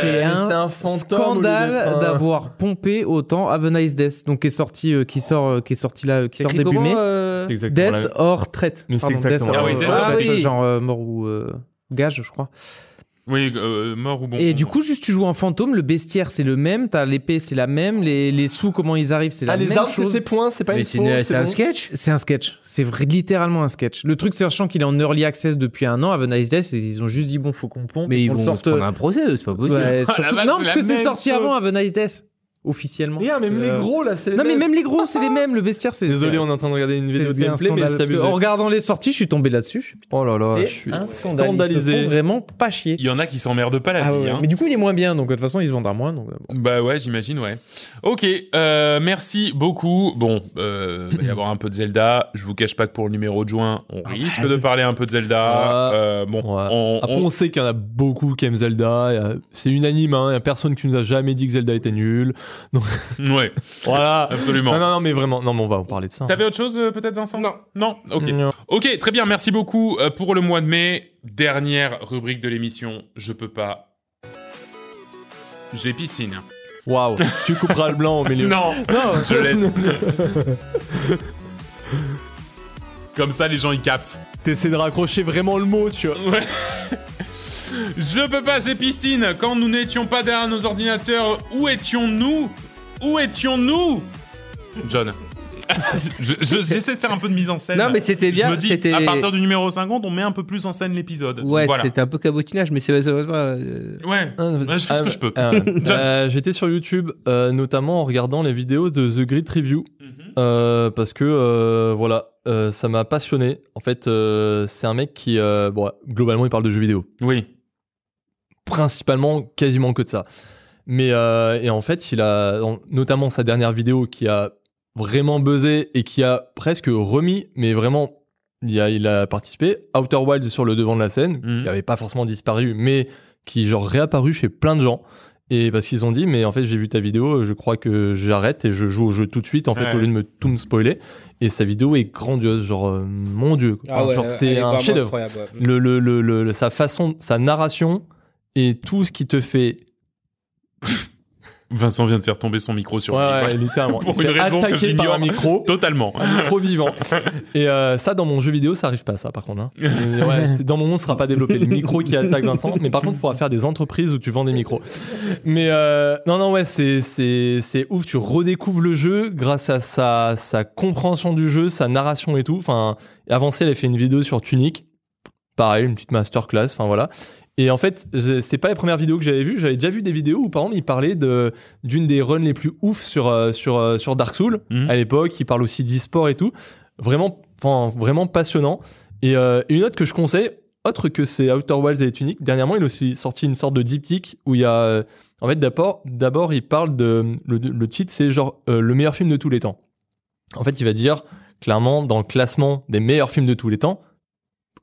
C'est un Scandale un- d'avoir pompé autant Have a Nice Death. Donc, qui est sorti, euh, qui sort, euh, qui est sorti là, euh, qui sort début comment, mai. euh, Death or Threat. Mais c'est exactement Death. Ah Ah oui, oui. genre euh, mort ou euh, gage, je crois. Oui, euh, mort ou bon. Et du coup, juste tu joues en fantôme, le bestiaire c'est le même, t'as l'épée c'est la même, les, les sous comment ils arrivent c'est la Ah, les même armes, c'est chose. ses points, c'est pas Mais une c'est un bon. sketch. C'est un sketch, c'est vrai, littéralement un sketch. Le truc, c'est sachant qu'il est en early access depuis un an, a Nice Death, et ils ont juste dit bon, faut qu'on pompe. Mais ils vont le se sorte. prendre un procès, c'est pas possible. Ouais, Ah, surtout- vache, non, parce que c'est même sorti chose. avant Have a Nice Death, officiellement. Regarde, même les gros là, c'est les Non, mais même les gros, c'est les mêmes. Le bestiaire, c'est. Désolé, on est en train de regarder une vidéo de gameplay, mais c'est. En regardant les sorties, je suis tombé là-dessus. Oh là là, je suis. Ils scandalisé. font vraiment pas chier. Il y en a qui s'emmerdent pas la Ah vie. ouais, hein. Mais du coup, il est moins bien, donc de toute façon, il se vendra moins. Donc, bon. Bah ouais, j'imagine, ouais. Ok, euh, merci beaucoup. Bon, euh, il va y avoir un peu de Zelda. Je vous cache pas que pour le numéro de juin, on risque de parler un peu de Zelda. Ah. Euh, bon, Ouais. on, Après, on- on sait qu'il y en a beaucoup qui aiment Zelda. C'est unanime, hein. Il y a personne qui nous a jamais dit que Zelda était nul. Ouais, Voilà. absolument. Non, non, non, mais vraiment. Non, mais on va en parler de ça. T'avais autre chose euh, peut-être Vincent? Non. Non Ok. Non. Ok, très bien, merci beaucoup euh, pour le mois de mai. Dernière rubrique de l'émission, je peux pas. J'ai piscine. Waouh. tu couperas le blanc au milieu. Non, non, je laisse. Comme ça, les gens ils captent. T'essaies de raccrocher vraiment le mot, tu vois. Ouais. Je peux pas, j'ai piscine. Quand nous n'étions pas derrière nos ordinateurs, où étions-nous? Où étions-nous? John. Je- je- J'essaie de faire un peu de mise en scène. Non, mais c'était bien, Je me dis, c'était- à partir du numéro 50, on met un peu plus en scène l'épisode. Ouais, voilà. c'était un peu cabotinage, mais c'est euh, Ouais. Ouais, je fais ce que je peux. Ah, euh, J'étais sur YouTube, euh, notamment en regardant les vidéos de The Grid Review. Mhm. Euh, parce que euh, voilà, euh, ça m'a passionné. En fait, euh, c'est un mec qui, euh, bon, globalement, il parle de jeux vidéo, Oui. Principalement, quasiment que de ça. Mais euh, et en fait, il a notamment sa dernière vidéo qui a vraiment buzzé et qui a presque remis, mais vraiment, il a, il a participé. Outer Wilds sur le devant de la scène, Mhm. qui n'avait pas forcément disparu, mais qui genre réapparu chez plein de gens. Et parce qu'ils ont dit, mais en fait, j'ai vu ta vidéo, je crois que j'arrête et je joue au jeu tout de suite, en fait, Ouais. au lieu de me tout me spoiler. Et sa vidéo est grandiose, genre, euh, mon dieu. Ah ouais, genre, elle c'est est un chef-d'œuvre. incroyable, ouais. Le, le, le, le- le- sa façon, sa narration et tout ce qui te fait. Vincent vient de faire tomber son micro sur Ouais, lui. ouais, littéralement. Pour Il une raison que par un micro. Totalement. un micro vivant. Et euh, ça, dans mon jeu vidéo, ça arrive pas, ça, par contre. Hein. Ouais, dans mon monde, ce sera pas développé. Les micros qui attaquent Vincent. Mais par contre, il pourra faire des entreprises où tu vends des micros. Mais euh, non, non, ouais, c'est, c'est, c'est ouf. Tu redécouvres le jeu grâce à sa, sa compréhension du jeu, sa narration et tout. Enfin, avancé, elle a fait une vidéo sur Tunic. Pareil, une petite masterclass. Enfin, voilà. Et en fait, c'est pas les premières vidéos que j'avais vues. J'avais déjà vu des vidéos où, par exemple, il parlait de, d'une des runs les plus ouf sur, euh, sur, euh, sur Dark Souls Mhm. à l'époque. Il parle aussi d'e-sport et tout. Vraiment, vraiment passionnant. Et euh, une autre que je conseille, autre que c'est Outer Wilds et Tunic, dernièrement, il a aussi sorti une sorte de diptyque où il y a. en fait, d'abord, d'abord, il parle de. Le, le titre, c'est genre euh, le meilleur film de tous les temps. En fait, il va dire clairement dans le classement des meilleurs films de tous les temps,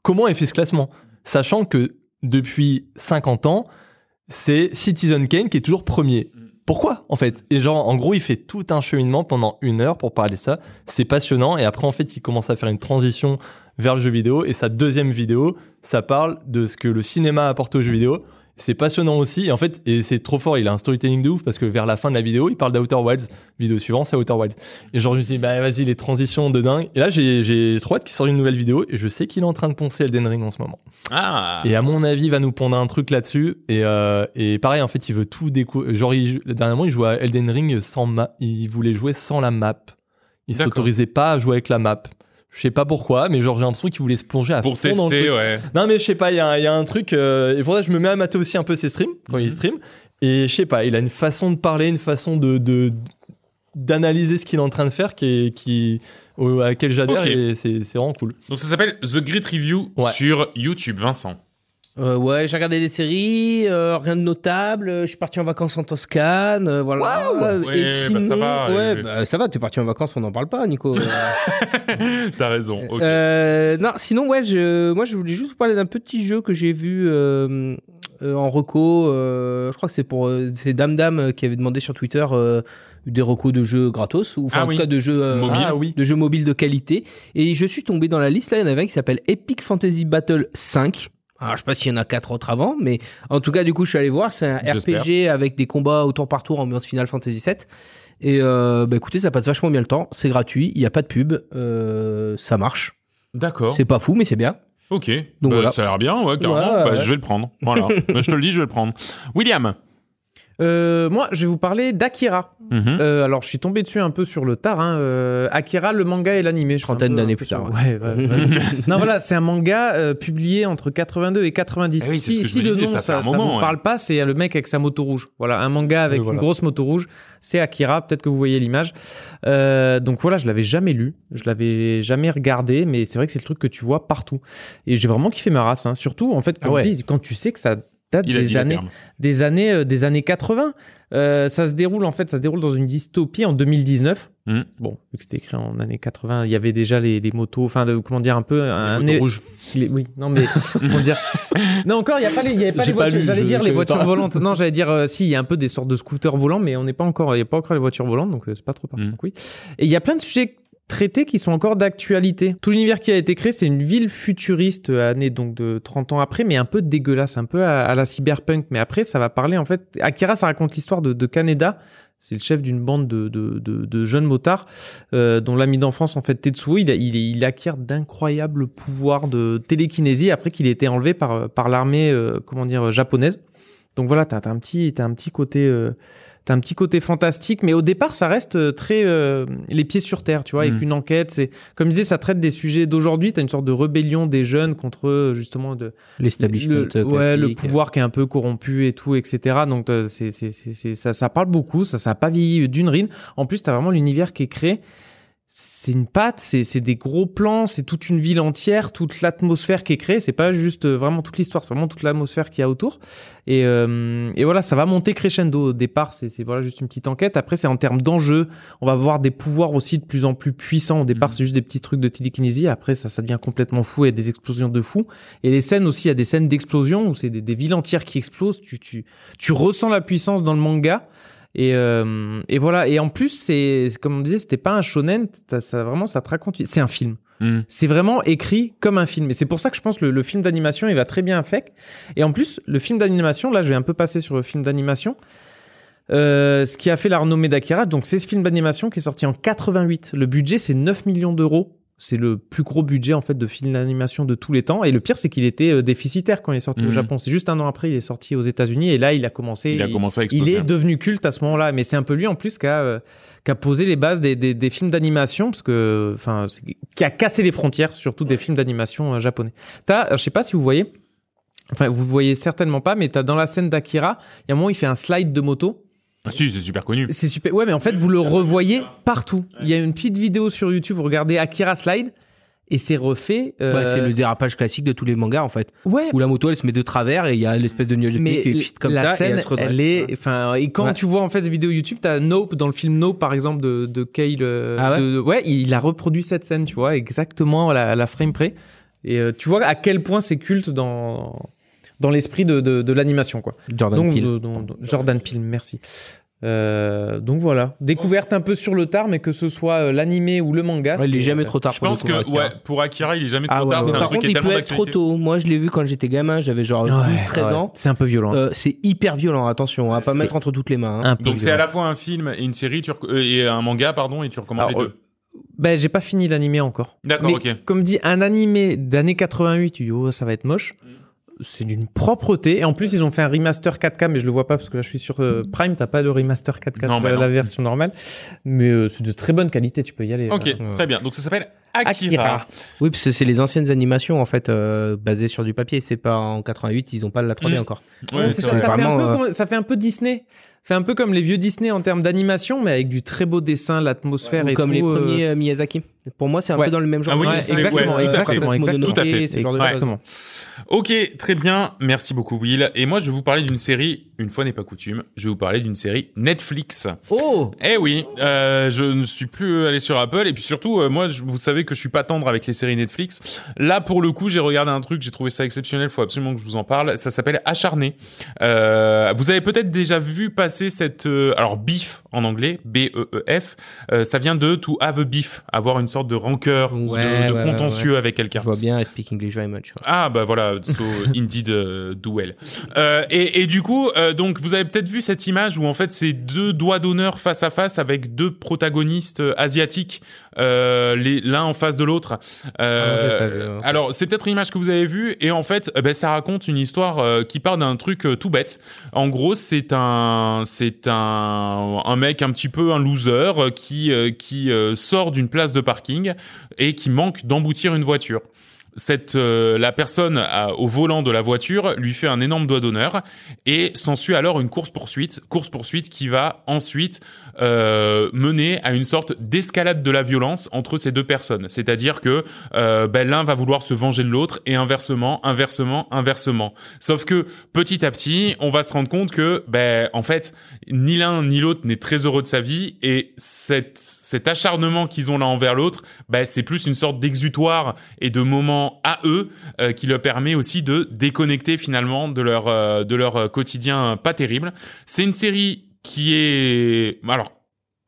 comment est fait ce classement? Sachant que depuis 50 ans, c'est Citizen Kane qui est toujours premier. Pourquoi en fait? Et genre en gros il fait tout un cheminement pendant une heure pour parler de ça. C'est passionnant et après en fait il commence à faire une transition vers le jeu vidéo et sa deuxième vidéo ça parle de ce que le cinéma apporte au jeu vidéo. C'est passionnant aussi et en fait et c'est trop fort. Il a un storytelling de ouf parce que vers la fin de la vidéo il parle d'Outer Wilds. Vidéo suivante c'est Outer Wilds. Et genre je me suis dit bah vas-y les transitions de dingue. Et là j'ai j'ai trop hâte qu'il sorte une nouvelle vidéo et je sais qu'il est en train de poncer Elden Ring en ce moment. Ah. Et à mon avis, il va nous pondre un truc là-dessus. Et, euh, et pareil, en fait, il veut tout découvrir. Genre, il, dernièrement, il jouait à Elden Ring sans map. Il voulait jouer sans la map. Il s'autorisait pas à jouer avec la map. Je sais pas pourquoi, mais genre, j'ai l'impression qu'il voulait se plonger à Pour fond dans le tester, truc. ouais. Non, mais je sais pas, il y, a un- il y a un truc. euh, et pour ça, je me mets à mater aussi un peu ses streams, quand il Mhm. stream. Et je sais pas, il a une façon de parler, une façon de. d'analyser ce qu'il est en train de faire qui, est- qui au- à laquelle j'adhère et c'est c'est vraiment cool. Donc ça s'appelle The Great Review Ouais. sur YouTube, Vincent. Euh, ouais, j'ai regardé des séries, euh, rien de notable. euh, Je suis parti en vacances en Toscane, euh, voilà. Euh, Ouais, Et bah, sinon, ça va, ouais, euh, bah, ça va. T'es parti en vacances, on n'en parle pas, Nico. Euh, T'as raison. ok. euh, non, sinon, ouais, je, moi, je voulais juste vous parler d'un petit jeu que j'ai vu euh, euh, en reco. euh, je crois que c'est pour euh, c'est Dame Dame qui avait demandé sur Twitter euh, des recos de jeux gratos ou enfin Ah en oui. tout cas de jeux euh, Mobile. Ah oui. de jeux mobiles de qualité. Et je suis tombé dans la liste là, il y en avait un qui s'appelle Epic Fantasy Battle 5. Alors, je sais pas s'il y en a quatre autres avant, mais en tout cas, du coup, je suis allé voir. C'est un. RPG avec des combats au tour par tour, ambiance Final Fantasy 7. Et euh, bah écoutez, ça passe vachement bien le temps. C'est gratuit, il y a pas de pub, euh, ça marche. D'accord. C'est pas fou, mais c'est bien. Ok. Donc Bah, voilà. Ça a l'air bien, ouais, carrément. Ouais, Bah, ouais. Je vais le prendre. Voilà. Bah, je te le dis, je vais le prendre. William. Euh, moi, je vais vous parler d'Akira. Mhm. Euh, alors, je suis tombé dessus un peu sur le tard. Hein. Euh, Akira, le manga et l'animé. Trentaine d'années plus tard, sur- Ouais, ouais, ouais. non, voilà, c'est un manga euh, publié entre 82 et 90. Ah oui, c'est si le disais, nom, ça ça, vous parle pas, c'est le mec avec sa moto rouge. Voilà, un manga avec voilà. une grosse moto rouge. C'est Akira. Peut-être que vous voyez l'image. Euh, donc voilà, je l'avais jamais lu, je l'avais jamais regardé, mais c'est vrai que c'est le truc que tu vois partout. Et j'ai vraiment kiffé ma race. Hein. Surtout, en fait, Ah quand tu sais que ça date Il des années terme. des années euh, des années 80. Euh, ça se déroule en fait, ça se déroule dans une dystopie en 2019. Mm. Bon, vu que c'était écrit en années 80, il y avait déjà les, les motos, enfin comment dire un peu un les- oui, non mais comment dire Non encore, il y a pas les, il y avait pas les voitures. J'allais dire les voitures pas. volantes. Non, j'allais dire euh, si, il y a un peu des sortes de scooters volants, mais on n'est pas encore, il y a pas encore les voitures volantes, donc euh, c'est pas trop parti. Mm. oui. Et il y a plein de sujets traités qui sont encore d'actualité. Tout l'univers qui a été créé, c'est une ville futuriste, euh, année donc de 30 ans après, mais un peu dégueulasse, un peu à, la cyberpunk. Mais après, ça va parler en fait. Akira, ça raconte l'histoire de, de Kaneda. C'est le chef d'une bande de, de, de, jeunes motards euh, dont l'ami d'enfance en fait Tetsuo, il, il, acquiert d'incroyables pouvoirs de télékinésie après qu'il ait été enlevé par, par l'armée euh, comment dire japonaise. Donc voilà, t'as as un petit un petit côté euh, t'as un petit côté fantastique, mais au départ ça reste euh, très euh, les pieds sur terre, tu vois, avec Mm. une enquête. C'est comme je disais, ça traite des sujets d'aujourd'hui. T'as une sorte de rébellion des jeunes contre euh, justement de L'establishment le, ouais, le pouvoir qui est un peu corrompu et tout, etc. Donc c'est, c'est, c'est, c'est- ça, ça parle beaucoup, ça, ça a pas vieilli d'une rine. En plus, t'as vraiment l'univers qui est créé. C'est une patte, c'est, c'est des gros plans, c'est toute une ville entière, toute l'atmosphère qui est créée. C'est pas juste euh, vraiment toute l'histoire, c'est vraiment toute l'atmosphère qu'il y a autour. Et, euh, et voilà, ça va monter crescendo. Au départ, c'est, c'est voilà juste une petite enquête. Après, c'est en termes d'enjeux. On va voir des pouvoirs aussi de plus en plus puissants. Au départ, Mhm. c'est juste des petits trucs de télékinésie. Après, ça, ça devient complètement fou et des explosions de fou. Et les scènes aussi, il y a des scènes d'explosion où c'est des, des villes entières qui explosent. Tu, tu, tu ressens la puissance dans le manga. Et, euh, et voilà. Et en plus, c'est comme on disait, c'était pas un shonen. Ça vraiment, ça te raconte. C'est un film. Mm. C'est vraiment écrit comme un film. Et c'est pour ça que je pense que le, le film d'animation, il va très bien avec. Et en plus, le film d'animation, là, je vais un peu passer sur le film d'animation. Euh, ce qui a fait la renommée d'Akira, donc c'est ce film d'animation qui est sorti en 88. Le budget, c'est 9 millions d'euros. C'est le plus gros budget en fait de film d'animation de tous les temps. Et le pire, c'est qu'il était euh, déficitaire quand il est sorti au Mhm. Japon. C'est juste un an après, il est sorti aux États-Unis et là, il a commencé. Il a commencé à il exploser. est devenu culte à ce moment-là. Mais c'est un peu lui en plus qui a, euh, qui a posé les bases des, des, des films d'animation, parce que, enfin, qui a cassé les frontières, surtout des films d'animation euh, japonais. T'as, je sais pas si vous voyez, enfin, vous voyez certainement pas, mais t'as dans la scène d'Akira, il y a un moment, il fait un slide de moto. Ah, si, c'est super connu. C'est super. Ouais, mais en fait, vous le revoyez partout. Il y a une petite vidéo sur YouTube, vous regardez Akira Slide, et c'est refait. euh, Bah, c'est le dérapage classique de tous les mangas en fait. Ouais. Où la moto elle se met de travers et il y a l'espèce de Mais qui est comme la ça et scène, elle se redresse. elle est, enfin, et quand Ouais. tu vois en fait ces vidéos YouTube, t'as Nope dans le film Nope par exemple de de Cale. euh, Ah ouais? de- ouais, il a reproduit cette scène, tu vois, exactement à la, à la frame près. Et euh, tu vois à quel point c'est culte dans dans l'esprit de de, de l'animation, quoi. Jordan Donc Peele. euh, donc- Jordan Peele, merci. Euh, donc voilà, découverte un peu sur le tard, mais que ce soit euh, l'animé ou le manga. Ouais, il est jamais trop tard Je pour pense que Akira. ouais, pour Akira, il est jamais trop Ah ouais, tard. ouais, un Par truc contre, il peut être trop tôt. Moi, je l'ai vu quand j'étais gamin, j'avais genre 12-13 Ouais, ans. C'est un peu violent. Euh, c'est hyper violent, attention, on va pas mettre entre toutes les mains. hein. Donc c'est à la fois un film et une série tu rec- euh, et un manga pardon et tu recommandes Alors, les deux. Ben, j'ai pas fini l'animé encore. D'accord, ok. Comme dit, un animé d'année 88, tu dis, oh, ça va être moche. Mm. C'est d'une propreté. Et en plus, ils ont fait un remaster 4K, mais je le vois pas parce que là, je suis sur euh, Prime. T'as pas de remaster 4K, Non, bah la, non. version normale. Mais euh, c'est de très bonne qualité, tu peux y aller. Ok, voilà. très bien. Donc ça s'appelle Akira. Akira. Oui, parce que c'est les anciennes animations en fait euh, basées sur du papier. C'est pas en 88, ils ont pas la 3D Mm. encore. Ouais, Ouais, c'est ça, fait un peu, euh, comme- ça fait un peu Disney. Fait un peu comme les vieux Disney en termes d'animation, mais avec du très beau dessin, l'atmosphère Ou et comme tout, les euh, premiers euh, Miyazaki. Pour moi, c'est un Ouais. peu dans le même genre. Ah oui, ouais, exactement, ouais, exactement, tout à fait. exactement. Tout à fait. ce genre de Ouais. choses. Exactement. Ok, très bien. Merci beaucoup Will. Et moi je vais vous parler d'une série, une fois n'est pas coutume, je vais vous parler d'une série Netflix. Oh Eh oui, euh, je ne suis plus allé sur Apple et puis surtout, euh, moi, je- vous savez que je suis pas tendre avec les séries Netflix. Là, pour le coup, j'ai regardé un truc, j'ai trouvé ça exceptionnel. Faut absolument que je vous en parle. Ça s'appelle Acharné. Euh, vous avez peut-être déjà vu passer cette, euh, alors beef en anglais, B-E-E-F. euh, ça vient de to have a beef, avoir une sorte de rancœur ou de, Ouais, de ouais, contentieux avec quelqu'un. Je vois bien, I speak English very much. Ah bah voilà, so indeed do well. Euh, et, et du coup, euh, donc vous avez peut-être vu cette image où en fait c'est deux doigts d'honneur face à face avec deux protagonistes euh, asiatiques, les l'un en face de l'autre. Euh, Ah, ok. Alors c'est peut-être une image que vous avez vue et en fait, euh, ben, ça raconte une histoire euh, qui part d'un truc euh, tout bête. En gros, c'est un c'est un un mec un petit peu un loser euh, qui euh, qui euh, sort d'une place de parking et qui manque d'emboutir une voiture cette euh, la personne au volant de la voiture lui fait un énorme doigt d'honneur et s'ensuit alors une course poursuite course poursuite qui va ensuite euh, mener à une sorte d'escalade de la violence entre ces deux personnes. C'est-à-dire que euh, ben, l'un va vouloir se venger de l'autre et inversement inversement inversement. Sauf que petit à petit on va se rendre compte que ben en fait ni l'un ni l'autre n'est très heureux de sa vie et cette cet acharnement qu'ils ont l'un envers l'autre, ben, c'est plus une sorte d'exutoire et de moment à eux euh, qui leur permet aussi de déconnecter finalement de leur euh, de leur euh, quotidien pas terrible. C'est une série qui est alors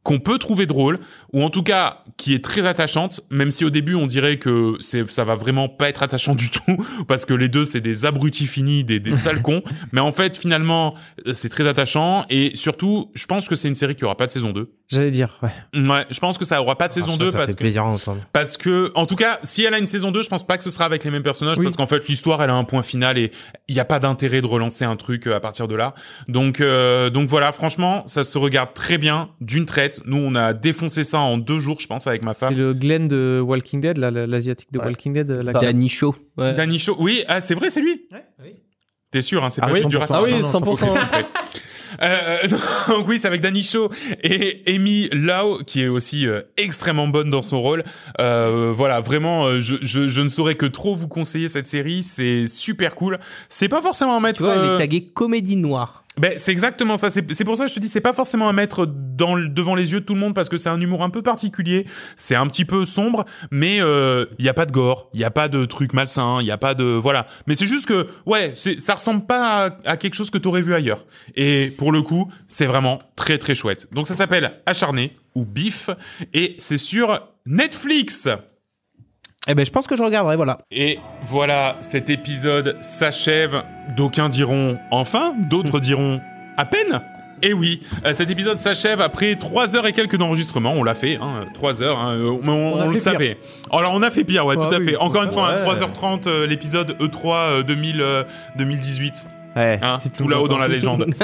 qu'on peut trouver drôle ou en tout cas qui est très attachante même si au début on dirait que c'est ça va vraiment pas être attachant du tout parce que les deux c'est des abrutis finis des, des sales cons mais en fait finalement euh, c'est très attachant et surtout je pense que c'est une série qui aura pas de saison 2 J'allais dire, ouais. Ouais, je pense que ça aura pas de saison Alors ça, 2 ça parce fait que plaisir à entendre. parce que en tout cas, si elle a une saison 2, je pense pas que ce sera avec les mêmes personnages Oui. parce qu'en fait, l'histoire elle a un point final et il n'y a pas d'intérêt de relancer un truc euh, à partir de là. Donc euh, donc voilà, franchement, ça se regarde très bien d'une traite. Nous, on a défoncé ça en deux jours, je pense avec ma C'est femme. le Glenn de Walking Dead, l'asiatique de Ouais. Walking Dead. La. Danny Show. Ouais. Danny Shaw. Oui, ah, c'est vrai, c'est lui. T'es sûr hein, c'est Ah pas oui, juste du 100%. racisme. Ah oui, Non, non, 100%. ok, après. Euh, donc oui, c'est avec Danny Shaw et Amy Lau qui est aussi euh, extrêmement bonne dans son rôle. Euh, voilà, vraiment, euh, je, je, je ne saurais que trop vous conseiller cette série. C'est super cool. C'est pas forcément un Tu mettre. vois, elle euh, est taguée comédie noire. Ben, c'est exactement ça. C'est pour ça que je te dis, c'est pas forcément à mettre dans devant les yeux de tout le monde parce que c'est un humour un peu particulier. C'est un petit peu sombre, mais il y a pas de gore, il y a pas de trucs malsains, il y a pas de voilà. Mais c'est juste que ouais, ça ressemble pas à, à quelque chose que t'aurais vu ailleurs. Et pour le coup, c'est vraiment très très chouette. Donc ça s'appelle Acharné ou Bif et c'est sur Netflix. Eh ben, je pense que je regarderai, voilà. Et voilà, cet épisode s'achève. D'aucuns diront enfin, d'autres diront à peine. Et oui, euh, cet épisode s'achève après 3 heures et quelques d'enregistrement. On l'a fait, hein, 3 heures, hein, euh, on, On a on le savait. Alors on a fait pire, ouais, Ah tout à oui. fait. Encore une fois, hein, Ouais. 3h30, euh, l'épisode E3 euh, 2000, euh, 2018. Ouais. Hein, C'est tout là-haut dans la légende.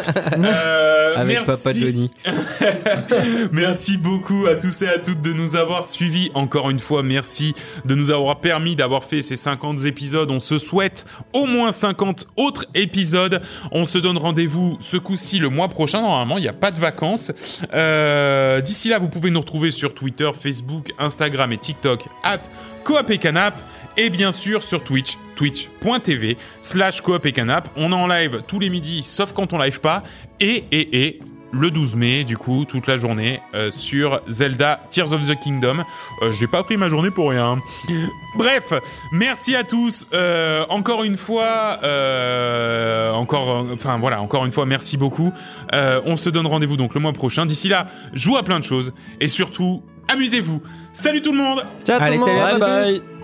Euh, Avec merci. Papa Johnny. Merci beaucoup à tous et à toutes de nous avoir suivis. Encore une fois, merci de nous avoir permis d'avoir fait ces 50 épisodes. On se souhaite au moins 50 autres épisodes. On se donne rendez-vous ce coup-ci le mois prochain. Normalement, il n'y a pas de vacances. Euh, D'ici là, vous pouvez nous retrouver sur Twitter, Facebook, Instagram et TikTok at Coop et Canap. Et bien sûr sur Twitch, twitch.tv slash coop et canap. On est en live tous les midis, sauf quand on live pas. Et, et, et, le 12 mai, du coup, toute la journée, euh, sur Zelda Tears of the Kingdom. Euh, J'ai pas pris ma journée pour rien. Bref, merci à tous. Euh, encore une fois, euh, encore, enfin voilà, encore une fois, merci beaucoup. Euh, on se donne rendez-vous donc le mois prochain. D'ici là, jouez à plein de choses et surtout, amusez-vous. Salut tout le monde Ciao tout le monde. Bye bye.